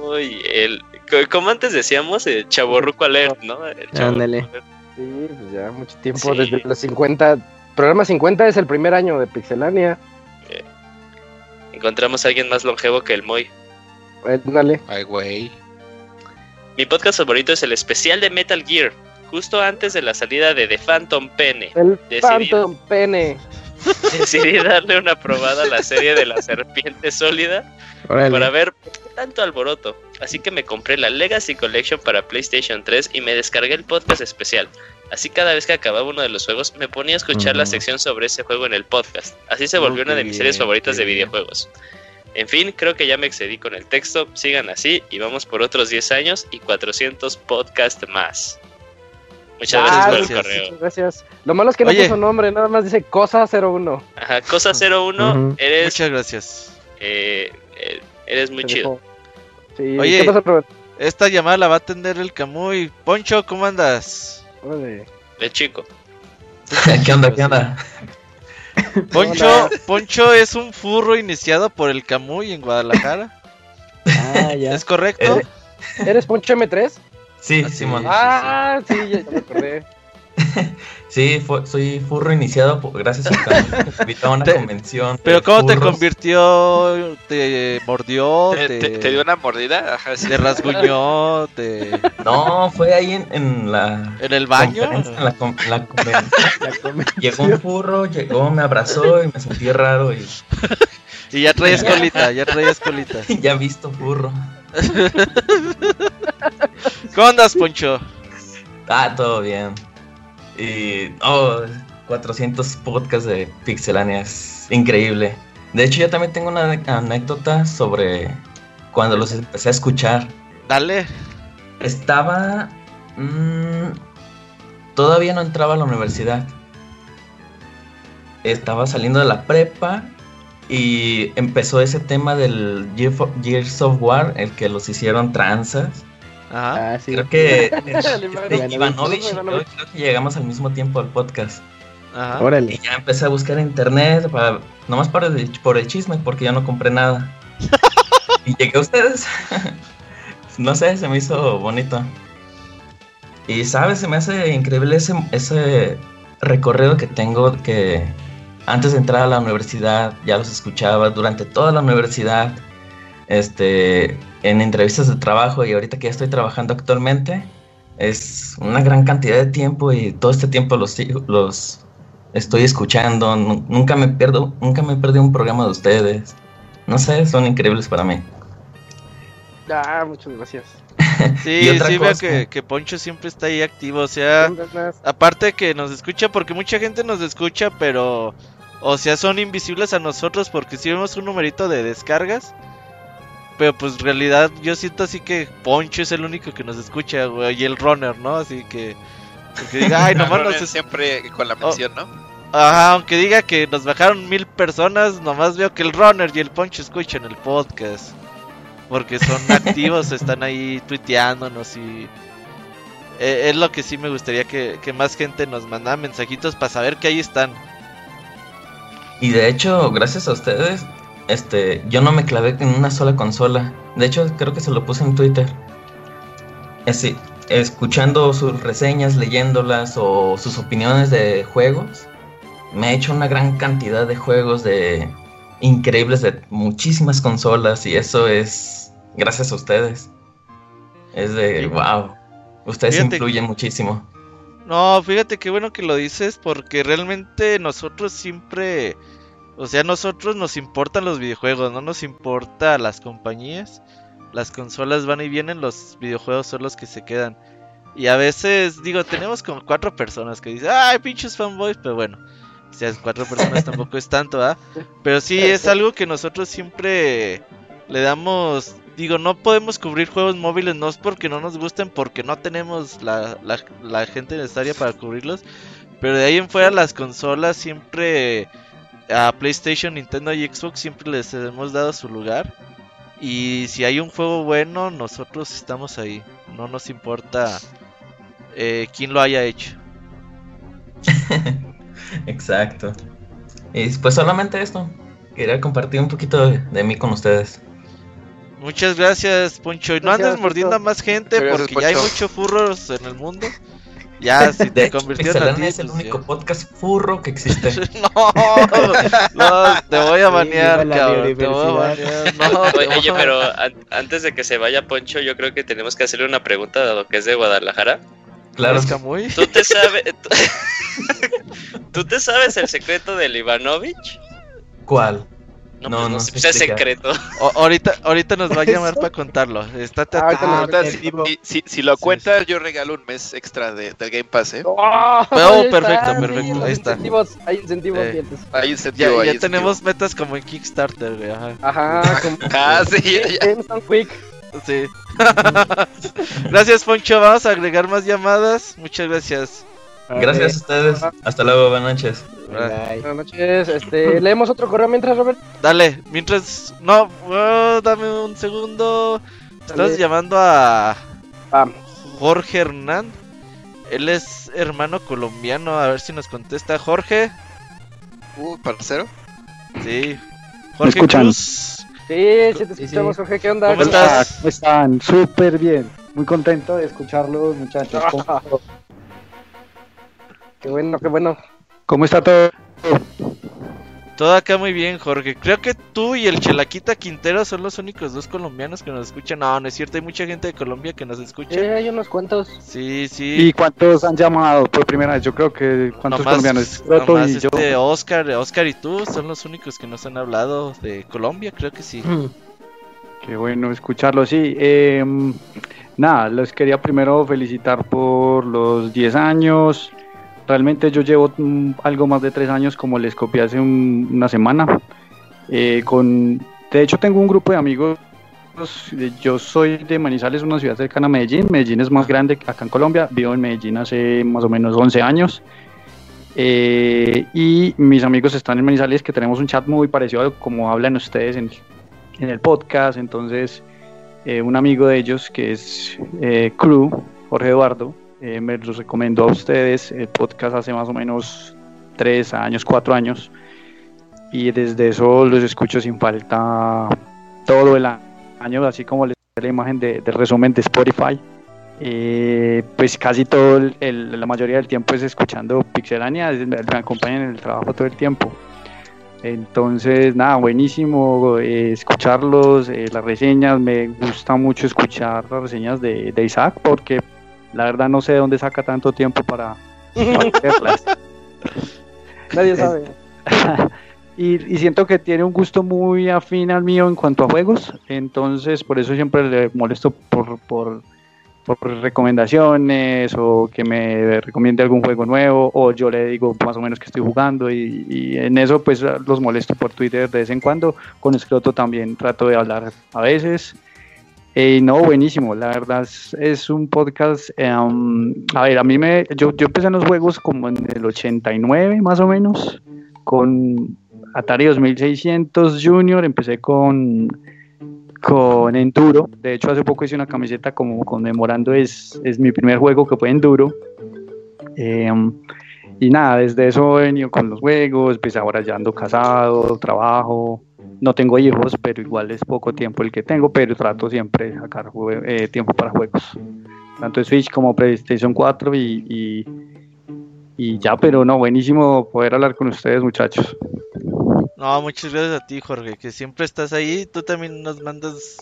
[SPEAKER 3] Uy, el, como antes decíamos, el chaborruco alert, ¿no?
[SPEAKER 2] Ándale. Sí, pues ya mucho tiempo, desde los 50. Programa 50 es el primer año de Pixelania
[SPEAKER 3] encontramos a alguien más longevo que el Moy.
[SPEAKER 2] Dale.
[SPEAKER 5] Ay, güey.
[SPEAKER 3] Mi podcast favorito es el especial de Metal Gear, justo antes de la salida de The Phantom Pene.
[SPEAKER 2] El Phantom Pene.
[SPEAKER 3] Decidí darle una probada a la serie de la serpiente sólida para ver tanto alboroto. Así que me compré la Legacy Collection para PlayStation 3 y me descargué el podcast especial. Así cada vez que acababa uno de los juegos me ponía a escuchar la sección sobre ese juego en el podcast. Así se volvió una de mis series favoritas de videojuegos. En fin, creo que ya me excedí con el texto. Sigan así y vamos por otros 10 años y 400 podcasts más. Muchas gracias
[SPEAKER 2] Ah,
[SPEAKER 3] por el
[SPEAKER 7] gracias.
[SPEAKER 3] correo.
[SPEAKER 2] Muchas gracias. Lo malo es que no
[SPEAKER 7] Oye.
[SPEAKER 2] puso nombre, nada más dice cosa 01.
[SPEAKER 3] Ajá, cosa 01,
[SPEAKER 4] Ujú.
[SPEAKER 3] eres,
[SPEAKER 7] Muchas gracias.
[SPEAKER 3] eh, eh, eres muy
[SPEAKER 2] Se
[SPEAKER 3] chido.
[SPEAKER 2] Sí,
[SPEAKER 7] Oye.
[SPEAKER 2] ¿qué pasa, Robert?
[SPEAKER 7] Esta llamada la va a atender el Camuy. Poncho, ¿cómo andas?
[SPEAKER 2] Órale.
[SPEAKER 3] De chico.
[SPEAKER 9] ¿Qué onda? ¿Qué onda?
[SPEAKER 7] Poncho, Poncho es un furro iniciado por el Camuy en Guadalajara.
[SPEAKER 4] Ah, ya.
[SPEAKER 7] ¿Es correcto?
[SPEAKER 9] Eh,
[SPEAKER 2] ¿Eres Poncho M3?
[SPEAKER 9] Sí,
[SPEAKER 7] Ah, sí.
[SPEAKER 9] Simón.
[SPEAKER 2] Ah, sí, ya, ya me acordé.
[SPEAKER 9] Sí, soy furro iniciado por- gracias a invitó a una
[SPEAKER 7] Te-
[SPEAKER 9] convención.
[SPEAKER 7] Pero ¿cómo te convirtió? ¿Te mordió?
[SPEAKER 6] ¿Te,
[SPEAKER 7] ¿Te,
[SPEAKER 6] te- te dio una mordida? Ajá, sí.
[SPEAKER 7] te rasguñó? ¿Te...
[SPEAKER 9] No, fue ahí en, en la.
[SPEAKER 7] ¿En el baño?
[SPEAKER 9] conferencia, En la, con- la convención.
[SPEAKER 4] La
[SPEAKER 9] Llegó un furro, llegó, me abrazó y me sentí raro y
[SPEAKER 7] Y ya traías colita, ya traías colita.
[SPEAKER 9] ya visto furro.
[SPEAKER 7] ¿Cómo andas, Poncho?
[SPEAKER 9] Ah, todo bien. Y. Oh, 400 podcasts de Pixelania. Es increíble. De hecho, yo también tengo una anécdota sobre cuando los empecé a escuchar.
[SPEAKER 7] Dale.
[SPEAKER 9] Estaba. mm, todavía no entraba a la universidad. Estaba saliendo de la prepa. Y empezó ese tema del Gears of War, el que los hicieron tranzas.
[SPEAKER 7] Ajá.
[SPEAKER 4] Ah, sí.
[SPEAKER 9] Creo que este. Ivanovich y yo creo que llegamos al mismo tiempo al podcast.
[SPEAKER 7] Ajá.
[SPEAKER 9] Y
[SPEAKER 4] Órale.
[SPEAKER 9] ya empecé a buscar en internet, para, nomás para el- por el chisme, porque ya no compré nada. y llegué a ustedes. no sé, se me hizo bonito. Y sabes, se me hace increíble ese, ese recorrido que tengo que antes de entrar a la universidad ya los escuchaba durante toda la universidad. Este, en entrevistas de trabajo y ahorita que ya estoy trabajando actualmente, es una gran cantidad de tiempo y todo este tiempo los, los estoy escuchando. nu- Nunca me pierdo, nunca me perdí un programa de ustedes. No sé, son increíbles para mí.
[SPEAKER 2] Ah, muchas gracias.
[SPEAKER 9] Y
[SPEAKER 7] Sí,
[SPEAKER 9] otra
[SPEAKER 7] sí, veo
[SPEAKER 9] cosa.
[SPEAKER 7] que, que Poncho siempre está ahí activo. O sea, aparte que nos escucha, porque mucha gente nos escucha, pero. O sea, son invisibles a nosotros porque si vemos un numerito de descargas. Pero pues en realidad yo siento así que Poncho es el único que nos escucha, güey, y el runner, ¿no? Así que. Diga, ay, nomás nos es-
[SPEAKER 6] Siempre con la mención, ¿no?
[SPEAKER 7] Ajá, aunque diga que nos bajaron mil personas, nomás veo que el runner y el Poncho escuchan el podcast. Porque son activos, están ahí tuiteándonos y... eh, es lo que sí me gustaría que, que más gente nos mandara mensajitos para saber que ahí están.
[SPEAKER 9] Y de hecho, gracias a ustedes, este, yo no me clavé en una sola consola. De hecho, creo que se lo puse en Twitter. Así, escuchando sus reseñas, leyéndolas o sus opiniones de juegos, me he hecho una gran cantidad de juegos de increíbles de muchísimas consolas y eso es gracias a ustedes. Es de wow. Ustedes
[SPEAKER 7] Fíjate-
[SPEAKER 9] influyen muchísimo.
[SPEAKER 7] No, fíjate qué bueno que lo dices porque realmente nosotros siempre... O sea, nosotros nos importan los videojuegos, no nos importa las compañías. Las consolas van y vienen, los videojuegos son los que se quedan. Y a veces, digo, tenemos como cuatro personas que dicen, ay, pinches fanboys, pero bueno, o sea, cuatro personas tampoco es tanto, ¿ah? Pero sí es algo que nosotros siempre le damos, digo, no podemos cubrir juegos móviles, no es porque no nos gusten, porque no tenemos la, la, la gente necesaria para cubrirlos, pero de ahí en fuera las consolas siempre a PlayStation, Nintendo y Xbox siempre les hemos dado su lugar. Y si hay un juego bueno, nosotros estamos ahí. No nos importa eh, quién lo haya hecho.
[SPEAKER 9] Exacto. Y pues solamente esto. Quería compartir un poquito de, de mí con ustedes.
[SPEAKER 7] Muchas gracias, Poncho. Y no andes mordiendo a más gente
[SPEAKER 6] Gracias,
[SPEAKER 7] porque ya hay muchos furros en el mundo. Ya, si
[SPEAKER 9] De
[SPEAKER 7] te ti,
[SPEAKER 9] Pixelania es el único
[SPEAKER 7] ya.
[SPEAKER 9] podcast furro que existe.
[SPEAKER 7] No, no, te voy a banear, cabrón. Te voy a
[SPEAKER 4] biodiversidad.
[SPEAKER 7] banear. No,
[SPEAKER 3] Oye,
[SPEAKER 7] voy
[SPEAKER 3] oye,
[SPEAKER 7] a-
[SPEAKER 3] pero an- antes de que se vaya Poncho, yo creo que tenemos que hacerle una pregunta dado que es de Guadalajara.
[SPEAKER 9] Claro.
[SPEAKER 7] ¿Es Camuy?
[SPEAKER 3] ¿Tú te sabes ¿Tú te sabes el secreto del Ivanovich?
[SPEAKER 9] ¿Cuál?
[SPEAKER 3] No,
[SPEAKER 9] No,
[SPEAKER 3] pues no, pues es secreto.
[SPEAKER 7] O- ahorita, ahorita nos va a llamar para contarlo. Estate
[SPEAKER 2] Ah,
[SPEAKER 6] si, si- si- lo cuentas, yo regalo un mes extra de, del Game Pass, ¿eh?
[SPEAKER 2] ¡Oh!
[SPEAKER 7] Oh,
[SPEAKER 2] ahí
[SPEAKER 7] perfecto,
[SPEAKER 2] está,
[SPEAKER 7] perfecto,
[SPEAKER 2] sí,
[SPEAKER 7] ahí está.
[SPEAKER 2] Incentivos, hay incentivos,
[SPEAKER 7] Eh.
[SPEAKER 6] Hay
[SPEAKER 7] Ya,
[SPEAKER 6] incentivo,
[SPEAKER 7] ya
[SPEAKER 6] hay incentivo.
[SPEAKER 7] tenemos metas como en Kickstarter, güey. Ajá.
[SPEAKER 2] Ajá, como
[SPEAKER 6] Ah, sí, ya, ya.
[SPEAKER 2] Instant Quick.
[SPEAKER 7] Sí. gracias, Poncho. Vamos a agregar más llamadas. Muchas gracias.
[SPEAKER 9] Gracias a ustedes. Hasta luego, buenas noches.
[SPEAKER 2] Buenas noches. Este, leemos otro correo mientras, Robert.
[SPEAKER 7] Dale, mientras. No, oh, dame un segundo. Estás
[SPEAKER 2] Dale.
[SPEAKER 7] llamando a
[SPEAKER 2] Ah,
[SPEAKER 7] Jorge Hernán. Él es hermano colombiano. A ver si nos contesta. Jorge.
[SPEAKER 6] Uh, parcero.
[SPEAKER 7] Sí. Jorge
[SPEAKER 10] escuchan?
[SPEAKER 7] Cruz.
[SPEAKER 2] sí, sí te escuchamos,
[SPEAKER 4] sí.
[SPEAKER 2] Jorge. ¿Qué onda?
[SPEAKER 7] ¿Cómo
[SPEAKER 2] ¿Cómo
[SPEAKER 7] estás?
[SPEAKER 10] ¿Cómo están? Súper bien. Muy contento de escucharlos, muchachos. ¿Cómo,
[SPEAKER 2] Qué bueno, qué bueno.
[SPEAKER 10] cómo está todo?
[SPEAKER 7] Todo acá muy bien, Jorge. Creo que tú y el Chelaquita Quintero son los únicos dos colombianos que nos escuchan. No, no es cierto. Hay mucha gente de Colombia que nos escucha.
[SPEAKER 2] Sí, hay unos cuantos.
[SPEAKER 7] Sí, sí.
[SPEAKER 10] ¿Y cuántos han llamado por primera vez? Yo creo que cuántos
[SPEAKER 7] Nomás-
[SPEAKER 10] colombianos.
[SPEAKER 7] Nomás
[SPEAKER 10] y yo.
[SPEAKER 7] este Oscar, Oscar y tú son los únicos que nos han hablado de Colombia, creo que sí.
[SPEAKER 10] Qué bueno escucharlo, sí. Eh, nada, les quería primero felicitar por los 10 años. Realmente yo llevo algo más de 3 años, como les copié hace un- una semana. Eh, con, de hecho, tengo un grupo de amigos. eh, Yo soy de Manizales, una ciudad cercana a Medellín. Medellín es más grande que acá en Colombia. Vivo en Medellín hace más o menos 11 años. Eh, y mis amigos están en Manizales, que tenemos un chat muy parecido a como hablan ustedes en, en el podcast. Entonces, eh, un amigo de ellos que es eh, Crew, Jorge Eduardo, eh, me los recomendó a ustedes el podcast hace más o menos tres años, cuatro años. Y desde eso los escucho sin falta todo el año, así como la imagen de, del resumen de Spotify. Eh, pues casi todo, la mayoría del tiempo es escuchando Pixelania, me acompañan en el trabajo todo el tiempo. Entonces, nada, buenísimo eh, escucharlos, eh, las reseñas, me gusta mucho escuchar las reseñas de Isaac porque la verdad no sé de dónde saca tanto tiempo para, para hacerlas.
[SPEAKER 2] Nadie sabe.
[SPEAKER 10] y, y siento que tiene un gusto muy afín al mío en cuanto a juegos, entonces por eso siempre le molesto por, por, por recomendaciones o que me recomiende algún juego nuevo o yo le digo más o menos que estoy jugando y, y en eso pues los molesto por Twitter de vez en cuando, con Scroto también trato de hablar a veces. Eh, no, buenísimo, la verdad es, un podcast, em, a ver, a mí me, yo, yo empecé en los juegos como en el 89 más o menos, con Atari 2600 Junior, empecé con, con Enduro, de hecho hace poco hice una camiseta como conmemorando, es, es mi primer juego que fue Enduro, Em, y nada, desde eso he venido con los juegos, pues ahora ya ando casado, trabajo, no tengo hijos, pero igual es poco tiempo el que tengo, pero trato siempre de sacar eh, tiempo para juegos, tanto Switch como PlayStation 4 y, y, y ya, pero no, buenísimo poder hablar con ustedes muchachos.
[SPEAKER 7] No, muchas gracias a ti, Jorge, que siempre estás ahí. Tú también nos mandas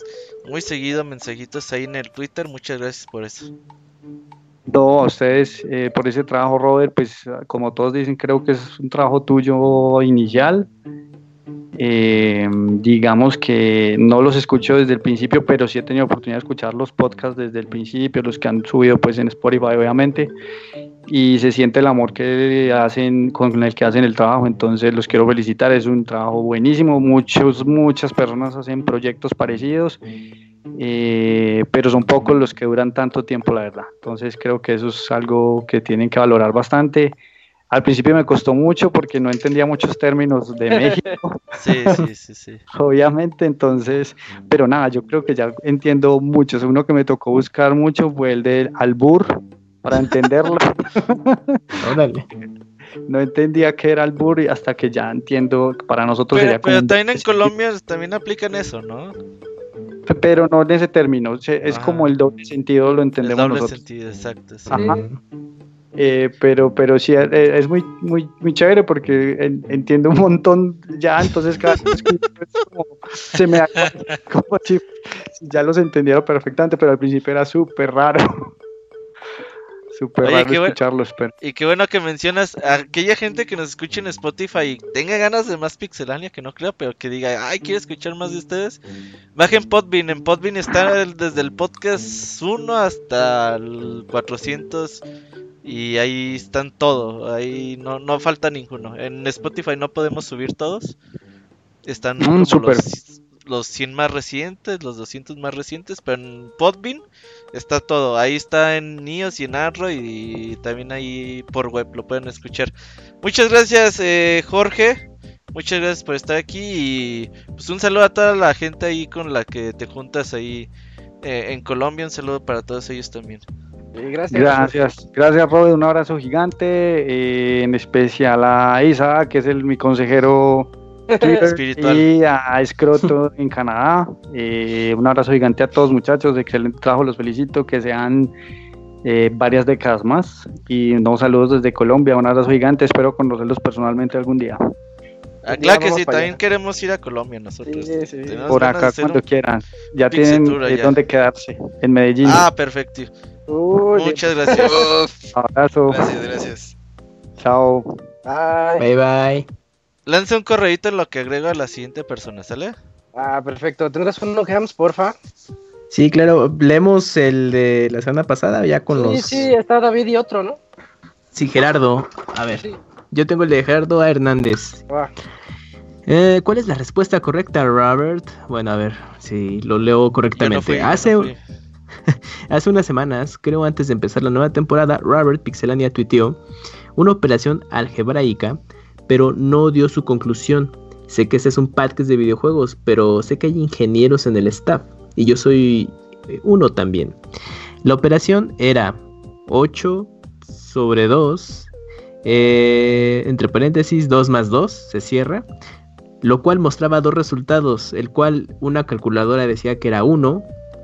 [SPEAKER 7] muy seguido mensajitos ahí en el Twitter. Muchas gracias por eso.
[SPEAKER 10] No, a ustedes eh, por ese trabajo, Robert, pues como todos dicen, creo que es un trabajo tuyo inicial. Eh, digamos que no los escucho desde el principio, pero sí he tenido oportunidad de escuchar los podcasts desde el principio, los que han subido pues en Spotify obviamente, y se siente el amor que hacen con el que hacen el trabajo, entonces los quiero felicitar, es un trabajo buenísimo, muchos, muchas personas hacen proyectos parecidos, eh, pero son pocos los que duran tanto tiempo, la verdad, entonces creo que eso es algo que tienen que valorar bastante. Al principio me costó mucho porque no entendía muchos términos de México,
[SPEAKER 7] Sí, sí, sí, sí.
[SPEAKER 10] obviamente, entonces, pero nada, yo creo que ya entiendo muchos. Uno que me tocó buscar mucho fue el del albur para entenderlo.
[SPEAKER 4] Órale.
[SPEAKER 10] no entendía qué era albur y hasta que ya entiendo, para nosotros
[SPEAKER 7] Pero,
[SPEAKER 10] sería como
[SPEAKER 7] pero también en
[SPEAKER 10] doble
[SPEAKER 7] Colombia también aplican eso, ¿no?
[SPEAKER 10] pero no en ese término, es como el doble sentido, lo
[SPEAKER 7] El
[SPEAKER 10] entendemos
[SPEAKER 7] doble
[SPEAKER 10] nosotros.
[SPEAKER 7] sentido, exacto. sí.
[SPEAKER 10] Ajá. Eh, pero pero sí eh, es muy muy muy chévere porque en- entiendo un montón ya entonces cada vez que como- se me hace como si, ya los entendiera perfectamente pero al principio era súper raro súper raro escucharlos pero
[SPEAKER 7] Y qué bueno que mencionas a aquella gente que nos escuche en Spotify y tenga ganas de más Pixelania, que no creo, pero que diga, ay, quiero escuchar más de ustedes. Bajen Podbean. En Podbean está el- desde el podcast 1 hasta el 400 y ahí están todo. Ahí no, no falta ninguno. En Spotify no podemos subir todos. Están
[SPEAKER 10] Mm,
[SPEAKER 7] como los los 100 más recientes, los 200 más recientes, pero en Podbean está todo. Ahí está en iOS y en Android y también ahí por web lo pueden escuchar. Muchas gracias eh, Jorge, muchas gracias por estar aquí y pues un saludo a toda la gente ahí con la que te juntas ahí eh, en Colombia, un saludo para todos ellos también.
[SPEAKER 2] Gracias.
[SPEAKER 10] Gracias, gracias Robert, un abrazo gigante, eh, en especial a Isa, que es el, mi consejero Twitter,
[SPEAKER 7] Espiritual.
[SPEAKER 10] y a Escroto en Canadá. Eh, un abrazo gigante a todos muchachos, excelente trabajo, los felicito, que sean eh, varias décadas más. Y unos saludos desde Colombia, un abrazo gigante, espero conocerlos personalmente algún día.
[SPEAKER 7] Ah, claro que sí, también
[SPEAKER 2] allá.
[SPEAKER 7] queremos ir a Colombia nosotros.
[SPEAKER 2] Sí, sí.
[SPEAKER 7] Tenemos
[SPEAKER 10] Por acá cuando
[SPEAKER 7] un-
[SPEAKER 10] quieran. Ya tienen eh, dónde quedarse, en Medellín.
[SPEAKER 7] Ah, perfecto.
[SPEAKER 2] Uy,
[SPEAKER 7] Muchas gracias.
[SPEAKER 6] Uf,
[SPEAKER 10] abrazo,
[SPEAKER 6] gracias, gracias.
[SPEAKER 10] chao.
[SPEAKER 2] Bye.
[SPEAKER 4] Bye bye.
[SPEAKER 7] Lanza un correíto en lo que agrego a la siguiente persona, ¿sale?
[SPEAKER 2] Ah, perfecto. ¿Tendrás uno, Hams, porfa?
[SPEAKER 4] Sí, claro, leemos el de la semana pasada ya con
[SPEAKER 2] Sí,
[SPEAKER 4] los...
[SPEAKER 2] sí, está David y otro, ¿no?
[SPEAKER 4] Sí, Gerardo. A ver,
[SPEAKER 2] Sí.
[SPEAKER 4] yo tengo el de Gerardo A. Hernández. Eh, ¿Cuál es la respuesta correcta, Robert? Bueno, a ver si lo leo
[SPEAKER 7] Yo no
[SPEAKER 4] correctamente.
[SPEAKER 7] yo no
[SPEAKER 4] hace, unas semanas, creo antes de empezar la nueva temporada, Robert Pixelania tuiteó una operación algebraica, pero no dio su conclusión. Sé que este es un podcast de videojuegos, pero sé que hay ingenieros en el staff, y yo soy eh, uno también. La operación era 8 sobre 2, eh, entre paréntesis 2 más 2, se cierra, lo cual mostraba dos resultados, el cual una calculadora decía que era 1,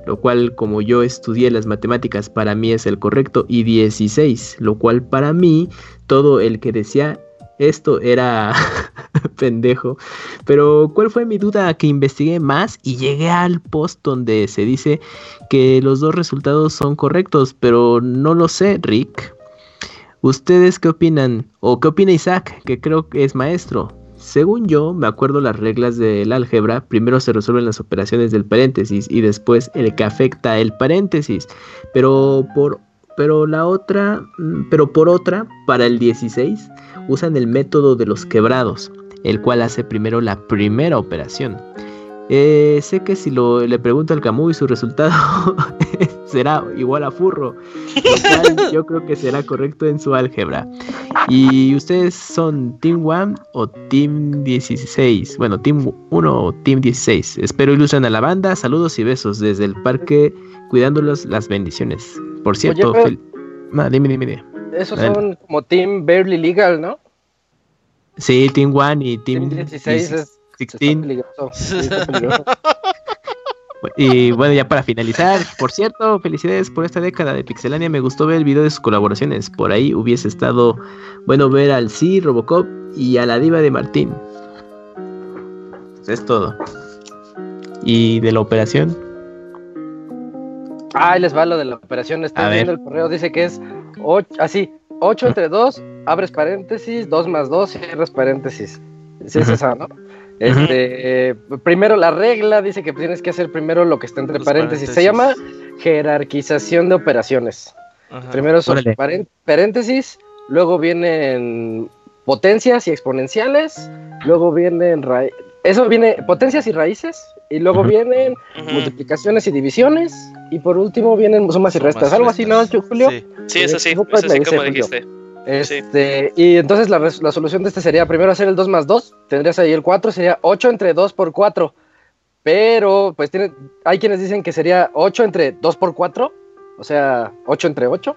[SPEAKER 4] lo cual como yo estudié las matemáticas para mí es el correcto, y 16, lo cual para mí todo el que decía esto era pendejo. Pero ¿cuál fue mi duda? Que investigué más y llegué al post donde se dice que los dos resultados son correctos, pero no lo sé, Rick. ¿Ustedes qué opinan? ¿O qué opina Isaac, que creo que es maestro? Según yo, me acuerdo las reglas del álgebra, primero se resuelven las operaciones del paréntesis y después el que afecta el paréntesis. Pero por pero la otra, mm, pero por otra, para el 16 usan el método de los quebrados, el cual hace primero la primera operación. Eh, sé que si lo, le pregunto al Camus y su resultado será igual a furro, lo cual yo creo que será correcto en su álgebra. ¿Y ustedes son Team 1 o Team 16? Bueno, Team 1 o Team 16. Espero ilustren a la banda. Saludos y besos desde el parque, cuidándolos las bendiciones. Por cierto, fel- Ah, dime, dime, dime.
[SPEAKER 2] Esos son como Team Barely Legal, ¿no?
[SPEAKER 4] Sí, Team 1 y Team,
[SPEAKER 2] Team 16 es-
[SPEAKER 4] 16.
[SPEAKER 2] Peligroso.
[SPEAKER 4] Y bueno, ya para finalizar, por cierto, felicidades por esta década de Pixelania. Me gustó ver el video de sus colaboraciones. Por ahí hubiese estado bueno ver al Sí, Robocop y a la diva de Martín. Pues es todo. Y de la operación,
[SPEAKER 2] Ah, ahí les va lo de la operación.
[SPEAKER 4] A
[SPEAKER 2] Estoy
[SPEAKER 4] ver.
[SPEAKER 2] viendo el correo. Dice que es 8, así, 8 entre 2, abres paréntesis, 2 más 2, cierras paréntesis. Sí, es esa, ¿no? Este, eh, primero la regla dice que tienes que hacer primero lo que está entre paréntesis. Se llama jerarquización de operaciones.
[SPEAKER 7] Ajá.
[SPEAKER 2] Primero son paréntesis, luego vienen potencias y exponenciales, luego vienen eso viene potencias y raíces, y luego vienen multiplicaciones y divisiones, y por último vienen sumas y
[SPEAKER 7] Sumas,
[SPEAKER 2] restas. Algo así, ¿no. Julio?
[SPEAKER 7] Sí.
[SPEAKER 3] Sí, eso sí,
[SPEAKER 2] Eso
[SPEAKER 3] eso
[SPEAKER 2] me
[SPEAKER 3] sí, como
[SPEAKER 2] Julio. Este, y entonces la, la solución de este sería primero hacer el 2 más 2, tendrías ahí el 4, sería 8 entre 2 por 4. Pero, pues tiene, hay quienes dicen que sería 8 entre 2 por 4, o sea, 8 entre 8.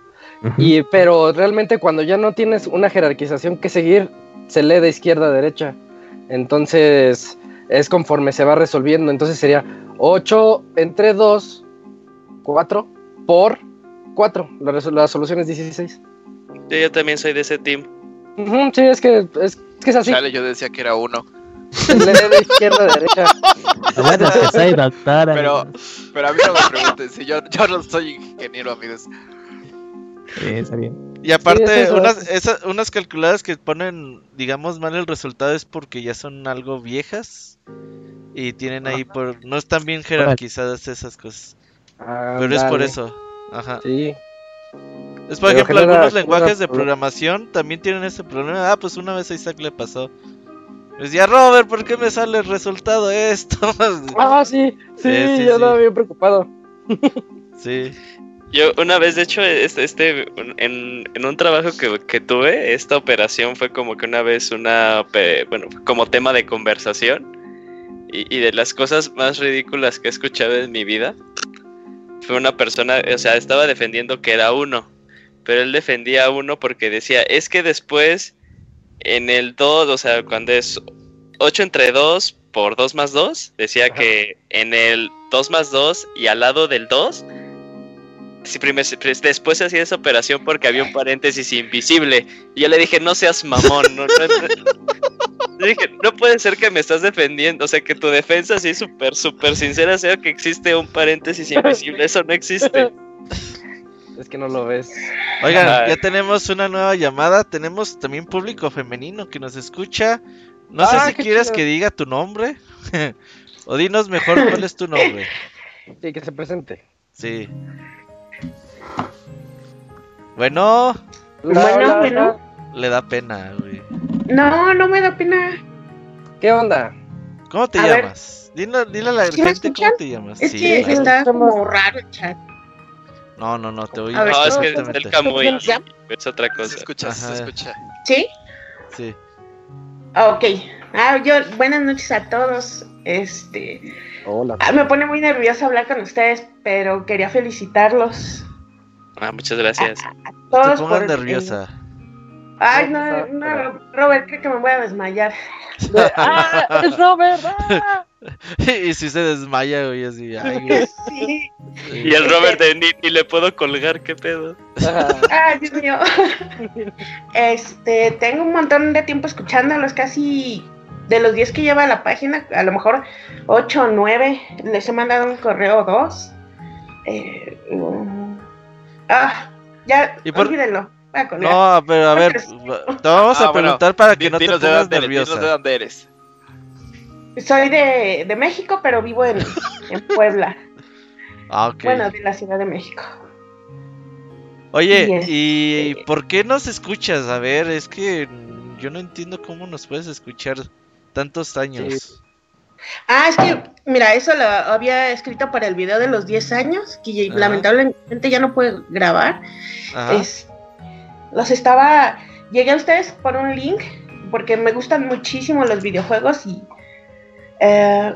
[SPEAKER 2] Y, pero realmente cuando ya no tienes una jerarquización que seguir, se lee de izquierda a derecha. Entonces, es conforme se va resolviendo. Entonces sería 8 entre 2, 4 por 4. La, la solución es 16.
[SPEAKER 3] Yo, yo también soy de ese team.
[SPEAKER 2] Ujú, sí, es que es, es que es así.
[SPEAKER 6] Chale, yo decía que era uno.
[SPEAKER 2] Lee de izquierda a derecha.
[SPEAKER 4] Bueno, es que soy doctora.
[SPEAKER 6] Pero, pero a mí no me pregunten, si yo, yo no soy ingeniero, amigos.
[SPEAKER 4] Sí, está bien.
[SPEAKER 7] Y aparte,
[SPEAKER 2] Sí, es eso,
[SPEAKER 7] unas,
[SPEAKER 2] es-
[SPEAKER 7] esa- unas calculadas que ponen, digamos, mal el resultado es porque ya son algo viejas y tienen ahí por... No están bien jerarquizadas esas cosas. Pero es por eso. Ajá.
[SPEAKER 2] Sí.
[SPEAKER 7] Es por
[SPEAKER 2] Pero
[SPEAKER 7] ejemplo,
[SPEAKER 2] genera-
[SPEAKER 7] algunos lenguajes de programación también tienen ese problema. Ah, pues una vez a Isaac le pasó. Decía, Robert, ¿por qué me sale el resultado esto?
[SPEAKER 2] Ah, sí, sí,
[SPEAKER 7] Sí, sí,
[SPEAKER 2] yo
[SPEAKER 7] sí.
[SPEAKER 2] estaba bien preocupado.
[SPEAKER 7] sí.
[SPEAKER 3] Yo una vez, de hecho, este, este en, en un trabajo que, que tuve, esta operación fue como que una vez una, bueno, como tema de conversación. Y, y de las cosas más ridículas que he escuchado en mi vida, fue una persona, o sea, estaba defendiendo que era uno, pero él defendía a uno porque decía, es que después en el 2, o sea, cuando es 8 entre 2 por 2 más 2, decía que en el 2 más 2 y al lado del 2 Sí, primer- pri- después se hacía esa operación porque había un paréntesis invisible. Y yo le dije, no seas mamón. No, no- Le dije, no puede ser que me estás defendiendo. O sea, que tu defensa así súper, súper sincera sea que existe un paréntesis invisible. Eso no existe.
[SPEAKER 2] Es que no lo ves.
[SPEAKER 7] Oigan,
[SPEAKER 3] Ajá.
[SPEAKER 7] ya tenemos una nueva llamada. Tenemos también público femenino que nos escucha. No sé
[SPEAKER 2] Ah,
[SPEAKER 7] si quieres
[SPEAKER 2] chido.
[SPEAKER 7] que diga tu nombre. o dinos mejor cuál es tu nombre.
[SPEAKER 2] Sí, que se presente.
[SPEAKER 7] Sí. Bueno,
[SPEAKER 2] Hola,
[SPEAKER 11] Bueno,
[SPEAKER 2] hola,
[SPEAKER 11] bueno.
[SPEAKER 2] hola.
[SPEAKER 7] le da pena, güey.
[SPEAKER 11] No, no me da pena.
[SPEAKER 2] ¿Qué onda?
[SPEAKER 7] ¿Cómo te
[SPEAKER 11] A
[SPEAKER 7] llamas? Dile, dile a la
[SPEAKER 11] ¿Sí me
[SPEAKER 7] gente
[SPEAKER 11] escuchan?
[SPEAKER 7] cómo te llamas.
[SPEAKER 11] Es
[SPEAKER 7] Sí,
[SPEAKER 11] que
[SPEAKER 7] claro.
[SPEAKER 11] está como raro el chat.
[SPEAKER 7] No, no, no, te oí.
[SPEAKER 11] A
[SPEAKER 3] No, es que
[SPEAKER 7] perfectamente.
[SPEAKER 3] el Camuy es otra
[SPEAKER 6] Se
[SPEAKER 3] cosa.
[SPEAKER 6] escucha,
[SPEAKER 7] Ajá.
[SPEAKER 6] se escucha.
[SPEAKER 11] ¿Sí?
[SPEAKER 7] Sí.
[SPEAKER 11] Ok. Ah, yo, buenas noches a todos. Este,
[SPEAKER 2] Hola.
[SPEAKER 11] ah, me pone muy nerviosa hablar con ustedes, pero quería felicitarlos.
[SPEAKER 3] Ah, muchas gracias.
[SPEAKER 7] No
[SPEAKER 11] Todos
[SPEAKER 7] te
[SPEAKER 11] por-
[SPEAKER 7] nerviosa.
[SPEAKER 11] Ay,
[SPEAKER 2] No,
[SPEAKER 11] no, no, Robert, creo que me voy a desmayar.
[SPEAKER 2] ¡Ah! ¡Es Robert! ¡Ah!
[SPEAKER 7] y si se desmaya, güey, así. Ay, güey.
[SPEAKER 11] Sí.
[SPEAKER 3] Y el Robert de ni, ni le puedo colgar, ¿qué pedo?
[SPEAKER 11] Ay, Dios mío. Este, tengo un montón de tiempo escuchándolos, casi de los 10 que lleva la página, a lo mejor 8 o 9. Les he mandado un correo o dos. Eh, um, ah, ya,
[SPEAKER 7] ¿Y por-
[SPEAKER 11] olvídenlo.
[SPEAKER 7] No, pero a ver, te vamos a
[SPEAKER 6] Ah, bueno,
[SPEAKER 7] preguntar para que no te pongas
[SPEAKER 6] dinos de
[SPEAKER 7] nerviosa.
[SPEAKER 6] dónde eres.
[SPEAKER 11] Soy de, de México, pero vivo en, en Puebla.
[SPEAKER 7] Ah, ok.
[SPEAKER 11] Bueno, de la Ciudad de México.
[SPEAKER 7] Oye,
[SPEAKER 11] y es-
[SPEAKER 7] ¿y por qué nos escuchas? A ver, es que yo no entiendo cómo nos puedes escuchar tantos años.
[SPEAKER 11] Ah, es que, mira, eso lo había escrito para el video de los 10 años, que
[SPEAKER 7] Ajá.
[SPEAKER 11] lamentablemente ya no puedo grabar. Es, los estaba. Llegué a ustedes por un link, porque me gustan muchísimo los videojuegos y eh,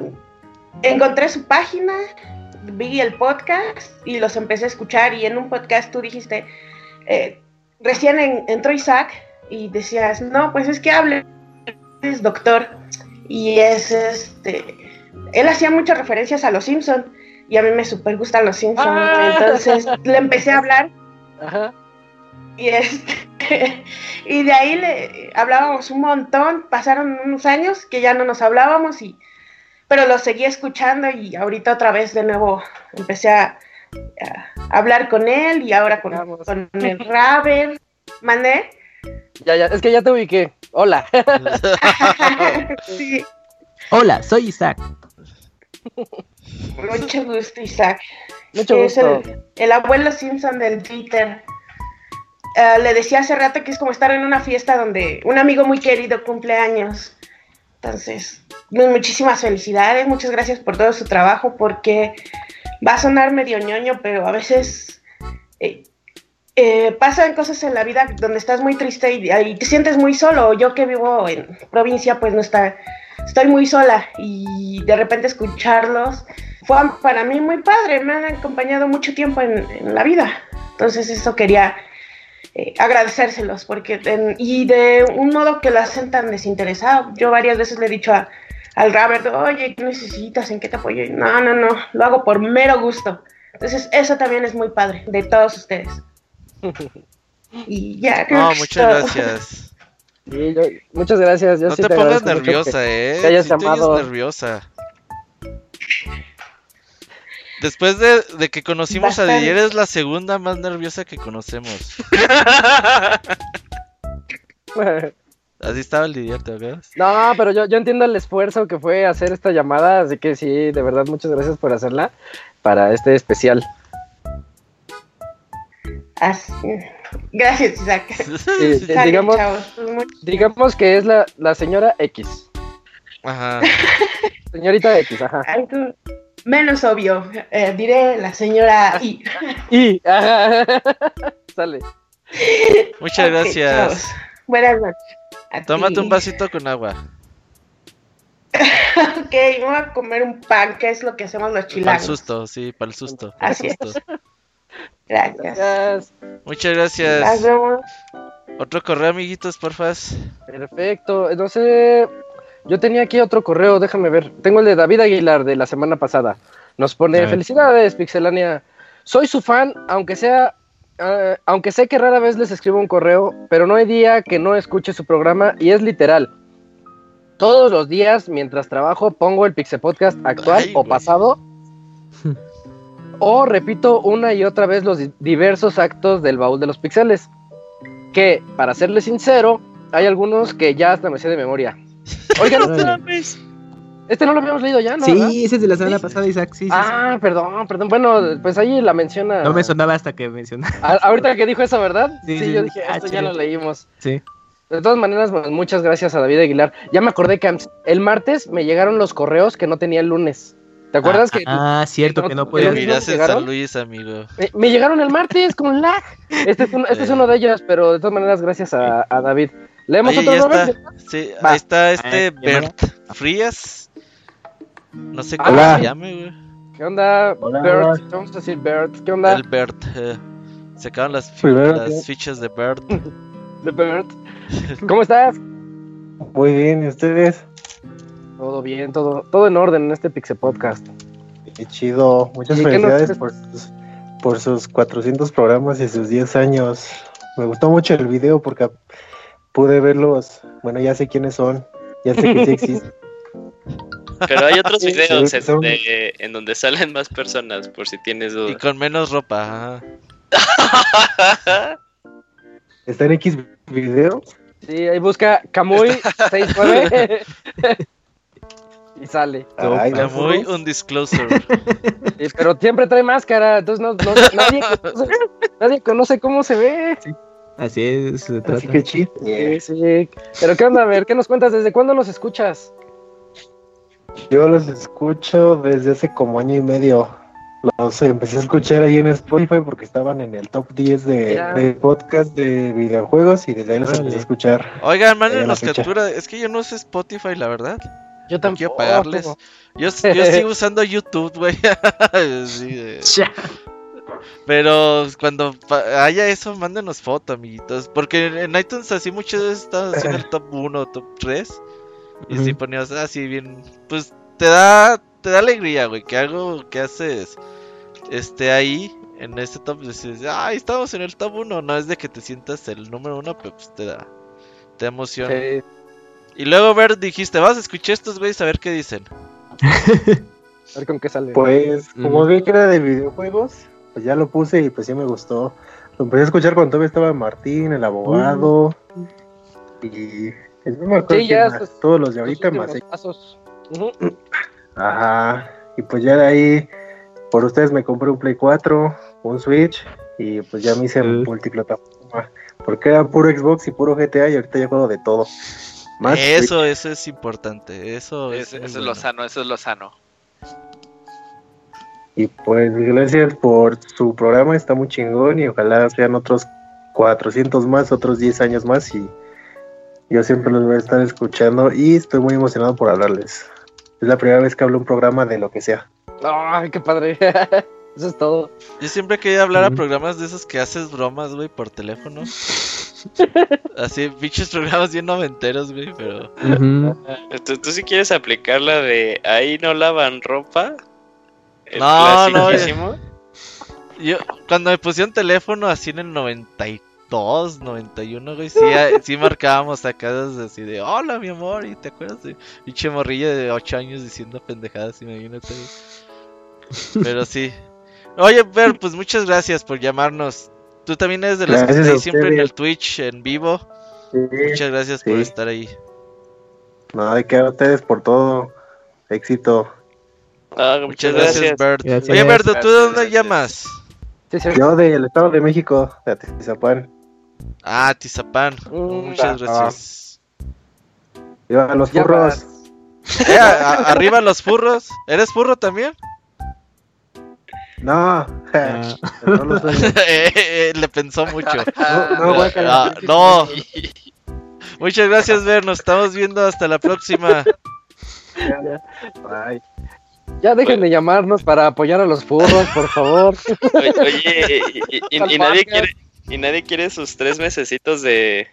[SPEAKER 11] encontré su página, vi el podcast y los empecé a escuchar. Y en un podcast tú dijiste, eh, recién en- entró Isaac y decías, no, pues es que hable, es doctor. Y es este. Él hacía muchas referencias a los Simpson y a mí me super gustan los Simpson.
[SPEAKER 2] Ah.
[SPEAKER 11] Entonces le empecé a hablar
[SPEAKER 2] Ajá.
[SPEAKER 11] y, este, y de ahí le hablábamos un montón, pasaron unos años que ya no nos hablábamos, y, pero lo seguí escuchando y ahorita otra vez de nuevo empecé a, a hablar con él y ahora con, el Raver. ¿Mandé?
[SPEAKER 2] Ya, ya, es que ya te ubiqué. Hola.
[SPEAKER 11] sí,
[SPEAKER 4] Hola, soy Isaac.
[SPEAKER 11] mucho gusto, Isaac.
[SPEAKER 2] Mucho
[SPEAKER 11] es
[SPEAKER 2] gusto.
[SPEAKER 11] el, el abuelo Simpson del Twitter. Eh, le decía hace rato que es como estar en una fiesta donde un amigo muy querido cumple años. Entonces, muchísimas felicidades, muchas gracias por todo su trabajo, porque va a sonar medio ñoño, pero a veces eh, eh, pasan cosas en la vida donde estás muy triste y, te sientes muy solo. Yo que vivo en provincia, pues no está, estoy muy sola y de repente escucharlos fue para mí muy padre, me han acompañado mucho tiempo en, la vida. Entonces eso quería eh, agradecérselos, porque y de un modo que lo hacen tan desinteresado. Yo varias veces le he dicho a- al Robert, oye, ¿qué necesitas? ¿En qué te apoyo? No, no, no, lo hago por mero gusto. Entonces eso también es muy padre, de todos ustedes. Y ya, creo
[SPEAKER 7] No,
[SPEAKER 11] que es
[SPEAKER 7] muchas
[SPEAKER 11] todo.
[SPEAKER 7] gracias.
[SPEAKER 2] Sí, yo- muchas gracias. Yo
[SPEAKER 7] No
[SPEAKER 2] sí
[SPEAKER 7] te
[SPEAKER 2] te
[SPEAKER 7] pongas nerviosa,
[SPEAKER 2] que-
[SPEAKER 7] eh.
[SPEAKER 2] que hayas
[SPEAKER 7] Sí te oyes
[SPEAKER 2] llamado.
[SPEAKER 7] nerviosa. Después de, de que conocimos a
[SPEAKER 11] Bastante.
[SPEAKER 7] Didier, es la segunda más nerviosa que conocemos. Así estaba el Didier, ¿te acuerdas?
[SPEAKER 2] No, pero yo, yo entiendo el esfuerzo que fue hacer esta llamada, así que sí, de verdad, muchas gracias por hacerla para este especial.
[SPEAKER 11] Así- Gracias, Isaac.
[SPEAKER 2] Sí,
[SPEAKER 11] Sale,
[SPEAKER 2] digamos,
[SPEAKER 11] chavos. Muy-
[SPEAKER 2] digamos que es la, la señora X.
[SPEAKER 7] Ajá.
[SPEAKER 2] Señorita X, ajá.
[SPEAKER 11] Menos obvio. eh, diré la señora I.
[SPEAKER 2] Y, ajá. Sale.
[SPEAKER 7] Muchas gracias.
[SPEAKER 11] chavos. Buenas noches.
[SPEAKER 7] Tómate un vasito con agua.
[SPEAKER 11] Ok, voy a comer un pan, que es lo que hacemos los
[SPEAKER 7] Para el
[SPEAKER 11] chilangos.
[SPEAKER 7] susto, sí, para el susto.
[SPEAKER 11] Así es.
[SPEAKER 7] susto.
[SPEAKER 11] Gracias.
[SPEAKER 2] Gracias.
[SPEAKER 7] Muchas
[SPEAKER 11] Nos
[SPEAKER 7] gracias.
[SPEAKER 11] vemos.
[SPEAKER 7] Otro correo, amiguitos, porfas.
[SPEAKER 2] Perfecto. No sé. Yo tenía aquí otro correo, déjame ver. Tengo el de David Aguilar de la semana pasada. Nos pone felicidades, Pixelania. Soy su fan, aunque sea. Ah, aunque sé que rara vez les escribo un correo, pero no hay día que no escuche su programa y es literal. Todos los días, mientras trabajo, pongo el Pixel Podcast actual
[SPEAKER 7] Ay,
[SPEAKER 2] o pasado. o repito una y otra vez los di- diversos actos del baúl de los pixeles. Que, para serles sincero, hay algunos que ya hasta me sé de memoria. Oigan,
[SPEAKER 4] Órale.
[SPEAKER 2] Este, no lo habíamos leído ya, ¿no? ¿verdad?
[SPEAKER 4] Sí, ese es de la semana pasada, Isaac. Sí, sí, sí.
[SPEAKER 2] Ah, perdón, perdón. Bueno, pues ahí la menciona.
[SPEAKER 4] No me sonaba hasta que mencionaba.
[SPEAKER 2] A- ahorita que dijo eso, ¿verdad?
[SPEAKER 4] Sí,
[SPEAKER 2] Sí,
[SPEAKER 4] sí,
[SPEAKER 2] yo dije,
[SPEAKER 4] Ah,
[SPEAKER 2] esto ya lo leímos.
[SPEAKER 4] Sí.
[SPEAKER 2] De todas maneras, pues, muchas gracias a David Aguilar. Ya me acordé que el martes me llegaron los correos que no tenía el lunes. ¿Te acuerdas que
[SPEAKER 4] Ah, cierto, que no
[SPEAKER 2] no-
[SPEAKER 7] en
[SPEAKER 2] llegaron?
[SPEAKER 7] San Luis, amigo.
[SPEAKER 2] me, me llegaron el martes con lag? Este es, un- este es uno de ellos, pero de todas maneras, gracias a, a David. ¿Leemos
[SPEAKER 7] Oye,
[SPEAKER 2] otro
[SPEAKER 7] ya
[SPEAKER 2] Robert?
[SPEAKER 7] está. Sí, ahí está este
[SPEAKER 4] Ah, ¿quién
[SPEAKER 7] Bert Frías. No sé cómo
[SPEAKER 2] Hola.
[SPEAKER 7] se llame, güey.
[SPEAKER 2] ¿Qué onda,
[SPEAKER 12] Hola.
[SPEAKER 2] Bert? Vamos a decir Bert. ¿Qué onda,
[SPEAKER 7] El Bert. eh, se acaban las, fichas de Bert.
[SPEAKER 2] de Bert? ¿Cómo estás?
[SPEAKER 12] Muy bien, ¿y ustedes?
[SPEAKER 2] Todo bien, todo, todo en orden en este Pixel Podcast.
[SPEAKER 12] Qué chido. Muchas
[SPEAKER 2] ¿Y qué nos-
[SPEAKER 12] felicidades por sus, por sus 400 programas y sus 10 años. Me gustó mucho el video porque pude verlos. Bueno, ya sé quiénes son. Ya sé que sí existen.
[SPEAKER 3] Pero hay otros
[SPEAKER 12] Sí,
[SPEAKER 3] videos
[SPEAKER 12] sí,
[SPEAKER 3] en
[SPEAKER 12] son-
[SPEAKER 3] donde, en donde salen más personas, por si tienes
[SPEAKER 7] Y
[SPEAKER 3] dudas.
[SPEAKER 7] con menos ropa. ajá.
[SPEAKER 12] ¿Está en X videos?
[SPEAKER 2] Sí, ahí busca Camuy 69 y sale.
[SPEAKER 12] Ay,
[SPEAKER 7] Era
[SPEAKER 12] no,
[SPEAKER 7] muy
[SPEAKER 12] ¿no?
[SPEAKER 7] un disclosure.
[SPEAKER 2] Sí, pero siempre trae máscara, entonces no, no- nadie, conoce, nadie conoce cómo se ve.
[SPEAKER 4] Así es, se trata.
[SPEAKER 12] Así que chido.
[SPEAKER 2] Sí, sí. Pero qué onda, a ver, ¿qué nos cuentas? ¿Desde cuándo nos escuchas?
[SPEAKER 12] Yo los escucho desde hace como año y medio. Los empecé a escuchar ahí en Spotify porque estaban en el top 10 de, podcast de videojuegos y desde ahí los empecé a escuchar.
[SPEAKER 7] Oigan,
[SPEAKER 12] Ahí
[SPEAKER 7] mándenos
[SPEAKER 12] la fecha.
[SPEAKER 7] captura. Es que yo no uso Spotify, la verdad.
[SPEAKER 2] Yo
[SPEAKER 7] No
[SPEAKER 2] tampoco.
[SPEAKER 7] quiero pagarles. Yo, yo sigo usando YouTube, güey. Sí, de-
[SPEAKER 4] Cha.
[SPEAKER 7] Pero cuando haya eso, mándenos foto, amiguitos. Porque en iTunes así muchas veces estás haciendo el top 1 top 3. Y si ponías así bien, pues te da, te da alegría, güey, que algo que haces esté ahí en ese top. Dices, ay, estamos en el top 1. No es de que te sientas el número 1, pero pues te da, te.
[SPEAKER 2] Sí.
[SPEAKER 7] Y luego ver, dijiste, vas a escuchar estos güeyes a ver qué dicen.
[SPEAKER 2] A ver con qué sale.
[SPEAKER 12] Pues como vi que era de videojuegos, pues ya lo puse y pues sí me gustó. Lo empecé a escuchar cuando todavía estaba Martín, el abogado. Y
[SPEAKER 2] Sí, ya
[SPEAKER 12] más, todos los de
[SPEAKER 2] Los
[SPEAKER 12] ahorita más. Ajá. Y pues ya de ahí, por ustedes me compré un Play 4, un Switch y pues ya me hice multiplataforma. Porque era puro Xbox y puro GTA y ahorita ya juego de todo. Más Switch.
[SPEAKER 7] Eso, eso es importante. Eso es,
[SPEAKER 6] eso es
[SPEAKER 7] bueno.
[SPEAKER 6] lo sano, eso es lo sano.
[SPEAKER 12] Y pues gracias por su programa, está muy chingón y ojalá sean otros 400 más, otros 10 años más y yo siempre los voy a estar escuchando y estoy muy emocionado por hablarles. Es la primera vez que hablo un programa de lo que sea.
[SPEAKER 2] Ay, qué padre. Eso es todo.
[SPEAKER 7] Yo siempre quería hablar a programas de esos que haces bromas, güey, por teléfono. Así, pinches programas bien noventeros, güey, pero...
[SPEAKER 3] ¿Tú, tú sí quieres aplicar la de ahí no lavan ropa? El
[SPEAKER 7] No, no. Yo, cuando me pusieron teléfono así en el 92, 91, güey, sí, ah, sí marcábamos acá así de, hola, mi amor, y te acuerdas de pinche morrilla de 8 años diciendo pendejadas, imagínate. güey. Pero sí. Oye, Ver, pues muchas gracias por llamarnos. Tú también eres de los que
[SPEAKER 12] Gracias
[SPEAKER 7] estás
[SPEAKER 12] a
[SPEAKER 7] ahí siempre en el Twitch, en vivo.
[SPEAKER 12] Sí,
[SPEAKER 7] Muchas gracias por estar ahí.
[SPEAKER 12] No, de que a ustedes por todo. Éxito.
[SPEAKER 3] Ah,
[SPEAKER 7] Muchas
[SPEAKER 3] muchas
[SPEAKER 7] gracias,
[SPEAKER 3] gracias.
[SPEAKER 7] Bert.
[SPEAKER 4] Gracias.
[SPEAKER 7] Oye, Bert, ¿tú de dónde llamas?
[SPEAKER 2] Sí, sí.
[SPEAKER 12] Yo del Estado de México, de Atizapán.
[SPEAKER 7] Ah, Tizapán.
[SPEAKER 2] Mm,
[SPEAKER 7] Muchas
[SPEAKER 12] ah,
[SPEAKER 7] gracias.
[SPEAKER 12] Viva los
[SPEAKER 2] Ya
[SPEAKER 12] furros.
[SPEAKER 7] Eh, a- a- arriba los furros. ¿Eres furro también?
[SPEAKER 2] No, no lo soy.
[SPEAKER 7] Eh, eh, le pensó mucho.
[SPEAKER 2] No, no, guácala.
[SPEAKER 7] Ah, no. Muchas gracias, Ver. Nos estamos viendo hasta la próxima.
[SPEAKER 2] Ay. Ya dejen de llamarnos para apoyar a los furros, por favor.
[SPEAKER 3] Oye, oye, y, y- y- y nadie quiere, y nadie quiere sus tres mesecitos de.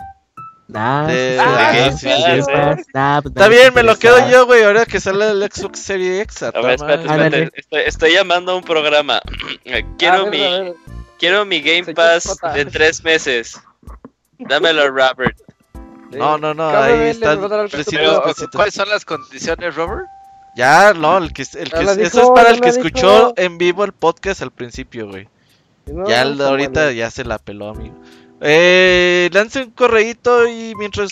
[SPEAKER 4] Nah,
[SPEAKER 7] De-
[SPEAKER 3] Ah,
[SPEAKER 7] de-
[SPEAKER 3] sí,
[SPEAKER 7] sí,
[SPEAKER 3] sí,
[SPEAKER 7] sí.
[SPEAKER 3] sí.
[SPEAKER 4] nah,
[SPEAKER 7] Está bien, me lo quedo yo, güey. Ahora que sale el Xbox Series X. a
[SPEAKER 3] ver, espérate, espérate. Estoy, estoy llamando a un programa. Quiero
[SPEAKER 2] ver,
[SPEAKER 3] mi, quiero mi Game Pass de tres meses. Dámelo, Robert.
[SPEAKER 7] No, no, no. Ahí están.
[SPEAKER 6] ¿cuáles son las condiciones, Robert?
[SPEAKER 7] Ya, no, el que, el que eso
[SPEAKER 2] dijo,
[SPEAKER 7] es para el que
[SPEAKER 2] dijo.
[SPEAKER 7] escuchó en vivo el podcast al principio, güey.
[SPEAKER 2] No,
[SPEAKER 7] ya ahorita ya se la peló, amigo. Eh, lance un correíto y mientras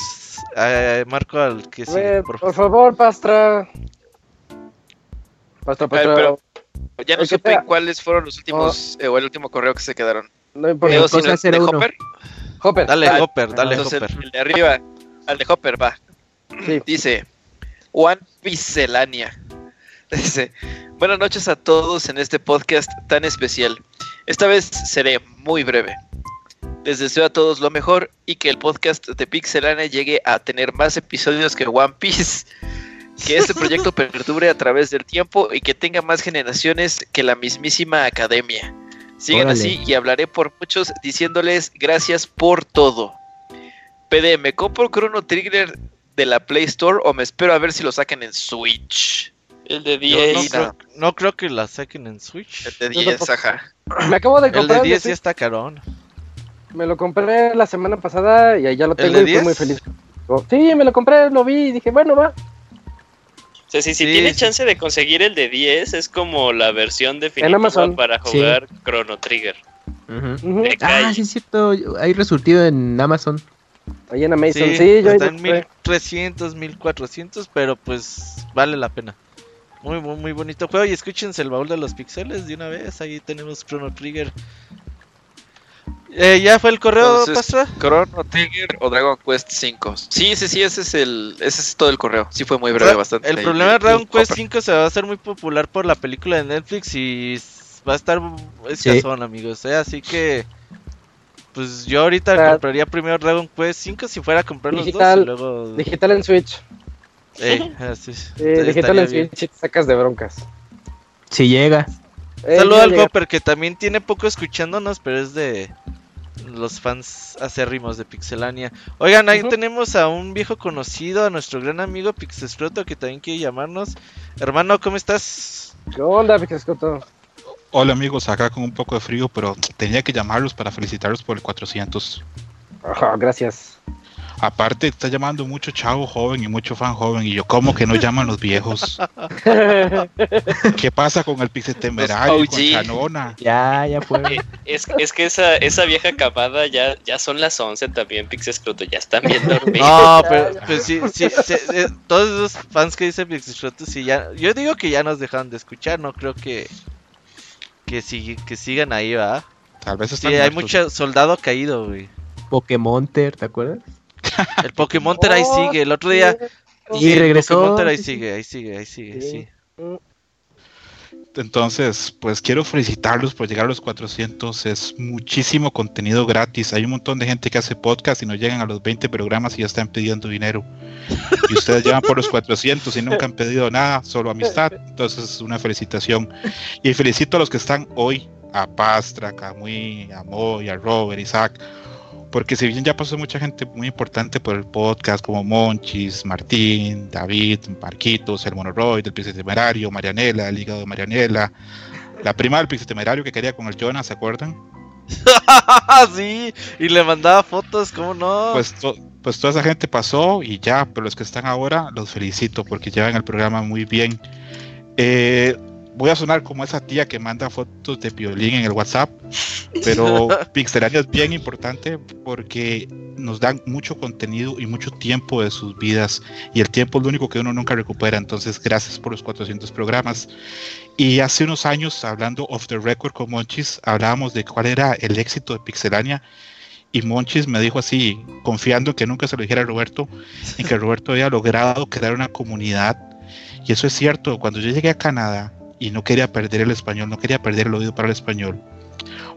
[SPEAKER 7] eh, marco al que sigue,
[SPEAKER 2] ver,
[SPEAKER 7] por
[SPEAKER 2] por
[SPEAKER 7] favor.
[SPEAKER 2] Pastra. Pastra, Pastra.
[SPEAKER 6] pero- Ya no supe cuáles fueron los últimos, eh, o el último correo que se quedaron.
[SPEAKER 2] No importa.
[SPEAKER 4] Cosa
[SPEAKER 6] de
[SPEAKER 4] 01.
[SPEAKER 6] Hopper.
[SPEAKER 2] Hopper.
[SPEAKER 7] Dale,
[SPEAKER 6] Ah,
[SPEAKER 7] Hopper, dale,
[SPEAKER 6] Entonces,
[SPEAKER 7] Hopper.
[SPEAKER 6] el de arriba, al de Hopper, va.
[SPEAKER 2] Sí.
[SPEAKER 6] Dice One Picelania. Dice, buenas noches a todos en este podcast tan especial. Esta vez seré muy breve. Les deseo a todos lo mejor y que el podcast de Pixelania llegue a tener más episodios que One Piece. Que este proyecto perdure a través del tiempo y que tenga más generaciones que la mismísima academia. Sigan
[SPEAKER 4] Órale.
[SPEAKER 6] así y hablaré por muchos diciéndoles gracias por todo. PD, ¿me compro Chrono Trigger de la Play Store o me espero a ver si lo sacan en Switch?
[SPEAKER 3] El de
[SPEAKER 7] Yo
[SPEAKER 3] 10.
[SPEAKER 7] no,
[SPEAKER 6] Sí,
[SPEAKER 7] creo,
[SPEAKER 6] no.
[SPEAKER 7] no creo que la saquen en Switch.
[SPEAKER 6] El de
[SPEAKER 2] Yo
[SPEAKER 6] 10,
[SPEAKER 2] tampoco.
[SPEAKER 6] ajá.
[SPEAKER 2] Me acabo de
[SPEAKER 7] El
[SPEAKER 2] comprar.
[SPEAKER 7] de
[SPEAKER 2] el
[SPEAKER 7] 10 sí está carón.
[SPEAKER 2] Me lo compré la semana pasada y ahí ya lo
[SPEAKER 7] ¿El
[SPEAKER 2] tengo
[SPEAKER 7] de
[SPEAKER 2] y fui
[SPEAKER 7] 10?
[SPEAKER 2] muy feliz. Sí, me lo compré, lo vi y dije, bueno, va.
[SPEAKER 3] O sea, si, si
[SPEAKER 7] Sí,
[SPEAKER 3] tiene
[SPEAKER 7] sí.
[SPEAKER 3] chance de conseguir el de 10, es como la versión definitiva
[SPEAKER 2] Amazon.
[SPEAKER 3] para
[SPEAKER 4] Sí.
[SPEAKER 3] jugar Chrono Trigger.
[SPEAKER 4] Ujú.
[SPEAKER 2] Ujú.
[SPEAKER 3] Me
[SPEAKER 4] Ah,
[SPEAKER 3] cae.
[SPEAKER 4] sí es cierto. Hay resurtido en Amazon.
[SPEAKER 2] Ahí en Amazon.
[SPEAKER 7] Sí,
[SPEAKER 2] Sí, yo ahí
[SPEAKER 7] está
[SPEAKER 2] lo
[SPEAKER 7] en
[SPEAKER 2] compré.
[SPEAKER 7] 1300, 1400, pero pues vale la pena. Muy, muy, muy bonito juego. Y escúchense el baúl de los pixeles de una vez. Ahí tenemos Chrono Trigger. Eh, ¿Ya fue el correo,
[SPEAKER 6] Entonces,
[SPEAKER 7] Pastra?
[SPEAKER 6] Chrono Trigger o Dragon Quest 5. Sí, sí, sí, ese es el ese es todo el correo. Sí fue muy breve,
[SPEAKER 7] Ra-
[SPEAKER 6] bastante.
[SPEAKER 7] El
[SPEAKER 6] ahí,
[SPEAKER 7] problema de Dragon Quest
[SPEAKER 6] Hopper.
[SPEAKER 7] 5 se va a hacer muy popular por la película de Netflix y va a estar escasón, amigos. ¿eh? Así que, pues yo ahorita
[SPEAKER 2] Ah.
[SPEAKER 7] compraría primero Dragon Quest 5 si fuera a comprar los
[SPEAKER 2] Digital-
[SPEAKER 7] dos y luego...
[SPEAKER 2] Digital en Switch.
[SPEAKER 7] Ey, así,
[SPEAKER 2] en
[SPEAKER 7] bien.
[SPEAKER 2] Te sacas de broncas.
[SPEAKER 4] Si llega.
[SPEAKER 2] Eh,
[SPEAKER 7] Saludo al
[SPEAKER 2] llega.
[SPEAKER 7] Hopper que también tiene poco escuchándonos, pero es de los fans acérrimos de Pixelania. Oigan, ahí tenemos a un viejo conocido, a nuestro gran amigo Pixescroto que también quiere llamarnos. Hermano, ¿cómo estás?
[SPEAKER 2] ¿Qué onda, Pixescoto?
[SPEAKER 13] Hola amigos, acá con un poco de frío, pero tenía que llamarlos para felicitarlos por el 400.
[SPEAKER 2] Ajá, gracias.
[SPEAKER 13] Aparte, está llamando mucho chavo joven y mucho fan joven, y yo, ¿cómo que no llaman los viejos? ¿Qué pasa con el Pixel Temerario,
[SPEAKER 6] Los
[SPEAKER 13] con
[SPEAKER 6] OG.
[SPEAKER 13] Chanona?
[SPEAKER 4] Ya, ya fue.
[SPEAKER 3] Eh, Es, es que esa, esa vieja camada ya, ya son las 11 también, Pixescroto. Ya están bien dormidos.
[SPEAKER 7] No, pero pues sí, sí, sí, todos esos fans que dicen Pixescroto, sí, ya, yo digo que ya nos dejaron de escuchar, no creo que que, sig- que sigan ahí, ¿va?
[SPEAKER 13] Tal vez
[SPEAKER 7] Sí,
[SPEAKER 13] están
[SPEAKER 7] hay
[SPEAKER 13] muertos.
[SPEAKER 7] mucho soldado caído, güey.
[SPEAKER 4] Pokémonter, ¿te acuerdas?
[SPEAKER 7] El Pokémon ahí
[SPEAKER 2] Oh,
[SPEAKER 7] sigue, el otro día...
[SPEAKER 4] Y
[SPEAKER 7] sí, el
[SPEAKER 4] regresó,
[SPEAKER 7] Pokémon ahí sigue, ahí sigue, ahí sigue,
[SPEAKER 2] Sí.
[SPEAKER 7] sí.
[SPEAKER 13] Entonces, pues quiero felicitarlos por llegar a los 400. Es muchísimo contenido gratis. Hay un montón de gente que hace podcast y no llegan a los 20 programas y ya están pidiendo dinero. Y ustedes llevan por los 400 y nunca han pedido nada, solo amistad. Entonces, una felicitación. Y felicito a los que están hoy, a Pastra, a Camuy, a Moy, a Robert, Isaac. Porque si bien ya pasó mucha gente muy importante por el podcast, como Monchis, Martín, David, Marquitos, el Monoroid, el Pixel Temerario, Marianela, el hígado de Marianela, la prima del Pixel Temerario que quería con el Jonas, ¿se acuerdan?
[SPEAKER 7] sí, y le mandaba fotos, ¿cómo no?
[SPEAKER 13] Pues, to- pues toda esa gente pasó y ya, pero los que están ahora los felicito porque llevan el programa muy bien. Eh, voy a sonar como esa tía que manda fotos de violín en el WhatsApp, pero Pixelania es bien importante porque nos dan mucho contenido y mucho tiempo de sus vidas y el tiempo es lo único que uno nunca recupera, entonces gracias por los 400 programas. Y hace unos años, hablando off the record con Monchis, hablábamos de cuál era el éxito de Pixelania y Monchis me dijo así, confiando en que nunca se lo dijera a Roberto, en que Roberto había logrado crear una comunidad Y eso es cierto, cuando yo llegué a Canadá y no quería perder el español, no quería perder el oído para el español,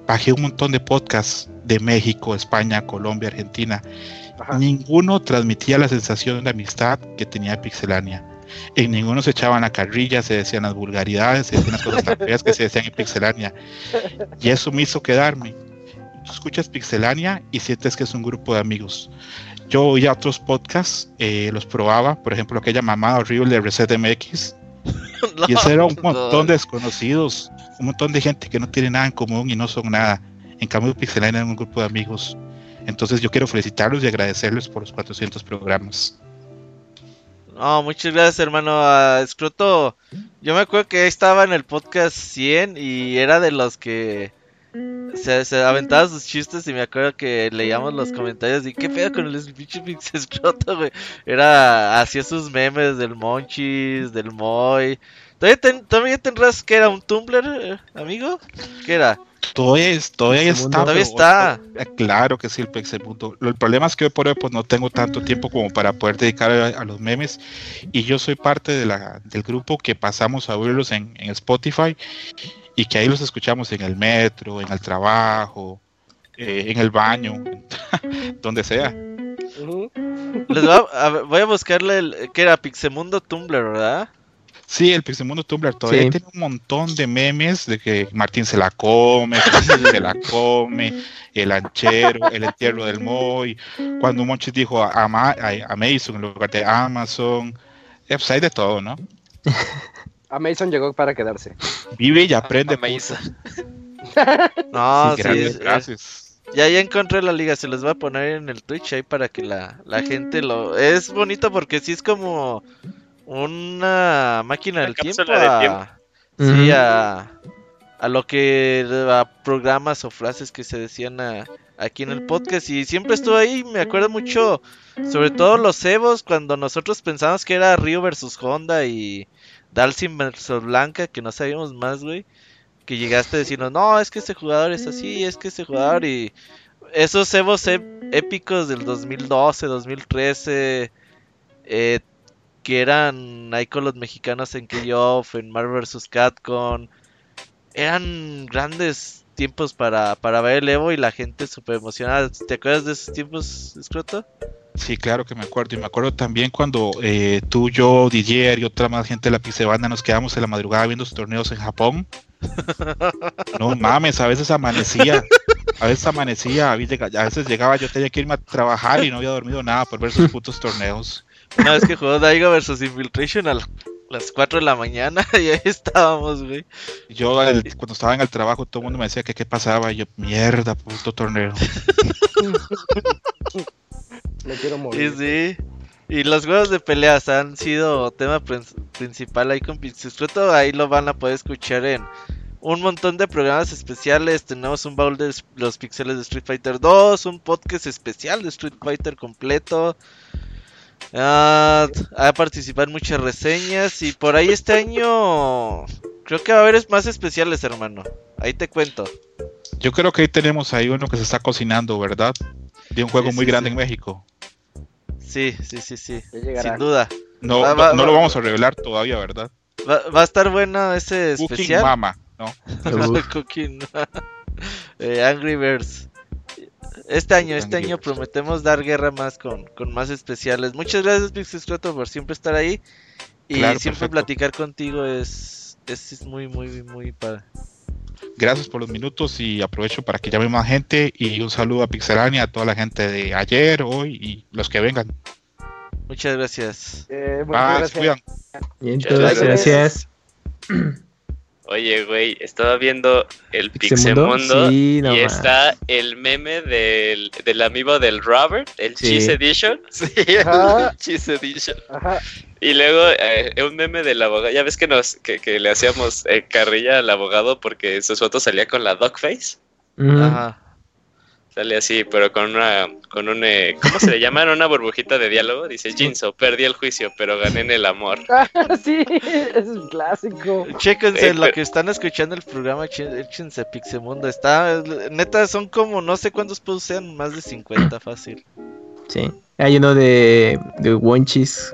[SPEAKER 13] bajé un montón de podcasts de México, España, Colombia, Argentina. Ninguno transmitía la sensación de amistad que tenía Pixelania. En ninguno se echaban la carrilla, se decían las vulgaridades, se decían las cosas tan feas que se decían en Pixelania. Y eso me hizo quedarme. Tú escuchas Pixelania y sientes que es un grupo de amigos. Yo oía otros podcasts, eh, los probaba, por ejemplo, aquella mamada horrible de Reset MX. y ese era un montón de desconocidos, un montón de gente que no tiene nada en común y no son nada. En cambio, Pixelania era un grupo de amigos. Entonces yo quiero felicitarlos y agradecerles por los 400 programas.
[SPEAKER 7] No, muchas gracias, hermano. Escroto, yo me acuerdo que estaba en el podcast 100 y era de los que se, se aventaba sus chistes y me acuerdo que leíamos los comentarios y qué pedo con el pinche Pix Escroto, güey. Era, hacía sus memes del Monchis, del Moy. ¿Todavía, ten, ¿Todavía tendrás que era un Tumblr, eh, amigo? ¿Qué era?
[SPEAKER 13] Todavía, todavía está.
[SPEAKER 7] Todavía está.
[SPEAKER 13] Eh, Claro que sí, el Pixelmundo. Lo- El problema es que hoy por hoy pues, no tengo tanto tiempo como para poder dedicar a, a los memes. Y yo soy parte de la, del grupo que pasamos a oírlos en, en Spotify y que ahí los escuchamos en el metro, en el trabajo, eh, en el baño, donde sea.
[SPEAKER 7] Les va- a ver, voy a buscarle el. ¿Qué era? Pixemundo Tumblr, ¿verdad?
[SPEAKER 13] Sí, el Pixelmundo Tumblr todavía
[SPEAKER 7] Sí.
[SPEAKER 13] tiene un montón de memes de que Martín se la come, se la come, el anchero, el entierro del Moy, cuando Monchis dijo a, Amazon en lugar de Amazon, eh, pues hay de todo, ¿no?
[SPEAKER 2] A Mason llegó para quedarse.
[SPEAKER 13] Vive y aprende. puto.
[SPEAKER 7] No,
[SPEAKER 13] Sí, grandes frases.
[SPEAKER 7] ya, ya encontré la liga, se les voy a poner en el Twitch ahí para que la, la gente lo... Es bonito porque sí es como una máquina del tiempo,
[SPEAKER 3] cápsula de
[SPEAKER 7] a-
[SPEAKER 3] tiempo.
[SPEAKER 7] Sí, a, a lo que... a programas o frases que se decían a- aquí en el podcast y siempre estuvo ahí, me acuerdo mucho, sobre todo los Evos, cuando nosotros pensábamos que era Río versus Honda y Dalsim versus Blanca, que no sabíamos más, güey que llegaste a decirnos, no, es que este jugador es así, es que este jugador y esos Evos ép- épicos del 2012, 2013, eh, que eran ahí con los mexicanos en Playoff, en Marvel vs. Capcom, eran grandes tiempos para, para ver el Evo y la gente súper emocionada. ¿Te acuerdas de esos tiempos, Scroto?
[SPEAKER 13] Sí, claro que me acuerdo. Y me acuerdo también cuando eh, tú, yo, Didier y otra más gente de la Pixebanda nos quedamos en la madrugada viendo sus torneos en Japón. No mames, a veces amanecía. A veces amanecía, a veces llegaba, yo tenía que irme a trabajar y no había dormido nada por ver sus putos torneos.
[SPEAKER 7] Una vez que jugó Daigo vs. Infiltration a las 4 de la mañana y ahí estábamos, güey.
[SPEAKER 13] Yo el- cuando estaba en el trabajo todo el mundo me decía que qué pasaba y yo, mierda, puto torneo.
[SPEAKER 2] Me quiero
[SPEAKER 7] Sí,
[SPEAKER 2] morir.
[SPEAKER 7] sí. Y los juegos de peleas han sido tema prin- principal ahí con Pixiscroto. Ahí lo van a poder escuchar en un montón de programas especiales. Tenemos un baúl de los pixeles de Street Fighter 2, un podcast especial de Street Fighter completo. Ah, ha participado en muchas reseñas y por ahí este año creo que va a haber es- más especiales, hermano. Ahí te cuento.
[SPEAKER 13] Yo creo que ahí tenemos ahí uno que se está cocinando, ¿verdad? De un juego
[SPEAKER 7] Sí,
[SPEAKER 13] muy
[SPEAKER 7] sí,
[SPEAKER 13] grande
[SPEAKER 7] sí.
[SPEAKER 13] en México.
[SPEAKER 7] Sí, sí, sí, sí. Sin duda.
[SPEAKER 13] No,
[SPEAKER 7] Va-
[SPEAKER 13] no,
[SPEAKER 7] va-
[SPEAKER 13] no
[SPEAKER 7] va-
[SPEAKER 13] lo vamos a revelar todavía, ¿verdad?
[SPEAKER 7] Va, va a estar bueno ese
[SPEAKER 13] Cooking
[SPEAKER 7] especial.
[SPEAKER 13] Mama, ¿no?
[SPEAKER 7] Cooking. Eh, Angry Birds. Este año, este
[SPEAKER 13] Angry
[SPEAKER 7] año
[SPEAKER 13] Birds.
[SPEAKER 7] prometemos dar guerra más con, con más especiales. Muchas gracias, Pixiscroto, por siempre estar ahí. Y
[SPEAKER 13] Claro,
[SPEAKER 7] siempre
[SPEAKER 13] perfecto.
[SPEAKER 7] platicar contigo es, es, es muy, muy, muy padre.
[SPEAKER 13] Gracias por los minutos y aprovecho para que llame más gente y un saludo a Pixelania, a toda la gente de ayer, hoy y los que vengan.
[SPEAKER 7] Muchas gracias.
[SPEAKER 2] Eh, muchas
[SPEAKER 13] Bye, se
[SPEAKER 2] gracias.
[SPEAKER 13] cuidan.
[SPEAKER 4] Bien,
[SPEAKER 3] Muchas
[SPEAKER 4] entonces,
[SPEAKER 3] gracias.
[SPEAKER 4] gracias.
[SPEAKER 3] Oye, güey, estaba viendo el
[SPEAKER 4] Pixemundo, sí, no
[SPEAKER 3] y
[SPEAKER 4] más.
[SPEAKER 3] está el meme del, del amigo del Robert, el
[SPEAKER 4] Sí.
[SPEAKER 3] Cheese Edition. Sí,
[SPEAKER 2] Ajá.
[SPEAKER 3] el Cheese Edition.
[SPEAKER 2] Ajá.
[SPEAKER 3] Y luego eh, un meme del abogado. Ya ves que nos que, que le hacíamos eh, carrilla al abogado porque sus fotos salía con la dog face.
[SPEAKER 7] Ajá.
[SPEAKER 3] Sale así, pero con una, con un, eh, ¿cómo se le llama? Una burbujita de diálogo. Dice, Jinso, perdí el juicio, pero gané en el amor.
[SPEAKER 2] Ah, sí, es un clásico.
[SPEAKER 7] Chéquense
[SPEAKER 3] Eh,
[SPEAKER 7] lo que están escuchando el programa, échense Pixemundo. Está, neta, son como, no sé cuántos sean, más de 50 fácil.
[SPEAKER 4] Sí. Hay uno de, de Wonchis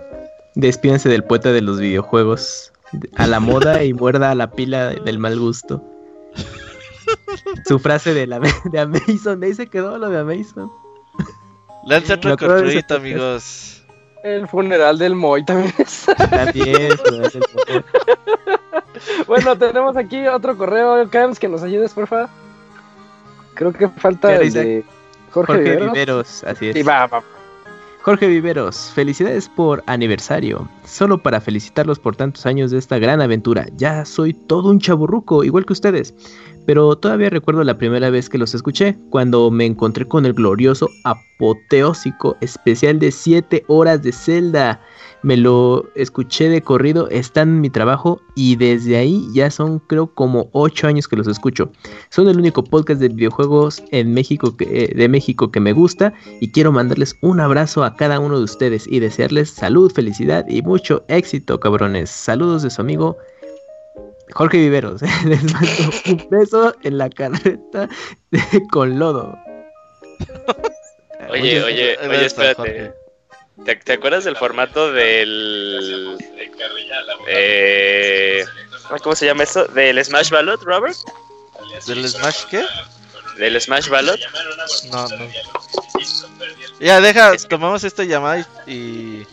[SPEAKER 4] Despídense del poeta de los videojuegos. A la moda y muerda a la pila del mal gusto. Su frase de, la, de Amazon, ahí se quedó lo de Amazon.
[SPEAKER 7] Lanza otro
[SPEAKER 4] de
[SPEAKER 7] correíto, amigos.
[SPEAKER 2] El funeral del Moy también está.
[SPEAKER 4] También, el poeta.
[SPEAKER 2] Bueno, tenemos aquí otro correo, Cams, que nos ayudes, porfa. Creo que falta
[SPEAKER 4] ¿Qué
[SPEAKER 2] el de Jorge,
[SPEAKER 4] Jorge
[SPEAKER 2] Viveros.
[SPEAKER 4] Viveros, así es.
[SPEAKER 2] Sí, va, va.
[SPEAKER 4] Jorge Viveros, felicidades por aniversario. Solo para felicitarlos por tantos años de esta gran aventura. Ya soy todo un chaburruco, igual que ustedes. Pero todavía recuerdo la primera vez que los escuché, cuando me encontré con el glorioso apoteósico especial de 7 horas de Zelda. Me lo escuché de corrido, está en mi trabajo y desde ahí ya son creo como 8 años que los escucho. Son el único podcast de videojuegos en México eh, de México que me gusta y quiero mandarles un abrazo a cada uno de ustedes y desearles salud, felicidad y mucho éxito, cabrones. Saludos de su amigo Jorge Viveros. Les mando un beso en la carreta de- con lodo.
[SPEAKER 3] Oye, oye, oye, espérate. ¿Te, te acuerdas del formato del. Eh, ¿Cómo se llama esto? ¿Del Smash Ballot, Robert?
[SPEAKER 7] ¿Del Smash qué?
[SPEAKER 3] ¿Del Smash Ballot?
[SPEAKER 7] No, no. Ya, deja, tomamos esta llamada y, y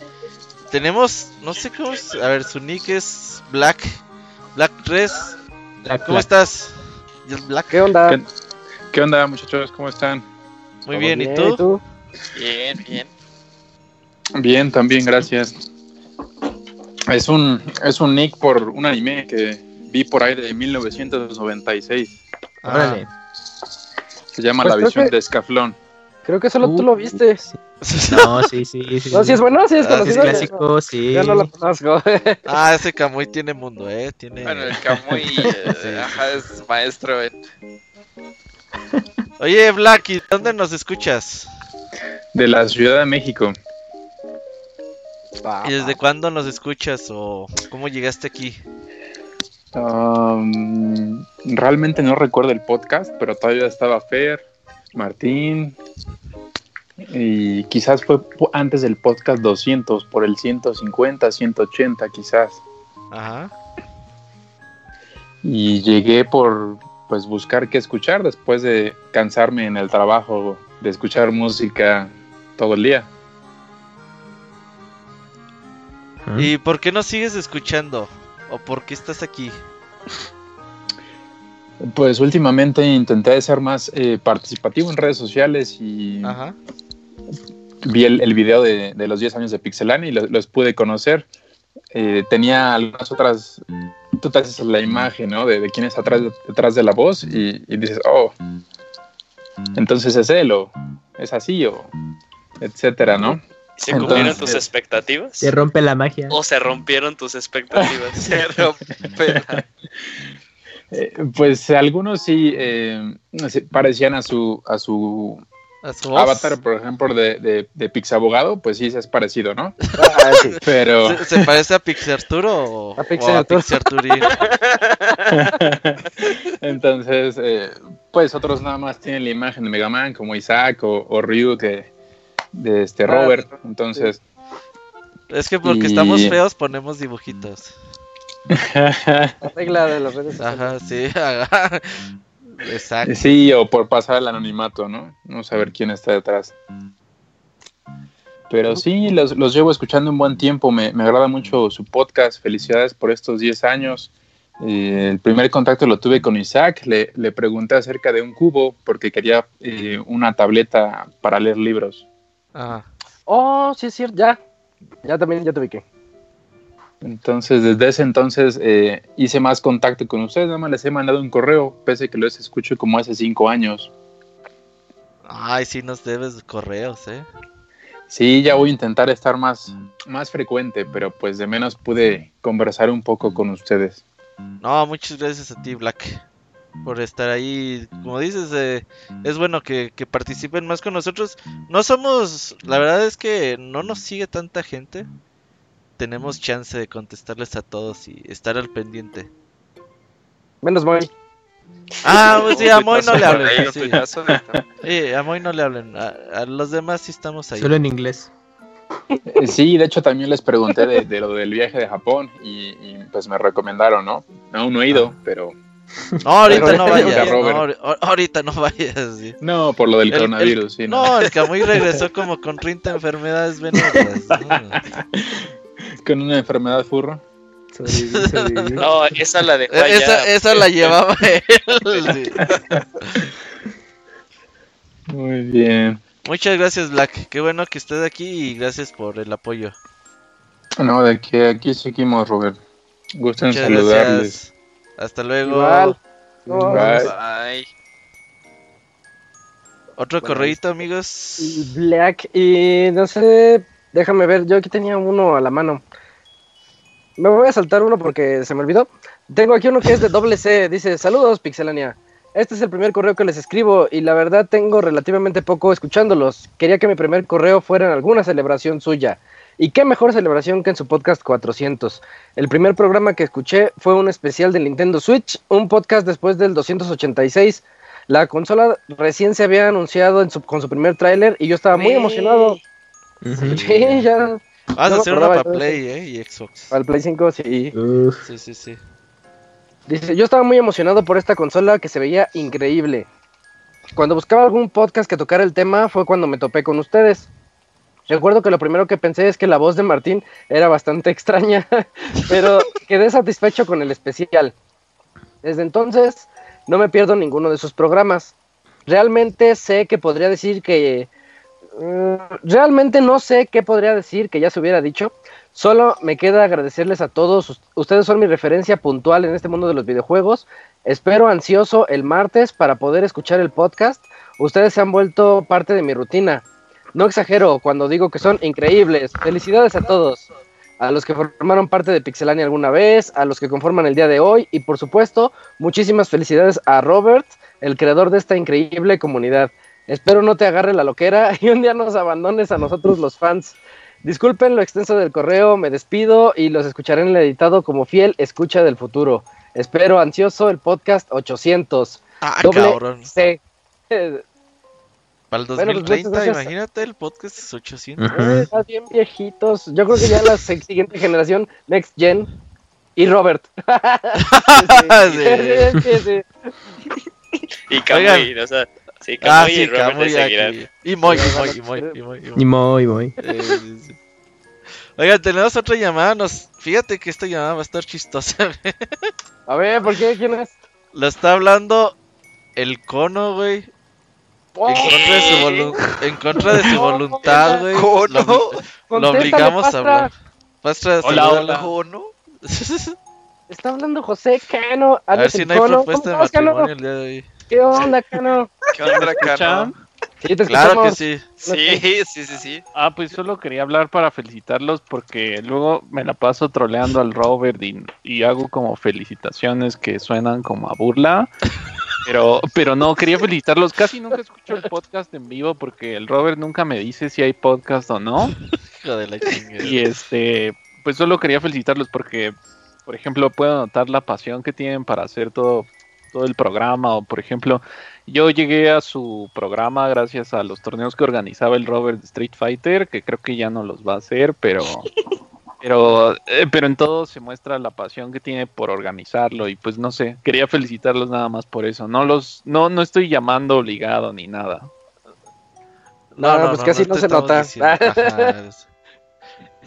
[SPEAKER 7] tenemos, no sé cómo es, a ver, su nick es Black, Black 3.
[SPEAKER 4] Black,
[SPEAKER 7] ¿Cómo
[SPEAKER 4] Black.
[SPEAKER 7] estás? Black.
[SPEAKER 2] ¿Qué onda?
[SPEAKER 14] ¿Qué, qué onda, muchachos? ¿Cómo están?
[SPEAKER 7] Muy
[SPEAKER 2] ¿Todo
[SPEAKER 7] bien, ¿y tú?
[SPEAKER 15] Bien, bien.
[SPEAKER 14] Bien, también, gracias. Es un, es un nick por un anime que vi por ahí de 1996.
[SPEAKER 7] Ah.
[SPEAKER 14] Se llama
[SPEAKER 2] Pues
[SPEAKER 14] La visión
[SPEAKER 2] que-
[SPEAKER 14] de Escaflón.
[SPEAKER 2] Creo que solo tú
[SPEAKER 4] Uh,
[SPEAKER 2] lo viste.
[SPEAKER 4] No, sí, sí, sí.
[SPEAKER 2] No, si es bueno, si es
[SPEAKER 7] Ah,
[SPEAKER 4] Sí, es
[SPEAKER 2] conocido.
[SPEAKER 4] clásico, sí.
[SPEAKER 2] Yo no lo conozco.
[SPEAKER 7] Ah, ese Kamui tiene mundo, eh, tiene...
[SPEAKER 15] Bueno, el Camuy eh, ajá, es maestro en...
[SPEAKER 7] Oye, Black, ¿y dónde nos escuchas?
[SPEAKER 14] De la Ciudad de México.
[SPEAKER 7] ¿Y desde cuándo nos escuchas o cómo llegaste aquí?
[SPEAKER 14] Um, realmente no recuerdo el podcast, pero todavía estaba Fer, Martín. Y quizás fue antes del podcast 200, por el 150, 180 quizás.
[SPEAKER 7] Ajá.
[SPEAKER 14] Y llegué por pues buscar qué escuchar después de cansarme en el trabajo de escuchar música todo el día.
[SPEAKER 7] ¿Y por qué no sigues escuchando? ¿O por qué estás aquí?
[SPEAKER 14] Pues últimamente intenté ser más eh, participativo en redes sociales y
[SPEAKER 7] Ajá.
[SPEAKER 14] Vi el, el video de, de los 10 años de Pixelania y lo- los pude conocer. Eh, tenía algunas otras, tú te haces la imagen, ¿no? De, de quién es atrás, detrás de la voz y, y dices, oh, entonces es él o es así o etcétera, ¿no?
[SPEAKER 3] ¿Se cumplieron
[SPEAKER 14] Entonces-
[SPEAKER 3] tus expectativas?
[SPEAKER 4] Se rompe la magia.
[SPEAKER 3] ¿O se rompieron tus expectativas?
[SPEAKER 15] Se rompe la-
[SPEAKER 14] Eh, pues algunos sí eh, parecían a su, a su. Avatar, por ejemplo, de, de, de Pixabogado, pues sí, es parecido, ¿no?
[SPEAKER 2] Ah, sí.
[SPEAKER 14] Pero...
[SPEAKER 7] ¿Se, se parece a Pixarturo o
[SPEAKER 2] A
[SPEAKER 7] o
[SPEAKER 2] Pixarturo.
[SPEAKER 7] Pixarturín?
[SPEAKER 14] Entonces, eh, pues otros nada más tienen la imagen de Mega Man, como Isaac o, o Ryu que, de este
[SPEAKER 2] Ah,
[SPEAKER 14] Robert. Entonces,
[SPEAKER 7] Es que porque
[SPEAKER 14] Y-
[SPEAKER 7] estamos feos ponemos dibujitos.
[SPEAKER 2] La regla de las redes sociales.
[SPEAKER 7] Ajá, sí. ajá. Exacto.
[SPEAKER 14] sí, o por pasar el anonimato, ¿no? No saber quién está detrás. Pero sí, los, los llevo escuchando un buen tiempo. Me, me agrada mucho su podcast. Felicidades por estos 10 años. Eh, el primer contacto lo tuve con Isaac. Le, le pregunté acerca de un cubo porque quería eh, una tableta para leer libros.
[SPEAKER 7] Ajá.
[SPEAKER 2] Oh, sí es cierto, ya. Ya también, ya te ubiqué.
[SPEAKER 14] Entonces, desde ese entonces eh, hice más contacto con ustedes. Nada más les he mandado un correo, pese a que los escucho como hace cinco años.
[SPEAKER 7] Ay, sí nos debes correos, ¿eh?
[SPEAKER 14] Sí, ya voy a intentar estar más, más frecuente, pero pues de menos pude conversar un poco con ustedes.
[SPEAKER 7] No, muchas gracias a ti, Black, por estar ahí. Como dices, eh, es bueno que, que participen más con nosotros. No somos, la verdad es que no nos sigue tanta gente. Tenemos chance de contestarles a todos y estar al pendiente.
[SPEAKER 2] Menos Moy.
[SPEAKER 7] Ah, pues sí, a Moy no le hablen. Sí, a Moy no le hablen. A, a los demás sí estamos ahí.
[SPEAKER 4] Solo en inglés.
[SPEAKER 14] Eh, Sí, de hecho también les pregunté de, de lo del viaje de Japón y, y, pues me recomendaron, ¿no? Aún no he ido, pero...
[SPEAKER 7] No, ahorita
[SPEAKER 14] pero-
[SPEAKER 7] no vayas. No, ahor- ahorita no vayas. sí.
[SPEAKER 14] No, por lo del
[SPEAKER 7] El- el-
[SPEAKER 14] coronavirus, sí.
[SPEAKER 7] No, el Camuy regresó como con 30 enfermedades venéreas. ¿no?
[SPEAKER 14] Con una enfermedad furro.
[SPEAKER 3] No, esa la dejó allá.
[SPEAKER 7] Esa, esa la llevaba él. sí.
[SPEAKER 14] Muy bien.
[SPEAKER 7] Muchas gracias, Black. Qué bueno que estés aquí y gracias por el apoyo.
[SPEAKER 14] No, de que aquí seguimos, Robert. Gusto en saludarles.
[SPEAKER 7] gracias. Hasta luego.
[SPEAKER 2] Igual.
[SPEAKER 14] Bye.
[SPEAKER 6] Ay,
[SPEAKER 7] Otro
[SPEAKER 2] Bueno,
[SPEAKER 7] correíto, amigos.
[SPEAKER 2] Black y no sé, déjame ver, yo aquí tenía uno a la mano. Me voy a saltar uno porque se me olvidó. Tengo aquí uno que es de doble C, dice, saludos Pixelania. Este es el primer correo que les escribo y la verdad tengo relativamente poco escuchándolos. Quería que mi primer correo fuera en alguna celebración suya. Y qué mejor celebración que en su podcast 400. El primer programa que escuché fue un especial de Nintendo Switch, un podcast después del 286. La consola recién se había anunciado en su- con su primer tráiler y yo estaba muy emocionado. Sí, ya.
[SPEAKER 7] Vas
[SPEAKER 2] no
[SPEAKER 7] a hacer
[SPEAKER 2] acordaba
[SPEAKER 7] para Play. ¿eh? Y Xbox.
[SPEAKER 2] Para el Play 5, sí.
[SPEAKER 7] Sí, sí, sí.
[SPEAKER 2] Dice, yo estaba muy emocionado por esta consola que se veía increíble. Cuando buscaba algún podcast que tocara el tema fue cuando me topé con ustedes. Recuerdo que lo primero que pensé es que la voz de Martín era bastante extraña, pero quedé satisfecho con el especial. Desde entonces no me pierdo ninguno de sus programas. Realmente sé que podría decir que... mm, realmente no sé qué podría decir que ya se hubiera dicho. Solo me queda agradecerles a todos. Ust- Ustedes son mi referencia puntual en este mundo de los videojuegos. Espero ansioso el martes para poder escuchar el podcast. Ustedes se han vuelto parte de mi rutina. No exagero cuando digo que son increíbles. Felicidades a todos. A los que formaron parte de Pixelania alguna vez, a los que conforman el día de hoy y por supuesto, muchísimas felicidades a Robert, el creador de esta increíble comunidad. Espero no te agarre la loquera y un día nos abandones a nosotros los fans. Disculpen lo extenso del correo, me despido y los escucharé en el editado como fiel escucha del futuro. Espero ansioso el podcast 800.
[SPEAKER 7] Ah,
[SPEAKER 2] Doble
[SPEAKER 7] cabrón.
[SPEAKER 2] C.
[SPEAKER 7] Para el
[SPEAKER 2] Bueno, pues,
[SPEAKER 7] 2030,
[SPEAKER 2] muchas gracias.
[SPEAKER 7] imagínate, el podcast es 800.
[SPEAKER 2] eh, están bien viejitos. Yo creo que ya la siguiente generación, Next Gen y Robert.
[SPEAKER 7] Sí.
[SPEAKER 2] Sí, sí, sí.
[SPEAKER 3] Y Camuy,
[SPEAKER 7] Oigan.
[SPEAKER 3] o sea, sí,
[SPEAKER 7] Ah,
[SPEAKER 3] Camuy y
[SPEAKER 7] sí,
[SPEAKER 3] Robert seguirán.
[SPEAKER 7] aquí. Y Moy, y Moy, y Moy, y Moy, y Moy.
[SPEAKER 4] Y muy, muy.
[SPEAKER 7] Eh, sí, sí. Oigan, tenemos otra llamada. Nos... Fíjate que esta llamada va a estar chistosa.
[SPEAKER 2] A ver, ¿por qué? ¿Quién es?
[SPEAKER 7] Lo está hablando el cono, güey. En contra de su, volu- en contra de su voluntad, güey.
[SPEAKER 6] ¿Cono?
[SPEAKER 7] Lo, lo obligamos a hablar. Pastra,
[SPEAKER 16] Hola,
[SPEAKER 7] salúdala.
[SPEAKER 6] ¿Cono?
[SPEAKER 2] Está hablando José Cano.
[SPEAKER 7] A ver si no hay
[SPEAKER 2] Cono.
[SPEAKER 7] propuesta de matrimonio el día de hoy.
[SPEAKER 2] ¿Qué onda, Cano?
[SPEAKER 6] ¿Qué onda, Cano?
[SPEAKER 2] Sí, te
[SPEAKER 7] Claro que sí.
[SPEAKER 6] Sí, sí, sí, sí.
[SPEAKER 17] Ah, pues solo quería hablar para felicitarlos porque luego me la paso troleando al Robert y, y hago como felicitaciones que suenan como a burla. Pero, pero no, quería felicitarlos. Casi nunca escucho el podcast en vivo porque el Robert nunca me dice si hay podcast o no.
[SPEAKER 7] Hijo de la chingada.
[SPEAKER 17] Y este, pues solo quería felicitarlos porque, por ejemplo, puedo notar la pasión que tienen para hacer todo, todo el programa. O, por ejemplo, yo llegué a su programa gracias a los torneos que organizaba el Robert de Street Fighter, que creo que ya no los va a hacer, pero, pero, eh, pero en todo se muestra la pasión que tiene por organizarlo. Y pues no sé, quería felicitarlos nada más por eso. No los, no, no estoy llamando obligado ni nada.
[SPEAKER 2] No, pues casi no se nota.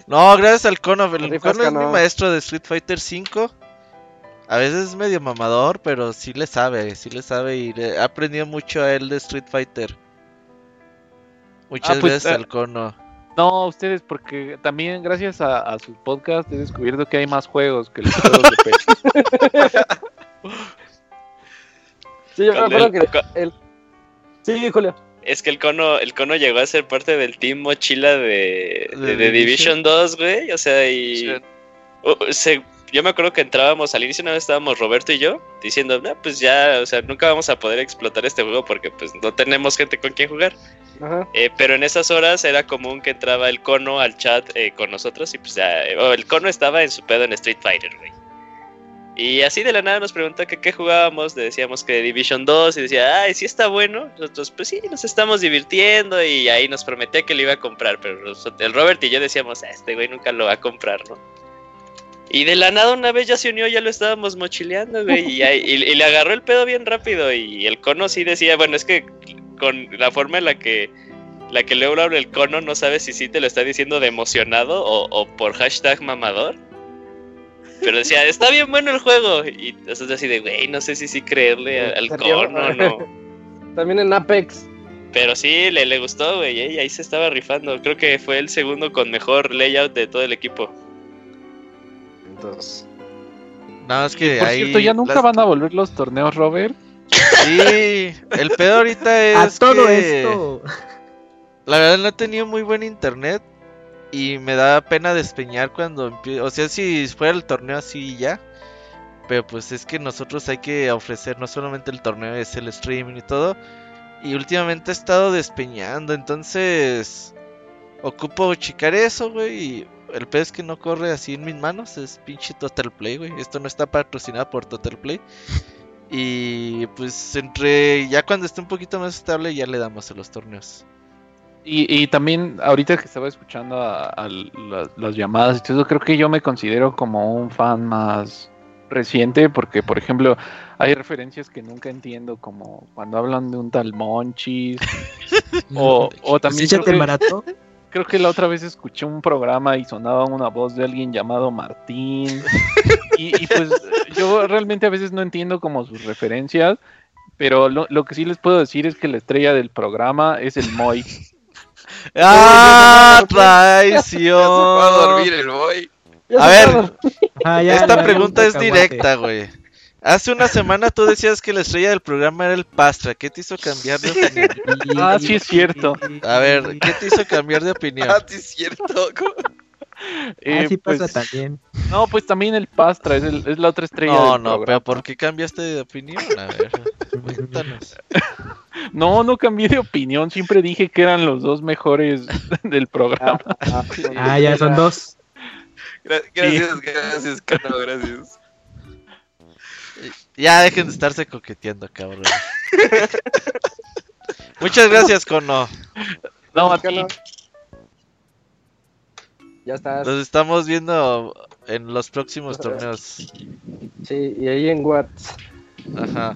[SPEAKER 7] No, gracias al Cono. El
[SPEAKER 2] Rifas,
[SPEAKER 7] Cono es mi maestro de Street Fighter 5. A veces es medio mamador, pero sí le sabe, sí le sabe y le- ha aprendido mucho a él de Street Fighter. Muchas
[SPEAKER 17] Ah, pues,
[SPEAKER 7] gracias
[SPEAKER 17] eh,
[SPEAKER 7] al Cono.
[SPEAKER 17] No, ustedes, porque también gracias a, a su podcast he descubierto que hay más juegos que los juegos de PC.
[SPEAKER 2] Sí, yo me acuerdo
[SPEAKER 3] el-
[SPEAKER 2] que el... Sí, Julio.
[SPEAKER 3] Es que el cono, el cono llegó a ser parte del team mochila de, de,
[SPEAKER 7] ¿De
[SPEAKER 3] de
[SPEAKER 7] Division?
[SPEAKER 3] Division 2, güey. O sea, y.
[SPEAKER 6] Sí.
[SPEAKER 3] Uh, se- yo me acuerdo que entrábamos al inicio, una vez estábamos Roberto y yo, diciendo, no, pues ya, o sea, nunca vamos a poder explotar este juego porque pues no tenemos gente con quien jugar.
[SPEAKER 2] Ajá.
[SPEAKER 3] Eh, pero en esas horas era común que entraba el cono al chat eh, con nosotros y pues ya, eh, oh, el cono estaba en su pedo en Street Fighter, güey. Y así de la nada nos preguntó que qué jugábamos, le decíamos que Division 2 y decía, ay, sí está bueno. Nosotros, pues sí, nos estamos divirtiendo y ahí nos prometía que lo iba a comprar, pero el Robert y yo decíamos, ah, este güey nunca lo va a comprar, ¿no? Y de la nada una vez ya se unió, ya lo estábamos mochileando, güey, y, y, le agarró el pedo bien rápido y el cono sí decía, bueno, es que con la forma en la que la que le habla el cono no sabe si sí te lo está diciendo de emocionado o, o por hashtag mamador. Pero decía, está bien bueno el juego. Y entonces así de, güey, no sé si sí creerle al cono no.
[SPEAKER 2] También en Apex.
[SPEAKER 3] Pero sí, le, le gustó, güey, y ahí se estaba rifando. Creo que fue el segundo con mejor layout de todo el equipo.
[SPEAKER 2] Entonces.
[SPEAKER 7] Nada, es que
[SPEAKER 10] Por cierto, ya nunca van a volver los torneos, Robert.
[SPEAKER 7] Sí, el pedo ahorita es.
[SPEAKER 4] A todo
[SPEAKER 7] que
[SPEAKER 4] esto.
[SPEAKER 7] La verdad no he tenido muy buen internet. Y me da pena despeñar cuando empiezo. O sea, si fuera el torneo así ya. Pero pues es que nosotros hay que ofrecer no solamente el torneo, es el streaming y todo. Y últimamente he estado despeñando, entonces ocupo checar eso, güey. Y el pez que no corre así en mis manos es pinche Total Play, güey. Esto no está patrocinado por Total Play. Y pues entre ya cuando esté un poquito más estable ya le damos a los torneos.
[SPEAKER 10] Y, y también ahorita que estaba escuchando a, a la- las llamadas y todo eso, creo que yo me considero como un fan más reciente porque, por ejemplo, hay referencias que nunca entiendo, como cuando hablan de un tal Monchis. o, o también creo que. Creo que la otra vez escuché un programa y sonaba una voz de alguien llamado Martín. y, y pues yo realmente a veces no entiendo como sus referencias, pero lo, lo que sí les puedo decir es que la estrella del programa es el Moy.
[SPEAKER 7] ¡Ah!
[SPEAKER 6] Ya se fue a
[SPEAKER 7] ¡Traición!
[SPEAKER 6] dormir el boy.
[SPEAKER 7] A ver,
[SPEAKER 4] Ah, ya,
[SPEAKER 7] esta
[SPEAKER 4] ya,
[SPEAKER 7] pregunta
[SPEAKER 4] ya,
[SPEAKER 7] es directa, güey. Hace una semana tú decías que la estrella del programa era el Pastra. ¿Qué te hizo cambiar de opinión?
[SPEAKER 10] Ah, sí es cierto.
[SPEAKER 7] A ver, ¿qué te hizo cambiar de opinión?
[SPEAKER 6] Ah, sí es cierto.
[SPEAKER 10] Eh,
[SPEAKER 4] Así
[SPEAKER 10] pues,
[SPEAKER 4] pasa también.
[SPEAKER 10] No, pues también el Pastra es, el- es la otra estrella.
[SPEAKER 7] No,
[SPEAKER 10] del
[SPEAKER 7] no,
[SPEAKER 10] programa.
[SPEAKER 7] pero ¿por qué cambiaste de opinión? A ver, cuéntanos.
[SPEAKER 10] No, no cambié de opinión. Siempre dije que eran los dos mejores del programa.
[SPEAKER 4] Ah, ya son dos.
[SPEAKER 6] Gra- Gracias, gracias, Cano, gracias.
[SPEAKER 7] Ya dejen de estarse coqueteando, cabrón. Muchas gracias, Cono.
[SPEAKER 10] No, a ti.
[SPEAKER 2] Ya estás.
[SPEAKER 7] Nos estamos viendo en los próximos torneos.
[SPEAKER 2] Sí, y ahí en Watts.
[SPEAKER 7] Ajá.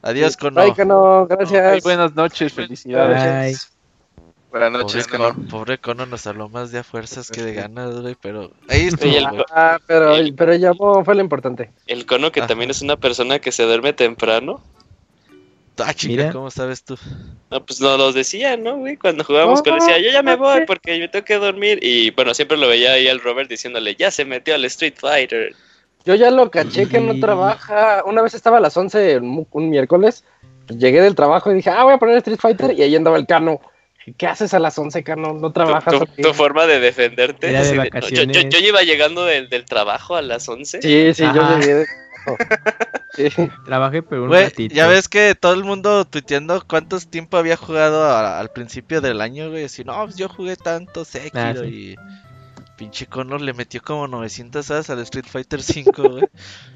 [SPEAKER 7] Adiós, Cono.
[SPEAKER 2] Bye, Cano, gracias.
[SPEAKER 10] Ay, buenas noches, felicidades.
[SPEAKER 4] Bye.
[SPEAKER 6] Buenas noches,
[SPEAKER 7] Pobre,
[SPEAKER 6] Cano.
[SPEAKER 7] Con- pobre Cono nos habló más de a fuerzas que de ganas, güey, pero ahí estuvo,
[SPEAKER 3] el-.
[SPEAKER 2] Ah, pero,
[SPEAKER 3] El-
[SPEAKER 2] pero llamó, fue lo importante.
[SPEAKER 3] El cono que también es una persona que se duerme temprano.
[SPEAKER 7] Ah, chica,
[SPEAKER 4] Mira.
[SPEAKER 7] ¿cómo sabes tú?
[SPEAKER 3] No, pues nos los decía, ¿no, güey? Cuando jugábamos con él decía, yo ya me voy porque yo tengo que dormir. Y bueno, siempre lo veía ahí al Robert diciéndole, ya se metió al Street Fighter.
[SPEAKER 2] Yo ya lo caché que no trabaja. Una vez estaba a las 11 un, un miércoles. Llegué del trabajo y dije, ah, voy a poner Street Fighter. Y ahí andaba el Cano. ¿Qué haces a las 11, Cano? No trabajas.
[SPEAKER 3] tu-
[SPEAKER 2] aquí?"
[SPEAKER 3] tu forma de defenderte.
[SPEAKER 4] Era de
[SPEAKER 3] así de, "No, yo, yo, yo iba llegando del, del trabajo a las 11.
[SPEAKER 2] Sí, sí, yo
[SPEAKER 4] Ajá.
[SPEAKER 2] llegué. de- Sí.
[SPEAKER 4] Trabajé pero un ratito.
[SPEAKER 7] ya ves que todo el mundo tuiteando cuántos tiempo había jugado a- al principio del año, güey. Así, no, pues yo jugué tanto Sekiro
[SPEAKER 4] Ah, sí.
[SPEAKER 7] y pinche Connor le metió como 900 horas al Street Fighter 5, güey.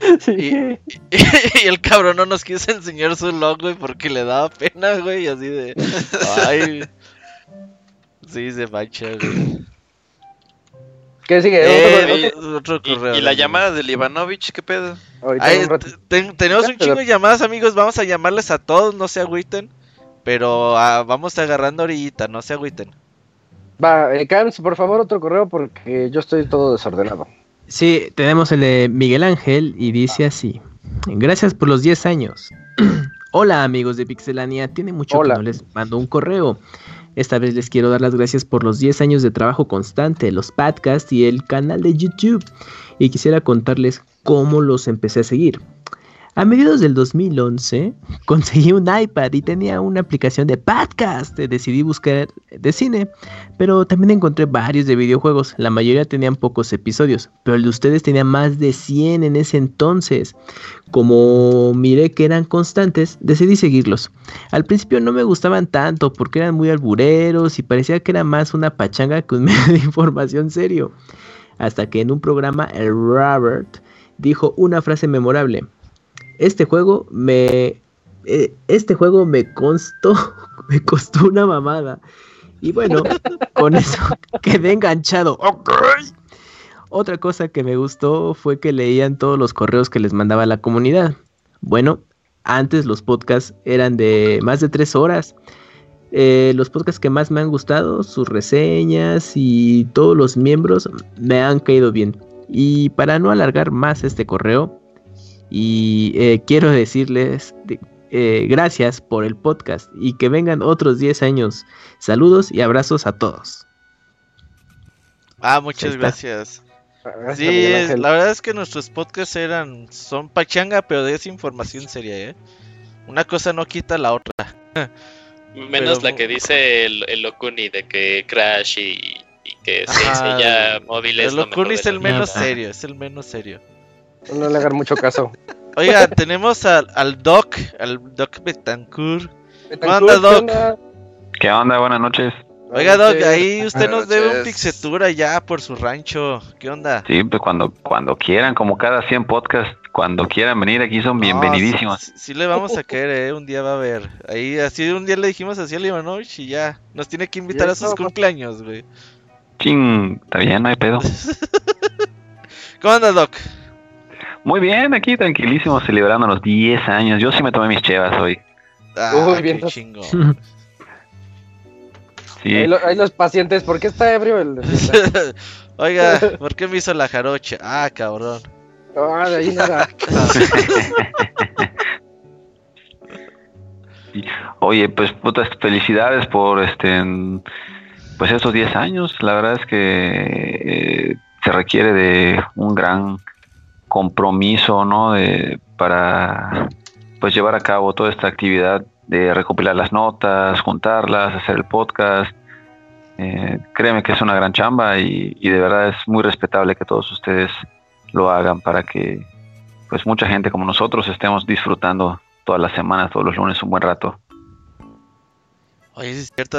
[SPEAKER 2] Sí.
[SPEAKER 7] y el cabrón no nos quiso enseñar su log, güey, porque le daba pena, güey, y así de... Ay... Sí, se mancha, güey.
[SPEAKER 2] ¿Qué sigue?
[SPEAKER 7] Eh,
[SPEAKER 2] Otro-
[SPEAKER 7] otro
[SPEAKER 6] Y,
[SPEAKER 7] correo.
[SPEAKER 6] y la
[SPEAKER 7] güey.
[SPEAKER 6] llamada del Ivanovich, ¿qué pedo?
[SPEAKER 7] Ay, ten- tenemos un chingo de llamadas, amigos. Vamos a llamarles a todos, no se agüiten. Pero ah, vamos agarrando ahorita, no se agüiten.
[SPEAKER 2] Va, eh, Cams, por favor, otro correo porque yo estoy todo desordenado.
[SPEAKER 4] Sí, tenemos el de Miguel Ángel y dice así. Gracias por los 10 años. Hola amigos de Pixelania, tiene mucho
[SPEAKER 2] Hola.
[SPEAKER 4] que no les mando un correo. Esta vez les quiero dar las gracias por los 10 años de trabajo constante, los podcasts y el canal de YouTube. Y quisiera contarles cómo los empecé a seguir. A mediados del 2011 conseguí un iPad y tenía una aplicación de podcast. Decidí buscar de cine, pero también encontré varios de videojuegos. La mayoría tenían pocos episodios, pero el de ustedes tenía más de 100 en ese entonces. Como miré que eran constantes, decidí seguirlos. Al principio no me gustaban tanto porque eran muy albureros y parecía que era más una pachanga que un medio de información serio. Hasta que en un programa el Robert dijo una frase memorable. Este juego me... eh, este juego me constó, me costó una mamada. Y bueno, con eso quedé enganchado. Ok. Otra cosa que me gustó fue que leían todos los correos que les mandaba la comunidad. Bueno, antes los podcasts eran de más de tres horas. Eh, los podcasts que más me han gustado, sus reseñas y todos los miembros me han caído bien. Y para no alargar más este correo, y eh, quiero decirles de- eh, gracias por el podcast y que vengan otros 10 años. Saludos y abrazos a todos.
[SPEAKER 7] Ah, muchas
[SPEAKER 4] está.
[SPEAKER 7] gracias.
[SPEAKER 2] Gracias,
[SPEAKER 7] Sí, es- la verdad es que nuestros podcasts eran, son pachanga, pero de esa información seria, ¿eh? Una cosa no quita la otra.
[SPEAKER 3] Menos
[SPEAKER 7] Pero-
[SPEAKER 3] la que dice el, el Okuni de que Crash y, y que se enseña móviles.
[SPEAKER 7] El
[SPEAKER 3] de
[SPEAKER 7] es el menos serio, es el menos serio.
[SPEAKER 2] No le hagan mucho caso.
[SPEAKER 7] Oiga, tenemos al, al Doc, al Doc Betancourt. ¿Cómo anda,
[SPEAKER 2] Betancourt, ¿qué
[SPEAKER 7] Doc?
[SPEAKER 2] onda?
[SPEAKER 18] ¿Qué onda? Buenas noches.
[SPEAKER 7] Oiga, Doc, ahí usted nos debe un
[SPEAKER 18] noches.
[SPEAKER 7] pixetur allá por su rancho. ¿Qué onda?
[SPEAKER 18] Sí, pues cuando, cuando quieran, como cada 100 podcasts, cuando quieran venir aquí son bienvenidísimos.
[SPEAKER 7] Sí, sí le vamos a caer, eh, un día va a haber. Ahí, así un día le dijimos así a Ivanovich y ya. Nos tiene que invitar
[SPEAKER 2] Ya
[SPEAKER 7] a sus cumpleaños, güey.
[SPEAKER 18] Ching, está bien, no hay pedo.
[SPEAKER 7] ¿Cómo anda, Doc?
[SPEAKER 18] Muy bien, aquí tranquilísimo, celebrando los 10 años. Yo sí me tomé mis chevas hoy.
[SPEAKER 7] Ah,
[SPEAKER 2] Uy,
[SPEAKER 7] qué
[SPEAKER 2] bien.
[SPEAKER 7] chingo.
[SPEAKER 18] Sí,
[SPEAKER 2] Ahí, lo- ahí los pacientes, ¿por qué está ebrio el.?
[SPEAKER 7] Oiga, ¿por qué me hizo la jarocha? Ah, cabrón.
[SPEAKER 2] Ah, de ahí nada.
[SPEAKER 18] Oye, pues putas felicidades por este pues estos 10 años. La verdad es que eh, se requiere de un gran compromiso, ¿no? De, para pues llevar a cabo toda esta actividad de recopilar las notas, juntarlas, hacer el podcast. Eh, créeme que es una gran chamba y, y de verdad es muy respetable que todos ustedes lo hagan para que pues mucha gente como nosotros estemos disfrutando todas las semanas, todos los lunes un buen rato.
[SPEAKER 7] Oye, es cierto,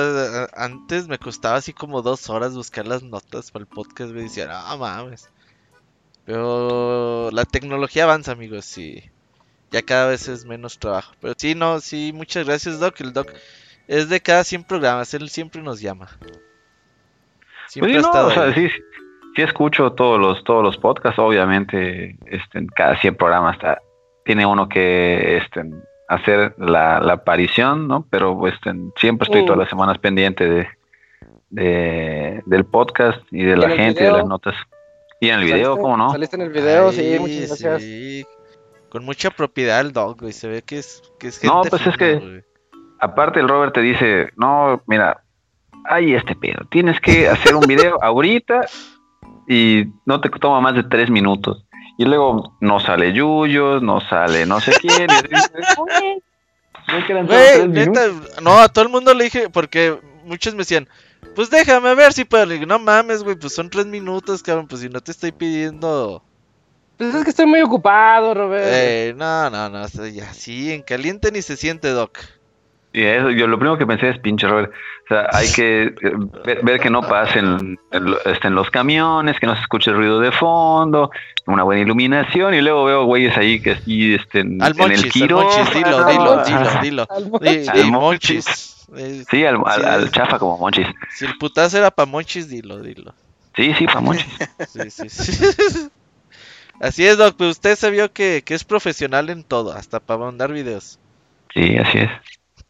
[SPEAKER 7] antes me costaba así como dos horas buscar las notas para el podcast, me decía, no mames. Pero la tecnología avanza, amigos, y ya cada vez es menos trabajo. Pero sí, no, sí, muchas gracias, Doc. El Doc es de cada 100 programas, él siempre nos llama. Siempre
[SPEAKER 18] Pues sí,
[SPEAKER 7] ha
[SPEAKER 18] no,
[SPEAKER 7] estado
[SPEAKER 18] o sea, sí, sí escucho todos los, todos los podcasts, obviamente, este, en cada 100 programas está, tiene uno que este, hacer la, la aparición, ¿no? Pero este, siempre estoy todas las semanas pendiente de, de- del podcast y de
[SPEAKER 2] ¿Y
[SPEAKER 18] la gente, de las notas. Y en el video,
[SPEAKER 2] ¿Saliste?
[SPEAKER 18] ¿cómo no?
[SPEAKER 2] Saliste en el video, sí, muchas gracias.
[SPEAKER 7] sí. Con mucha propiedad el Doc, güey, se ve que es, que es gente
[SPEAKER 18] No, pues es que
[SPEAKER 7] güey.
[SPEAKER 18] aparte el Robert te dice, no, mira, hay este pedo, tienes que hacer un video ahorita y no te toma más de tres minutos. Y luego no sale Yuyos, no sale no sé quién. y dices, "Güey, no quedan solo
[SPEAKER 7] Güey,
[SPEAKER 18] tres
[SPEAKER 7] neta,
[SPEAKER 18] minutos".
[SPEAKER 7] no, a todo el mundo le dije, porque muchos me decían, pues déjame ver si puedo. Le digo, no mames, güey, pues son tres minutos, cabrón, pues si no te estoy pidiendo.
[SPEAKER 2] Pues es que estoy muy ocupado, Robert.
[SPEAKER 7] Eh, no, no, no, o sea, ya, sí, en caliente ni se siente, Doc.
[SPEAKER 18] Y eso, yo lo primero que pensé es pinche Robert. O sea, hay que eh, ver, ver que no pasen en los camiones, que no se escuche el ruido de fondo, una buena iluminación. Y luego veo güeyes ahí que sí, este, en,
[SPEAKER 7] Al
[SPEAKER 18] en el
[SPEAKER 7] Monchis, al. Monchis, dilo, dilo, dilo, dilo.
[SPEAKER 2] Al Monchis.
[SPEAKER 18] Al
[SPEAKER 7] Monchis. Eh,
[SPEAKER 18] Sí, al, al-
[SPEAKER 7] Sí,
[SPEAKER 18] al
[SPEAKER 7] es-
[SPEAKER 18] chafa como Monchis.
[SPEAKER 7] Si el putazo era pa' Monchis, dilo, dilo.
[SPEAKER 18] Sí, sí, pa' Monchis.
[SPEAKER 7] Sí, sí, sí. Así es, Doc, pero usted se vio que, que es profesional en todo, hasta para mandar videos.
[SPEAKER 18] Sí, así es.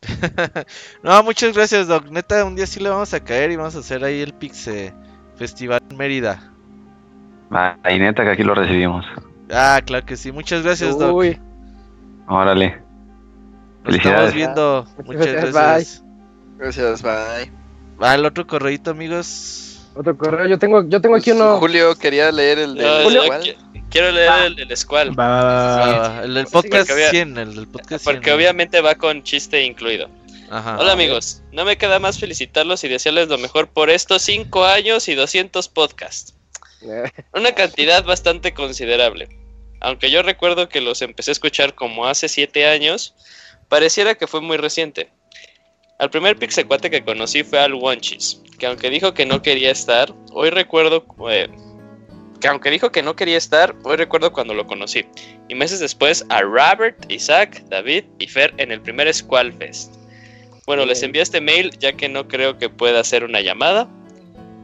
[SPEAKER 7] no, muchas gracias, Doc. Neta, un día sí le vamos a caer y vamos a hacer ahí el Pixe Festival en Mérida.
[SPEAKER 18] Ahí neta que aquí lo recibimos.
[SPEAKER 7] Ah, claro que sí. Muchas gracias, Doc.
[SPEAKER 2] Uy,
[SPEAKER 18] Órale.
[SPEAKER 7] Nos estamos
[SPEAKER 18] Felicidades.
[SPEAKER 7] viendo.
[SPEAKER 2] Muchas
[SPEAKER 7] Muchas
[SPEAKER 2] gracias,
[SPEAKER 7] gracias.
[SPEAKER 19] Gracias, bye.
[SPEAKER 7] Va el otro correíto, amigos.
[SPEAKER 2] otro correo. Yo tengo, yo tengo aquí uno.
[SPEAKER 19] Julio quería leer el de
[SPEAKER 3] no, quiero leer el del Squall.
[SPEAKER 4] Va, va, va, va.
[SPEAKER 7] Va, el del podcast
[SPEAKER 3] porque había-
[SPEAKER 7] 100, el del podcast 100.
[SPEAKER 3] Porque obviamente va con chiste incluido.
[SPEAKER 7] Ajá.
[SPEAKER 3] Hola amigos, no me queda más felicitarlos y desearles lo mejor por estos 5 años y 200 podcasts. Una cantidad bastante considerable. Aunque yo recuerdo que los empecé a escuchar como hace 7 años, pareciera que fue muy reciente. Al primer pixecuate que conocí fue al Wonchis, que aunque dijo que no quería estar, hoy recuerdo eh, que aunque dijo que no quería estar, hoy recuerdo cuando lo conocí. Y meses después a Robert, Isaac, David y Fer en el primer Squall Fest. Bueno, les envío este mail ya que no creo que pueda hacer una llamada.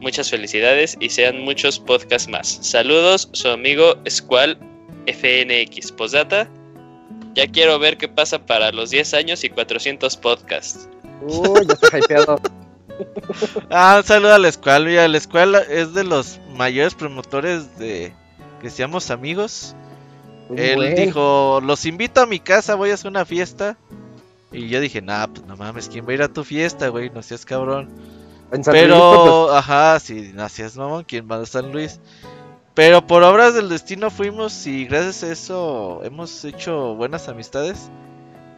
[SPEAKER 3] Muchas felicidades y sean muchos podcasts más. Saludos, su amigo Squall FNX. Postdata, ya quiero ver qué pasa para los 10 años y 400 podcasts.
[SPEAKER 2] Uy, ya está hypeado.
[SPEAKER 7] Ah, un saludo a la escuela. Mira, la escuela es de los mayores promotores de que seamos amigos. Él dijo, los invito a mi casa, voy a hacer una fiesta. Y yo dije, nah, pues no mames, ¿quién va a ir a tu fiesta, güey? No seas cabrón.
[SPEAKER 2] En San
[SPEAKER 7] Pero,
[SPEAKER 2] Luis, pues,
[SPEAKER 7] ajá, sí, no seas mamón, ¿quién va a San Luis? Pero por obras del destino fuimos y gracias a eso hemos hecho buenas amistades.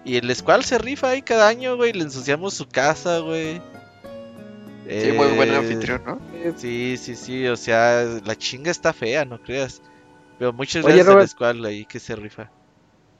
[SPEAKER 7] Y el Squall se rifa ahí cada año, güey. Le ensuciamos su casa, güey.
[SPEAKER 19] Sí, muy buen
[SPEAKER 7] Eh,
[SPEAKER 19] anfitrión, ¿no?
[SPEAKER 7] Sí, sí, sí. O sea, la chinga está fea, no creas. Pero muchas
[SPEAKER 2] Oye,
[SPEAKER 7] gracias al. Squall ahí que se rifa.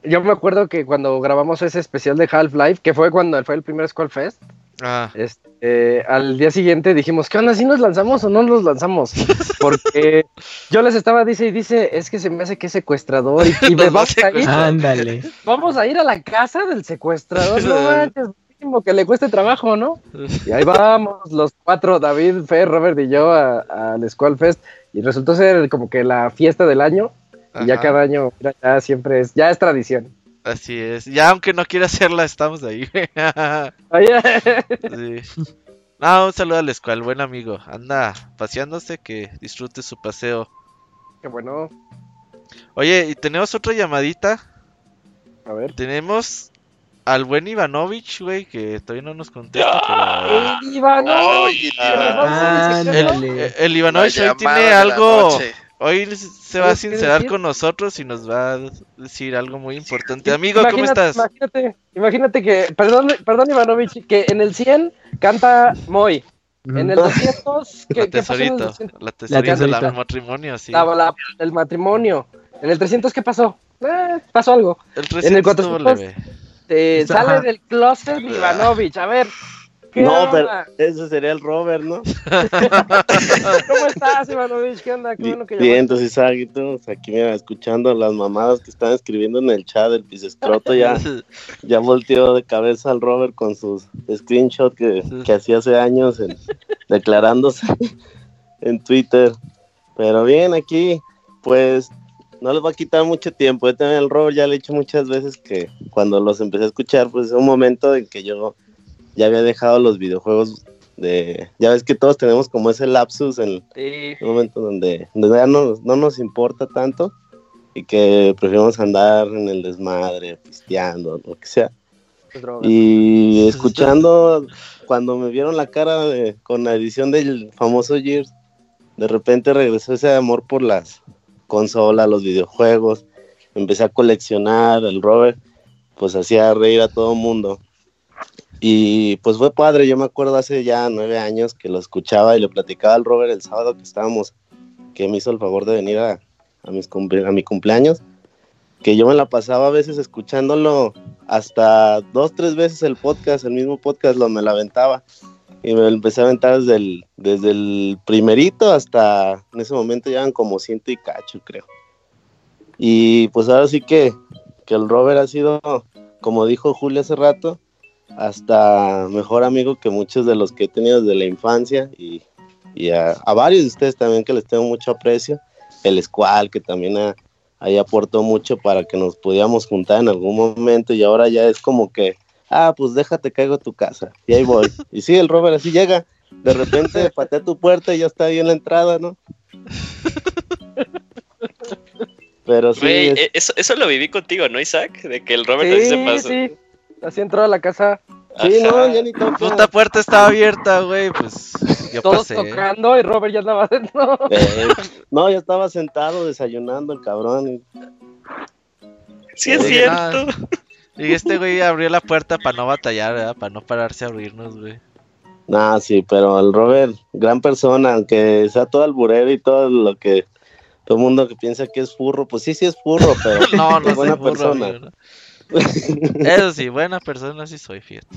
[SPEAKER 2] Yo me acuerdo que cuando grabamos ese especial de Half-Life, que fue cuando fue el primer Skull Fest,
[SPEAKER 7] Ah,
[SPEAKER 2] este, al día siguiente dijimos, ¿qué onda? ¿Si nos lanzamos o no nos lanzamos? Porque yo les estaba, dice y dice, es que se me hace que es secuestrador y, y
[SPEAKER 7] a
[SPEAKER 2] vamos, a ir,
[SPEAKER 4] Ándale.
[SPEAKER 2] vamos a ir a la casa del secuestrador. No manches, mínimo que le cueste trabajo, ¿no? Y ahí vamos, los cuatro, David, Fer, Robert y yo, a- al Skull Fest. Y resultó ser como que la fiesta del año. Y ya cada año, mira, ya siempre es, ya es tradición.
[SPEAKER 7] Así es. Ya aunque no quiera hacerla, estamos ahí. Sí. No, un saludo al Squall, buen amigo. Anda paseándose, que disfrute su paseo.
[SPEAKER 2] qué bueno.
[SPEAKER 7] Oye, y tenemos otra llamadita.
[SPEAKER 2] A ver.
[SPEAKER 7] Tenemos al buen Ivanovich, güey, que todavía no nos contesta. pero-
[SPEAKER 2] ¡El Ivano!
[SPEAKER 19] Ay,
[SPEAKER 4] Ándale.
[SPEAKER 7] Eh, El Ivanovich hoy tiene algo.
[SPEAKER 19] noche.
[SPEAKER 7] Hoy se va a
[SPEAKER 2] ¿Qué
[SPEAKER 7] sincerar con nosotros y nos va a decir algo muy importante. Amigo, ¿cómo
[SPEAKER 2] Imagínate-
[SPEAKER 7] estás?
[SPEAKER 2] Imagínate, imagínate que, perdón, perdón Ivanovich, que en el 100 canta Moy. En el 200, ¿qué,
[SPEAKER 7] La
[SPEAKER 2] qué pasó en el
[SPEAKER 7] tesorito,
[SPEAKER 2] 200?
[SPEAKER 7] la tesorita del matrimonio, sí.
[SPEAKER 2] La- la- el matrimonio. En el 300, ¿qué pasó? Eh, pasó algo.
[SPEAKER 7] El
[SPEAKER 2] en el
[SPEAKER 7] 300 estuvo
[SPEAKER 2] 400
[SPEAKER 7] leve.
[SPEAKER 2] eh,
[SPEAKER 4] Ajá.
[SPEAKER 2] sale del closet Ivanovich. A ver. ¿Qué
[SPEAKER 20] No, pero ese sería el Robert, ¿no?
[SPEAKER 2] ¿Cómo estás, Ivanovich? ¿Qué onda? Qué bueno que
[SPEAKER 20] Bien, entonces Isaac, y tú, aquí mira, escuchando las mamadas que están escribiendo en el chat, el pisescroto ya, ya volteó de cabeza al Robert con sus screenshots que, que hacía hace años en- declarándose en Twitter. Pero bien, aquí, pues no les va a quitar mucho tiempo. Yo también al Robert ya le he dicho muchas veces que cuando los empecé a escuchar, pues es un momento en que yo ya había dejado los videojuegos de... Ya ves que todos tenemos como ese lapsus en,
[SPEAKER 2] Sí.
[SPEAKER 20] un momento donde, donde ya no, no nos importa tanto y que preferimos andar en el desmadre, pisteando, lo que sea.
[SPEAKER 2] Droga.
[SPEAKER 20] Y escuchando cuando me vieron la cara de- con la edición del famoso Gears, de repente regresó ese amor por las consolas, los videojuegos, empecé a coleccionar, el Robert pues hacía reír a todo mundo. Y pues fue padre, yo me acuerdo hace ya nueve años que lo escuchaba y le platicaba al Robert el sábado que estábamos, que me hizo el favor de venir a, a, mis cumple- a mi cumpleaños, que yo me la pasaba a veces escuchándolo hasta dos, tres veces el podcast, el mismo podcast lo me la aventaba. Y me lo empecé a aventar desde el, desde el primerito hasta en ese momento ya eran como ciento y cacho, creo. Y pues ahora sí que, que el Robert ha sido, como dijo Julio hace rato, hasta mejor amigo que muchos de los que he tenido desde la infancia y, y a, a varios de ustedes también que les tengo mucho aprecio. El Squall, que también ha- ahí aportó mucho para que nos pudiéramos juntar en algún momento y ahora ya es como que, ah, pues déjate caigo a tu casa y ahí voy. Y sí, el Robert así llega, de repente patea tu puerta y ya está ahí en la entrada, ¿no? Pero sí, es-
[SPEAKER 3] eh, eso, eso lo viví contigo, ¿no, Isaac? De que el Robert así se
[SPEAKER 2] Sí,
[SPEAKER 3] pasó.
[SPEAKER 2] sí. Así entró a la casa.
[SPEAKER 20] sí, no, ya ni toca.
[SPEAKER 7] Puta puerta estaba abierta, güey, pues yo
[SPEAKER 2] Todos
[SPEAKER 7] pasé.
[SPEAKER 2] tocando y Robert ya andaba adentro.
[SPEAKER 20] Eh, no, ya estaba sentado desayunando el cabrón. y-
[SPEAKER 3] Sí, es cierto.
[SPEAKER 7] Y este güey abrió la puerta para no batallar, ¿verdad? Para no pararse a abrirnos, güey.
[SPEAKER 20] Nah, sí, pero el Robert, gran persona, aunque sea todo alburero y todo lo que todo el mundo que piensa que es furro, pues sí, sí es furro, pero
[SPEAKER 7] No, no
[SPEAKER 20] es buena
[SPEAKER 7] soy burro,
[SPEAKER 20] persona.
[SPEAKER 7] amigo, ¿no? Eso sí, buena persona sí soy, fíjate.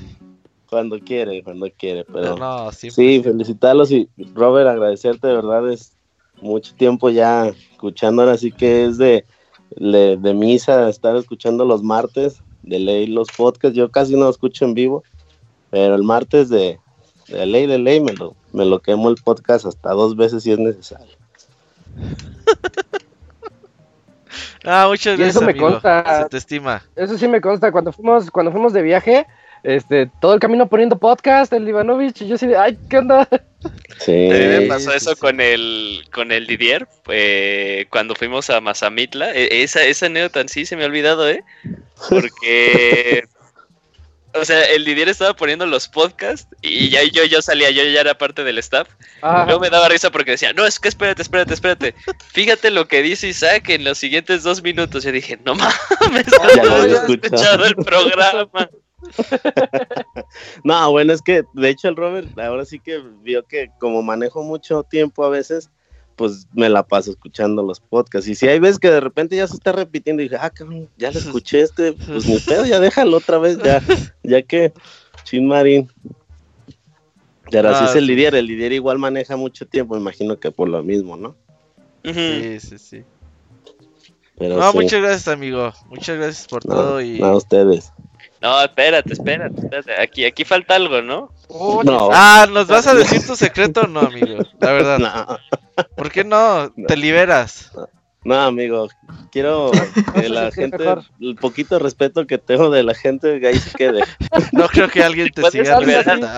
[SPEAKER 20] Cuando quiere, cuando quiere, pero
[SPEAKER 7] no, siempre.
[SPEAKER 20] sí, felicitarlos y Robert, agradecerte, de verdad, es mucho tiempo ya escuchando, ahora sí que es de, de, de misa, estar escuchando los martes, de ley los podcasts, yo casi no escucho en vivo, pero el martes de, de ley, de ley, me lo, me lo quemo el podcast hasta dos veces si es necesario.
[SPEAKER 7] Ah, muchas
[SPEAKER 2] Y
[SPEAKER 7] gracias,
[SPEAKER 2] eso me
[SPEAKER 7] amigo.
[SPEAKER 2] consta.
[SPEAKER 7] Se te estima.
[SPEAKER 2] Eso sí me consta, cuando fuimos, cuando fuimos de viaje, este, todo el camino poniendo podcast, el Ivanovich, y yo así de, ay, ¿qué onda?
[SPEAKER 20] Sí.
[SPEAKER 3] A mí me pasó eso con el con el Didier eh, cuando fuimos a Mazamitla. E- esa, esa anécdota en sí se me ha olvidado, ¿eh? Porque, o sea, el Didier estaba poniendo los podcasts y ya yo, yo salía, yo ya era parte del staff.
[SPEAKER 2] Ah.
[SPEAKER 3] Luego me daba risa porque decía, no, es que espérate, espérate, espérate. Fíjate lo que dice Isaac en los siguientes dos minutos. Yo dije, no mames,
[SPEAKER 20] Ya
[SPEAKER 3] no
[SPEAKER 20] había
[SPEAKER 3] había escuchado el programa.
[SPEAKER 20] No, bueno, es que de hecho el Robert ahora sí que vio que como manejo mucho tiempo a veces, pues me la paso escuchando los podcasts. Y si hay veces que de repente ya se está repitiendo y dije, ah, cabrón, ya lo escuché este, pues ni pedo, ya déjalo otra vez, ya, ya que, chin marín. Pero así
[SPEAKER 7] Ah,
[SPEAKER 20] es el
[SPEAKER 7] sí.
[SPEAKER 20] Lidier, el Lidier igual maneja mucho tiempo, imagino que por lo mismo, ¿no?
[SPEAKER 7] Sí, sí, sí.
[SPEAKER 20] Pero
[SPEAKER 7] No,
[SPEAKER 20] sí.
[SPEAKER 7] muchas gracias, amigo. Muchas gracias por
[SPEAKER 20] No,
[SPEAKER 7] todo y...
[SPEAKER 20] no, a ustedes.
[SPEAKER 3] No, espérate, espérate, espérate. Aquí, aquí falta algo, ¿no?
[SPEAKER 20] No.
[SPEAKER 7] Ah, ¿nos vas a decir tu secreto o no, amigo? La verdad.
[SPEAKER 20] No.
[SPEAKER 7] ¿Por qué no? Te liberas.
[SPEAKER 20] No, amigo, quiero que la gente, el poquito respeto que tengo de la gente, que ahí se quede.
[SPEAKER 7] No creo que alguien te siga respetando.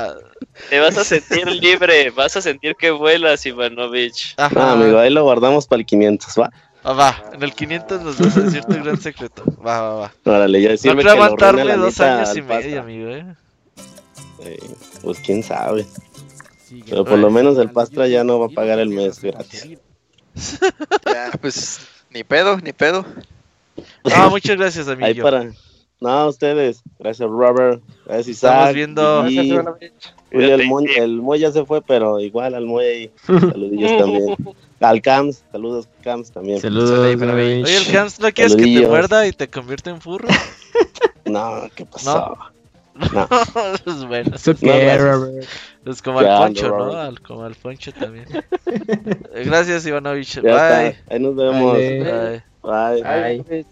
[SPEAKER 3] Te vas a sentir libre, vas a sentir que vuelas, Ivanovich.
[SPEAKER 7] Ajá.
[SPEAKER 20] No, amigo, ahí lo guardamos para el 500, ¿va?
[SPEAKER 7] Ah, va, en el 500 nos vas a decir tu gran secreto. Va, va, va.
[SPEAKER 20] Órale, ya
[SPEAKER 7] No
[SPEAKER 20] decirme
[SPEAKER 7] creo
[SPEAKER 20] que lo
[SPEAKER 7] aguantarme dos años y medio, amigo, eh.
[SPEAKER 20] Eh, pues quién sabe. Pero por lo menos el Pastra ya no va a pagar el mes gratis.
[SPEAKER 19] Ya, pues ni pedo, ni pedo.
[SPEAKER 7] No, muchas gracias, amigo.
[SPEAKER 20] Ahí para. No, ustedes. Gracias, Robert. Gracias,
[SPEAKER 7] Estamos
[SPEAKER 20] Isaac.
[SPEAKER 7] viendo-
[SPEAKER 20] Y- el, Moy, el Moy ya se fue, pero igual al Moy. Saludillos también. Al Cams, saludos Cams también.
[SPEAKER 4] Saludos,
[SPEAKER 7] Oye, el Hans, ¿no quieres que te muerda y te convierta en furro?
[SPEAKER 20] No, ¿qué pasó?
[SPEAKER 7] No. es bueno.
[SPEAKER 4] ¿Eso qué,
[SPEAKER 20] No, gracias.
[SPEAKER 4] Robert?
[SPEAKER 7] Es como
[SPEAKER 20] ¿Qué
[SPEAKER 7] al Poncho, ¿no? Al- como al Poncho también. Eh, Gracias, Ivanovich.
[SPEAKER 20] Ya
[SPEAKER 7] Bye.
[SPEAKER 20] está. Ahí nos vemos.
[SPEAKER 4] Vale.
[SPEAKER 7] Bye.
[SPEAKER 20] Bye.
[SPEAKER 2] Ay, pues,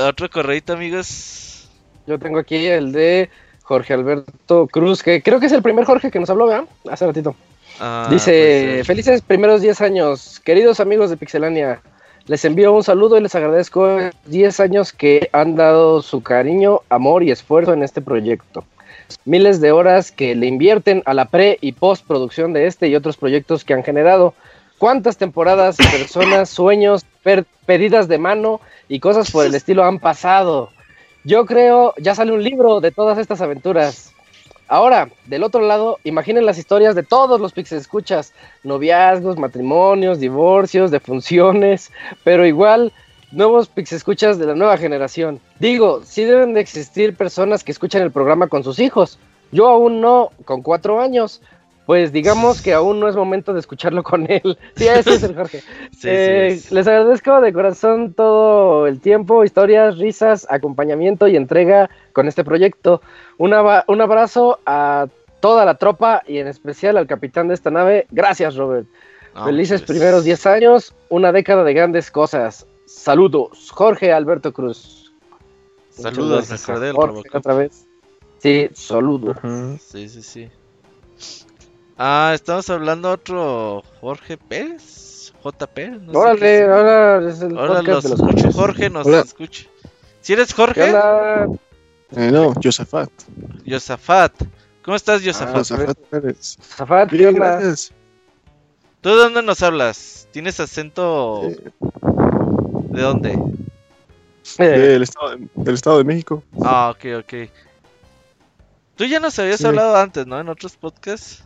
[SPEAKER 7] Otro correito, amigos.
[SPEAKER 2] Yo tengo aquí el de Jorge Alberto Cruz, que creo que es el primer Jorge que nos habló, ¿verdad? Hace ratito.
[SPEAKER 7] Ah,
[SPEAKER 2] Dice,
[SPEAKER 7] puede ser.
[SPEAKER 2] felices primeros 10 años, queridos amigos de Pixelania. Les envío un saludo y les agradezco 10 años que han dado su cariño, amor y esfuerzo en este proyecto. Miles de horas que le invierten a la pre y postproducción de este y otros proyectos que han generado. ¿Cuántas temporadas, personas, sueños, pedidas de mano y cosas por el estilo han pasado? Yo creo, ya sale un libro de todas estas aventuras. Ahora, del otro lado, imaginen las historias de todos los Pixel Escuchas, noviazgos, matrimonios, divorcios, defunciones, pero igual nuevos Pixel Escuchas de la nueva generación. Digo, sí deben de existir personas que escuchan el programa con sus hijos. Yo aún no, con cuatro años. Pues digamos que aún no es momento de escucharlo con él. Sí, ese es el Jorge.
[SPEAKER 7] Sí,
[SPEAKER 2] Eh,
[SPEAKER 7] sí.
[SPEAKER 2] Les agradezco de corazón todo el tiempo, historias, risas, acompañamiento y entrega con este proyecto. Un, abrazo a toda la tropa y en especial al capitán de esta nave. Gracias, Robert. Felices
[SPEAKER 7] pues,
[SPEAKER 2] primeros 10 años, una década de grandes cosas. Saludos, Jorge Alberto Cruz.
[SPEAKER 7] Saludos,
[SPEAKER 2] Jorge otra vez. Sí, saludos.
[SPEAKER 7] Sí, sí, sí. Ah, estamos hablando otro Jorge Pérez. JP. No sé
[SPEAKER 2] Órale,
[SPEAKER 7] es.
[SPEAKER 2] ahora es el
[SPEAKER 7] Ahora
[SPEAKER 2] podcast
[SPEAKER 7] los
[SPEAKER 2] de los
[SPEAKER 7] escucho. Jorge nos
[SPEAKER 21] Hola.
[SPEAKER 7] escucha. ¿Si eres
[SPEAKER 2] ¿Qué
[SPEAKER 7] Jorge?
[SPEAKER 21] Eh, no, Josafat.
[SPEAKER 7] Yosafat. ¿Cómo estás,
[SPEAKER 21] Ah,
[SPEAKER 7] Yosafat?
[SPEAKER 21] Josafat Pérez.
[SPEAKER 2] Zafat, ¿qué
[SPEAKER 21] Bien,
[SPEAKER 2] onda?
[SPEAKER 21] gracias.
[SPEAKER 7] ¿Tú de dónde nos hablas? ¿Tienes acento?
[SPEAKER 21] Eh,
[SPEAKER 7] ¿De dónde?
[SPEAKER 2] Eh,
[SPEAKER 21] del, estado de, del Estado de México.
[SPEAKER 7] Ah, ok, ok. Tú ya nos habías
[SPEAKER 21] Sí.
[SPEAKER 7] hablado antes, ¿no? En otros podcasts.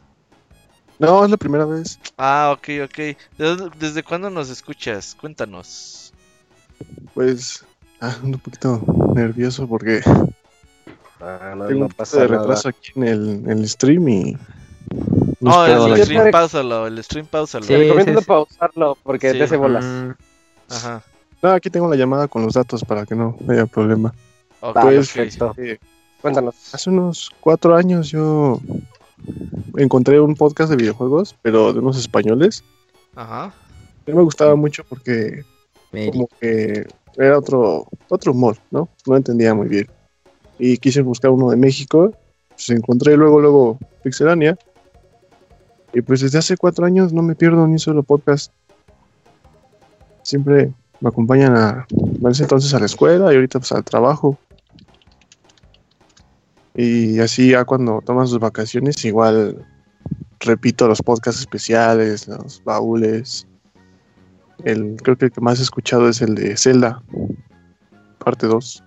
[SPEAKER 21] No, es la primera vez.
[SPEAKER 7] Ah, ok, ok. ¿De dónde- ¿Desde cuándo nos escuchas? Cuéntanos.
[SPEAKER 21] Pues, ah, un poquito nervioso porque
[SPEAKER 2] Ah, no,
[SPEAKER 21] tengo
[SPEAKER 2] no
[SPEAKER 21] un
[SPEAKER 2] pasa
[SPEAKER 21] de
[SPEAKER 2] nada.
[SPEAKER 21] retraso aquí en el, en el stream y. no
[SPEAKER 7] el
[SPEAKER 21] la-
[SPEAKER 7] stream pausalo, el stream pausalo.
[SPEAKER 2] Te recomiendo pausarlo porque
[SPEAKER 7] Sí.
[SPEAKER 2] te hace bolas.
[SPEAKER 7] Ajá.
[SPEAKER 21] No, aquí tengo la llamada con los datos para que no haya problema.
[SPEAKER 7] Ok,
[SPEAKER 21] Pues,
[SPEAKER 2] perfecto.
[SPEAKER 21] eh,
[SPEAKER 2] Cuéntanos.
[SPEAKER 21] hace unos cuatro años yo encontré un podcast de videojuegos, pero de unos españoles.
[SPEAKER 7] Ajá.
[SPEAKER 21] no me gustaba mucho porque como que era otro, otro humor, ¿no? No entendía muy bien. Y quise buscar uno de México, pues encontré luego, luego Pixelania. Y pues desde hace cuatro años no me pierdo ni un solo podcast. Siempre me acompañan a, en ese entonces a la escuela y ahorita pues al trabajo. Y así ya cuando toman sus vacaciones igual repito los podcasts especiales, los baúles. El, creo que el que más he escuchado es el de Zelda, parte 2.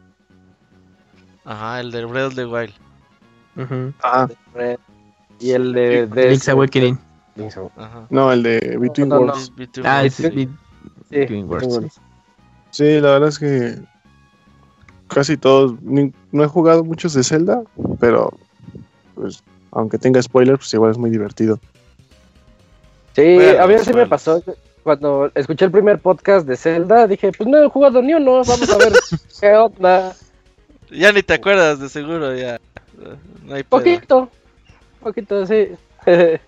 [SPEAKER 7] Ajá, el de Breath of the Wild.
[SPEAKER 21] Ah,
[SPEAKER 2] Y el de, de
[SPEAKER 4] Link's Awakening.
[SPEAKER 2] Link's Awakening.
[SPEAKER 21] No, el de Between
[SPEAKER 2] No, no, no.
[SPEAKER 21] Worlds.
[SPEAKER 7] Between
[SPEAKER 4] Ah,
[SPEAKER 7] Worlds.
[SPEAKER 2] Sí,
[SPEAKER 4] Worlds.
[SPEAKER 2] Between Worlds.
[SPEAKER 21] Sí, la verdad es que casi todos, ni- no he jugado muchos de Zelda, pero pues aunque tenga spoilers, pues igual es muy divertido.
[SPEAKER 2] Sí,
[SPEAKER 7] Bueno,
[SPEAKER 2] a mí sí me pasó. Cuando escuché el primer podcast de Zelda, dije, pues no he jugado ni uno, vamos a ver qué onda.
[SPEAKER 7] Ya ni te acuerdas, de seguro, ya. No hay pedo.
[SPEAKER 2] Poquito, poquito, sí.
[SPEAKER 19] El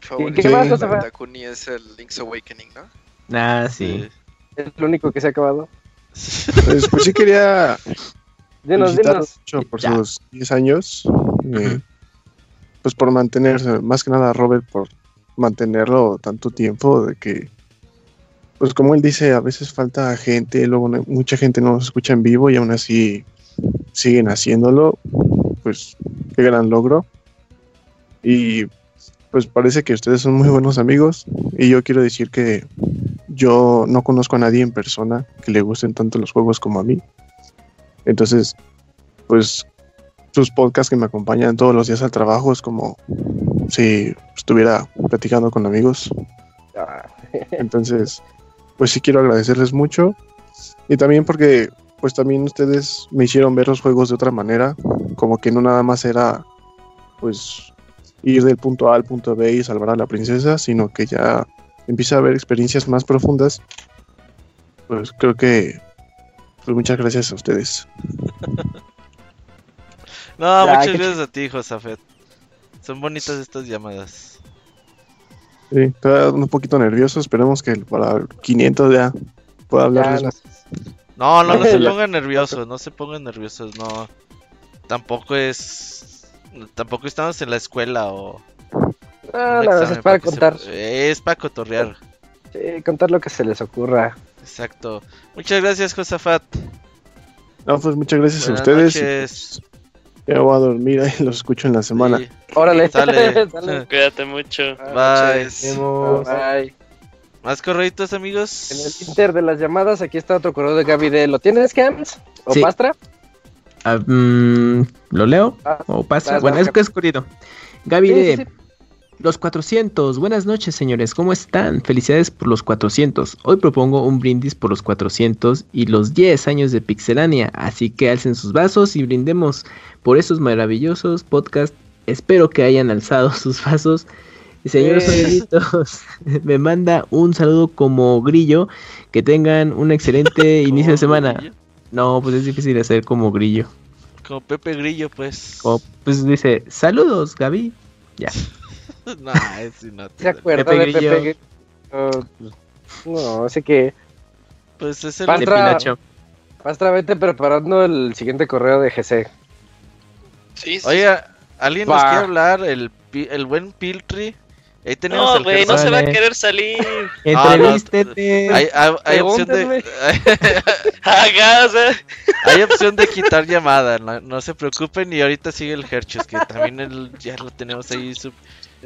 [SPEAKER 19] favorito
[SPEAKER 2] qué
[SPEAKER 21] más,
[SPEAKER 19] de? Takuni es el Link's Awakening, ¿no?
[SPEAKER 4] Ah, sí.
[SPEAKER 2] es lo único que se ha acabado.
[SPEAKER 21] Pues, pues sí quería
[SPEAKER 2] Dinos, dinos.
[SPEAKER 21] mucho por
[SPEAKER 4] Ya.
[SPEAKER 21] sus 10 años. eh, pues por mantenerse, más que nada Robert, por mantenerlo tanto tiempo, de que, pues como él dice, a veces falta gente, luego no- mucha gente no nos escucha en vivo y aún así siguen haciéndolo, pues qué gran logro. Y pues parece que ustedes son muy buenos amigos y yo quiero decir que yo no conozco a nadie en persona que le gusten tanto los juegos como a mí. Entonces, pues sus podcasts que me acompañan todos los días al trabajo es como si estuviera platicando con amigos.
[SPEAKER 2] Ah,
[SPEAKER 21] Entonces, pues sí quiero agradecerles mucho. Y también porque, pues también ustedes me hicieron ver los juegos de otra manera. Como que no nada más era, pues, ir del punto A al punto B y salvar a la princesa, sino que ya empieza a haber experiencias más profundas. Pues creo que, pues muchas gracias a ustedes.
[SPEAKER 7] No,
[SPEAKER 2] Ya,
[SPEAKER 7] muchas gracias a ti, Josafet. Son bonitas estas llamadas.
[SPEAKER 21] Sí, un poquito nervioso. Esperemos que para el 500 ya pueda
[SPEAKER 2] ya,
[SPEAKER 21] hablarles.
[SPEAKER 2] no-
[SPEAKER 7] No, no, no se
[SPEAKER 2] Ya.
[SPEAKER 7] pongan nerviosos, no se pongan nerviosos, no. Tampoco es. Tampoco estamos en la escuela o.
[SPEAKER 2] Ah, no,
[SPEAKER 7] examen
[SPEAKER 2] es para
[SPEAKER 7] se-
[SPEAKER 2] contar.
[SPEAKER 7] es para cotorrear.
[SPEAKER 2] Sí, contar lo que se les ocurra.
[SPEAKER 7] Exacto. Muchas gracias, Josafat.
[SPEAKER 21] No, pues muchas gracias
[SPEAKER 7] Buenas
[SPEAKER 21] a ustedes.
[SPEAKER 7] noches.
[SPEAKER 21] Ya voy a dormir ahí, los escucho en la semana.
[SPEAKER 7] Sí.
[SPEAKER 2] Órale.
[SPEAKER 7] Sale.
[SPEAKER 2] Sale.
[SPEAKER 3] Cuídate mucho.
[SPEAKER 7] Bye.
[SPEAKER 2] Vemos. Bye.
[SPEAKER 7] Más correitos,
[SPEAKER 2] En el
[SPEAKER 7] amigos.
[SPEAKER 2] inter de las llamadas, aquí está otro correo de Gaby de ¿Lo tienes, Cams? ¿O
[SPEAKER 4] Sí.
[SPEAKER 2] Pastra?
[SPEAKER 4] Ah, mm, ¿Lo leo?
[SPEAKER 2] Ah,
[SPEAKER 4] ¿O pasa?
[SPEAKER 2] vas,
[SPEAKER 4] bueno,
[SPEAKER 2] vas,
[SPEAKER 4] es que es corrido. Gaby
[SPEAKER 2] Sí,
[SPEAKER 4] de
[SPEAKER 2] sí, sí.
[SPEAKER 4] Los 400. Buenas noches, señores. ¿Cómo están? Felicidades por los 400. Hoy propongo un brindis por los 400 y los 10 años de Pixelania. Así que alcen sus vasos y brindemos por esos maravillosos podcasts. Espero que hayan alzado sus vasos. Señores
[SPEAKER 2] Sí.
[SPEAKER 4] Orelitos, me manda un saludo como grillo. Que tengan un excelente inicio de semana.
[SPEAKER 7] Grillo.
[SPEAKER 4] No, pues es difícil hacer como grillo.
[SPEAKER 7] Como Pepe Grillo, pues.
[SPEAKER 4] Como, pues dice, saludos, Gaby. Ya.
[SPEAKER 7] no, ese no te
[SPEAKER 2] ¿Se acuerda
[SPEAKER 4] Pepe
[SPEAKER 2] de
[SPEAKER 4] Grillo.
[SPEAKER 2] Pepe Grillo? Oh, pues, no, así que
[SPEAKER 7] Pues es el.
[SPEAKER 2] Pastra-
[SPEAKER 4] De Pilacho.
[SPEAKER 2] Pastra, vete preparando el siguiente correo de GC.
[SPEAKER 19] Sí, sí.
[SPEAKER 7] Oiga, ¿alguien nos quiere hablar? El, el buen Piltry. Ahí tenemos
[SPEAKER 3] No, güey, no se va a querer salir.
[SPEAKER 4] Entrevístete.
[SPEAKER 7] Hay, hay- hay opción de,
[SPEAKER 3] o sea,
[SPEAKER 7] hay opción de quitar llamada, no, no se preocupen. Y ahorita sigue el Herchus, que también el- ya lo tenemos ahí. su-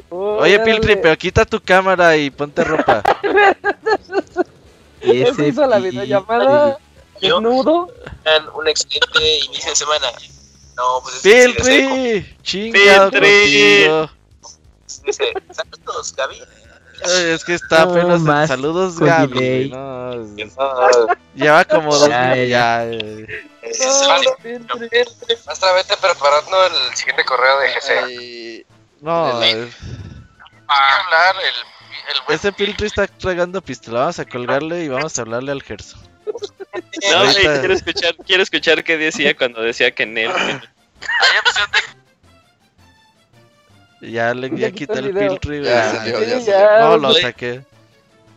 [SPEAKER 7] Oye. Piltry, pero quita tu cámara y ponte ropa.
[SPEAKER 4] Y
[SPEAKER 2] Eso hizo la videollamada. Desnudo.
[SPEAKER 19] un excelente inicio de semana. No, pues es
[SPEAKER 7] Piltry, chingado.
[SPEAKER 19] Dice, saludos, Gaby.
[SPEAKER 7] Ay, Es que está
[SPEAKER 4] No
[SPEAKER 7] apenas en
[SPEAKER 4] más
[SPEAKER 7] saludos, Gaby. No, lleva como dos
[SPEAKER 4] Ya, ya.
[SPEAKER 7] Ya, eh.
[SPEAKER 2] Vete preparando el siguiente correo de GC.
[SPEAKER 19] ay,
[SPEAKER 7] No, eh,
[SPEAKER 19] hablar el, el buen
[SPEAKER 7] ese Piltry está tragando pistola. Vamos a colgarle y vamos a hablarle al Gerson.
[SPEAKER 3] no,
[SPEAKER 7] Ahorita-
[SPEAKER 3] quiero escuchar, quiero escuchar qué decía cuando decía que Nel.
[SPEAKER 19] Hay opción de
[SPEAKER 7] Ya le
[SPEAKER 2] Ya
[SPEAKER 7] ya
[SPEAKER 2] quitó
[SPEAKER 7] quita
[SPEAKER 2] el.
[SPEAKER 7] Piltry. güey.
[SPEAKER 19] Ya salió, ya
[SPEAKER 2] Sí,
[SPEAKER 19] salió.
[SPEAKER 2] ya,
[SPEAKER 7] No, lo saqué.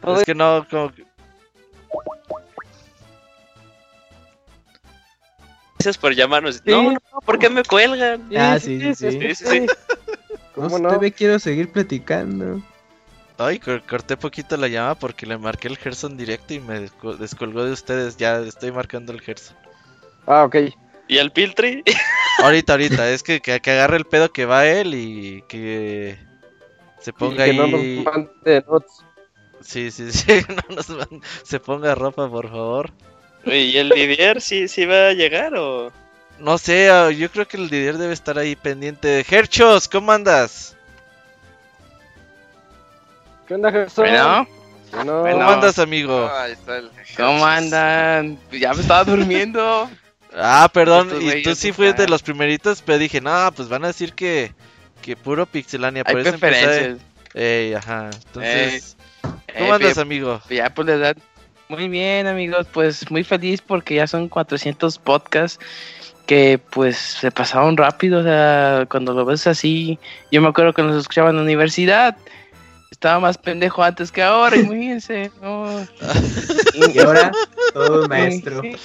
[SPEAKER 7] Es que no, como que-
[SPEAKER 3] Gracias por llamarnos. No, no, ¿por qué me cuelgan?
[SPEAKER 4] Ah, sí, sí, sí.
[SPEAKER 3] sí, sí.
[SPEAKER 4] No,
[SPEAKER 2] ¿Cómo no?
[SPEAKER 4] todavía quiero seguir platicando.
[SPEAKER 7] Ay, cor- corté poquito la llamada porque le marqué el Gerson directo y me desco- descolgó de ustedes. Ya estoy marcando el Gerson.
[SPEAKER 2] Ah, ok.
[SPEAKER 3] ¿Y el Piltri?
[SPEAKER 7] Ahorita, ahorita. es que, que, que agarre el pedo que va él y que se ponga
[SPEAKER 2] que
[SPEAKER 7] ahí.
[SPEAKER 2] no nos mande notes.
[SPEAKER 7] Sí, sí, sí. no nos man- Se ponga ropa, por favor.
[SPEAKER 3] ¿Y el Didier sí, sí va a llegar o...?
[SPEAKER 7] No sé, ah, yo creo que el Didier debe estar ahí pendiente. Gerchos, ¿cómo andas?
[SPEAKER 2] ¿Qué onda, Gerson?
[SPEAKER 22] Bueno,
[SPEAKER 2] Bueno,
[SPEAKER 7] ¿Cómo andas, amigo?
[SPEAKER 22] ahí está el- ¿Cómo andan? Pues Ya me estaba durmiendo.
[SPEAKER 7] Ah, perdón,
[SPEAKER 22] Estos
[SPEAKER 7] y tú sí fuiste de los primeritos, pero dije, no, pues van a decir que, que puro pixelania.
[SPEAKER 22] Hay
[SPEAKER 7] por eso empecé-
[SPEAKER 22] preferencias.
[SPEAKER 7] Ey, ajá. Entonces,
[SPEAKER 22] Eh,
[SPEAKER 7] ¿cómo andas,
[SPEAKER 22] pues,
[SPEAKER 7] amigo?
[SPEAKER 22] Ya por la edad. Muy bien, amigos. Pues muy feliz porque ya son 400 podcasts que pues se pasaron rápido. O sea, cuando lo ves así, yo me acuerdo que nos escuchaba en la universidad. Estaba más pendejo antes que ahora, imagínense. no.
[SPEAKER 4] Y ahora, todo maestro.
[SPEAKER 22] Sí,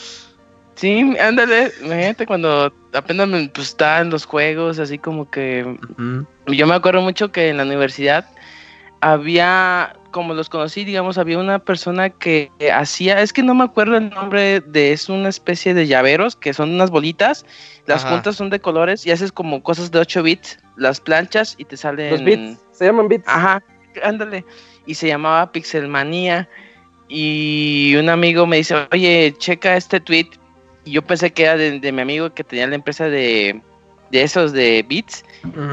[SPEAKER 22] Sí, ándale, imagínate cuando apenas me, pues, estaba en los juegos, así como que... Yo me acuerdo mucho que en la universidad había, como los conocí, digamos, había una persona que hacía, es que no me acuerdo el nombre de, es una especie de llaveros, que son unas bolitas, las
[SPEAKER 2] Ajá.
[SPEAKER 22] puntas son de colores y haces como cosas de 8 bits, las planchas y te salen...
[SPEAKER 2] Los bits, se llaman bits.
[SPEAKER 22] Ajá, ándale. Y se llamaba Pixelmanía. Y un amigo me dice, oye, checa este tweet. Y yo pensé que era de, de mi amigo que tenía la empresa de, de esos de bits.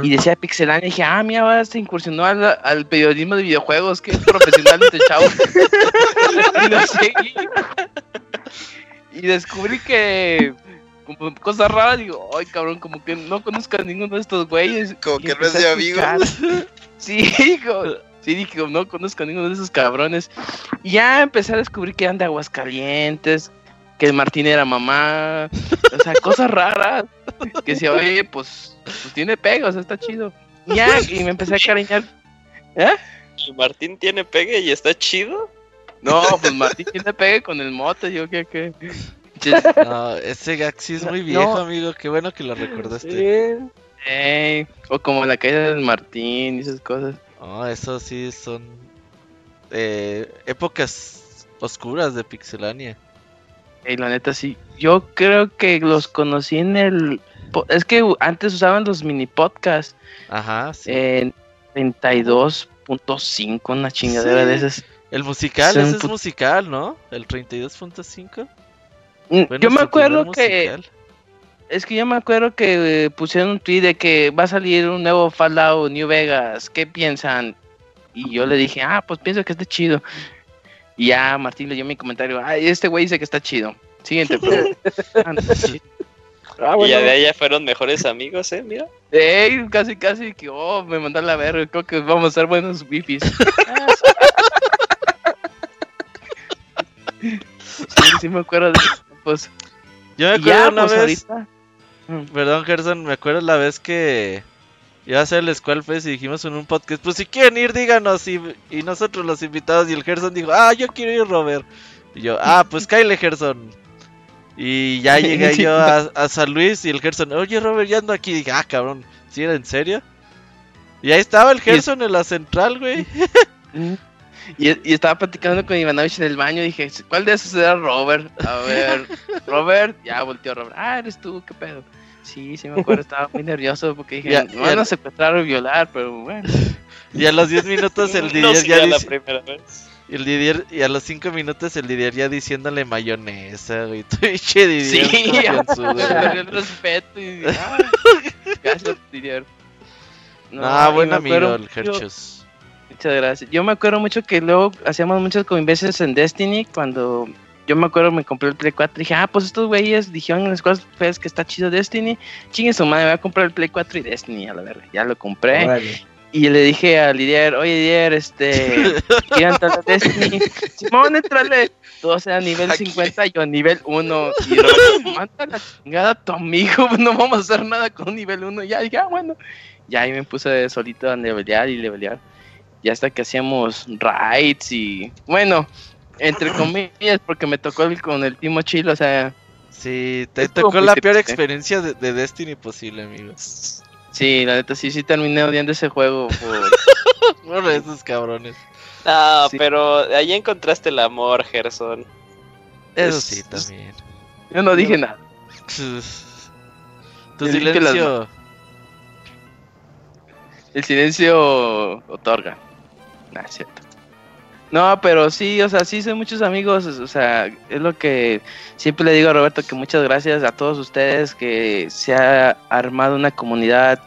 [SPEAKER 22] Y decía Pixelania. Y dije, ah, mira, ahora se incursionó al, al periodismo de videojuegos. Que profesional este chavo. y lo seguí. Y descubrí que... Como cosas raras, digo, ay cabrón, como que no conozco a ninguno de estos güeyes.
[SPEAKER 19] Como
[SPEAKER 22] Y
[SPEAKER 19] que no es de amigos.
[SPEAKER 22] Sí, como- sí, dije, no conozco a ninguno de esos cabrones. Y ya empecé a descubrir que eran de Aguascalientes, que el Martín era mamá, o sea, cosas raras. Que decía, oye, pues, pues tiene pega, o sea, está chido. Y ya, y me empecé a cariñar. ¿Eh?
[SPEAKER 3] ¿Y Martín tiene pegue y está chido?
[SPEAKER 22] No, pues Martín tiene pegue con el moto, yo qué, qué.
[SPEAKER 7] No, ese gag sí es muy viejo,
[SPEAKER 22] No.
[SPEAKER 7] amigo. Qué bueno que lo recordaste.
[SPEAKER 22] Ey, o como la caída del Martín y esas cosas.
[SPEAKER 7] No, eso sí son eh, épocas oscuras de Pixelania.
[SPEAKER 22] Ey, la neta sí. Yo creo que los conocí en el. Es que antes usaban los mini podcasts.
[SPEAKER 7] Ajá, sí.
[SPEAKER 22] En 32.5, una chingadera
[SPEAKER 7] Sí.
[SPEAKER 22] de esas.
[SPEAKER 7] El musical,
[SPEAKER 22] Son
[SPEAKER 7] ese es musical, ¿no? El 32.5.
[SPEAKER 22] Mm,
[SPEAKER 7] Fue
[SPEAKER 22] yo me acuerdo que.
[SPEAKER 7] musical.
[SPEAKER 22] Es que yo me acuerdo que eh, pusieron un tweet de que va a salir un nuevo Fallout New Vegas. ¿Qué piensan? Y yo le dije, ah, pues pienso que está chido. Y ya Martín le dio mi comentario. Ay, este güey dice que está chido. Siguiente, pero. Ah, no, sí.
[SPEAKER 2] Ah,
[SPEAKER 3] Y ya de ahí ya fueron mejores amigos, ¿eh? Mira.
[SPEAKER 22] Ey, casi, casi que, oh, me mandaron la verga. Creo que vamos a ser buenos wifis. sí, sí, me acuerdo de eso. Pues,
[SPEAKER 7] Yo me
[SPEAKER 22] y ya,
[SPEAKER 7] acuerdo una
[SPEAKER 22] pues,
[SPEAKER 7] vez.
[SPEAKER 22] ahorita-
[SPEAKER 7] Perdón, Gerson, me acuerdo la vez que iba a hacer el Squall Fest y dijimos en un podcast, pues si quieren ir, díganos. Y, y nosotros los invitados, y el Gerson dijo, ah, yo quiero ir, Robert. Y yo, ah, pues cáile, Gerson. Y ya llegué yo a, a San Luis y el Gerson, oye, Robert, ya ando aquí. Y dije, ah, cabrón, ¿sí era en serio? Y ahí estaba el Gerson en la central, güey.
[SPEAKER 22] Y, y estaba platicando con Ivanovich en el baño. Dije, ¿cuál de esos era Robert? A ver, Robert. Ya volteó Robert. Ah, eres tú, qué pedo. Sí, sí me acuerdo. Estaba muy nervioso porque dije,
[SPEAKER 7] Ya-
[SPEAKER 22] me van a secuestrar o violar, pero bueno.
[SPEAKER 7] Y a los 10 minutos el
[SPEAKER 3] No
[SPEAKER 7] Didier
[SPEAKER 3] sería
[SPEAKER 7] ya
[SPEAKER 3] la
[SPEAKER 7] dice-
[SPEAKER 3] primera vez.
[SPEAKER 7] y el Didier, y a los 5 minutos el Didier ya diciéndole mayonesa, güey. Pinche Didier.
[SPEAKER 22] Sí, el respeto y ah, gracias, Didier.
[SPEAKER 7] Ah,
[SPEAKER 22] y
[SPEAKER 7] buen amigo
[SPEAKER 22] acuerdo
[SPEAKER 7] el Gerchos.
[SPEAKER 22] Muchas gracias. Yo me acuerdo mucho que luego hacíamos muchas convivencias en Destiny cuando yo me acuerdo me compré el Play 4 dije, ah, pues estos güeyes dijeron en las cosas feas que está chido Destiny. Chingue su madre, voy a comprar el Play 4 y Destiny, a la verga. Ya lo compré.
[SPEAKER 4] Órale.
[SPEAKER 22] Y le dije a Lidier, oye Lidier, este, quiero entrar a Destiny. Simón, entrale. Todos eran nivel 50, yo nivel 1. Y Robert, manda la chingada a tu amigo, no vamos a hacer nada con nivel 1. Ya dije, ah, bueno. Ya ahí me puse solito a levelear y levelear. y hasta que hacíamos raids y bueno, entre comillas, porque me tocó el, con el Timo Chill, o sea.
[SPEAKER 7] Sí, te tocó la peor experiencia de, de, Destiny posible, amigos.
[SPEAKER 22] Sí, la neta, sí, sí terminé odiando ese juego
[SPEAKER 7] por, por esos cabrones.
[SPEAKER 3] No, pero ahí encontraste el amor, Gerson.
[SPEAKER 7] Eso sí, también.
[SPEAKER 22] Yo no dije nada.
[SPEAKER 7] tu silencio.
[SPEAKER 22] El silencio otorga. Nah, es cierto. No, pero sí, o sea, sí soy muchos amigos, o sea, es lo que siempre le digo a Roberto, que muchas gracias a todos ustedes, que se ha armado una comunidad,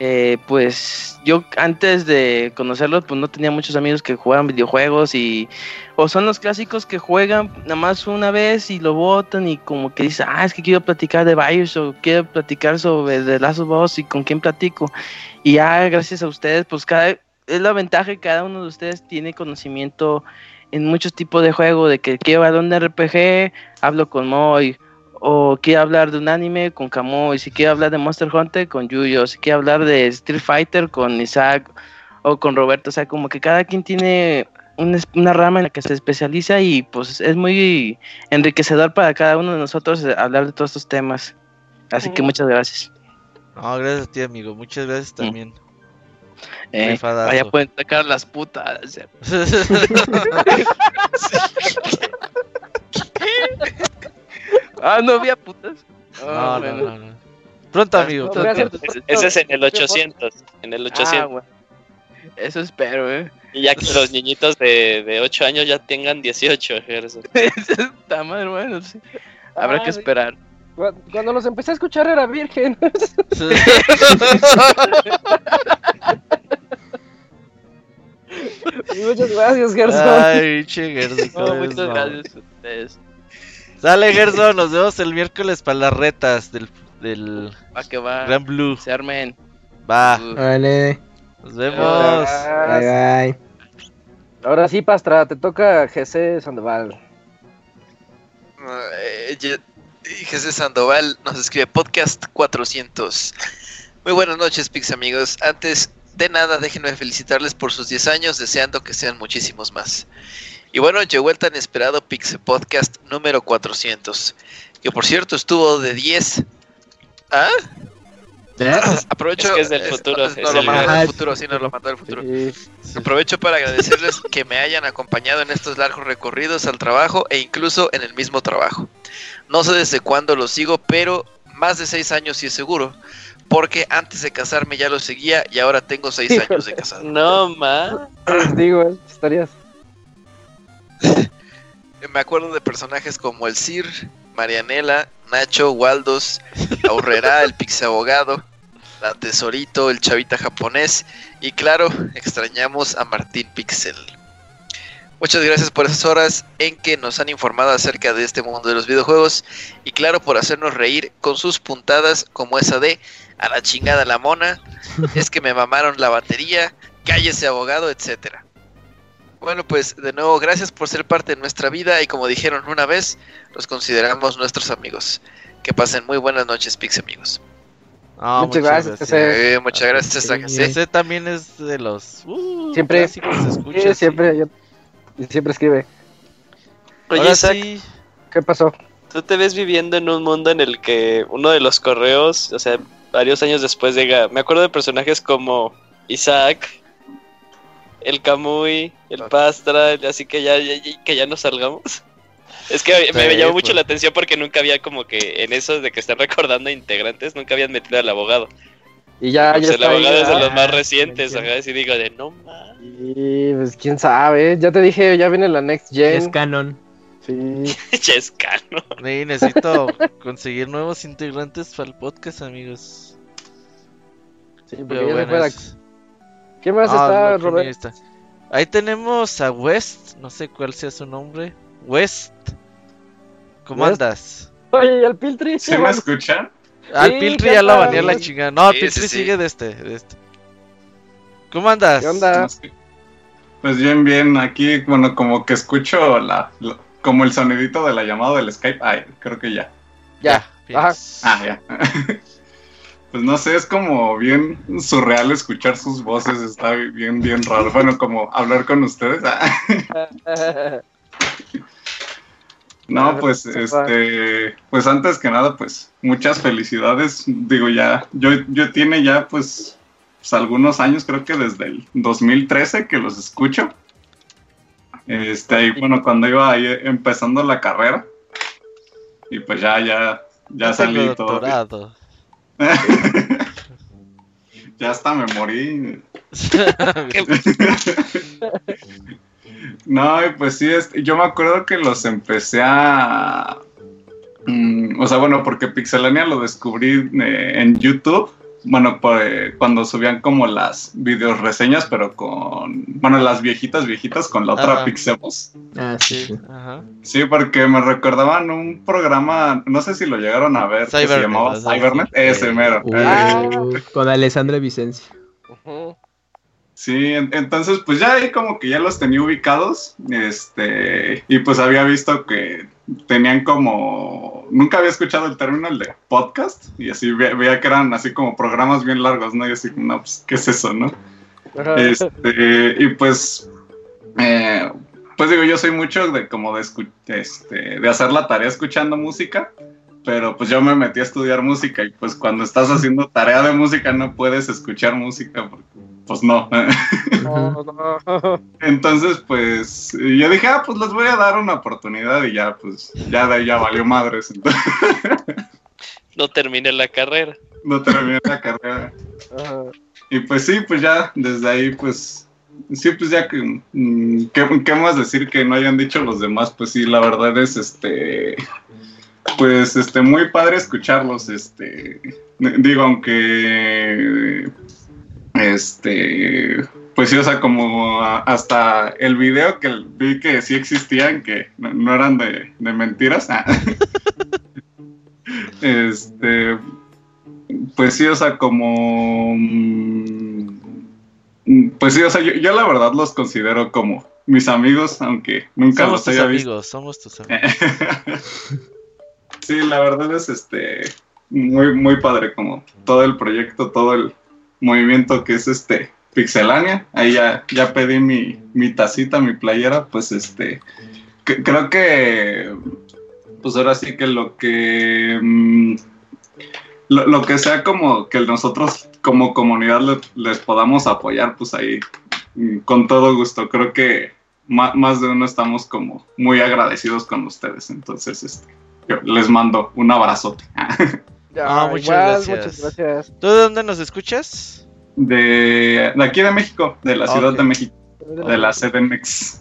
[SPEAKER 22] eh, pues yo antes de conocerlos, pues no tenía muchos amigos que jugaban videojuegos y, o son los clásicos que juegan nada más una vez y lo votan y como que dicen, ah, es que quiero platicar de Bios o quiero platicar sobre The Last of Us y con quién platico. Y ya, gracias a ustedes, pues cada es la ventaja que cada uno de ustedes tiene conocimiento en muchos tipos de juegos, de que quiero hablar de un RPG, hablo con Moy, o quiero hablar de un anime con Kamui, si quiero hablar de Monster Hunter con Yuyo, si quiero hablar de Street Fighter con Isaac o con Roberto, o sea, como que cada quien tiene una, rama en la que se especializa y pues es muy enriquecedor para cada uno de nosotros hablar de todos estos temas. Así que muchas gracias.
[SPEAKER 7] No, gracias a ti, amigo. Muchas gracias también.
[SPEAKER 22] Eh, allá pueden sacar las putas. ah, no había putas.
[SPEAKER 7] no, no, no, no, Pronto, amigo.
[SPEAKER 3] Ese, es en el 800. En el 800.
[SPEAKER 22] Ah, Eso espero, eh.
[SPEAKER 3] Y ya que los niñitos de, de 8 años ya tengan 18 ejércitos.
[SPEAKER 22] Está mal, bueno, sí. Habrá que esperar.
[SPEAKER 2] Cuando los empecé a escuchar era virgen. muchas gracias, Gerson.
[SPEAKER 7] Ay, che, Gerson.
[SPEAKER 22] muchas gracias a ustedes.
[SPEAKER 7] Sale, Gerson, nos vemos el miércoles para las retas del, del
[SPEAKER 22] va que va.
[SPEAKER 7] Gran Blue.
[SPEAKER 22] Se armen.
[SPEAKER 7] Va.
[SPEAKER 4] Vale.
[SPEAKER 7] Nos vemos.
[SPEAKER 4] Bye, bye.
[SPEAKER 2] Ahora sí, Pastra, te toca GC Sandoval.
[SPEAKER 6] Eh, Jesús Sandoval nos escribe podcast 400. Muy buenas noches, Pix amigos. Antes de nada, déjenme felicitarles por sus 10 años, deseando que sean muchísimos más. Y bueno, llegó el tan esperado Pix Podcast número 400, que por cierto estuvo de 10. ¿Ah? Aprovecho.
[SPEAKER 3] Es del futuro.
[SPEAKER 6] No, lo mandó del futuro, sí, nos lo mandó del futuro. Aprovecho para agradecerles que me hayan acompañado en estos largos recorridos al trabajo e incluso en el mismo trabajo. No sé desde cuándo lo sigo, pero más de seis años sí es seguro. Porque antes de casarme ya lo seguía y ahora tengo seis años de casado.
[SPEAKER 3] No, ma.
[SPEAKER 2] digo, estarías.
[SPEAKER 6] me acuerdo de personajes como el Sir, Marianela, Nacho, Waldos, Aurrera, el Pixie Abogado, la Tesorito, el Chavita japonés y claro, extrañamos a Martín Pixel. Muchas gracias por esas horas en que nos han informado acerca de este mundo de los videojuegos y claro por hacernos reír con sus puntadas como esa de a la chingada la mona, es que me mamaron la batería, cállese abogado, etcétera. Bueno, pues de nuevo, gracias por ser parte de nuestra vida y como dijeron una vez, los consideramos nuestros amigos. Que pasen muy buenas noches, Pix amigos.
[SPEAKER 2] muchas, gracias.
[SPEAKER 6] Eh, muchas gracias a
[SPEAKER 7] Ese también es de los uh,
[SPEAKER 2] siempre
[SPEAKER 7] se escucha,
[SPEAKER 2] siempre siempre escribe.
[SPEAKER 3] Oye, sí.
[SPEAKER 2] ¿qué pasó?
[SPEAKER 3] ¿Tú te ves viviendo en un mundo en el que uno de los correos, o sea, varios años después llega, me acuerdo de personajes como Isaac, el Camuy, el Pastra, así que ya, que ya nos salgamos. Es que me, llamó mucho
[SPEAKER 7] pues.
[SPEAKER 3] la atención porque nunca había como que en eso de que están recordando integrantes, nunca habían metido al abogado.
[SPEAKER 2] Y ya,
[SPEAKER 3] pues
[SPEAKER 2] ya
[SPEAKER 3] el abogado es de los más recientes, ajá, así digo de no más.
[SPEAKER 2] Y pues quién sabe, ya te dije, ya viene la next gen.
[SPEAKER 4] Es canon.
[SPEAKER 2] Sí.
[SPEAKER 3] ya es canon.
[SPEAKER 7] Sí, necesito conseguir nuevos integrantes para el podcast, amigos.
[SPEAKER 2] Sí,
[SPEAKER 7] Pero
[SPEAKER 2] se
[SPEAKER 7] bueno,
[SPEAKER 2] fue la-
[SPEAKER 7] es-
[SPEAKER 2] ¿Quién más
[SPEAKER 7] Ah,
[SPEAKER 2] está,
[SPEAKER 7] lo que
[SPEAKER 2] Robert?
[SPEAKER 7] mira está. Ahí tenemos a West, no sé cuál sea su nombre. West. ¿Cómo
[SPEAKER 2] West.
[SPEAKER 7] andas?
[SPEAKER 2] Oye, ¿y al Piltri?
[SPEAKER 23] ¿Sí me escuchan?
[SPEAKER 7] Al
[SPEAKER 2] Sí,
[SPEAKER 7] Piltri
[SPEAKER 2] ¿qué
[SPEAKER 7] ya lo baneé la chingada. No,
[SPEAKER 6] Sí,
[SPEAKER 7] Piltri
[SPEAKER 6] sí, sí.
[SPEAKER 7] sigue de este, de este. ¿Cómo andas?
[SPEAKER 2] ¿Qué onda?
[SPEAKER 23] Pues bien, bien. Aquí, bueno, como que escucho la, la- como el sonidito de la llamada del Skype. Ay, creo que ya.
[SPEAKER 2] Ya. Ajá.
[SPEAKER 23] Ah, ya. pues no sé, es como bien surreal escuchar sus voces, está bien, bien raro. Bueno, como hablar con ustedes. No, pues este, pues antes que nada, pues muchas felicidades. Digo, ya, yo, yo tiene ya pues, pues algunos años, creo que desde el 2013 que los escucho. Este, y bueno, cuando iba ahí empezando la carrera. Y pues ya, ya, ya salí todo. ya hasta me morí. no, pues sí, yo me acuerdo que los empecé a... Mm, o sea, bueno, porque Pixelania lo descubrí eh, en YouTube bueno, pues, cuando subían como las videos reseñas, pero con, bueno, las viejitas, viejitas con la otra Pixemos.
[SPEAKER 4] Ah, sí.
[SPEAKER 23] Ajá. Sí, porque me recordaban un programa, no sé si lo llegaron a ver, que se llamaba Cybernet. Ese mero.
[SPEAKER 4] Ah. con Alessandra Vicencia.
[SPEAKER 23] Sí, entonces pues ya ahí como que ya los tenía ubicados, este, y pues había visto que tenían como, nunca había escuchado el término el de podcast, y así veía que eran así como programas bien largos, ¿no? Y así, no, pues, ¿qué es eso, no? Este, y pues, eh, pues digo, yo soy mucho de como de, este, de hacer la tarea escuchando música, pero pues yo me metí a estudiar música y pues cuando estás haciendo tarea de música no puedes escuchar música porque pues no. Entonces pues yo dije, ah, pues les voy a dar una oportunidad y ya pues ya de ahí ya valió madres.
[SPEAKER 3] no terminé la carrera.
[SPEAKER 23] No terminé la carrera. Y pues sí, pues ya desde ahí pues sí, pues ya que, mm, ¿qué, ¿qué, más decir que no hayan dicho los demás? Pues sí, la verdad es este, pues este muy padre escucharlos este digo aunque este pues sí o sea como hasta el video que vi que sí existían que no, eran de, mentiras ah. este pues sí o sea como mm, pues sí o sea yo, la verdad los considero como mis amigos aunque nunca los haya amigos,
[SPEAKER 7] somos tus amigos
[SPEAKER 23] Sí, la verdad es este muy, muy padre como todo el proyecto, todo el movimiento que es este Pixelania. Ahí ya, ya pedí mi, mi tacita, mi playera, pues este creo que pues ahora sí que lo que mm, lo, que sea como que nosotros como comunidad les podamos apoyar, pues ahí mm, con todo gusto. Creo que más, más de uno estamos como muy agradecidos con ustedes. Entonces, este, les mando un abrazote.
[SPEAKER 7] Ah, muchas, gracias. ¿Tú de dónde nos escuchas?
[SPEAKER 23] De, aquí de México, de la Ciudad de México, de la CDMX.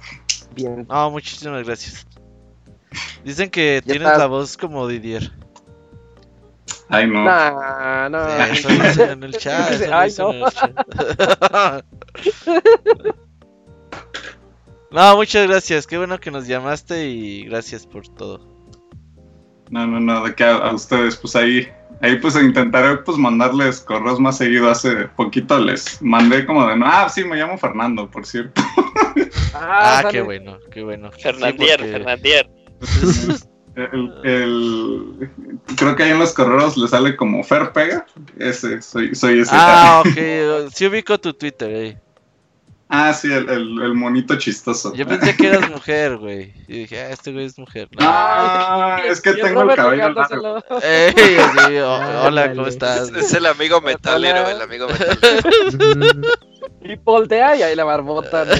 [SPEAKER 7] Bien. Ah, muchísimas gracias. Dicen que tienes la voz como Didier.
[SPEAKER 23] Ay, no.
[SPEAKER 2] No, no.
[SPEAKER 7] eso dicen en el chat. Ay, no. En el chat. no, muchas gracias. Qué bueno que nos llamaste y gracias por todo.
[SPEAKER 23] No, no, no, de que a, ustedes, pues ahí, ahí pues intentaré pues mandarles correos más seguido. Hace poquito les mandé como de, no, ah, sí, me llamo Fernando, por cierto.
[SPEAKER 7] Ah, ah qué bueno, qué bueno.
[SPEAKER 3] Fernandier, Fernandier.
[SPEAKER 23] El, creo que ahí en los correos le sale como Fer Pega. Ese, soy, soy ese.
[SPEAKER 7] Ah, ok. Sí ubico tu Twitter ahí.
[SPEAKER 23] Ah, sí, el, el, monito chistoso.
[SPEAKER 7] Yo pensé que eras mujer, güey. Y dije, ah, este güey es mujer.
[SPEAKER 23] No, ah, es que tengo el cabello largo.
[SPEAKER 7] Ey, sí, hola, ¿cómo estás?
[SPEAKER 19] Es, el amigo metalero, el amigo metalero.
[SPEAKER 2] y voltea y ahí la barbota. ¿no?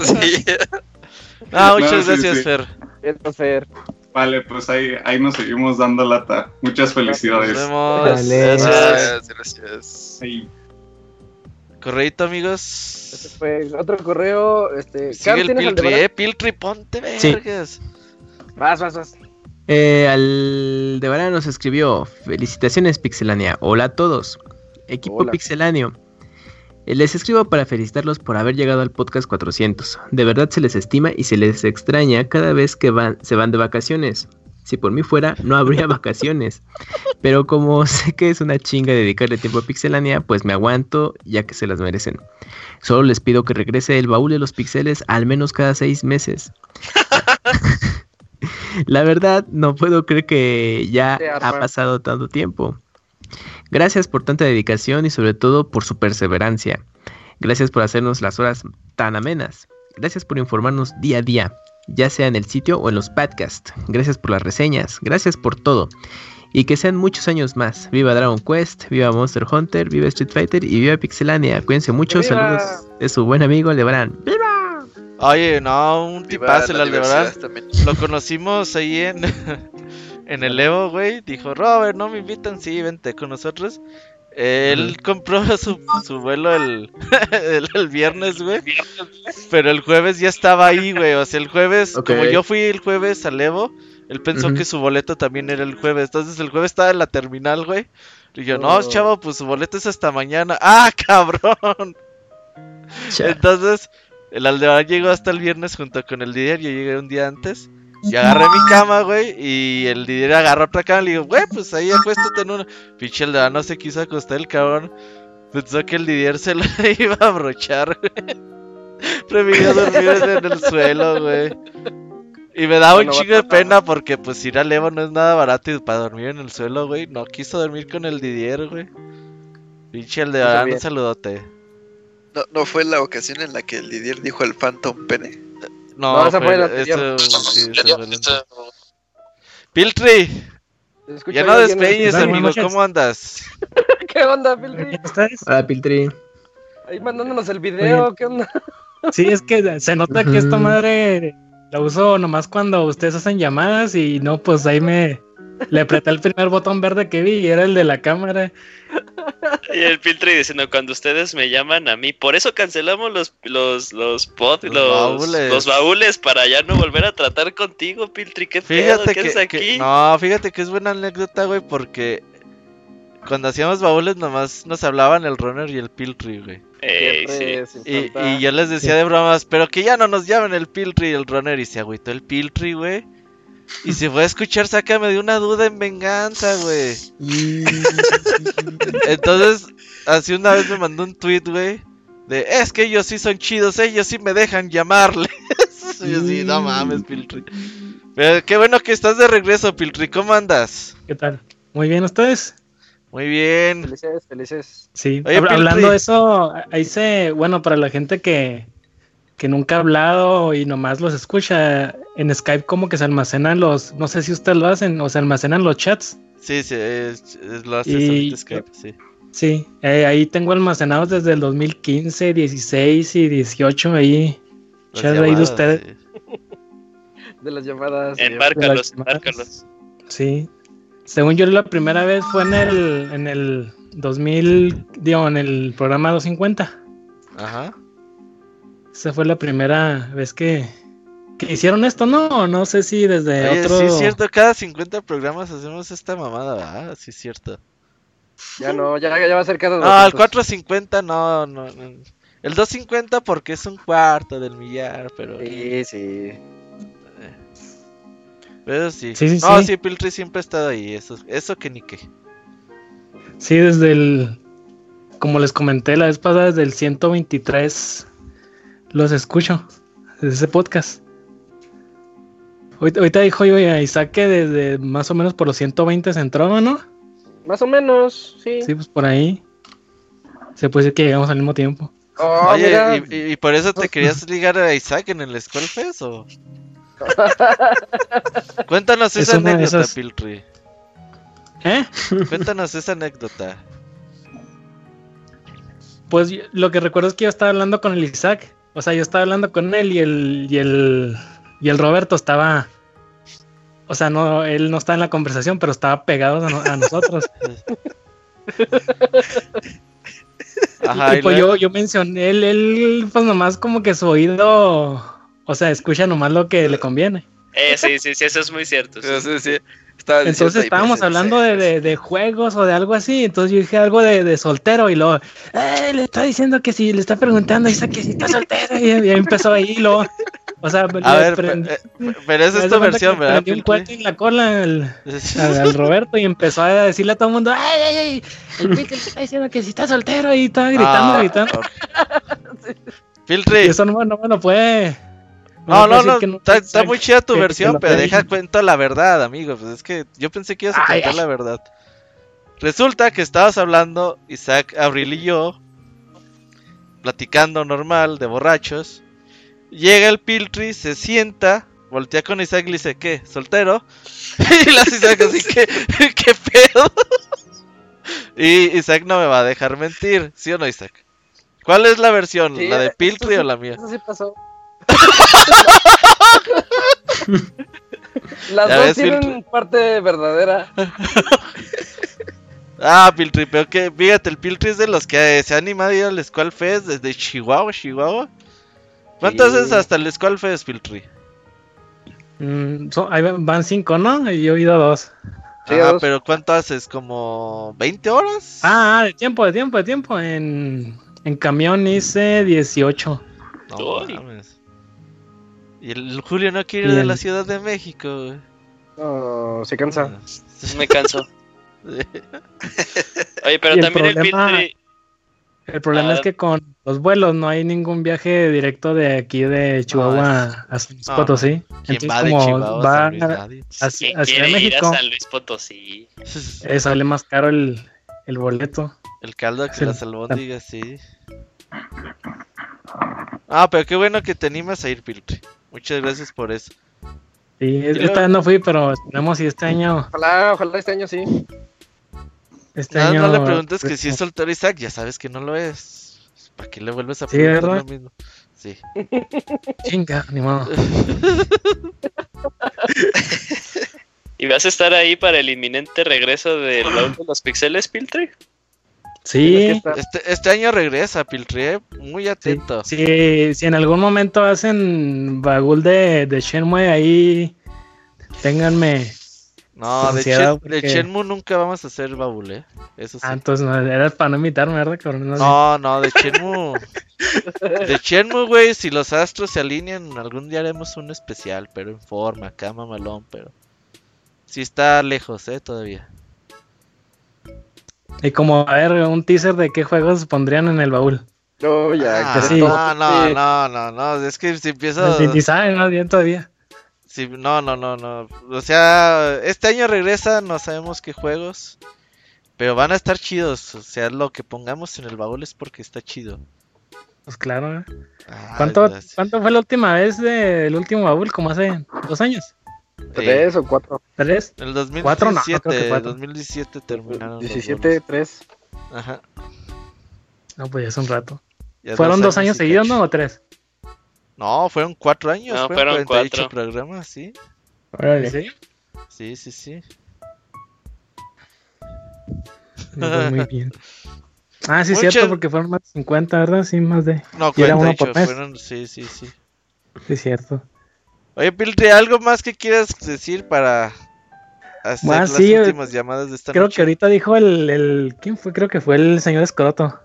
[SPEAKER 7] sí. Ah, muchas gracias, Fer.
[SPEAKER 2] Fer.
[SPEAKER 23] Vale, pues ahí, ahí nos seguimos dando lata. Muchas felicidades.
[SPEAKER 7] Nos vemos. Gracias. Gracias.
[SPEAKER 23] Ahí.
[SPEAKER 7] Correito, amigos.
[SPEAKER 2] fue otro correo. Este,
[SPEAKER 7] Sigue el Piltri, eh. Piltri, ponte vergas.
[SPEAKER 2] Vas, vas, vas.
[SPEAKER 4] Eh, al de nos escribió: Felicitaciones, Pixelania. Hola a todos. Equipo Pixelanio. Eh, les escribo para felicitarlos por haber llegado al podcast 400. De verdad se les estima y se les extraña cada vez que van, se van de vacaciones. Si por mí fuera, no habría vacaciones. Pero como sé que es una chinga dedicarle tiempo a Pixelania, pues me aguanto ya que se las merecen. Solo les pido que regrese el baúl de los pixeles al menos cada seis meses. La verdad, no puedo creer que ya ha pasado tanto tiempo. Gracias por tanta dedicación y sobre todo por su perseverancia. Gracias por hacernos las horas tan amenas. Gracias por informarnos día a día, ya sea en el sitio o en los podcasts. Gracias por las reseñas. Gracias por todo. Y que sean muchos años más. Viva Dragon Quest, viva Monster Hunter, viva Street Fighter y viva Pixelania. Cuídense mucho.
[SPEAKER 22] ¡Viva!
[SPEAKER 4] Saludos de su buen amigo Lebrán.
[SPEAKER 7] Oye, no, un
[SPEAKER 19] Viva
[SPEAKER 7] tipazo el
[SPEAKER 19] también.
[SPEAKER 7] Lo conocimos ahí en, en el Evo, güey. Dijo, Robert, ¿no me invitan? Sí, vente con nosotros. Él compró su, su vuelo el, el, el viernes, güey. Pero el jueves ya estaba ahí, güey. O sea, el jueves,
[SPEAKER 2] Ok.
[SPEAKER 7] como yo fui el jueves al Evo, él pensó que su boleto también era el jueves. Entonces el jueves estaba en la terminal, güey. Y yo, no,
[SPEAKER 2] Oh.
[SPEAKER 7] chavo, pues su boleto es hasta mañana. ¡Ah, cabrón! Entonces, el Aldebarán llegó hasta el viernes junto con el Didier. Yo llegué un día antes. Y agarré mi cama, güey. Y el Didier agarró otra cama. Le digo, güey, pues ahí acuéstate en una. Pinche Aldebarán no se quiso acostar el cabrón. Pensó que el Didier se lo iba a abrochar, güey. Prefirió dormir en el suelo, güey. Y me daba un chingo de pena porque, pues, ir al Evo no es nada barato. Y para dormir en el suelo, güey. No quiso dormir con el Didier, güey. Pinche Aldebarán, un
[SPEAKER 2] bien.
[SPEAKER 7] saludote.
[SPEAKER 19] No, no fue la ocasión en la que el Didier dijo el Phantom Pene.
[SPEAKER 7] No,
[SPEAKER 2] No, esa fue la anterior.
[SPEAKER 7] anterior. Piltri, ya no despeñes, amigo. ¿Cómo andas?
[SPEAKER 2] ¿Qué onda, Piltri?
[SPEAKER 24] ¿Ustedes?
[SPEAKER 4] Hola, Piltri.
[SPEAKER 2] Ahí mandándonos el video, ¿qué onda?
[SPEAKER 24] Sí, es que se nota que esta madre la uso nomás cuando ustedes hacen llamadas y no, pues ahí me le apreté el primer botón verde que vi y era el de la cámara.
[SPEAKER 3] Y el Piltri diciendo, cuando ustedes me llaman a mí, por eso cancelamos los los los pod,
[SPEAKER 7] Los
[SPEAKER 3] los,
[SPEAKER 7] baúles.
[SPEAKER 3] los baúles para ya no volver a tratar contigo, Piltri, qué pedo,
[SPEAKER 7] Fíjate
[SPEAKER 3] ¿qué
[SPEAKER 7] que,
[SPEAKER 3] haces aquí?
[SPEAKER 7] que- No, fíjate que es buena anécdota, güey, porque cuando hacíamos baúles nomás nos hablaban el runner y el Piltri, güey.
[SPEAKER 3] Ey, sí.
[SPEAKER 7] Y yo les decía de bromas, pero que ya no nos llamen el Piltri y el runner. Y se agüitó el Piltri, güey. Y se fue a escuchar, sácame de una duda en venganza, güey. Entonces, así una vez me mandó un tweet, güey. De, es que ellos sí son chidos, ellos sí me dejan llamarles. y yo sí, no mames, Piltri. Pero qué bueno que estás de regreso, Piltri. ¿Cómo andas?
[SPEAKER 24] ¿Qué tal? Muy bien, ¿ustedes?
[SPEAKER 7] Muy bien.
[SPEAKER 2] Felices, felices.
[SPEAKER 24] Sí,
[SPEAKER 7] Oye,
[SPEAKER 24] hab-
[SPEAKER 7] Piltri.
[SPEAKER 24] hablando de eso, ahí se, bueno, para la gente que, que nunca ha hablado y nomás los escucha, en Skype como que se almacenan los, no sé si ustedes lo hacen, o se almacenan los chats.
[SPEAKER 7] Sí, sí, es- es- lo
[SPEAKER 24] Y-
[SPEAKER 7] ahorita Skype, sí.
[SPEAKER 24] Sí, eh, ahí tengo almacenados desde el 2015, 16 y 18 ahí.
[SPEAKER 7] Las
[SPEAKER 24] Chats ahí de
[SPEAKER 7] llamadas,
[SPEAKER 24] ustedes.
[SPEAKER 7] sí.
[SPEAKER 2] De las llamadas.
[SPEAKER 3] Enmárcalos,
[SPEAKER 24] llamadas.
[SPEAKER 3] enmárcalos.
[SPEAKER 24] Sí. Según yo la primera vez fue en el en el 2000, digo, en el programa 250.
[SPEAKER 7] Ajá.
[SPEAKER 24] Esa fue la primera vez que, que hicieron esto, ¿no? No sé si desde
[SPEAKER 7] Oye,
[SPEAKER 24] otro...
[SPEAKER 7] sí es cierto, cada 50 programas hacemos esta mamada, ¿verdad? Sí es cierto.
[SPEAKER 2] Ya no, ya, ya va a ser cada
[SPEAKER 7] No, el
[SPEAKER 2] 200.
[SPEAKER 7] 450 no, no, no. El 250 porque es un cuarto del millar, pero...
[SPEAKER 2] Sí, sí.
[SPEAKER 7] Pero sí.
[SPEAKER 24] Sí, sí,
[SPEAKER 7] no,
[SPEAKER 24] sí.
[SPEAKER 7] sí, Piltri siempre ha estado ahí, eso, eso que ni qué.
[SPEAKER 24] Sí, desde el... Como les comenté la vez pasada, desde el 123 los escucho, desde ese podcast. Ahorita, ahorita dijo yo a Isaac que desde más o menos por los 120 se entró, ¿no?
[SPEAKER 2] Más o menos, sí.
[SPEAKER 24] Sí, pues por ahí. Se puede decir que llegamos al mismo tiempo.
[SPEAKER 2] Oh,
[SPEAKER 7] Oye,
[SPEAKER 2] mira.
[SPEAKER 7] ¿y, por eso te querías ligar a Isaac en el Skullfest o...? Cuéntanos
[SPEAKER 24] Es
[SPEAKER 7] esa anécdota,
[SPEAKER 24] esas-. ¿Eh?
[SPEAKER 7] Cuéntanos esa anécdota.
[SPEAKER 24] Pues lo que recuerdo es que yo estaba hablando con el Isaac. O sea, yo estaba hablando con él y el, y el, y el Roberto estaba. O sea, no, él no estaba en la conversación, pero estaba pegado a, no- a nosotros.
[SPEAKER 7] Ajá,
[SPEAKER 24] y
[SPEAKER 7] y
[SPEAKER 24] pues
[SPEAKER 7] luego-
[SPEAKER 24] yo, yo mencioné, él, él, pues nomás como que su oído, o sea, escucha nomás lo que le conviene.
[SPEAKER 3] Eh, sí, sí, sí, eso es muy cierto. sí.
[SPEAKER 19] Sí,
[SPEAKER 24] Entonces estábamos hablando de, de- de juegos o de algo así, entonces yo dije algo de, de soltero y luego, "Eh, le está diciendo que si, le está preguntando a Isaac que si está soltero y, y empezó ahí y luego, o sea,
[SPEAKER 7] A
[SPEAKER 24] le
[SPEAKER 7] ver,
[SPEAKER 24] prendí-
[SPEAKER 7] pe- eh, pero esa es tu versión, ¿verdad,
[SPEAKER 24] prendí un cuarto en la cola al, al- al Roberto y empezó a decirle a todo el mundo, ¡ay, ay, ay! El Pique le está diciendo que si está soltero y estaba gritando,
[SPEAKER 7] Ah,
[SPEAKER 24] gritando.
[SPEAKER 7] Piltri.
[SPEAKER 24] Y eso no, no me lo puede.
[SPEAKER 7] No, no, no, está, muy chida tu
[SPEAKER 24] que-
[SPEAKER 7] versión, pero deja cuento la verdad, amigo. Pues es que yo pensé que ibas a
[SPEAKER 24] Ay,
[SPEAKER 7] contar
[SPEAKER 24] ay.
[SPEAKER 7] la verdad. Resulta que estabas hablando, Isaac, Abril y yo, platicando normal, de borrachos. Llega el Piltri, se sienta, voltea con Isaac y le dice, ¿qué? ¿Soltero? y hace Isaac así, ¿qué, ¿qué pedo? y Isaac no me va a dejar mentir, ¿sí o no, Isaac? ¿Cuál es la versión?
[SPEAKER 2] Sí,
[SPEAKER 7] ¿La de
[SPEAKER 2] sí-
[SPEAKER 7] o la mía?
[SPEAKER 2] Eso sí pasó. Las
[SPEAKER 7] Ya
[SPEAKER 2] dos
[SPEAKER 7] ves,
[SPEAKER 2] tienen
[SPEAKER 7] Piltri.
[SPEAKER 2] parte verdadera.
[SPEAKER 7] Ah, Piltri, pero que, fíjate, el Piltri es de los que se ha animado a ir al Skull Fest desde Chihuahua, Chihuahua. ¿Cuántas
[SPEAKER 24] Sí.
[SPEAKER 7] veces hasta el Skull Fest, Piltri?
[SPEAKER 24] Mm, son- ahí van cinco, ¿no? Y yo he ido dos.
[SPEAKER 7] ah, pero ¿cuánto haces? ¿Como 20 horas?
[SPEAKER 24] Ah, de tiempo, de tiempo, de tiempo. En, en camión hice 18.
[SPEAKER 7] No mames. Y el Julio no quiere ir de la Ciudad de México, güey.
[SPEAKER 2] No, se cansa.
[SPEAKER 3] Me canso. Oye, pero también el
[SPEAKER 24] problema-. El problema
[SPEAKER 3] Ah.
[SPEAKER 24] es que con los vuelos no hay ningún viaje directo de aquí de Chihuahua a San Luis
[SPEAKER 3] no,
[SPEAKER 24] Potosí.
[SPEAKER 7] ¿Quién
[SPEAKER 24] Entonces,
[SPEAKER 7] va de
[SPEAKER 24] como
[SPEAKER 7] Chihuahua a
[SPEAKER 24] va hacia,
[SPEAKER 3] ¿Quién
[SPEAKER 24] hacia
[SPEAKER 3] quiere ir a
[SPEAKER 24] México,
[SPEAKER 3] San Luis Potosí?
[SPEAKER 24] eh, sale más caro el, el boleto.
[SPEAKER 7] El caldo que
[SPEAKER 24] Sí.
[SPEAKER 7] las albóndigas, sí. Ah, pero qué bueno que te animas a ir, Piltri. Muchas gracias por eso.
[SPEAKER 24] Sí, esta vez no fui, pero esperemos si este año.
[SPEAKER 2] Ojalá, ojalá este año sí.
[SPEAKER 24] Este
[SPEAKER 7] Nada,
[SPEAKER 24] año.
[SPEAKER 7] no le preguntes que si es soltero Isaac, ya sabes que no lo es. ¿Para qué le vuelves a
[SPEAKER 24] Sí,
[SPEAKER 7] preguntar
[SPEAKER 24] ¿verdad?
[SPEAKER 7] lo mismo? Sí.
[SPEAKER 24] Chinga, ni modo.
[SPEAKER 3] ¿Y vas a estar ahí para el inminente regreso del baúl de los pixeles, Piltri?
[SPEAKER 24] Sí.
[SPEAKER 7] Este, este año regresa, Piltri, eh, muy atento.
[SPEAKER 24] Si, si en algún momento hacen bagul de, de Shenmue ahí, ténganme.
[SPEAKER 7] No, de, Chen- de Shenmue nunca vamos a hacer baúl, eh. Eso sí.
[SPEAKER 24] Ah, entonces no, era para no invitarme, ¿verdad, cabrón? No.
[SPEAKER 7] No, no, de Shenmue. de Shenmue, güey, si los astros se alinean, algún día haremos un especial, pero en forma, acá mamalón, pero... Sí está lejos, eh, todavía.
[SPEAKER 24] Y como, a ver, un teaser de qué juegos pondrían en el baúl.
[SPEAKER 2] No, ya,
[SPEAKER 7] Ah,
[SPEAKER 24] que sí.
[SPEAKER 7] no, no, no, no, no, es que si empiezo...
[SPEAKER 24] Ni, ni saben más bien todavía.
[SPEAKER 7] Sí, no, no, no, no. O sea, este año regresa, no sabemos qué juegos. Pero van a estar chidos. O sea, lo que pongamos en el baúl es porque está chido.
[SPEAKER 24] Pues claro. ¿eh?
[SPEAKER 7] Ah,
[SPEAKER 24] ¿Cuánto. ¿Cuánto fue la última vez del último baúl? ¿Como hace dos años?
[SPEAKER 2] ¿Tres o cuatro?
[SPEAKER 24] ¿Tres?
[SPEAKER 7] El 2017,
[SPEAKER 24] Cuatro, no, no creo que cuatro.
[SPEAKER 7] 2017 terminaron. los
[SPEAKER 2] 17,
[SPEAKER 7] bolos.
[SPEAKER 2] 3.
[SPEAKER 7] Ajá.
[SPEAKER 24] No, pues ya es un rato.
[SPEAKER 7] Ya
[SPEAKER 24] ¿Fueron dos años seguidos, no? ¿O tres?
[SPEAKER 7] No, fueron cuatro años.
[SPEAKER 3] No,
[SPEAKER 7] fueron
[SPEAKER 3] fueron
[SPEAKER 7] 48
[SPEAKER 3] cuatro.
[SPEAKER 7] programas, sí.
[SPEAKER 24] Órale. ¿Sí?
[SPEAKER 7] Sí, sí, sí.
[SPEAKER 24] Muy bien. Ah, sí, es
[SPEAKER 7] Muchas-
[SPEAKER 24] cierto, porque fueron más de 50, ¿verdad? Sí, más de.
[SPEAKER 7] No,
[SPEAKER 24] y era uno
[SPEAKER 7] 48
[SPEAKER 24] por mes.
[SPEAKER 7] fueron, sí, sí, sí.
[SPEAKER 24] Sí, es cierto.
[SPEAKER 7] Oye, Piltri, ¿algo más que quieras decir para hacer
[SPEAKER 24] Ah,
[SPEAKER 7] las
[SPEAKER 24] sí, eh,
[SPEAKER 7] últimas llamadas de esta
[SPEAKER 24] Creo
[SPEAKER 7] noche?
[SPEAKER 24] que ahorita dijo el, el. ¿Quién fue? Creo que fue el señor Escroto.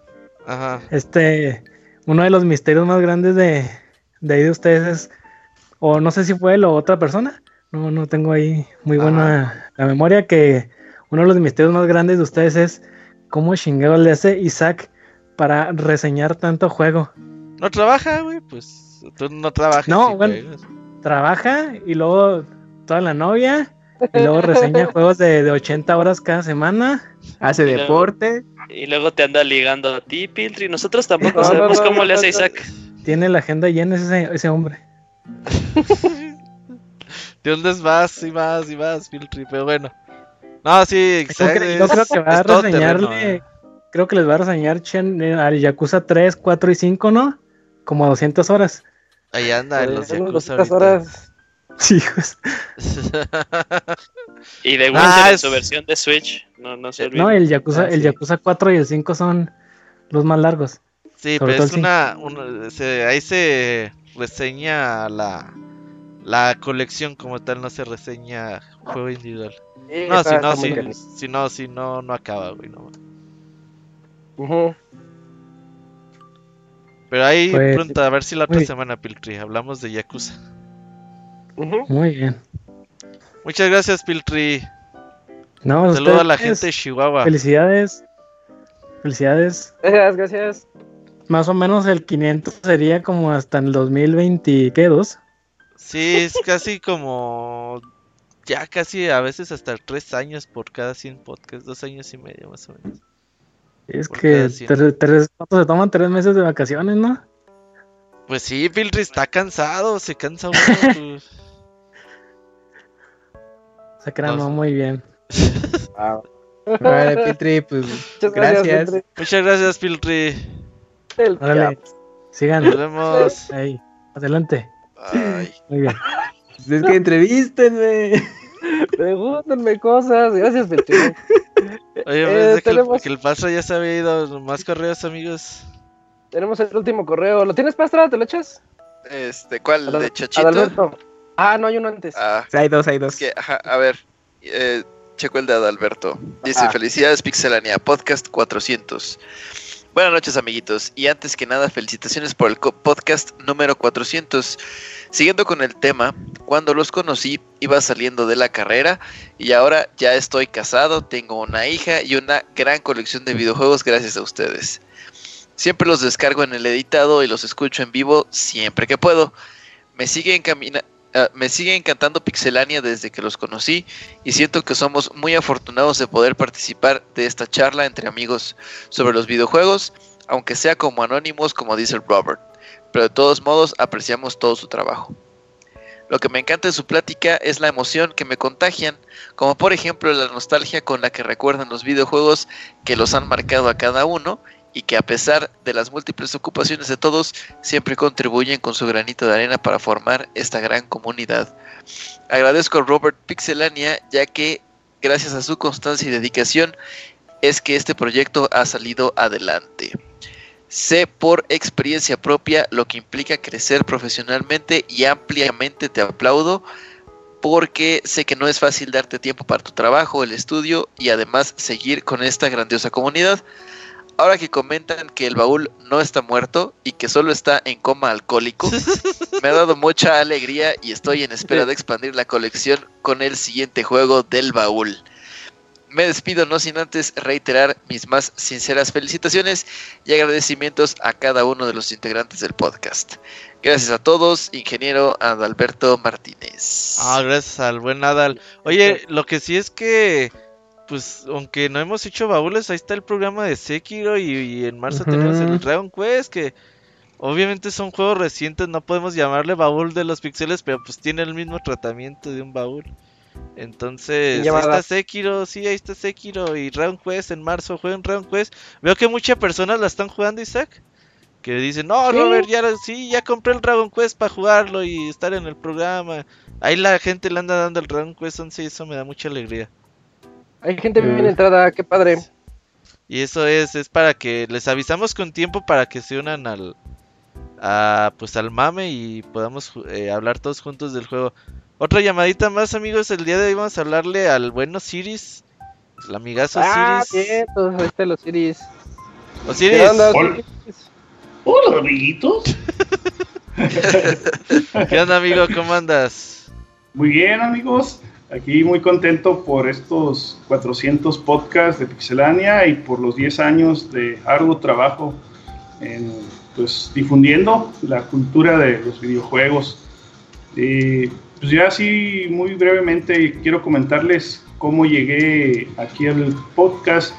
[SPEAKER 7] Ajá.
[SPEAKER 24] Este. Uno de los misterios más grandes de, de ahí de ustedes es. O no sé si fue él o otra persona. No, no tengo ahí muy buena la memoria. Que uno de los misterios más grandes de ustedes es. ¿Cómo chingado le hace Isaac para reseñar tanto juego?
[SPEAKER 7] No trabaja, güey, pues tú no trabajas.
[SPEAKER 24] No, bueno,
[SPEAKER 7] juegas.
[SPEAKER 24] Trabaja y luego toda la novia y luego reseña juegos de, de 80 horas cada semana.
[SPEAKER 4] Hace
[SPEAKER 3] Y luego-
[SPEAKER 4] deporte.
[SPEAKER 3] Y luego te anda ligando a ti, Piltri. Nosotros tampoco
[SPEAKER 24] No,
[SPEAKER 3] sabemos
[SPEAKER 24] no,
[SPEAKER 3] cómo
[SPEAKER 24] no,
[SPEAKER 3] le hace
[SPEAKER 24] no,
[SPEAKER 3] Isaac.
[SPEAKER 24] Tiene la agenda llena ese, ese hombre.
[SPEAKER 7] ¿De dónde vas y vas y vas, Piltri? Pero bueno. No, sí,
[SPEAKER 24] Creo
[SPEAKER 7] exacto.
[SPEAKER 24] que, yo creo que va a reseñarle.
[SPEAKER 7] eh.
[SPEAKER 24] Creo que les va a reseñar Chen, eh, al Yakuza 3, 4 y 5, ¿no? Como 200 horas.
[SPEAKER 7] Ahí anda, en los Yakuza
[SPEAKER 2] 200
[SPEAKER 7] ahorita.
[SPEAKER 2] horas.
[SPEAKER 24] Sí, pues.
[SPEAKER 3] Y de
[SPEAKER 7] Ah,
[SPEAKER 3] Winter en
[SPEAKER 7] es-
[SPEAKER 3] su versión de Switch. No, no se.
[SPEAKER 24] No, el Yakuza,
[SPEAKER 7] Ah,
[SPEAKER 24] el
[SPEAKER 7] sí.
[SPEAKER 24] Yakuza 4 y el 5 son los más largos.
[SPEAKER 7] Sí,
[SPEAKER 24] Sobre
[SPEAKER 7] pero es
[SPEAKER 24] el
[SPEAKER 7] una, una- se- ahí se reseña la, la colección como tal, no se reseña juego individual.
[SPEAKER 2] Sí,
[SPEAKER 7] No, si no, si, no, si no, no acaba, güey, no.
[SPEAKER 2] Ujú.
[SPEAKER 7] Pero ahí
[SPEAKER 24] Pues,
[SPEAKER 7] pronto, a ver si la otra semana, Piltri, hablamos de Yakuza.
[SPEAKER 24] Muy bien.
[SPEAKER 7] Muchas gracias, Piltri.
[SPEAKER 24] No,
[SPEAKER 7] Saludo a la gente de Chihuahua.
[SPEAKER 24] Felicidades. Felicidades.
[SPEAKER 2] Gracias, gracias.
[SPEAKER 24] Más o menos el 500 sería como hasta el 2022.
[SPEAKER 7] Sí, es casi como ya casi a veces hasta tres años por cada 100 podcasts, dos años y medio más o menos.
[SPEAKER 24] Es que
[SPEAKER 7] cada cien.
[SPEAKER 24] tres, tres- ¿cuánto se toman tres meses de vacaciones, ¿no?
[SPEAKER 7] Pues sí, Pilri está cansado, se cansa uno. pues.
[SPEAKER 24] Se crean muy bien.
[SPEAKER 4] Vale, Piltri, pues
[SPEAKER 24] Muchas gracias,
[SPEAKER 4] gracias.
[SPEAKER 24] Piltri.
[SPEAKER 7] Muchas gracias, Pilri.
[SPEAKER 24] Órale, sigan.
[SPEAKER 7] Nos vemos.
[SPEAKER 24] Ahí, adelante.
[SPEAKER 6] Ay.
[SPEAKER 24] Muy bien.
[SPEAKER 4] Es que entrevístenme.
[SPEAKER 2] Pregúntenme cosas. Gracias, Petri.
[SPEAKER 7] Oye,
[SPEAKER 2] Eh,
[SPEAKER 7] pensé que, el, que el Pastra ya se había ido. Más correos, amigos.
[SPEAKER 2] Tenemos el último correo. ¿Lo tienes, Pastra? ¿Te lo echas?
[SPEAKER 6] Este, ¿cuál?
[SPEAKER 2] Adal-
[SPEAKER 6] ¿De Chachito?
[SPEAKER 2] Adalberto. Ah, no hay uno antes.
[SPEAKER 6] Ah,
[SPEAKER 4] Hay dos, hay dos.
[SPEAKER 6] es que, ajá, a ver, eh, checo el de Adalberto. Dice,
[SPEAKER 2] Ajá.
[SPEAKER 6] felicidades Pixelania, podcast 400. Buenas noches amiguitos, y antes que nada felicitaciones por el podcast número 400. Siguiendo con el tema, cuando los conocí iba saliendo de la carrera y ahora ya estoy casado, tengo una hija y una gran colección de videojuegos gracias a ustedes. Siempre los descargo en el editado y los escucho en vivo siempre que puedo. Me sigue, encamina- ah, me sigue encantando Pixelania desde que los conocí y siento que somos muy afortunados de poder participar de esta charla entre amigos sobre los videojuegos, aunque sea como anónimos como dice Robert, pero de todos modos apreciamos todo su trabajo. Lo que me encanta de su plática es la emoción que me contagian, como por ejemplo la nostalgia con la que recuerdan los videojuegos que los han marcado a cada uno y que a pesar de las múltiples ocupaciones de todos, siempre contribuyen con su granito de arena para formar esta gran comunidad. Agradezco a Robert Pixelania ya que gracias a su constancia y dedicación es que este proyecto ha salido adelante. Sé por experiencia propia lo que implica crecer profesionalmente y ampliamente te aplaudo porque sé que no es fácil darte tiempo para tu trabajo, el estudio y además seguir con esta grandiosa comunidad. Ahora que comentan que el baúl no está muerto y que solo está en coma alcohólico, me ha dado mucha alegría y estoy en espera de expandir la colección con el siguiente juego del baúl. Me despido no sin antes reiterar mis más sinceras felicitaciones y agradecimientos a cada uno de los integrantes del podcast. Gracias a todos, ingeniero Adalberto Martínez.
[SPEAKER 7] Ah, gracias al buen Nadal. Oye, lo que sí es que, pues, aunque no hemos hecho baúles, ahí está el programa de Sekiro y, y en marzo tenemos el Dragon Quest, que obviamente son juegos recientes, no podemos llamarle baúl de los pixeles, pero pues tiene el mismo tratamiento de un baúl. Entonces, ahí está Sekiro, sí, ahí está Sekiro y Dragon Quest en marzo, jueguen Dragon Quest. Veo que muchas personas la están jugando, Isaac. Que dicen, no,
[SPEAKER 2] Sí.
[SPEAKER 7] Robert, ya, sí, ya compré el Dragon Quest para jugarlo y estar en el programa. Ahí la gente le anda dando el Dragon Quest 11 y eso me da mucha alegría.
[SPEAKER 2] Hay gente bien
[SPEAKER 24] Mm.
[SPEAKER 2] entrada, qué padre.
[SPEAKER 7] Y eso es, es para que les avisamos con tiempo para que se unan al, a, pues al mame y podamos eh, hablar todos juntos del juego. Otra llamadita más, amigos. El día de hoy vamos a hablarle al bueno Siris, el amigazo
[SPEAKER 2] Ah,
[SPEAKER 7] Siris.
[SPEAKER 2] ahí están los Siris.
[SPEAKER 7] Osiris.
[SPEAKER 2] ¿Qué onda,
[SPEAKER 25] Hola. Hola, amiguitos.
[SPEAKER 7] ¿Qué onda, amigo? ¿Cómo andas?
[SPEAKER 25] Muy bien, amigos. Aquí muy contento por estos 400 podcasts de Pixelania y por los 10 años de arduo trabajo en pues, difundiendo la cultura de los videojuegos. Y pues ya así muy brevemente quiero comentarles cómo llegué aquí al podcast.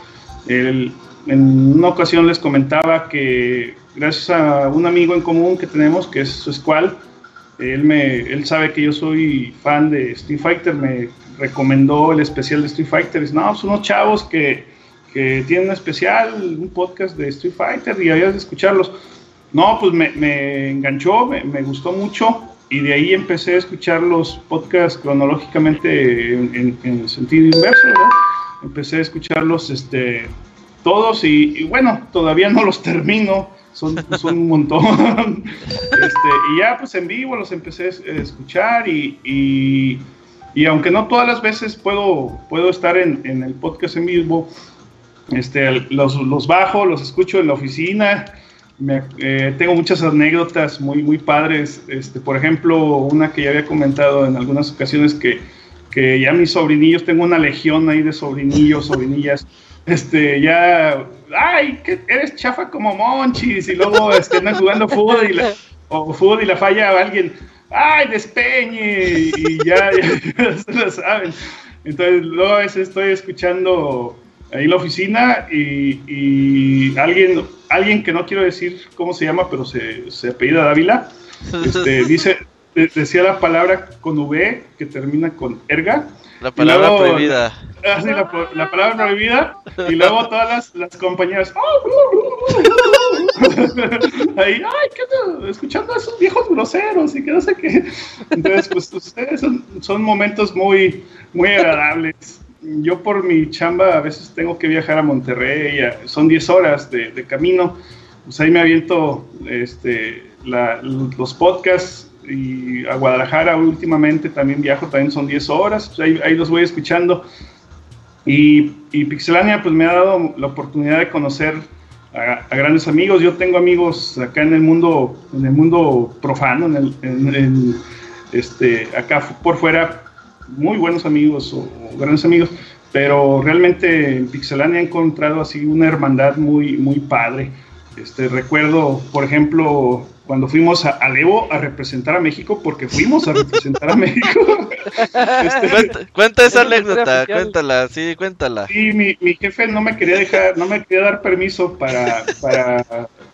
[SPEAKER 25] El- en una ocasión les comentaba que gracias a un amigo en común que tenemos, que es Squall, él, me, él sabe que yo soy fan de Street Fighter, me recomendó el especial de Street Fighter. Dice, no, son unos chavos que, que tienen un especial, un podcast de Street Fighter y habías de escucharlos. No, pues me, me enganchó, me, me gustó mucho y de ahí empecé a escuchar los podcasts cronológicamente en, en- en sentido inverso. Empecé a escucharlos este, todos y, y bueno, todavía no los termino, son, son un montón. Este, y ya pues en vivo los empecé a es- a escuchar y, y, y aunque no todas las veces puedo, puedo estar en, en el podcast en vivo, este, los, los bajo, los escucho en la oficina. Me- eh, tengo muchas anécdotas muy, muy padres. Este, por ejemplo, una que ya había comentado en algunas ocasiones que, que ya mis sobrinillos, tengo una legión ahí de sobrinillos, sobrinillas. Este, ya, ay, que eres chafa como Monchis, y luego este, andan jugando fútbol y la, o fútbol y la falla a alguien. ¡ay, despeñe! Y ya, ya se lo saben. Entonces, luego a veces estoy escuchando ahí la oficina y, y alguien, alguien que no quiero decir cómo se llama, pero se, se apellida Dávila, este, dice, de- decía la palabra con V que termina con erga.
[SPEAKER 7] La palabra
[SPEAKER 25] luego-
[SPEAKER 7] prohibida.
[SPEAKER 25] Ah, sí, la, la palabra prohibida. Y luego todas las, las compañeras. Ahí, ay, ¿qué? Escuchando a esos viejos groseros y que no sé qué. Entonces, pues ustedes son, son momentos muy, muy agradables. Yo por mi chamba a veces tengo que viajar a Monterrey, a- son 10 horas de, de camino. Pues ahí me aviento este, la- los podcasts y a Guadalajara últimamente también viajo, también son 10 horas. Pues ahí, ahí los voy escuchando. Y, y Pixelania pues me ha dado la oportunidad de conocer a, grandes amigos. Yo tengo amigos acá en el mundo, en el mundo profano, en el, este, acá por fuera, muy buenos amigos o, grandes amigos, pero realmente en Pixelania he encontrado así una hermandad muy, muy padre. Este, recuerdo, por ejemplo, cuando fuimos a, a Levo a representar a México, porque fuimos a representar a México. Este,
[SPEAKER 7] Cuenta, cuenta esa anécdota, cuéntala, sí, cuéntala.
[SPEAKER 25] Sí, mi, mi jefe no me quería dejar, no me quería dar permiso para, para,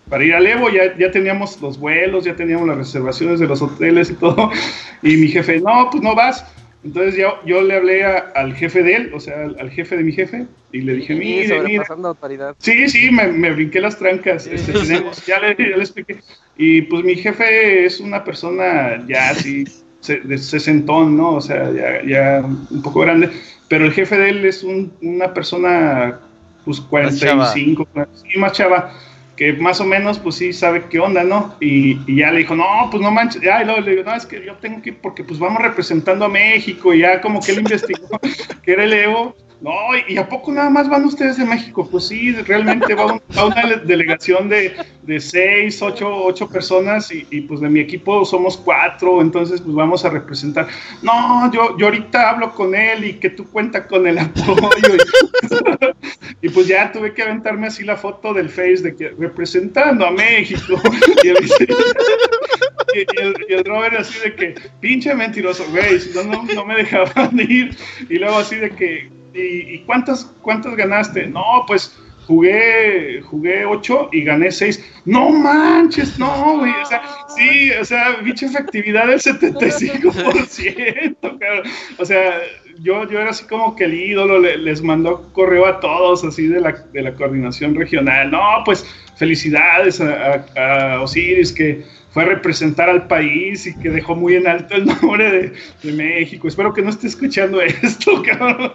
[SPEAKER 25] para ir a Levo, ya, ya teníamos los vuelos, ya teníamos las reservaciones de los hoteles y todo, y mi jefe, no, pues no vas. Entonces yo, yo le hablé a- al jefe de él, o sea, al, al jefe de mi jefe, y le dije, mire, mire,
[SPEAKER 2] autoridad.
[SPEAKER 25] Sí, sí, me, me brinqué las trancas. este, tenemos- ya, le, ya le expliqué. Y pues mi jefe es una persona ya así, de sesentón, ¿no? O sea, ya, ya un poco grande. Pero el jefe de él es un- una persona, pues 45, sí, más chava, que más o menos, pues sí sabe qué onda, ¿no? Y, y ya le dijo, no, pues no manches. Ya, y luego le digo, no, es que yo tengo que ir porque pues vamos representando a México. Y ya como que él investigó que era el Evo. No, ¿y a poco nada más van ustedes de México? Pues sí, realmente va, un- una le- delegación de, de seis, ocho, ocho personas y, pues de mi equipo somos cuatro, entonces pues vamos a representar. No, yo, yo ahorita hablo con él y que tú cuentas con el apoyo. Y, pues ya tuve que aventarme así la foto del Face de que representando a México. Y el, y- y el- y Robert así de que, pinche mentiroso, güey, no, no me dejaban ir. Y luego así de que, ¿y, cuántas, cuántas ganaste? No, pues jugué, jugué ocho y gané seis. No manches, no, güey. O sea, sí, o sea, pinche efectividad del 75%, cabrón. O sea, yo, yo era así como que el ídolo, le- les mandó correo a todos así de la, de la coordinación regional. No, pues felicidades a Osiris que fue a representar al país y que dejó muy en alto el nombre de, de México. Espero que no esté escuchando esto, cabrón.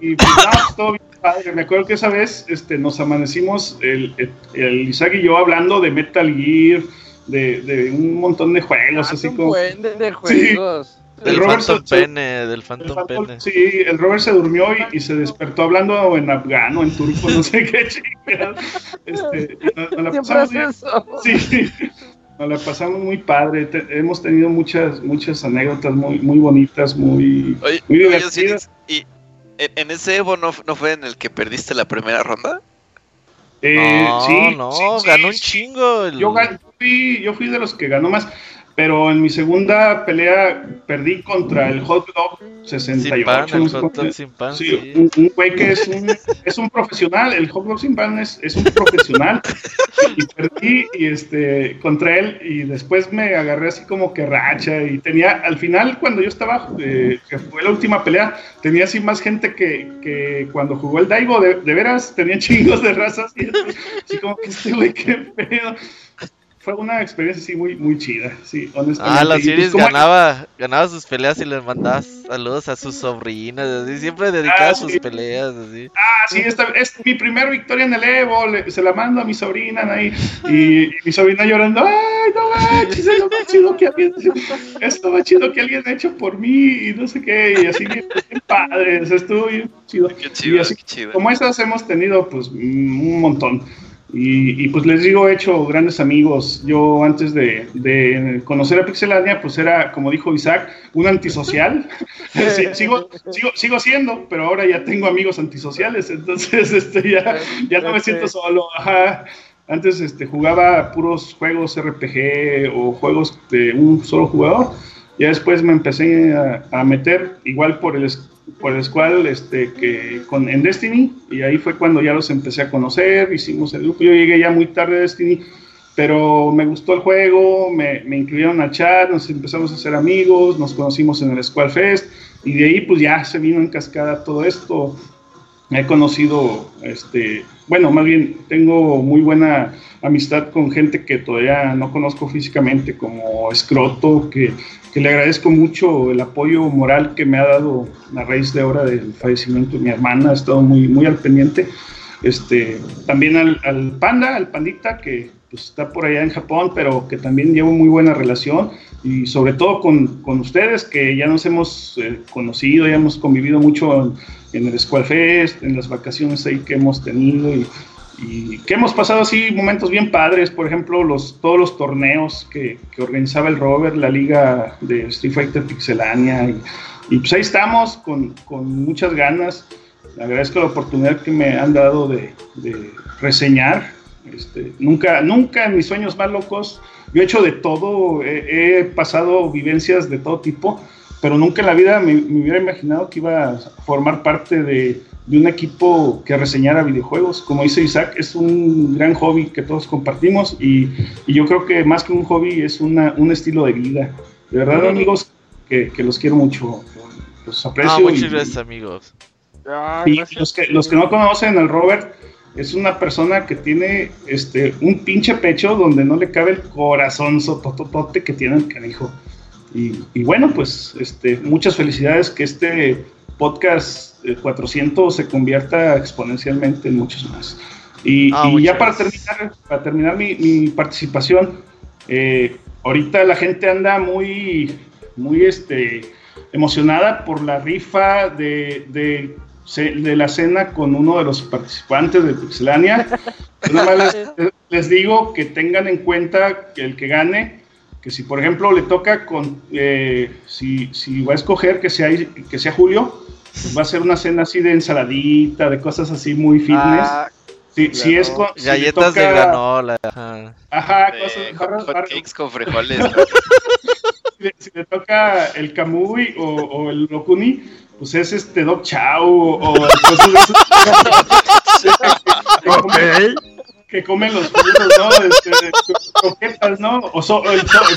[SPEAKER 25] y pues, no, todo bien padre. Me acuerdo que esa vez este, nos amanecimos, el, el, el Isaac y yo, hablando de Metal Gear, de, de un montón de juegos, así como...
[SPEAKER 2] buen de, de
[SPEAKER 25] Sí. El
[SPEAKER 7] Del
[SPEAKER 25] Robert
[SPEAKER 7] Phantom
[SPEAKER 25] se-
[SPEAKER 7] Pene, del Phantom Pene.
[SPEAKER 25] Sí, el Robert se durmió y, y se despertó hablando en afgano, en turco, no sé qué chingados. Este, la pasamos. Sí, nos la pasamos muy padre. Te- hemos tenido muchas, muchas anécdotas muy, muy bonitas, muy,
[SPEAKER 19] Oye,
[SPEAKER 25] muy
[SPEAKER 19] oye,
[SPEAKER 25] divertidas.
[SPEAKER 19] ¿y en, en ese Evo no, no fue en el que perdiste la primera ronda?
[SPEAKER 25] Eh,
[SPEAKER 7] no,
[SPEAKER 25] sí,
[SPEAKER 7] no,
[SPEAKER 25] sí, sí,
[SPEAKER 7] ganó un chingo. el-
[SPEAKER 25] Yo, gan- fui, yo fui de los que ganó más, pero en mi segunda pelea perdí contra el Hot Dog 68.
[SPEAKER 7] Sin pan,
[SPEAKER 25] sé
[SPEAKER 7] hot sin pan,
[SPEAKER 25] Sí,
[SPEAKER 7] sí.
[SPEAKER 25] un, un güey que es un, es un profesional, el Hot Dog sin pan es, es un profesional. y perdí y este, contra él y después me agarré así como que racha y tenía, al final cuando yo estaba, eh, que fue la última pelea, tenía así más gente que, que cuando jugó el Daigo, de, de veras, tenía chingos de razas y así como que este güey, qué pedo. Fue una experiencia así muy, muy chida, sí, honestamente.
[SPEAKER 7] Ah, la
[SPEAKER 25] Y, pues,
[SPEAKER 7] ganaba, ganaba sus peleas y les mandaba saludos a sus sobrinas, así, siempre dedicaba
[SPEAKER 25] Ah,
[SPEAKER 7] sus
[SPEAKER 25] sí.
[SPEAKER 7] peleas, así.
[SPEAKER 25] Ah, sí, esta es mi primera victoria en el Evo, le- se la mando a mi sobrina ahí, y, y mi sobrina llorando, ay, no manches, es lo más chido que alguien, es lo más chido que alguien ha hecho por mí, y no sé qué, y así bien, bien padre, o sea, estuvo bien chido.
[SPEAKER 19] Qué chido,
[SPEAKER 25] y así,
[SPEAKER 19] qué chido.
[SPEAKER 25] como estas hemos tenido, pues, un montón. Y, y, pues les digo, he hecho grandes amigos. Yo antes de, de conocer a Pixelania, pues era, como dijo Isaac, un antisocial. Sí, sigo, sigo, sigo siendo, pero ahora ya tengo amigos antisociales, entonces este, ya, ya no me siento solo. Ajá. Antes este, jugaba puros juegos RPG o juegos de un solo jugador. Ya después me empecé a, a meter igual por el, por el Squad este, que con, en Destiny y ahí fue cuando ya los empecé a conocer, hicimos el grupo. Yo llegué ya muy tarde a Destiny, pero me gustó el juego, me, me incluyeron al chat, nos empezamos a hacer amigos, nos conocimos en el Squad Fest y de ahí pues ya se vino en cascada todo esto. He conocido, este, bueno, más bien tengo muy buena amistad con gente que todavía no conozco físicamente, como Scroto, que, que le agradezco mucho el apoyo moral que me ha dado a raíz de ahora del fallecimiento de mi hermana, ha estado muy, muy al pendiente. Este, también al, al Panda, al Pandita, que pues, está por allá en Japón, pero que también llevo muy buena relación y sobre todo con, con ustedes, que ya nos hemos eh, conocido, ya hemos convivido mucho en, en el Squad Fest, en las vacaciones ahí que hemos tenido y, y que hemos pasado así momentos bien padres, por ejemplo, los, todos los torneos que, que organizaba el Robert, la liga de Street Fighter Pixelania, y, y pues ahí estamos con, con muchas ganas. Agradezco la oportunidad que me han dado de, de reseñar. Este, nunca, nunca en mis sueños más locos, yo he hecho de todo, he, he pasado vivencias de todo tipo, pero nunca en la vida me, me hubiera imaginado que iba a formar parte de, de un equipo que reseñara videojuegos. Como dice Isaac, es un gran hobby que todos compartimos y, y yo creo que más que un hobby es una, un estilo de vida. De verdad, amigos, que, que los quiero mucho, los aprecio.
[SPEAKER 7] Ah, muchas
[SPEAKER 25] y-
[SPEAKER 7] gracias, amigos.
[SPEAKER 25] y los que, los que no conocen al Robert, es una persona que tiene este un pinche pecho donde no le cabe el corazón sotototote que tiene el canijo. Y, y bueno, pues este, muchas felicidades que este podcast eh, 400 se convierta exponencialmente en muchos más. Y,
[SPEAKER 7] Ah,
[SPEAKER 25] y ya para terminar, para terminar mi, mi participación, eh, ahorita la gente anda muy, muy este, emocionada por la rifa de, de, de la cena con uno de los participantes de Pixelania. Nada más les, les digo que tengan en cuenta que el que gane, que si por ejemplo le toca con, eh, si, si va a escoger que sea, que sea Julio, pues va a ser una cena así de ensaladita, de cosas así muy fitness.
[SPEAKER 7] Ah,
[SPEAKER 25] si, si es con, si le
[SPEAKER 7] Galletas de
[SPEAKER 25] toca-
[SPEAKER 7] granola. ajá.
[SPEAKER 25] Ajá,
[SPEAKER 19] De
[SPEAKER 25] cosas,
[SPEAKER 19] hot cakes con frijoles.
[SPEAKER 25] si le, si le toca el Kamui o, o el Lokuni, pues es este Doc Chow o, o cosas de que, comen, que comen los puros, ¿no? Este, croquetas, ¿no? O so- el so- el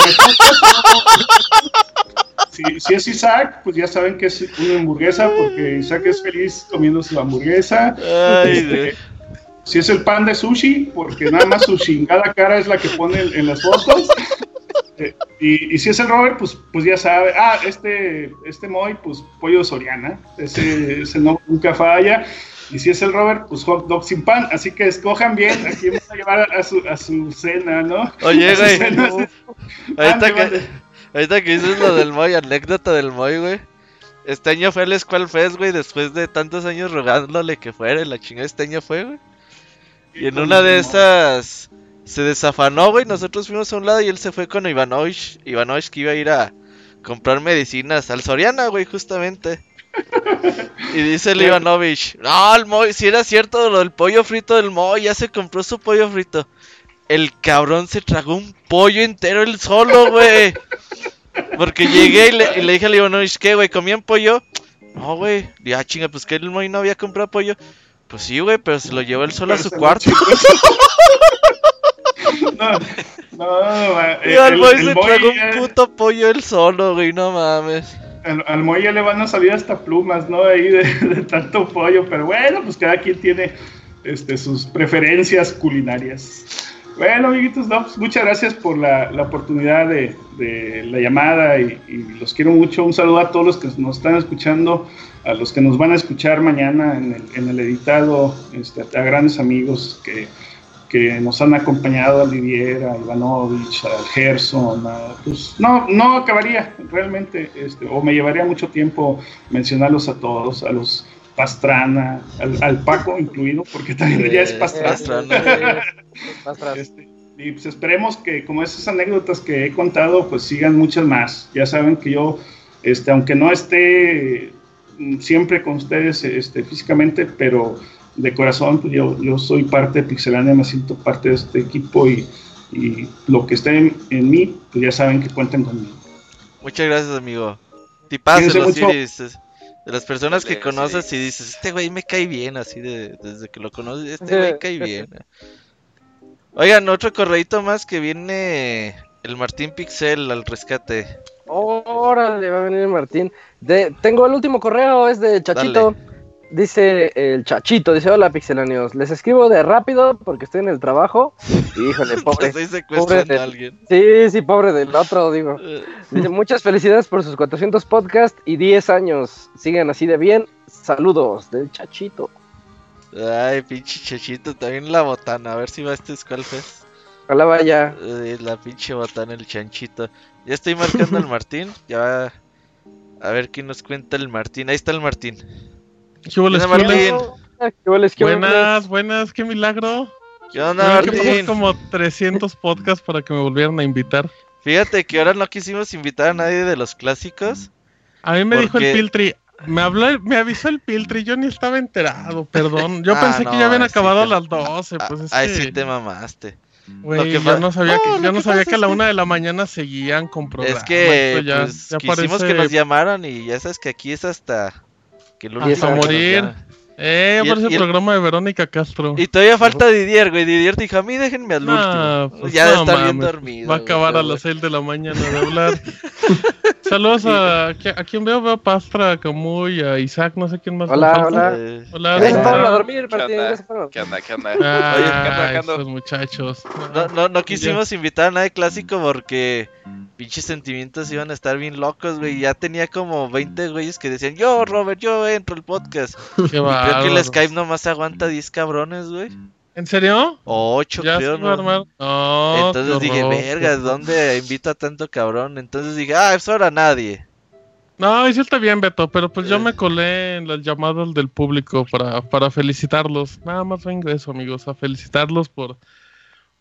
[SPEAKER 25] si, si es Isaac, pues ya saben que es una hamburguesa porque Isaac es feliz comiendo su hamburguesa.
[SPEAKER 7] Ay,
[SPEAKER 25] Este, si es el pan de sushi, porque nada más su chingada cara es la que pone en, en las fotos. Eh, y, y si es el Robert, pues, pues ya sabe. Ah, este, este Moy, pues pollo Soriana. Ese, ese no, nunca falla. Y si es el Robert, pues hot dog sin pan. Así que escojan bien a quién van a llevar a su, a su cena, ¿no?
[SPEAKER 7] Oye, güey.
[SPEAKER 25] cena.
[SPEAKER 7] Ahorita
[SPEAKER 25] Ande,
[SPEAKER 7] que, ahorita que dices lo del Moy, anécdota del Moy, güey. Este año fue el Squall Fest, güey, después de tantos años rogándole que fuera, la chingada este año fue, güey. Y en una de esas se desafanó, güey, nosotros fuimos a un lado y él se fue con Ivanovich, Ivanovich que iba a ir a comprar medicinas al Soriana, güey, justamente. Y dice el Ivanovich, no, el Moy, si era cierto lo del pollo frito del Moy, ya se compró su pollo frito. El cabrón se tragó un pollo entero él solo, güey. Porque llegué y le, y le dije al Ivanovich, ¿qué, güey? ¿Comían pollo? No, güey. Ya, ah, chinga, pues que el Moy no había comprado pollo. Pues sí, güey, pero se lo llevó él solo a su cuarto.
[SPEAKER 25] No, no,
[SPEAKER 7] Y
[SPEAKER 25] el,
[SPEAKER 7] al Moy se tragó un puto pollo él solo, güey, no mames.
[SPEAKER 25] Al, al le van a salir hasta plumas, ¿no? Ahí de, de tanto pollo, pero bueno, pues cada quien tiene este, sus preferencias culinarias. Bueno, amiguitos, no, pues muchas gracias por la, la oportunidad de, de la llamada y, y los quiero mucho. Un saludo a todos los que nos están escuchando, a los que nos van a escuchar mañana en el, en el editado, este, a grandes amigos que, que nos han acompañado, a Livier, a Ivanovich, a Gerson, a, pues no, no acabaría realmente, este, o me llevaría mucho tiempo mencionarlos a todos, a los Pastrana, al, al Paco incluido, porque también ya es Pastrana. Este, y pues esperemos que como esas anécdotas que he contado, pues sigan muchas más. Ya saben que yo, este, aunque no esté mm, siempre con ustedes este, físicamente, pero de corazón, pues yo, yo soy parte de Pixelania, me siento parte de este equipo y, y lo que esté en, en mí, pues ya saben que cuentan conmigo.
[SPEAKER 7] Muchas gracias, amigo. Tipazo, los
[SPEAKER 25] mucho.
[SPEAKER 7] Iris. es- De las personas que conoces y dices, este güey me cae bien, así de, desde que lo conoces, este güey cae bien. Oigan, otro correíto más que viene el Martín Pixel al rescate.
[SPEAKER 2] Órale, va a venir Martín. De, tengo el último correo, es de Chachito. Dice el Chachito, dice, hola pixelanios, les escribo de rápido porque estoy en el trabajo. Y, híjole, pobre.
[SPEAKER 7] Estoy
[SPEAKER 2] pobre
[SPEAKER 7] secuestrando a alguien.
[SPEAKER 2] Sí, sí, pobre del otro, digo. Dice, muchas felicidades por sus 400 podcasts y 10 años. Sigan así de bien. Saludos del Chachito.
[SPEAKER 7] Ay, pinche chachito, también la botana, a ver si va este Skullfest.
[SPEAKER 2] Ojalá vaya.
[SPEAKER 7] Eh, la pinche botana, el chanchito. Ya estoy marcando al Martín, ya a ver qué nos cuenta el Martín. Ahí está el Martín.
[SPEAKER 26] ¿Qué hubo, les
[SPEAKER 7] Hola, Martín.
[SPEAKER 2] ¿Qué
[SPEAKER 26] Buenas, buenas, qué milagro.
[SPEAKER 7] ¿Qué onda,
[SPEAKER 26] que
[SPEAKER 7] Martín?
[SPEAKER 26] pasar como 300 podcasts para que me volvieran a invitar.
[SPEAKER 7] Fíjate que ahora no quisimos invitar a nadie de los clásicos.
[SPEAKER 26] A mí me dijo el
[SPEAKER 7] Porque-
[SPEAKER 26] Piltri, me habló, me avisó el Piltri, yo ni estaba enterado, perdón. Yo
[SPEAKER 7] Ah,
[SPEAKER 26] pensé
[SPEAKER 7] no,
[SPEAKER 26] que ya habían
[SPEAKER 7] sí
[SPEAKER 26] acabado a
[SPEAKER 7] te-
[SPEAKER 26] las 12, pues es
[SPEAKER 7] Ahí
[SPEAKER 26] que...
[SPEAKER 7] sí te mamaste. Lo que
[SPEAKER 26] yo no sabía
[SPEAKER 7] No,
[SPEAKER 26] que, yo no
[SPEAKER 7] que
[SPEAKER 26] sabía que a la
[SPEAKER 7] que-
[SPEAKER 26] una de la mañana seguían con programas.
[SPEAKER 7] Es que
[SPEAKER 26] pues ya-
[SPEAKER 7] pues,
[SPEAKER 26] ya
[SPEAKER 7] quisimos
[SPEAKER 26] parece-
[SPEAKER 7] que nos llamaran y ya sabes que aquí es hasta que
[SPEAKER 26] Hasta
[SPEAKER 7] que nos
[SPEAKER 26] morir. Eh,
[SPEAKER 7] Y
[SPEAKER 26] por
[SPEAKER 7] el- el-
[SPEAKER 26] programa de Verónica Castro.
[SPEAKER 7] Y todavía falta Didier, güey. Didier dijo, a mí déjenme al
[SPEAKER 26] No,
[SPEAKER 7] último.
[SPEAKER 26] pues
[SPEAKER 7] ya
[SPEAKER 26] no
[SPEAKER 7] está bien
[SPEAKER 26] mames,
[SPEAKER 7] dormido.
[SPEAKER 26] Va a
[SPEAKER 7] güey,
[SPEAKER 26] acabar a
[SPEAKER 7] pero
[SPEAKER 26] las 6 de la mañana de hablar. Saludos a, a quien veo, veo a Pastra, a Camuy, a Isaac, no sé quién más. me
[SPEAKER 2] Hola, hola.
[SPEAKER 7] Eh,
[SPEAKER 26] Hola,
[SPEAKER 2] Ya se fueron a dormir,
[SPEAKER 6] ¿Qué
[SPEAKER 2] Martín. ya se fueron.
[SPEAKER 6] ¿Qué onda? ¿Qué onda?
[SPEAKER 26] Ah,
[SPEAKER 6] Oye, ¿qué onda? ¿Qué onda?
[SPEAKER 26] esos muchachos.
[SPEAKER 7] No, no, no quisimos invitar a nadie clásico porque pinches sentimientos iban a estar bien locos, güey. Ya tenía como 20 güeyes que decían, yo, Robert, yo entro al podcast.
[SPEAKER 26] Qué
[SPEAKER 7] Y creo que el Skype nomás aguanta 10 cabrones, güey.
[SPEAKER 26] ¿En serio?
[SPEAKER 7] O 8,
[SPEAKER 26] Ya
[SPEAKER 7] creo, ¿no?
[SPEAKER 26] No,
[SPEAKER 7] Entonces dije, vergas, ¿dónde invito a tanto cabrón? Entonces dije, ah, pues ahora nadie.
[SPEAKER 26] No, y sí está bien, Beto, pero pues
[SPEAKER 7] Eh.
[SPEAKER 26] yo me colé en las llamadas del público para, para felicitarlos. Nada más vengo a eso, amigos, a felicitarlos por,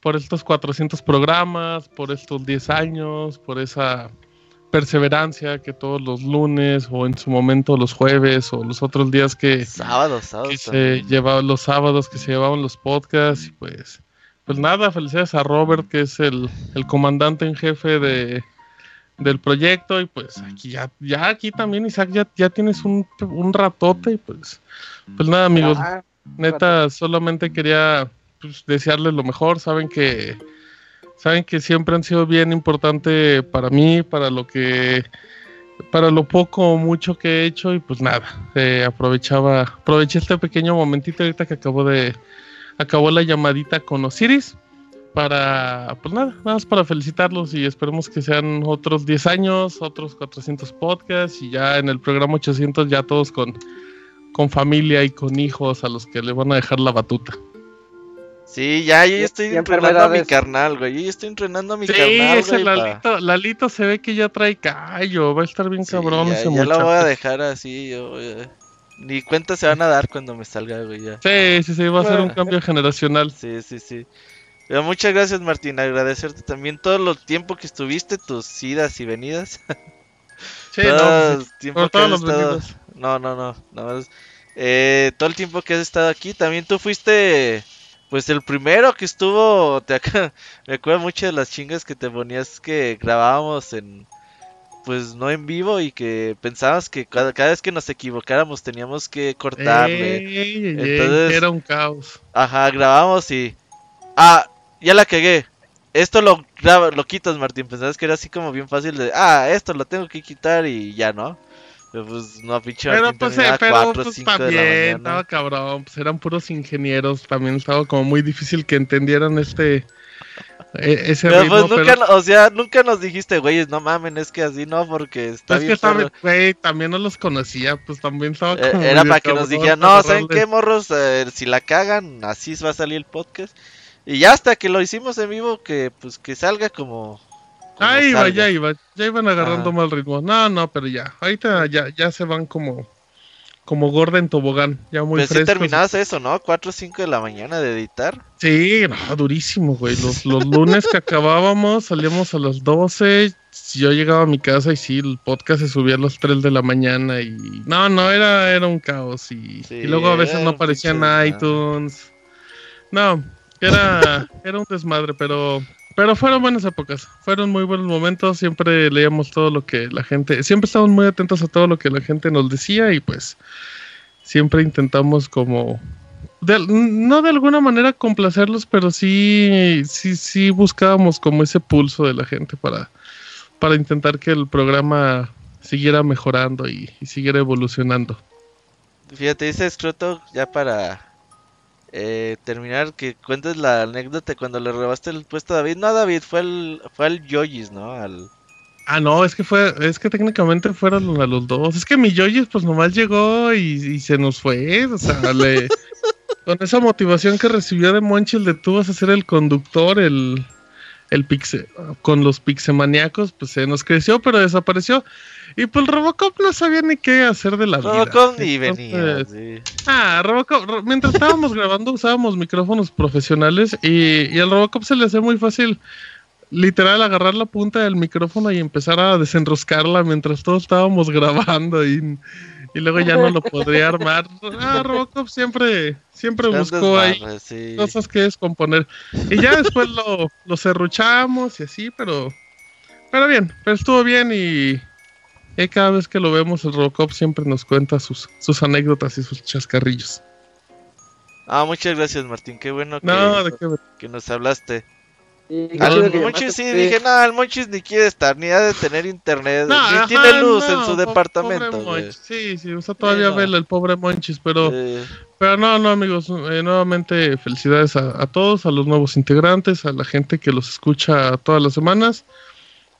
[SPEAKER 26] por estos 400 programas, por estos 10 años, por esa perseverancia que todos los lunes o en su momento los jueves o los otros días que,
[SPEAKER 7] Sábados, sábados.
[SPEAKER 26] que se llevaban los sábados que se llevaban los podcasts y pues pues nada felicidades a Robert que es el, el comandante en jefe de del proyecto y pues aquí ya ya aquí también Isaac ya, ya tienes un, un ratote y pues pues nada amigos
[SPEAKER 2] Ah,
[SPEAKER 26] neta solamente quería pues, desearles lo mejor saben que saben que siempre han sido bien importante para mí para lo que para lo poco o mucho que he hecho y pues nada, eh, aprovechaba, aproveché este pequeño momentito ahorita que acabó de, acabó la llamadita con Osiris para, pues nada, nada más para felicitarlos y esperemos que sean otros 10 años, otros 400 podcasts y ya en el programa 800 ya todos con, con familia y con hijos a los que le van a dejar la batuta.
[SPEAKER 7] Sí, ya, yo ya estoy entrenando a mi carnal, güey. Yo ya estoy entrenando a mi
[SPEAKER 26] Sí,
[SPEAKER 7] carnal,
[SPEAKER 26] ese
[SPEAKER 7] güey. pa-
[SPEAKER 26] Lalito, Lalito se ve que ya trae callo, va a estar bien
[SPEAKER 7] Sí,
[SPEAKER 26] cabrón
[SPEAKER 7] ya,
[SPEAKER 26] ese
[SPEAKER 7] ya
[SPEAKER 26] muchacho.
[SPEAKER 7] lo voy a dejar así, yo. Ni cuenta se van a dar cuando me salga, güey, ya.
[SPEAKER 26] Sí, sí, sí, va a ser un cambio generacional.
[SPEAKER 7] Sí, sí, sí. Pero muchas gracias, Martín. Agradecerte también todo el tiempo que estuviste, tus idas y venidas.
[SPEAKER 26] Sí,
[SPEAKER 7] todo
[SPEAKER 26] no,
[SPEAKER 7] el tiempo que has estado. No, no, no. nada más. Eh, todo el tiempo que has estado aquí. También tú fuiste, pues, el primero que estuvo. Te me acuerdo mucho de las chingas que te ponías que grabábamos en. Pues no en vivo y que pensábamos que cada, cada vez que nos equivocáramos teníamos que cortarle.
[SPEAKER 26] Ey, ey, ey,
[SPEAKER 7] Entonces,
[SPEAKER 26] era un caos.
[SPEAKER 7] Ajá, grabamos y. Ah, ya la cagué. Esto lo graba, lo quitas, Martín. Pensabas que era así como bien fácil de. Ah, esto lo tengo que quitar y ya, ¿no? Pues no, pinche
[SPEAKER 26] Pero pues, eh, pero
[SPEAKER 7] 4
[SPEAKER 26] pues
[SPEAKER 7] 5 de la
[SPEAKER 26] también, estaba cabrón, pues eran puros ingenieros, también estaba como muy difícil que entendieran este, e- ese
[SPEAKER 7] Pero
[SPEAKER 26] ritmo,
[SPEAKER 7] pues nunca,
[SPEAKER 26] pero-
[SPEAKER 7] o sea, nunca nos dijiste, güeyes, no mamen, es que así no, porque está
[SPEAKER 26] es que
[SPEAKER 7] bien.
[SPEAKER 26] estaba,
[SPEAKER 7] perro".
[SPEAKER 26] güey, también no los conocía, pues también estaba
[SPEAKER 7] Eh,
[SPEAKER 26] como
[SPEAKER 7] Era para que nos dijeran, no, ¿saben qué, morros? Eh, si la cagan, así va a salir el podcast. Y ya hasta que lo hicimos en vivo, que pues que salga como.
[SPEAKER 26] Ahí
[SPEAKER 7] salga.
[SPEAKER 26] ya iba, ya iban agarrando
[SPEAKER 7] Ajá.
[SPEAKER 26] mal ritmo. No, no, pero ya, ahorita ya, ya se van como, como gorda en tobogán, ya muy
[SPEAKER 7] sí
[SPEAKER 26] frescos.
[SPEAKER 7] terminabas eso, ¿no? 4 o 5 de la mañana de editar.
[SPEAKER 26] Sí, no, durísimo, güey. Los, los lunes que acabábamos, salíamos a las 12, yo llegaba a mi casa y sí, el podcast se subía a las 3 de la mañana y no, no, era, era un caos y, y luego a veces no aparecía en iTunes. No, era, era un desmadre, pero, pero fueron buenas épocas, fueron muy buenos momentos, siempre leíamos todo lo que la gente, siempre estábamos muy atentos a todo lo que la gente nos decía y pues siempre intentamos como no de alguna manera complacerlos, pero sí, sí, sí buscábamos como ese pulso de la gente para, para intentar que el programa siguiera mejorando y, y siguiera evolucionando.
[SPEAKER 7] Fíjate, dice Scroto, ya para eh, terminar, que cuentes la anécdota cuando le robaste el puesto a David. No, David, fue al, fue al Yoyis, ¿no? Al...
[SPEAKER 26] Ah, no, es que fue, es que técnicamente fueron a los dos. Es que mi Yoyis pues nomás llegó y, y se nos fue. O sea, le, con esa motivación que recibió de Monchil de tú vas a ser el conductor, el, el pixe, con los pixemaniacos, pues se nos creció, pero desapareció. Y pues Robocop no sabía ni qué hacer de la vida.
[SPEAKER 7] Robocop ni venía,
[SPEAKER 26] Ah, Robocop, Ro- mientras estábamos grabando usábamos micrófonos profesionales y, y al Robocop se le hace muy fácil literal agarrar la punta del micrófono y empezar a desenroscarla mientras todos estábamos grabando y, y luego ya no lo podría armar. Ah, Robocop siempre, siempre buscó ahí
[SPEAKER 7] sí.
[SPEAKER 26] cosas que descomponer. Y ya después lo, lo serruchamos y así, pero, pero bien, pero estuvo bien y, y cada vez que lo vemos el Robocop siempre nos cuenta sus, sus anécdotas y sus chascarrillos.
[SPEAKER 7] Ah, muchas gracias, Martín. Qué bueno que,
[SPEAKER 26] No, de qué-
[SPEAKER 7] que nos hablaste. Al Monchis sí,
[SPEAKER 2] sí.
[SPEAKER 7] dije, no, el Monchis ni quiere estar, ni ha de tener internet,
[SPEAKER 26] No,
[SPEAKER 7] ni
[SPEAKER 26] ajá,
[SPEAKER 7] tiene luz en su departamento.
[SPEAKER 26] Sí, sí, usa todavía
[SPEAKER 7] Sí, no.
[SPEAKER 26] vela el pobre Monchis, pero, pero no, no, amigos, eh, nuevamente felicidades a, a todos, a los nuevos integrantes, a la gente que los escucha todas las semanas.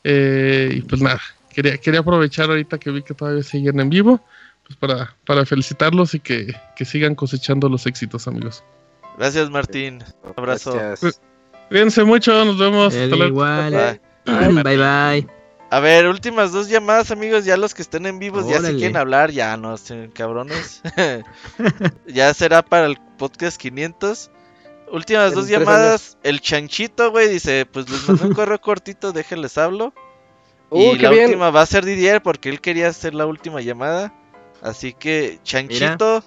[SPEAKER 26] Eh, y pues nada, quería, quería aprovechar ahorita que vi que todavía siguen en vivo, pues para, para felicitarlos y que, que sigan cosechando los éxitos, amigos.
[SPEAKER 7] Gracias, Martín. Un abrazo.
[SPEAKER 26] Cu- Cuídense mucho, nos vemos. Hasta luego.
[SPEAKER 4] igual.
[SPEAKER 7] Bye.
[SPEAKER 4] Bye bye.
[SPEAKER 7] A ver, últimas dos llamadas, amigos. Ya los que estén en vivos ya se quieren hablar, ya no, estén cabrones. ya será para el podcast 500. Últimas
[SPEAKER 2] En
[SPEAKER 7] dos llamadas. El chanchito, güey, dice: Pues les mandé un correo cortito, déjenles hablo.
[SPEAKER 2] Uh,
[SPEAKER 7] y la
[SPEAKER 2] bien.
[SPEAKER 7] última va a ser Didier porque él quería hacer la última llamada. Así que, Chanchito,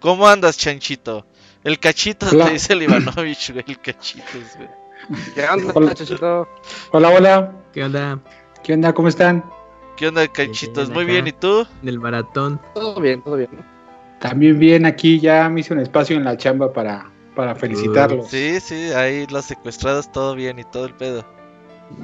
[SPEAKER 7] ¿cómo andas, Chanchito? El cachito,
[SPEAKER 27] Hola.
[SPEAKER 7] te dice el Ivanovich, güey, el cachito, güey.
[SPEAKER 2] ¿Qué onda,
[SPEAKER 27] Hola. Hola, hola.
[SPEAKER 4] ¿Qué onda?
[SPEAKER 27] ¿Qué onda? ¿Cómo están?
[SPEAKER 7] ¿Qué onda, cachitos?
[SPEAKER 4] bien
[SPEAKER 7] Muy
[SPEAKER 4] acá.
[SPEAKER 7] bien, ¿y tú?
[SPEAKER 4] Del maratón.
[SPEAKER 2] Todo bien, todo bien.
[SPEAKER 27] También bien, aquí ya me hice un espacio en la chamba para, para felicitarlos.
[SPEAKER 7] Sí, sí, ahí los secuestrados todo bien y todo el pedo.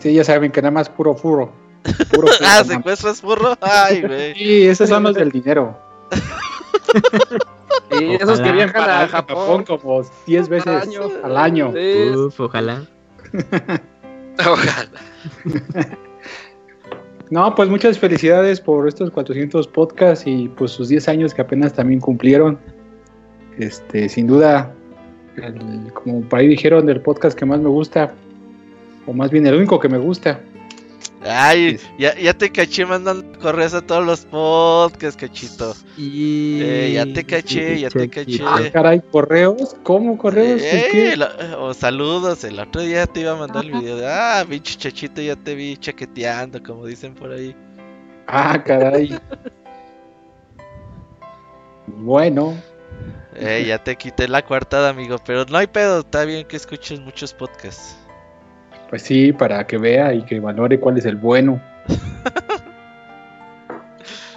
[SPEAKER 27] Sí, ya saben que nada más puro furro. Puro furro,
[SPEAKER 7] ah, secuestras burro. Ay, güey.
[SPEAKER 27] Sí, esos son los del dinero.
[SPEAKER 2] Y esos que viajan a Japón.
[SPEAKER 27] como 10 veces
[SPEAKER 2] Al año.
[SPEAKER 27] al año.
[SPEAKER 2] Sí.
[SPEAKER 4] Uf, ojalá.
[SPEAKER 19] Ojalá.
[SPEAKER 27] No, pues muchas felicidades por estos 400 podcasts y pues sus 10 años que apenas también cumplieron. Este, sin duda, el- como por ahí dijeron, del podcast que más me gusta, o más bien el único que me gusta.
[SPEAKER 7] Ay, ya, ya te caché mandando correos a todos los podcasts, cachito.
[SPEAKER 4] Y...
[SPEAKER 7] Eh, ya te caché, ya te caché.
[SPEAKER 27] Ah, caray, correos, ¿cómo correos? ¿Por
[SPEAKER 7] Eh, o saludos, el otro día te iba a mandar el video de, ah, pinche chachito, ya te vi chaqueteando, como dicen por ahí.
[SPEAKER 27] Ah, caray. bueno,
[SPEAKER 7] Eh, ya te quité la coartada, amigo, pero no hay pedo, está bien que escuches muchos podcasts.
[SPEAKER 27] Pues sí, para que vea y que valore cuál es el bueno.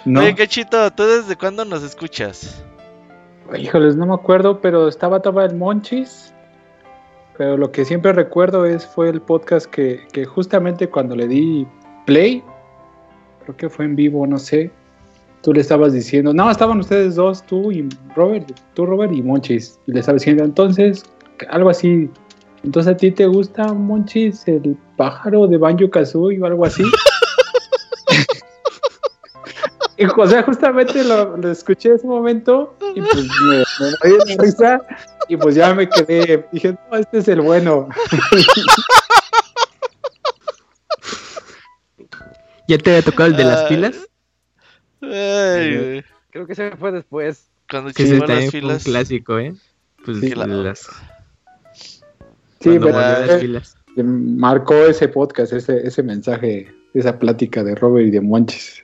[SPEAKER 27] No,
[SPEAKER 7] Oye, cachito, ¿tú desde cuándo nos escuchas?
[SPEAKER 27] híjoles, no me acuerdo, pero estaba todavía el Monchis. Pero lo que siempre recuerdo es fue el podcast que, que justamente cuando le di play, creo que fue en vivo, no sé. Tú le estabas diciendo, no, estaban ustedes dos, tú y Robert, tú Robert y Monchis. Y le estabas diciendo, entonces, algo así. Entonces a ti te gusta Monchis, el pájaro de Banjo Kazooie o algo así. y o sea, justamente lo, lo escuché en ese momento y pues me, me de la risa y pues ya me quedé. Dije, no, este es el bueno.
[SPEAKER 4] ¿Ya te había tocado el de las pilas?
[SPEAKER 7] Ay.
[SPEAKER 2] Creo que se fue después.
[SPEAKER 7] Cuando
[SPEAKER 4] Que
[SPEAKER 7] chingó las
[SPEAKER 4] fue un
[SPEAKER 7] filas.
[SPEAKER 4] clásico, ¿eh? Pues
[SPEAKER 7] Sí, la-
[SPEAKER 4] las...
[SPEAKER 27] Sí, pero eh, marcó ese podcast, ese, ese mensaje, esa plática de Robert y de Monchis.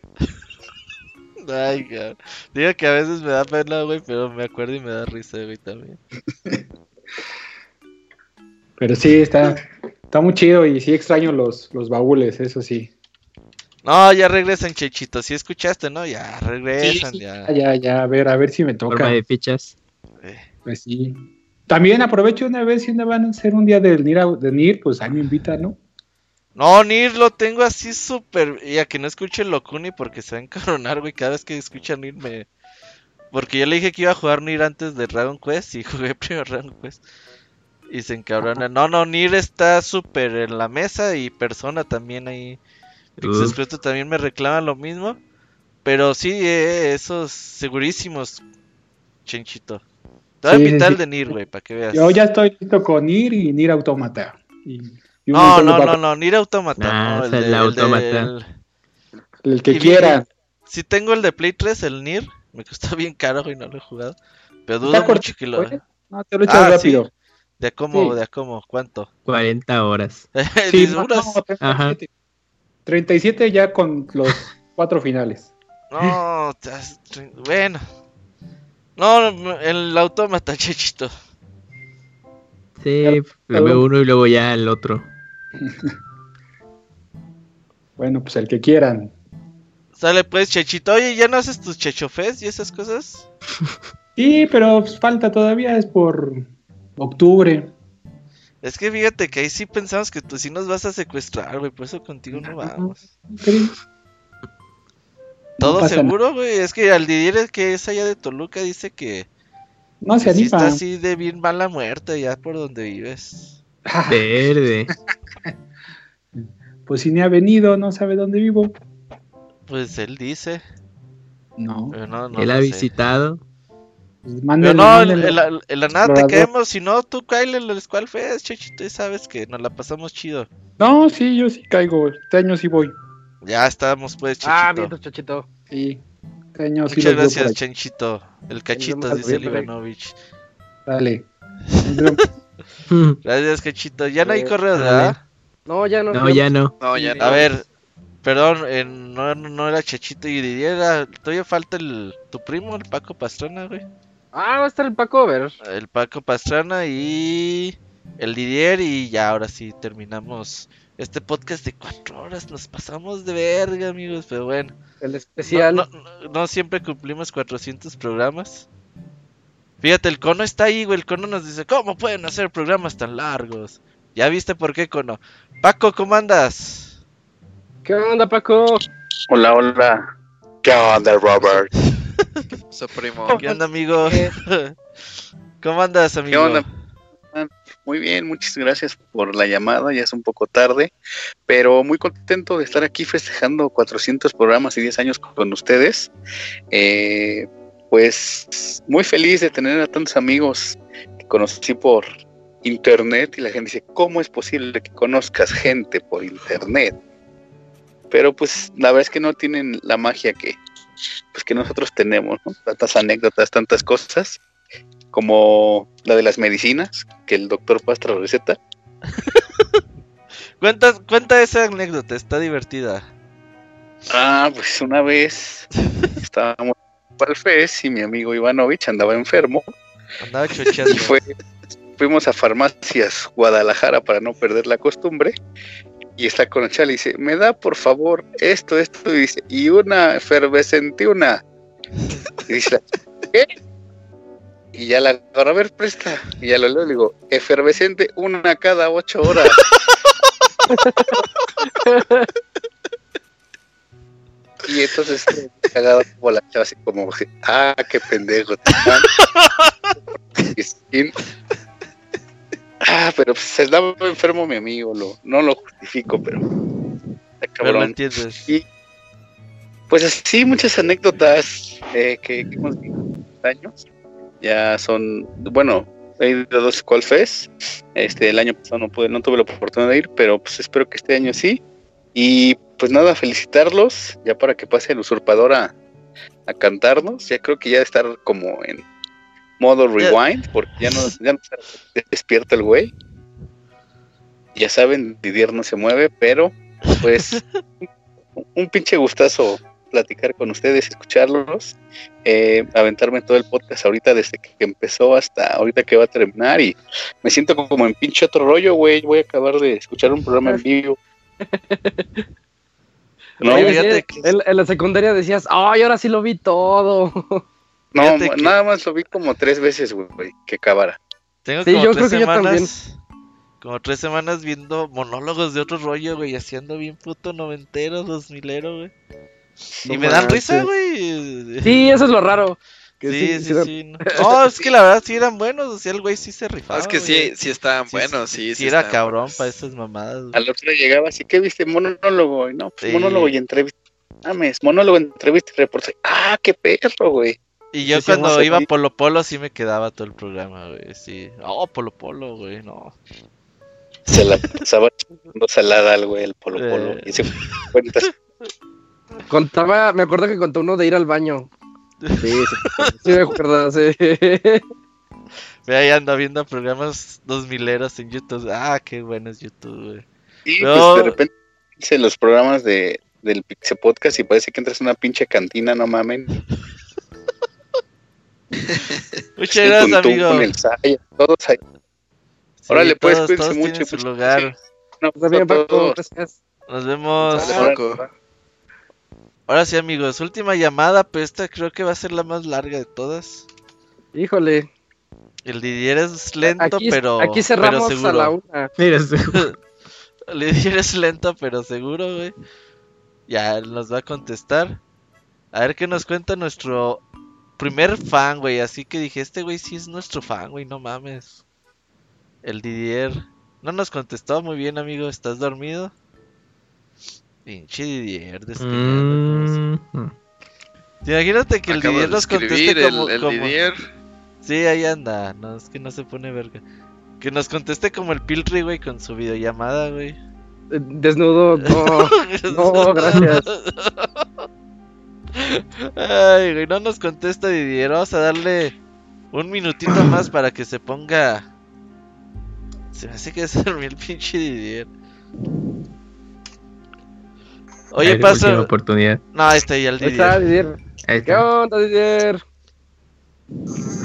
[SPEAKER 7] Ay, cabrón. Digo que a veces me da pena, güey, pero me acuerdo y me da risa, güey, también.
[SPEAKER 27] Pero sí, está, está muy chido y sí extraño los, los baúles, eso sí.
[SPEAKER 7] No, ya regresan, Chechito. Si escuchaste, ¿no? Ya regresan, ya.
[SPEAKER 27] Ya, ya, a ver, a ver si me toca.
[SPEAKER 4] Forma de fichas.
[SPEAKER 27] Pues sí. También aprovecho una vez si una van a hacer un día del NIR, a- de NIR pues ahí me invitan, ¿no?
[SPEAKER 7] No, Nir lo tengo así súper. Ya que no escuche el Locuni porque se va a encabronar, güey. Cada vez que escucha Nir me. Porque yo le dije que iba a jugar Nir antes de Dragon Quest y jugué primero Dragon Quest. Y se encabrona. No, no, Nir está súper en la mesa y Persona también ahí. Expresto también me reclama lo mismo. Pero sí, eh, esos segurísimos, Chenchito. Te voy a
[SPEAKER 27] Sí, sí,
[SPEAKER 7] invitar
[SPEAKER 27] sí.
[SPEAKER 7] el de Nir, güey, para que veas.
[SPEAKER 27] Yo ya estoy listo con NIR y NIR Automata. Y, y un
[SPEAKER 7] No, no, no, no, Nir Automata.
[SPEAKER 4] Nah,
[SPEAKER 7] no,
[SPEAKER 4] es el
[SPEAKER 7] de-
[SPEAKER 4] Automata.
[SPEAKER 7] del-
[SPEAKER 27] El que
[SPEAKER 7] Y
[SPEAKER 27] quiera.
[SPEAKER 7] Si tengo el de Play 3, el Nir, me costó bien caro y no lo he jugado. Pero dudo mucho
[SPEAKER 27] cortito,
[SPEAKER 7] que lo.
[SPEAKER 27] ¿eh? No, te lo echas
[SPEAKER 7] Ah,
[SPEAKER 27] rápido.
[SPEAKER 7] sí. ¿De a cómo?
[SPEAKER 27] Sí.
[SPEAKER 7] ¿De a cómo? ¿Cuánto?
[SPEAKER 4] 40 horas.
[SPEAKER 27] Sí, no,
[SPEAKER 7] horas.
[SPEAKER 27] no, 37. 37 ya con los cuatro finales.
[SPEAKER 7] No, bueno. No, el autómata, chechito.
[SPEAKER 4] Sí, primero uno y luego ya el otro.
[SPEAKER 27] Bueno, pues el que quieran.
[SPEAKER 7] Sale pues, chechito. Oye, ¿ya no haces tus chechofes y esas cosas?
[SPEAKER 27] Sí, pero pues, falta todavía, es por octubre.
[SPEAKER 7] Es que fíjate que ahí sí pensamos que tú sí nos vas a secuestrar, güey. Por eso contigo no vamos. ¿Todo seguro, güey? Es que al Didier que es allá de Toluca dice que
[SPEAKER 27] No se
[SPEAKER 7] que sí está así de bien mala muerte ya por donde vives.
[SPEAKER 4] Verde.
[SPEAKER 27] Pues si ni ha venido, no sabe dónde vivo.
[SPEAKER 7] Pues él dice.
[SPEAKER 27] No.
[SPEAKER 7] Pero no, no
[SPEAKER 4] Él ha
[SPEAKER 7] sé.
[SPEAKER 4] visitado.
[SPEAKER 27] Pues
[SPEAKER 7] Pero no, la, en la nada te caemos. Si no, tú Kyle en el Squall Fest. Y sabes que nos la pasamos chido.
[SPEAKER 27] No, sí, yo sí caigo. Este año sí voy.
[SPEAKER 7] Ya estamos, pues, chechito.
[SPEAKER 2] Ah, bien, Chachito.
[SPEAKER 27] Sí. Año sí
[SPEAKER 7] Muchas gracias,
[SPEAKER 27] ahí.
[SPEAKER 7] Chenchito. El cachito, dice el. Ivanovich.
[SPEAKER 27] Dale.
[SPEAKER 7] Gracias, cachito. Ya no hay
[SPEAKER 2] Eh,
[SPEAKER 7] correos,
[SPEAKER 4] dale.
[SPEAKER 7] ¿verdad?
[SPEAKER 2] No, ya no.
[SPEAKER 4] No, ya no.
[SPEAKER 19] No, ya no.
[SPEAKER 7] A ver, perdón, eh, no, no era Chachito y Didier, era, todavía falta el, tu primo, el Paco Pastrana, güey.
[SPEAKER 2] Ah, va a estar el Paco, a ver.
[SPEAKER 7] El Paco Pastrana y el Didier y ya ahora sí terminamos este podcast de cuatro horas. Nos pasamos de verga, amigos, pero bueno.
[SPEAKER 2] El especial.
[SPEAKER 7] No, no- no siempre cumplimos 400 programas. Fíjate, el cono está ahí, güey. El cono nos dice, ¿cómo pueden hacer programas tan largos? ¿Ya viste por qué, cono? Paco, ¿cómo andas?
[SPEAKER 2] ¿Qué onda, Paco?
[SPEAKER 8] Hola, hola. ¿Qué onda, Robert?
[SPEAKER 19] Su primo.
[SPEAKER 7] ¿Qué onda, amigo? ¿Cómo andas, amigo?
[SPEAKER 28] ¿Qué onda? Muy bien, muchas gracias por la llamada, ya es un poco tarde, pero muy contento de estar aquí festejando 400 programas y 10 años con ustedes. Eh, pues muy feliz de tener a tantos amigos que conocí por internet y la gente dice, ¿cómo es posible que conozcas gente por internet? Pero pues la verdad es que no tienen la magia que, pues, que nosotros tenemos, ¿no? Tantas anécdotas, tantas cosas como la de las medicinas que el doctor Pastra receta.
[SPEAKER 7] Cuenta, cuenta esa anécdota, está divertida.
[SPEAKER 28] Ah, pues una vez estábamos para el FES y mi amigo Ivanovich andaba enfermo
[SPEAKER 7] Andaba chocheando.
[SPEAKER 28] y fue, fuimos a farmacias Guadalajara para no perder la costumbre y está con el chal y dice, me da por favor esto, esto y dice, y una efervescente una. Y dice, ¿qué? Y ya la agarro, a ver, presta. Y ya lo leo y le digo, efervescente una cada ocho horas. y entonces, cagado como la chava, así como, ah, qué pendejo. Ah, pero pues estaba enfermo mi amigo, lo, no lo justifico, pero
[SPEAKER 7] Pero lo entiendes.
[SPEAKER 28] Y pues así, muchas anécdotas eh, que, que hemos vivido años. Ya son, bueno, he ido a dos Squall Fest. Este, el año pasado no pude, no tuve la oportunidad de ir, pero pues espero que este año sí. Y pues nada, felicitarlos, ya para que pase el usurpador a, a cantarnos. Ya creo que ya estar como en modo rewind, porque ya no, ya no se despierta el güey. Ya saben, Didier no se mueve, pero pues un pinche gustazo platicar con ustedes, escucharlos, eh, aventarme todo el podcast ahorita desde que empezó hasta ahorita que va a terminar y me siento como en pinche otro rollo, güey. Voy a acabar de escuchar un programa en vivo.
[SPEAKER 2] No, fíjate que... en, en, la secundaria decías, ay, ahora sí lo vi todo.
[SPEAKER 28] No, que... nada más lo vi como tres veces, güey, que acabara.
[SPEAKER 7] Tengo sí, como yo tres creo que semanas, yo también. Como tres semanas viendo monólogos de otro rollo, güey, haciendo bien puto noventero, dos milero, güey. Y me dan risa, güey.
[SPEAKER 2] Sí, eso es lo raro.
[SPEAKER 7] Sí, sí, sí, sí, No. no. es que la verdad sí eran buenos, o sea, el güey sí se rifaba.
[SPEAKER 19] es que sí, sí estaban buenos, sí.
[SPEAKER 7] Sí, era cabrón para esas mamadas.
[SPEAKER 28] Al otro llegaba así, que viste? Monólogo, y no, pues monólogo y entrevista. Mames, monólogo, entrevista y reporte. Ah, qué perro, güey.
[SPEAKER 7] Y yo cuando iba a Polo Polo sí me quedaba todo el programa, güey, sí. Oh, Polo Polo, güey, no.
[SPEAKER 28] Se la pasaba no salada al güey, el Polo Polo. Y se cuentas.
[SPEAKER 2] Contaba, me acuerdo que contó uno de ir al baño. Sí, sí, sí me acuerdo, sí.
[SPEAKER 7] Ve ahí anda viendo programas dos mileros en YouTube. Ah, qué bueno es YouTube, güey.
[SPEAKER 28] Y pues de repente hice los programas de, del Pixie Podcast y parece que entras a una pinche cantina, no mamen.
[SPEAKER 7] Muchas gracias, amigo.
[SPEAKER 28] Con el Saya, todos ahí.
[SPEAKER 7] Sí,
[SPEAKER 28] Órale, pues, cuídense
[SPEAKER 7] todos
[SPEAKER 28] mucho.
[SPEAKER 7] tienen su
[SPEAKER 28] pues,
[SPEAKER 7] lugar.
[SPEAKER 28] sí. No,
[SPEAKER 2] Está bien,
[SPEAKER 28] todos.
[SPEAKER 2] Paco, gracias.
[SPEAKER 7] Nos vemos.
[SPEAKER 28] Paco.
[SPEAKER 7] Ahora sí, amigos, última llamada, pero esta creo que va a ser la más larga de todas.
[SPEAKER 2] Híjole.
[SPEAKER 7] El Didier es lento,
[SPEAKER 2] Aquí,
[SPEAKER 7] pero,
[SPEAKER 2] aquí cerramos
[SPEAKER 7] pero seguro.
[SPEAKER 2] a la una.
[SPEAKER 4] Mira,
[SPEAKER 7] El Didier es lento, pero seguro, güey. Ya él nos va a contestar. A ver qué nos cuenta nuestro primer fan, güey. Así que dije, este güey sí es nuestro fan, güey, no mames. El Didier. No nos contestó muy bien, amigo. ¿Estás dormido? Pinche Didier.
[SPEAKER 4] Mm,
[SPEAKER 7] Imagínate que el Didier nos conteste como,
[SPEAKER 19] el, el
[SPEAKER 7] como-
[SPEAKER 19] Didier.
[SPEAKER 7] Sí, ahí anda. No, es que no se pone verga. Que nos conteste como el Piltry, güey, con su videollamada, güey.
[SPEAKER 2] Eh, Desnudo, no. No, gracias.
[SPEAKER 7] Ay, güey, no nos contesta Didier. Vamos a darle un minutito más para que se ponga. Se me hace que se durmió el pinche Didier. Oye,
[SPEAKER 4] última oportunidad.
[SPEAKER 7] No, ahí está ya el
[SPEAKER 2] Ahí está,
[SPEAKER 7] Didier.
[SPEAKER 4] Ahí
[SPEAKER 2] ¿Qué
[SPEAKER 4] está.
[SPEAKER 2] onda, Didier?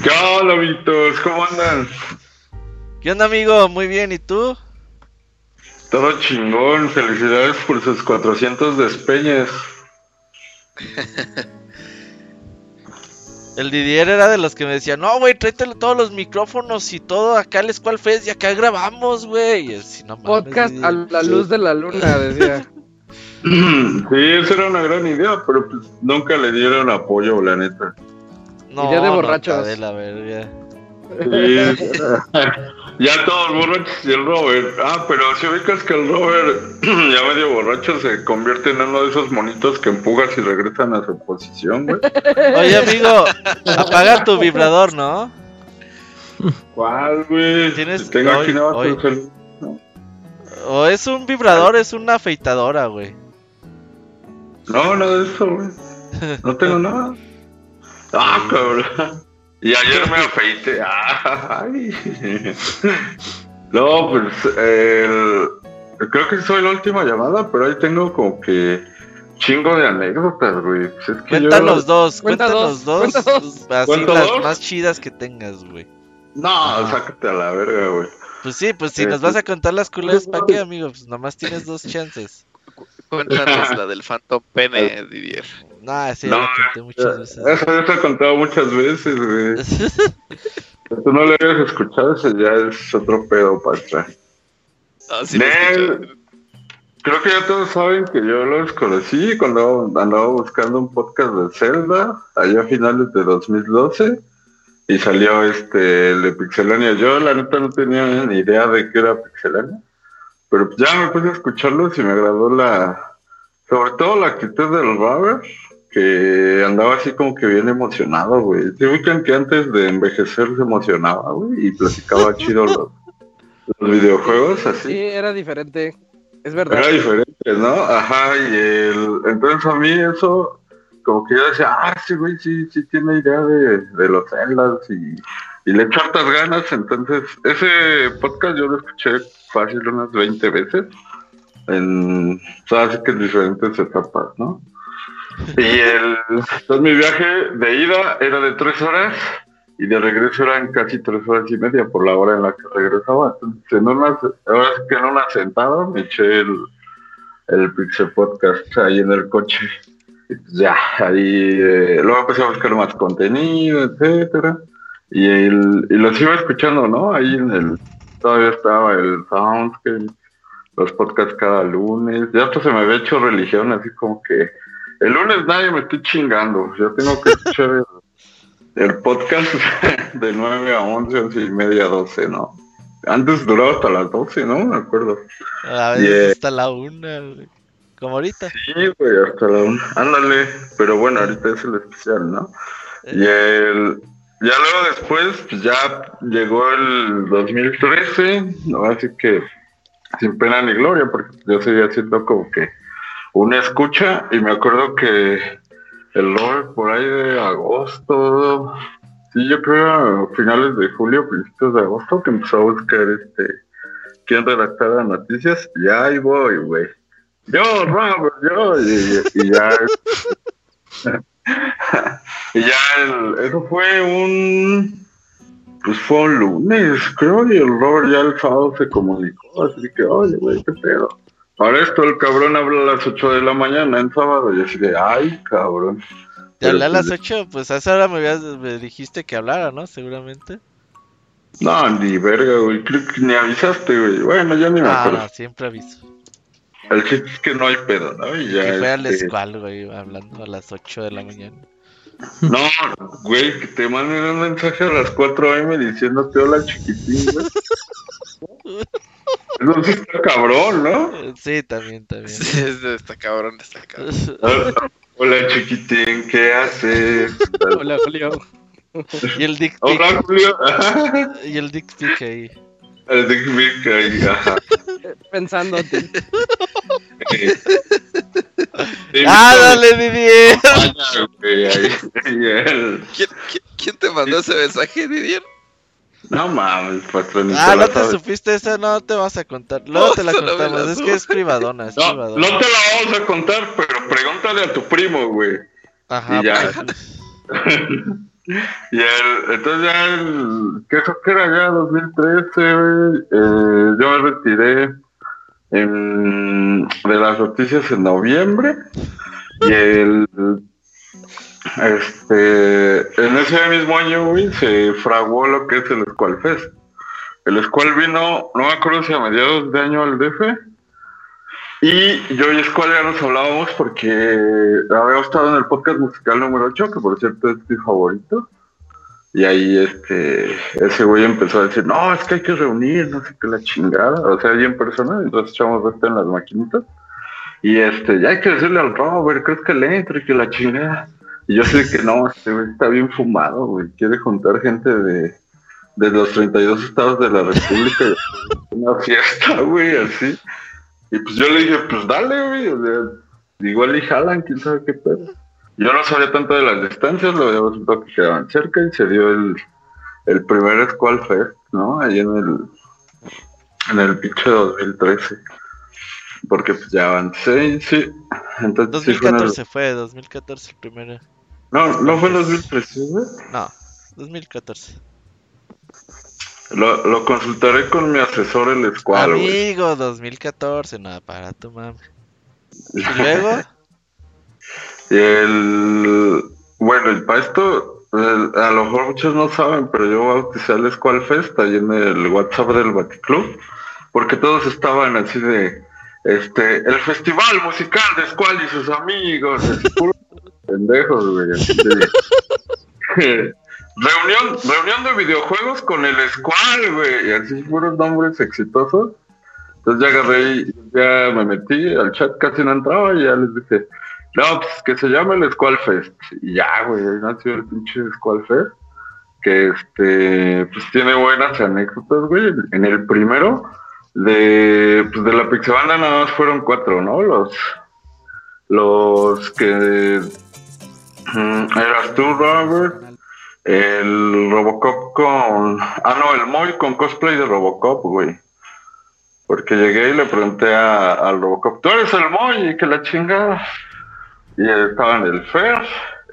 [SPEAKER 29] ¿Qué onda, Víctor? ¿Cómo andan?
[SPEAKER 7] ¿Qué onda, amigo? Muy bien, ¿y tú?
[SPEAKER 29] Todo chingón. Felicidades por sus 400 despeñes.
[SPEAKER 7] El Didier era de los que me decía, no, güey, tráetele todos los micrófonos y todo acá al Squall Fest y acá grabamos, güey. No
[SPEAKER 2] Podcast a la luz de la luna, decía.
[SPEAKER 29] Sí, esa era una gran idea, pero pues nunca le dieron apoyo, la neta.
[SPEAKER 7] No,
[SPEAKER 2] Idea de
[SPEAKER 7] no,
[SPEAKER 2] borrachos.
[SPEAKER 7] verga.
[SPEAKER 29] Sí, ya todos borrachos y el Robert. Ah, pero si ubicas que el Robert, ya medio borracho, se convierte en uno de esos monitos que empujas y regresan a su posición, güey.
[SPEAKER 7] Oye, amigo, apaga tu vibrador, ¿no?
[SPEAKER 29] ¿Cuál, güey?
[SPEAKER 7] Tienes-
[SPEAKER 29] Si tengo aquí
[SPEAKER 7] hoy-
[SPEAKER 29] nada más
[SPEAKER 7] hoy-
[SPEAKER 29] el cel-
[SPEAKER 7] O es un vibrador, es una afeitadora, güey.
[SPEAKER 29] No, nada de eso, güey. No tengo nada. Ah, cabrón. Y ayer me afeité. Ay. No, pues el... creo que soy la última llamada, pero ahí tengo como que chingo de anécdotas, güey. Pues es que
[SPEAKER 7] Cuéntanos
[SPEAKER 29] yo...
[SPEAKER 7] dos,
[SPEAKER 2] Cuenta
[SPEAKER 7] cuéntanos
[SPEAKER 2] dos.
[SPEAKER 7] Así
[SPEAKER 29] ¿Cuento
[SPEAKER 7] las
[SPEAKER 29] dos?
[SPEAKER 7] más chidas que tengas, güey.
[SPEAKER 29] No, sácate a la verga, güey.
[SPEAKER 7] Pues sí, pues si
[SPEAKER 29] Eh,
[SPEAKER 7] nos vas a contar las culeras, ¿para qué, amigo? Pues nomás tienes dos chances.
[SPEAKER 19] Cuéntanos la del Phantom Pene, Didier.
[SPEAKER 7] Nah, sí,
[SPEAKER 29] No,
[SPEAKER 7] la conté muchas veces.
[SPEAKER 29] Eso ya te he contado muchas veces, güey. Tú no lo habías escuchado, ese ya es otro pedo para atrás.
[SPEAKER 19] Ah, sí
[SPEAKER 29] Nel, creo que ya todos saben que yo los conocí cuando andaba buscando un podcast de Zelda, allá a finales de 2012, y salió este el de Pixelania. Yo la neta no tenía ni idea de qué era Pixelania, pero ya me puse a escucharlos y me agradó la, sobre todo la actitud del Robert, que andaba así como que bien emocionado, güey. Se ubican que antes de envejecer se emocionaba, güey, y platicaba chido los, los videojuegos, así.
[SPEAKER 2] Sí, era diferente. Es verdad.
[SPEAKER 29] Era diferente, ¿no? Ajá, y el... entonces a mí eso, como que yo decía, ah, sí, güey, sí, sí tiene idea de, de los Zeldas y, y le echo hartas ganas, entonces ese podcast yo lo escuché fácil unas 20 veces en, sabes que en diferentes etapas, ¿no? Y el, entonces mi viaje de ida era de tres horas y de regreso eran casi tres horas y media por la hora en la que regresaba. Entonces, en una, ahora que en una sentada me eché el, el Pixel Podcast ahí en el coche. Y pues ya, ahí eh, luego empecé a buscar más contenido, etcétera. Y, el, y los iba escuchando, ¿no? Ahí en el, todavía estaba el Soundscape, los podcasts cada lunes. Ya hasta se me había hecho religión, así como que el lunes nadie me estoy chingando. Yo tengo que escuchar el, el podcast de 9 a 11, 11 y media, 12, ¿no? Antes duraba hasta las 12, ¿no? Me acuerdo.
[SPEAKER 7] A veces
[SPEAKER 29] eh,
[SPEAKER 7] hasta la una, güey. Como ahorita.
[SPEAKER 29] Sí, güey, hasta la una. Ándale, pero bueno, ahorita es el especial, ¿no? Y el, ya luego después, pues ya llegó el 2013, ¿no? Así que sin pena ni gloria, porque yo seguía haciendo como que una escucha y me acuerdo que el Robert por ahí de agosto, sí, yo creo a finales de julio, principios de agosto, que empezó a buscar este quién redactara noticias, y ahí voy, güey. Yo, Robert, yo, y, y ya. y ya, el- eso fue un. Pues fue un lunes, creo, y el Robert ya el sábado se comunicó, así que, oye, güey, qué pedo. Para esto el cabrón habla a las 8 de la mañana en sábado, y así de, ay, cabrón.
[SPEAKER 7] Te hablé a las 8, pues a esa hora me, habías- me dijiste que hablara, ¿no? Seguramente.
[SPEAKER 29] No, ni verga, güey. Creo que ni avisaste, güey. Bueno, ya ni me
[SPEAKER 7] Ah,
[SPEAKER 29] acuerdo.
[SPEAKER 7] no, siempre aviso.
[SPEAKER 29] El chiste es que no hay pedo, ¿no? Y ya.
[SPEAKER 7] que fue al
[SPEAKER 29] este,
[SPEAKER 7] escual, güey, hablando a las 8 de la mañana.
[SPEAKER 29] No, güey, que te manden un mensaje a las 4 am diciéndote hola chiquitín, güey. Eso sí está cabrón, ¿no?
[SPEAKER 7] Sí, también, también.
[SPEAKER 19] Sí, es- está cabrón, está cabrón.
[SPEAKER 29] Hola, Hola chiquitín, ¿qué haces?
[SPEAKER 24] Hola, Julio.
[SPEAKER 7] Y el dick.
[SPEAKER 29] Hola, Julio.
[SPEAKER 7] Y el dick pic ahí.
[SPEAKER 29] El dick pic ahí, ajá.
[SPEAKER 2] Pensándote.
[SPEAKER 7] ¡Ah, dale, Didier!
[SPEAKER 19] ¿Quién, quién, quién te mandó ese mensaje, Didier?
[SPEAKER 29] No mames, patronito.
[SPEAKER 7] Ah,
[SPEAKER 29] la
[SPEAKER 7] no te supiste esa, no te vas a contar. Luego
[SPEAKER 19] No,
[SPEAKER 7] te la contamos, es que es privadona, es
[SPEAKER 29] No,
[SPEAKER 7] privadona.
[SPEAKER 29] no te la vamos a contar, pero pregúntale a tu primo, güey.
[SPEAKER 7] Ajá,
[SPEAKER 29] y ya. y el, entonces ya, el, ¿qué eso que era ya 2013, güey? Eh, yo me retiré de las noticias en noviembre y el, este, en ese mismo año, se fraguó lo que es el Squall Fest. El Squall vino, no me acuerdo si a mediados de año al DF, y yo y Squall ya nos hablábamos porque había estado en el podcast musical número 8, que por cierto es mi favorito. Y ahí este ese güey empezó a decir, no, es que hay que reunir, no sé qué la chingada. O sea, ahí en persona, entonces echamos esto en las maquinitas. Y este, ya hay que decirle al Robert, ¿crees que le entre? Que la chingada. Y yo sé que no, este güey está bien fumado, güey. Quiere juntar gente de, de los 32 estados de la República una fiesta, güey, así. Y pues yo le dije, pues dale, güey. O sea, igual y jalan, quién sabe qué pedo. Yo no sabía tanto de las distancias, lo había resultado que quedaban cerca y se dio el, el primer Squall Fest, ¿no? Ahí en el, en el pinche 2013. Porque pues ya avancé, sí. Entonces sí fue
[SPEAKER 7] 2014 fue, 2014 el primero.
[SPEAKER 29] No, no fue en 2013, güey.
[SPEAKER 7] No, 2014.
[SPEAKER 29] Lo, lo consultaré con mi asesor el güey.
[SPEAKER 7] Amigo, 2014, nada, para tu mami. Y luego,
[SPEAKER 29] el. Bueno, y para esto, el- a lo mejor muchos no saben, pero yo bauticé el Squall Fest ahí en el WhatsApp del Baticlub, porque todos estaban así de. Este, el festival musical de Squall y sus amigos, pendejos, güey. reunión, reunión de videojuegos con el Squall, güey, así puros nombres exitosos. Entonces ya agarré y ya me metí al chat, casi no entraba y ya les dije, no, pues que se llame el Squall Fest. Y ya, güey, ahí nació el pinche Squall Fest, que este, pues tiene buenas anécdotas, güey. En el primero, de, pues de la Pixabanda nada más fueron cuatro, ¿no? Los, los que mm, eras tú, Robert, el Robocop con, ah, no, el Moy con cosplay de Robocop, güey. Porque llegué y le pregunté a, al Robocop, tú eres el Moy, que la chingada. Y estaban el Fer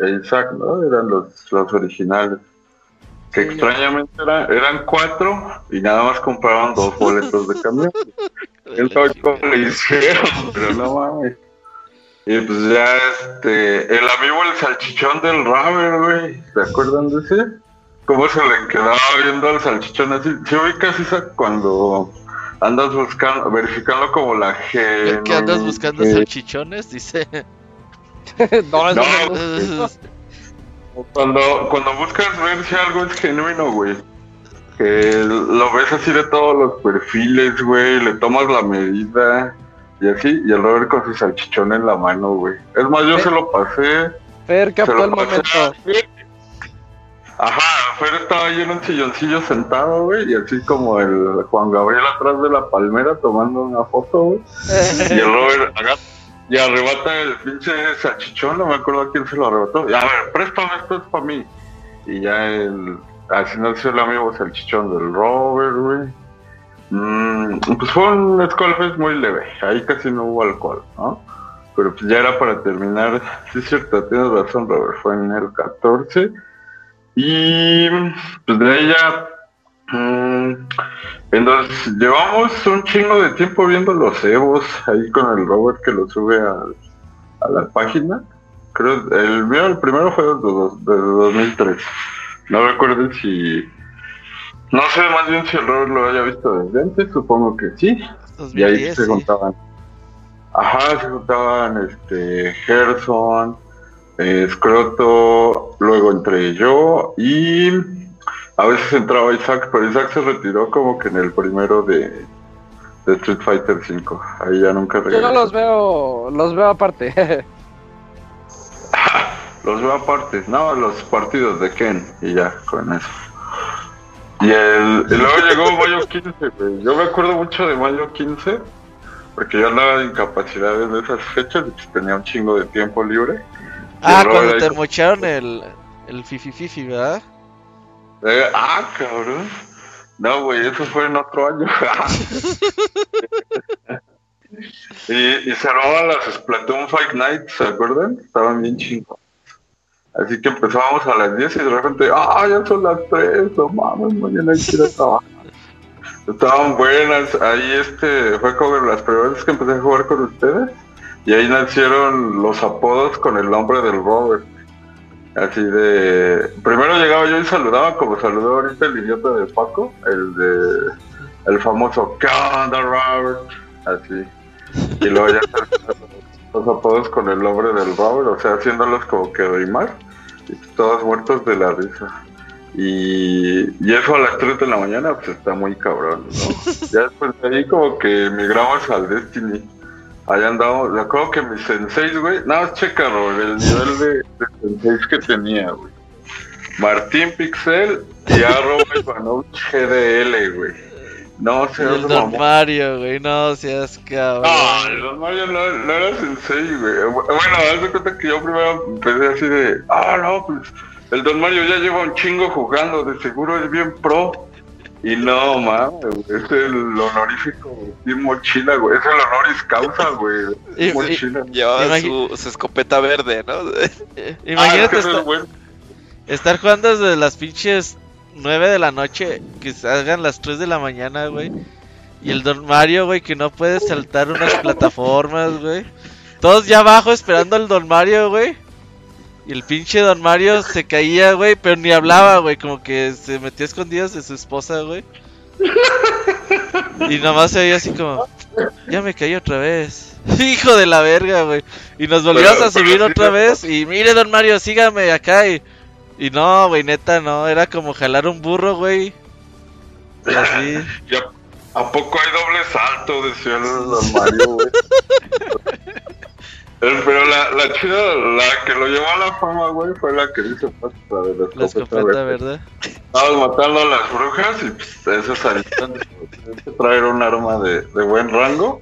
[SPEAKER 29] e Isaac, ¿no? Eran los, los originales. Que extrañamente era- eran cuatro y nada más compraban dos boletos de camión. Él sabe cómo le hicieron, pero no mames. Y pues ya este, el amigo el salchichón del Raver, güey, ¿se acuerdan de ese? ¿Cómo se le quedaba viendo al salchichón así? ¿Se ubicas esa cuando andas buscando, verificando como la G?
[SPEAKER 7] ¿Qué andas buscando
[SPEAKER 29] eh,
[SPEAKER 7] salchichones? Dice.
[SPEAKER 2] no,
[SPEAKER 29] No, Cuando, cuando buscas ver si algo es genuino, güey. Que lo ves así de todos los perfiles, güey. Le tomas la medida y así. Y el Robert con su salchichón en la mano, güey. Es más, yo se lo pasé.
[SPEAKER 2] Fer
[SPEAKER 29] se
[SPEAKER 2] captó
[SPEAKER 29] lo
[SPEAKER 2] el
[SPEAKER 29] pasé
[SPEAKER 2] momento.
[SPEAKER 29] Ajá, Fer estaba ahí en un silloncillo sentado, güey. Y así como el Juan Gabriel atrás de la palmera tomando una foto, güey. Y el Robert agarra y arrebata el pinche salchichón, no me acuerdo a quién se lo arrebató. Y, a ver, préstame, esto es para mí. Y ya el, así nació el amigo salchichón del Robert, güey. Mm, pues fue un Skull Fest muy leve, ahí casi no hubo alcohol, ¿no? Pero pues ya era para terminar, sí es cierto, tienes razón, Robert, fue en el 14. Y pues de ya Mm, entonces, llevamos un chingo de tiempo viendo los Evos ahí con el Robert que lo sube a, a la página. Creo el el primero fue dos- desde 2003. No recuerdo si. No sé más bien si el Robert lo haya visto desde antes, supongo que sí. y ahí
[SPEAKER 7] 2010,
[SPEAKER 29] se
[SPEAKER 7] sí.
[SPEAKER 29] juntaban. Ajá, se juntaban este Gerson, eh, Scroto, luego entré yo y a veces entraba Isaac, pero Isaac se retiró como que en el primero de, de Street Fighter 5. Ahí ya nunca
[SPEAKER 2] Yo
[SPEAKER 29] regresó.
[SPEAKER 2] no los veo, los veo aparte.
[SPEAKER 29] Los veo aparte, no, los partidos de Ken y ya, con eso. Y, el, y luego llegó Mayo 15, güey. Yo me acuerdo mucho de Mayo 15, porque yo andaba de incapacidad en esas fechas y pues tenía un chingo de tiempo libre.
[SPEAKER 7] Ah, cuando te
[SPEAKER 29] como-
[SPEAKER 7] mocharon el, el Fifi Fifi, ¿verdad?
[SPEAKER 29] Eh, ah, cabrón. No, güey, eso fue en otro año. y, y se robaban las Splatoon Fight Nights, ¿se acuerdan? Estaban bien chingos. Así que empezábamos a las 10 y de repente, ah, ya son las 3, no mames, mañana hay que ir a trabajar. Estaban buenas, ahí este, fue como las primeras veces que empecé a jugar con ustedes. Y ahí nacieron los apodos con el nombre del Robert. Así de. Primero llegaba yo y saludaba, como saludó ahorita el idiota de Paco, el de. El famoso ¿Qué onda, Robert? Así. Y luego ya los apodos con el nombre del Robert, o sea, haciéndolos como que rimar. Y todos muertos de la risa. Y, y eso a las 3 de la mañana, pues está muy cabrón, ¿no? ya después de ahí, como que migramos al Destiny. Ahí andamos, me acuerdo que mis senseis, güey, nada más checa, Robert, el nivel de, de senseis que tenía, güey. Martín Pixel y arroba Ivanovich GDL, güey. No sé,
[SPEAKER 7] el Don Mario, güey, no seas cabrón.
[SPEAKER 29] no, el Don Mario no, no era sensei, güey. Bueno, haz de cuenta que yo primero empecé así de, ah, no, pues el Don Mario ya lleva un chingo jugando, de seguro es bien pro. Y no, mames, güey, es el honorífico Team Mochila, güey. Es el honoris causa, güey.
[SPEAKER 7] Y-
[SPEAKER 29] Team
[SPEAKER 7] y-
[SPEAKER 29] Mochila.
[SPEAKER 19] Llevaba su, su escopeta verde, ¿no?
[SPEAKER 7] Imagínate
[SPEAKER 29] Ah, es que es
[SPEAKER 7] estar jugando desde las pinches 9 de la noche, que salgan las 3 de la mañana, güey. Y el Don Mario, güey, que no puede saltar unas plataformas, güey. Todos ya abajo esperando al Don Mario, güey. Y el pinche Don Mario se caía, güey, pero ni hablaba, güey. Como que se metía a escondidas de su esposa, güey. Y nomás se veía así como, ya me caí otra vez. Hijo de la verga, güey. Y nos volvimos
[SPEAKER 29] Pero-
[SPEAKER 7] a subir otra vez. Y mire, Don Mario, sígame acá. Y, y no, güey, neta, no. Era como jalar un burro, güey. Y así.
[SPEAKER 29] Ya, ¿A poco hay doble salto? Decía el Don Mario, güey. Eh, Pero la, la chida, la que lo llevó a la fama, güey, fue la que pues, la de la escopeta,
[SPEAKER 7] La escopeta,
[SPEAKER 29] verde.
[SPEAKER 7] ¿verdad?
[SPEAKER 29] Estabas matando a las brujas y pues eso de traer un arma de, de buen rango.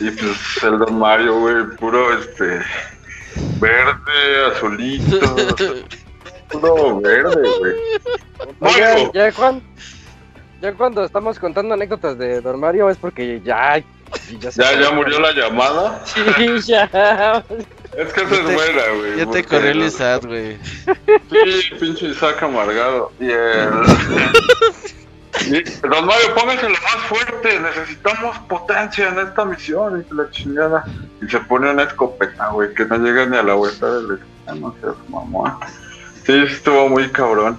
[SPEAKER 29] Y pues el Don Mario, güey, puro este verde, azulito, puro verde, güey.
[SPEAKER 2] Oigan, ya Juan, Ya cuando estamos contando anécdotas de Don Mario es porque ya.
[SPEAKER 29] Ya, ya, murió la llamada.
[SPEAKER 2] Sí, ya.
[SPEAKER 29] Es que esa es buena, güey.
[SPEAKER 7] Ya te corrió el Isaac, güey.
[SPEAKER 29] Sí, pinche Isaac amargado. Y el. Don Mario, póngase lo más fuerte. Necesitamos potencia en esta misión. Y la chingada. Y se pone una escopeta, güey, que no llega ni a la vuelta del. No seas mamón. Sí, estuvo muy cabrón.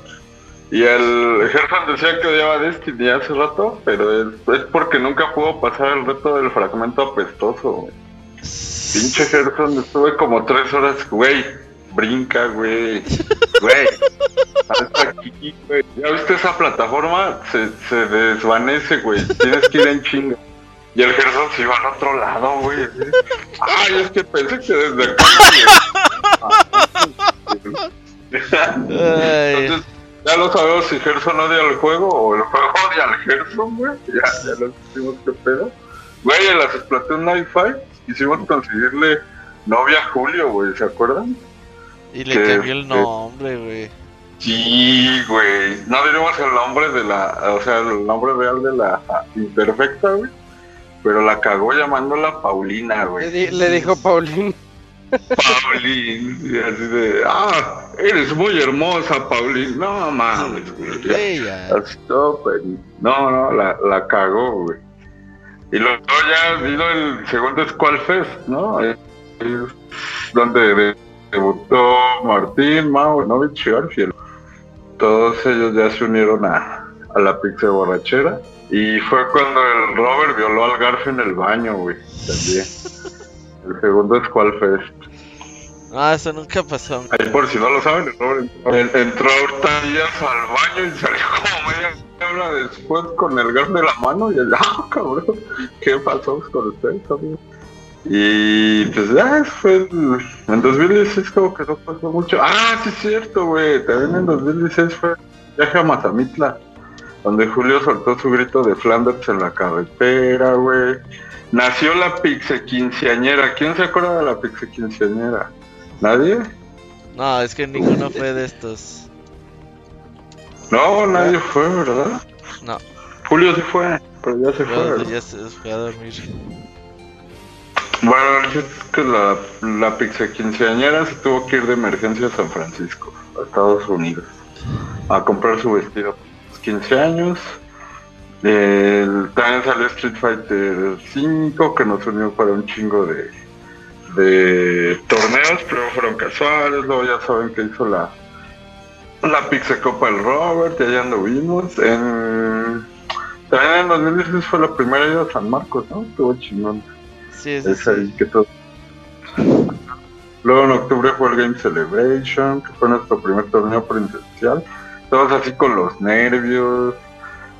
[SPEAKER 29] Y el Gerson decía que odiaba Destiny hace rato, pero es, es porque nunca pudo pasar el reto del fragmento apestoso, güey. Pinche Gerson, estuve como tres horas, güey. Brinca, güey. Güey. Hasta aquí, güey. ¿Ya viste esa plataforma? Se, se desvanece, güey. Tienes que ir en chinga. Y el Gerson se iba al otro lado, güey. Ay, es que pensé que desde acá. güey. Entonces, ya lo sabemos si Gerson odia el juego o el juego odia al Gerson, güey. Ya, ya lo supimos qué pedo. Güey, en las Splatoon Night Fight quisimos conseguirle novia a Julio, güey, ¿se acuerdan?
[SPEAKER 7] Y le
[SPEAKER 29] Que-
[SPEAKER 7] cambió el
[SPEAKER 29] que-
[SPEAKER 7] nombre, güey.
[SPEAKER 29] Sí, güey. No diremos el nombre de la, o sea, el nombre real de la imperfecta, güey. Pero la cagó llamándola Paulina,
[SPEAKER 2] Le,
[SPEAKER 29] güey.
[SPEAKER 2] di- le dijo Paulín.
[SPEAKER 29] Paulín. Y así de, ah, eres muy hermosa, Paulín. No mames, güey.
[SPEAKER 7] Ella.
[SPEAKER 29] Así todo, pero- No, no, la, la cagó, güey. Y luego ya vino el segundo Squall Fest, ¿no? Eh, donde de- debutó Martín, Mau, Novich y Orfiel. Todos ellos ya se unieron a, a la pizza borrachera. Y fue cuando el Robert violó al Garf en el baño, güey. También. El segundo Squall Fest.
[SPEAKER 7] Ah, eso nunca pasó.
[SPEAKER 29] Ahí por si no lo saben, el entró, en- entró ahorita días al baño y salió como media hora después con el gas de la mano y el ah, cabrón, ¿qué pasó con ustedes, amigo? Y pues ya fue en 2016 como que no pasó mucho. Ah, sí es cierto, güey. También en 2016 fue viaje a Mazamitla, donde Julio soltó su grito de Flanders en la carretera, güey. Nació la pixe quinceañera. ¿Quién se acuerda de la pixe quinceañera? ¿Nadie?
[SPEAKER 7] No, es que ninguno fue de estos.
[SPEAKER 29] No, nadie fue, ¿verdad?
[SPEAKER 7] No.
[SPEAKER 29] Julio sí fue, pero ya se fue.
[SPEAKER 7] Ya se fue a dormir.
[SPEAKER 29] Bueno, es que la, la pizza quinceañera se tuvo que ir de emergencia a San Francisco, a Estados Unidos, a comprar su vestido para los 15 años. El- también salió Street Fighter 5, que nos unió para un chingo de, de torneos, pero fueron casuales. Luego ya saben que hizo la, la Pizza Copa el Robert, y allá anduvimos. En, también en 2016 fue la primera ida a San Marcos, ¿no? Estuvo chingón.
[SPEAKER 7] Sí, sí,
[SPEAKER 29] Es ahí que todo. Luego en octubre fue el Game Celebration, que fue nuestro primer torneo presencial. Todos así con los nervios,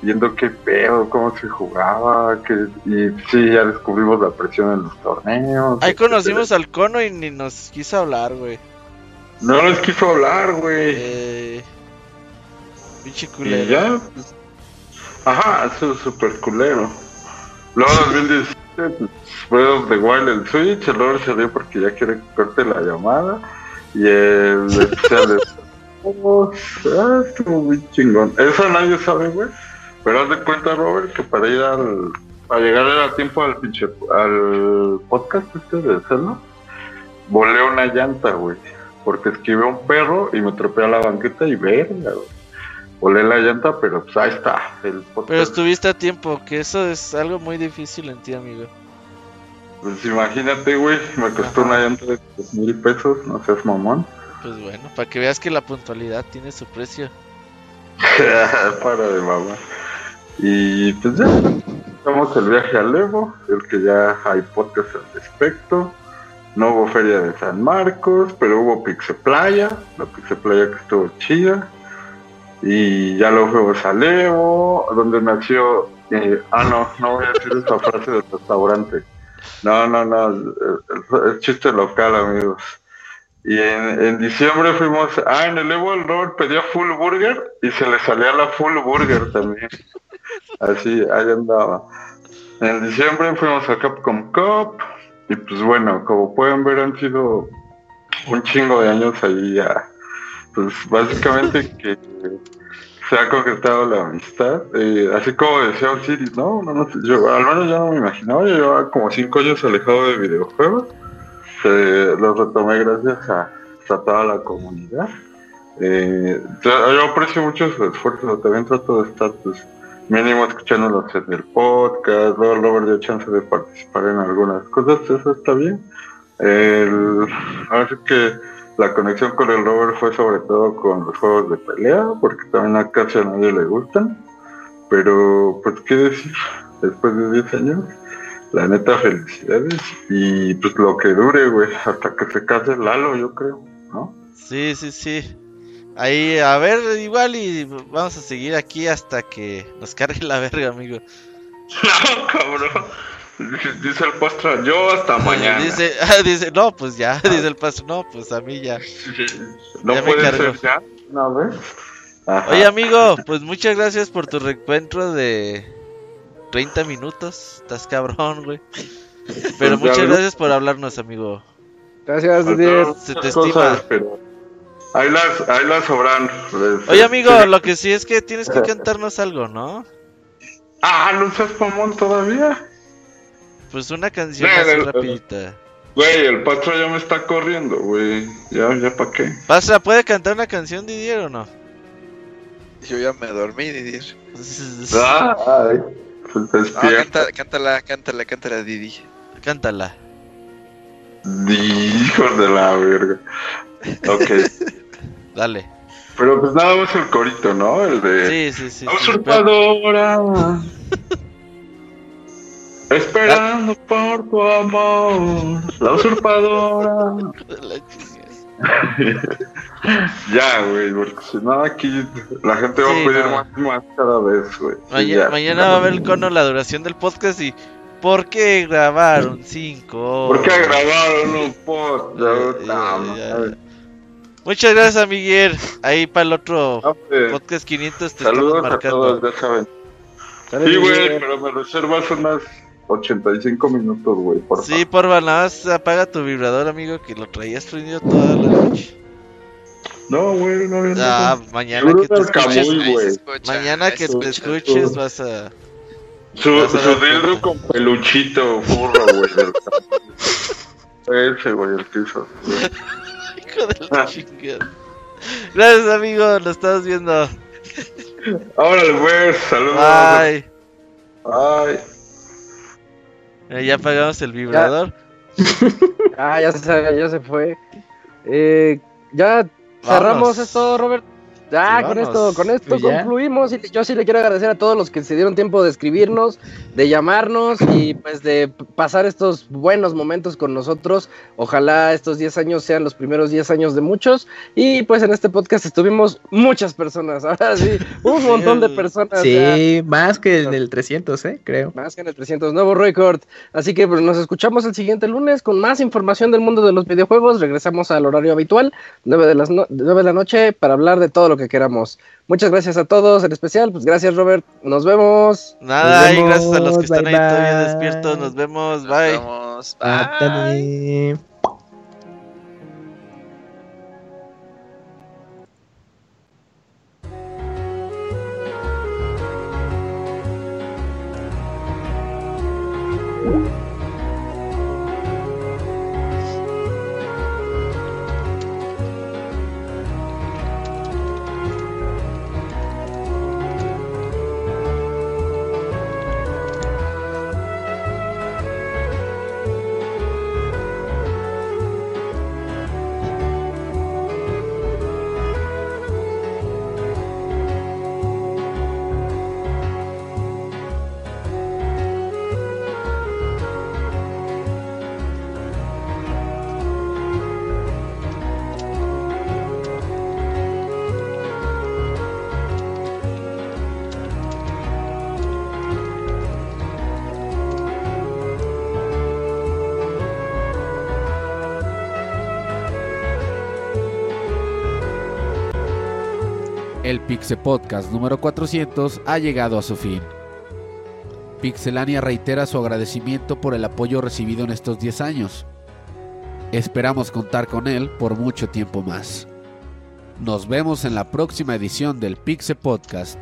[SPEAKER 29] viendo qué pedo, cómo se jugaba, que, y sí, ya descubrimos la presión en los torneos.
[SPEAKER 7] Ahí conocimos al cono y ni nos quiso hablar, güey.
[SPEAKER 29] No les quiso hablar, güey.
[SPEAKER 7] Eh, pinche
[SPEAKER 29] Y
[SPEAKER 7] culero.
[SPEAKER 29] ya, pues, ajá, eso es súper culero. Luego 2017 pues, fue donde Wild el Switch, el Robert salió porque ya quiere que corte la llamada. Y el especial de ah, estuvo muy chingón. Eso nadie sabe, güey. Pero haz de cuenta, Robert, que para ir al. Para llegar a tiempo al pinche. al podcast este de Zelda, volé una llanta, güey. Porque esquivé un perro y me trepé a la banqueta y verga, güey. Volé la llanta, pero pues ahí está. El podcast.
[SPEAKER 7] Pero estuviste a tiempo, que eso es algo muy difícil en ti, amigo.
[SPEAKER 29] Pues imagínate, güey, me costó una llanta de mil pesos, no seas mamón.
[SPEAKER 7] Pues bueno, para que veas que la puntualidad tiene su precio.
[SPEAKER 29] Para de mamá. Y pues ya, estamos el viaje al Evo, el que ya hay podcast al respecto. No hubo feria de San Marcos, pero hubo Pixe Playa, la Pixe Playa que estuvo chida. Y ya lo fuimos al Evo, donde nació. eh, ah, no, no voy a decir esa frase del restaurante. No, no, no, es chiste local, amigos. Y en, en diciembre fuimos, ah, en el Evo el Robert pedía full burger y se le salía la full burger también. Así, ahí andaba. En diciembre fuimos a Capcom Cup y pues bueno, como pueden ver han sido un chingo de años ahí ya. Pues básicamente que se ha concretado la amistad. eh, así como decía Osiris, ¿no? No, no yo, al menos yo no me imaginaba, yo llevaba como cinco años alejado de videojuegos. Eh, los retomé gracias a, a toda la comunidad. Eh, yo, yo aprecio mucho su esfuerzo, también trato de estar pues mínimo escuchándolos en el podcast, luego Robert dio chance de participar en algunas cosas, eso está bien. El, así que la conexión con el Robert fue sobre todo con los juegos de pelea, porque también a casi a nadie le gustan. Pero, pues, ¿qué decir? Después de 10 años, la neta, felicidades. Y pues lo que dure, güey, hasta que se case Lalo, yo creo, ¿no?
[SPEAKER 7] Sí, sí, sí. Ahí, a ver, igual y vamos a seguir aquí hasta que nos cargue la verga, amigo.
[SPEAKER 29] No, cabrón. Dice, el postre, yo hasta mañana.
[SPEAKER 7] Dice, ah, dice, no, pues ya, dice el paso, no, pues a mí ya.
[SPEAKER 29] no
[SPEAKER 7] ya
[SPEAKER 29] puede ser ya, ¿no ves? Ajá.
[SPEAKER 7] Oye, amigo, pues muchas gracias por tu reencuentro de 30 minutos. Estás cabrón, güey. Pero
[SPEAKER 29] Pues
[SPEAKER 7] muchas gracias por hablarnos, amigo.
[SPEAKER 2] Gracias,
[SPEAKER 29] Faltaron
[SPEAKER 7] Se te estima.
[SPEAKER 29] cosas, pero ahí las, ahí las sobran.
[SPEAKER 7] Oye, amigo,
[SPEAKER 29] sí.
[SPEAKER 7] lo que sí es que tienes que cantarnos algo, ¿no?
[SPEAKER 29] Ah, no seas mamón todavía.
[SPEAKER 7] Pues una canción
[SPEAKER 29] No,
[SPEAKER 7] así
[SPEAKER 29] no, no.
[SPEAKER 7] rapidita.
[SPEAKER 29] Güey, el patrón ya me está corriendo, güey. Ya, ya pa' qué.
[SPEAKER 7] Pasa, ¿puede cantar una canción Didier o no?
[SPEAKER 19] Yo ya me dormí, Didier.
[SPEAKER 29] Ah, ay, pues
[SPEAKER 19] Ah,
[SPEAKER 29] despierta.
[SPEAKER 19] canta, cántala, cántala, cántala, Didi.
[SPEAKER 7] Cántala.
[SPEAKER 29] Hijos de la verga. Ok.
[SPEAKER 7] Dale.
[SPEAKER 29] Pero pues nada más el corito, ¿no? El de.
[SPEAKER 7] Sí, sí, sí.
[SPEAKER 29] La
[SPEAKER 7] sí.
[SPEAKER 29] usurpadora. Esperando por tu amor. La usurpadora. ya, güey, porque si no aquí la gente va
[SPEAKER 7] Sí,
[SPEAKER 29] a pedir
[SPEAKER 7] no.
[SPEAKER 29] más más cada vez, güey.
[SPEAKER 7] Maña- mañana va a ver el cono la duración del podcast y ¿por qué grabaron cinco?
[SPEAKER 29] ¿Por qué
[SPEAKER 7] horas?
[SPEAKER 29] grabaron un podcast?
[SPEAKER 7] Ya, ya, ya. Muchas gracias, Miguel. Ahí para el otro podcast 500 te
[SPEAKER 29] Saludos
[SPEAKER 7] estamos
[SPEAKER 29] a
[SPEAKER 7] marcando.
[SPEAKER 29] todos, ya saben. Sí, güey, pero me reservas unas 85 minutos, güey, por.
[SPEAKER 7] Sí, porfa, nada más apaga tu vibrador, amigo, que lo traías prendido toda la noche.
[SPEAKER 29] No, güey, no, no.
[SPEAKER 7] Ah,
[SPEAKER 29] no.
[SPEAKER 7] mañana que te
[SPEAKER 29] es
[SPEAKER 7] escuches, mañana que te escuches vas a...
[SPEAKER 29] Su, su dildo con peluchito, furro, güey. Ese, güey, el que hizo.
[SPEAKER 7] Hijo de la chingada. Gracias, amigo, lo estamos viendo.
[SPEAKER 29] Órale, güey, saludos.
[SPEAKER 7] Bye.
[SPEAKER 29] Bye.
[SPEAKER 7] Eh, ya apagamos el vibrador.
[SPEAKER 2] Ah, ya se, ya se fue. Eh, ya cerramos esto, Robert. Ya,
[SPEAKER 7] Sí,
[SPEAKER 2] con esto, con esto
[SPEAKER 7] Pues ya.
[SPEAKER 2] concluimos. Y yo sí le quiero agradecer a todos los que se dieron tiempo de escribirnos, de llamarnos y pues de pasar estos buenos momentos con nosotros. Ojalá estos 10 años sean los primeros 10 años de muchos. Y pues en este podcast estuvimos muchas personas. Ahora sí, un montón de personas. ya.
[SPEAKER 4] Sí, más que en el 300, ¿eh? Creo.
[SPEAKER 2] Más que en el 300, nuevo récord. Así que pues, nos escuchamos el siguiente lunes con más información del mundo de los videojuegos. Regresamos al horario habitual, 9 de, las no- 9 de la noche, para hablar de todo lo que queramos. Muchas gracias a todos, en especial, pues gracias Robert. Nos vemos.
[SPEAKER 7] Nada,
[SPEAKER 2] Nos
[SPEAKER 7] y gracias a los que
[SPEAKER 2] vemos,
[SPEAKER 7] están ahí
[SPEAKER 2] bye,
[SPEAKER 7] todavía
[SPEAKER 2] bye.
[SPEAKER 7] despiertos. Nos vemos, bye.
[SPEAKER 19] Vamos,
[SPEAKER 4] Ándale.
[SPEAKER 30] El Pixe Podcast número 400 ha llegado a su fin. Pixelania reitera su agradecimiento por el apoyo recibido en estos 10 años. Esperamos contar con él por mucho tiempo más.
[SPEAKER 1] Nos vemos en la próxima edición del Pixe Podcast.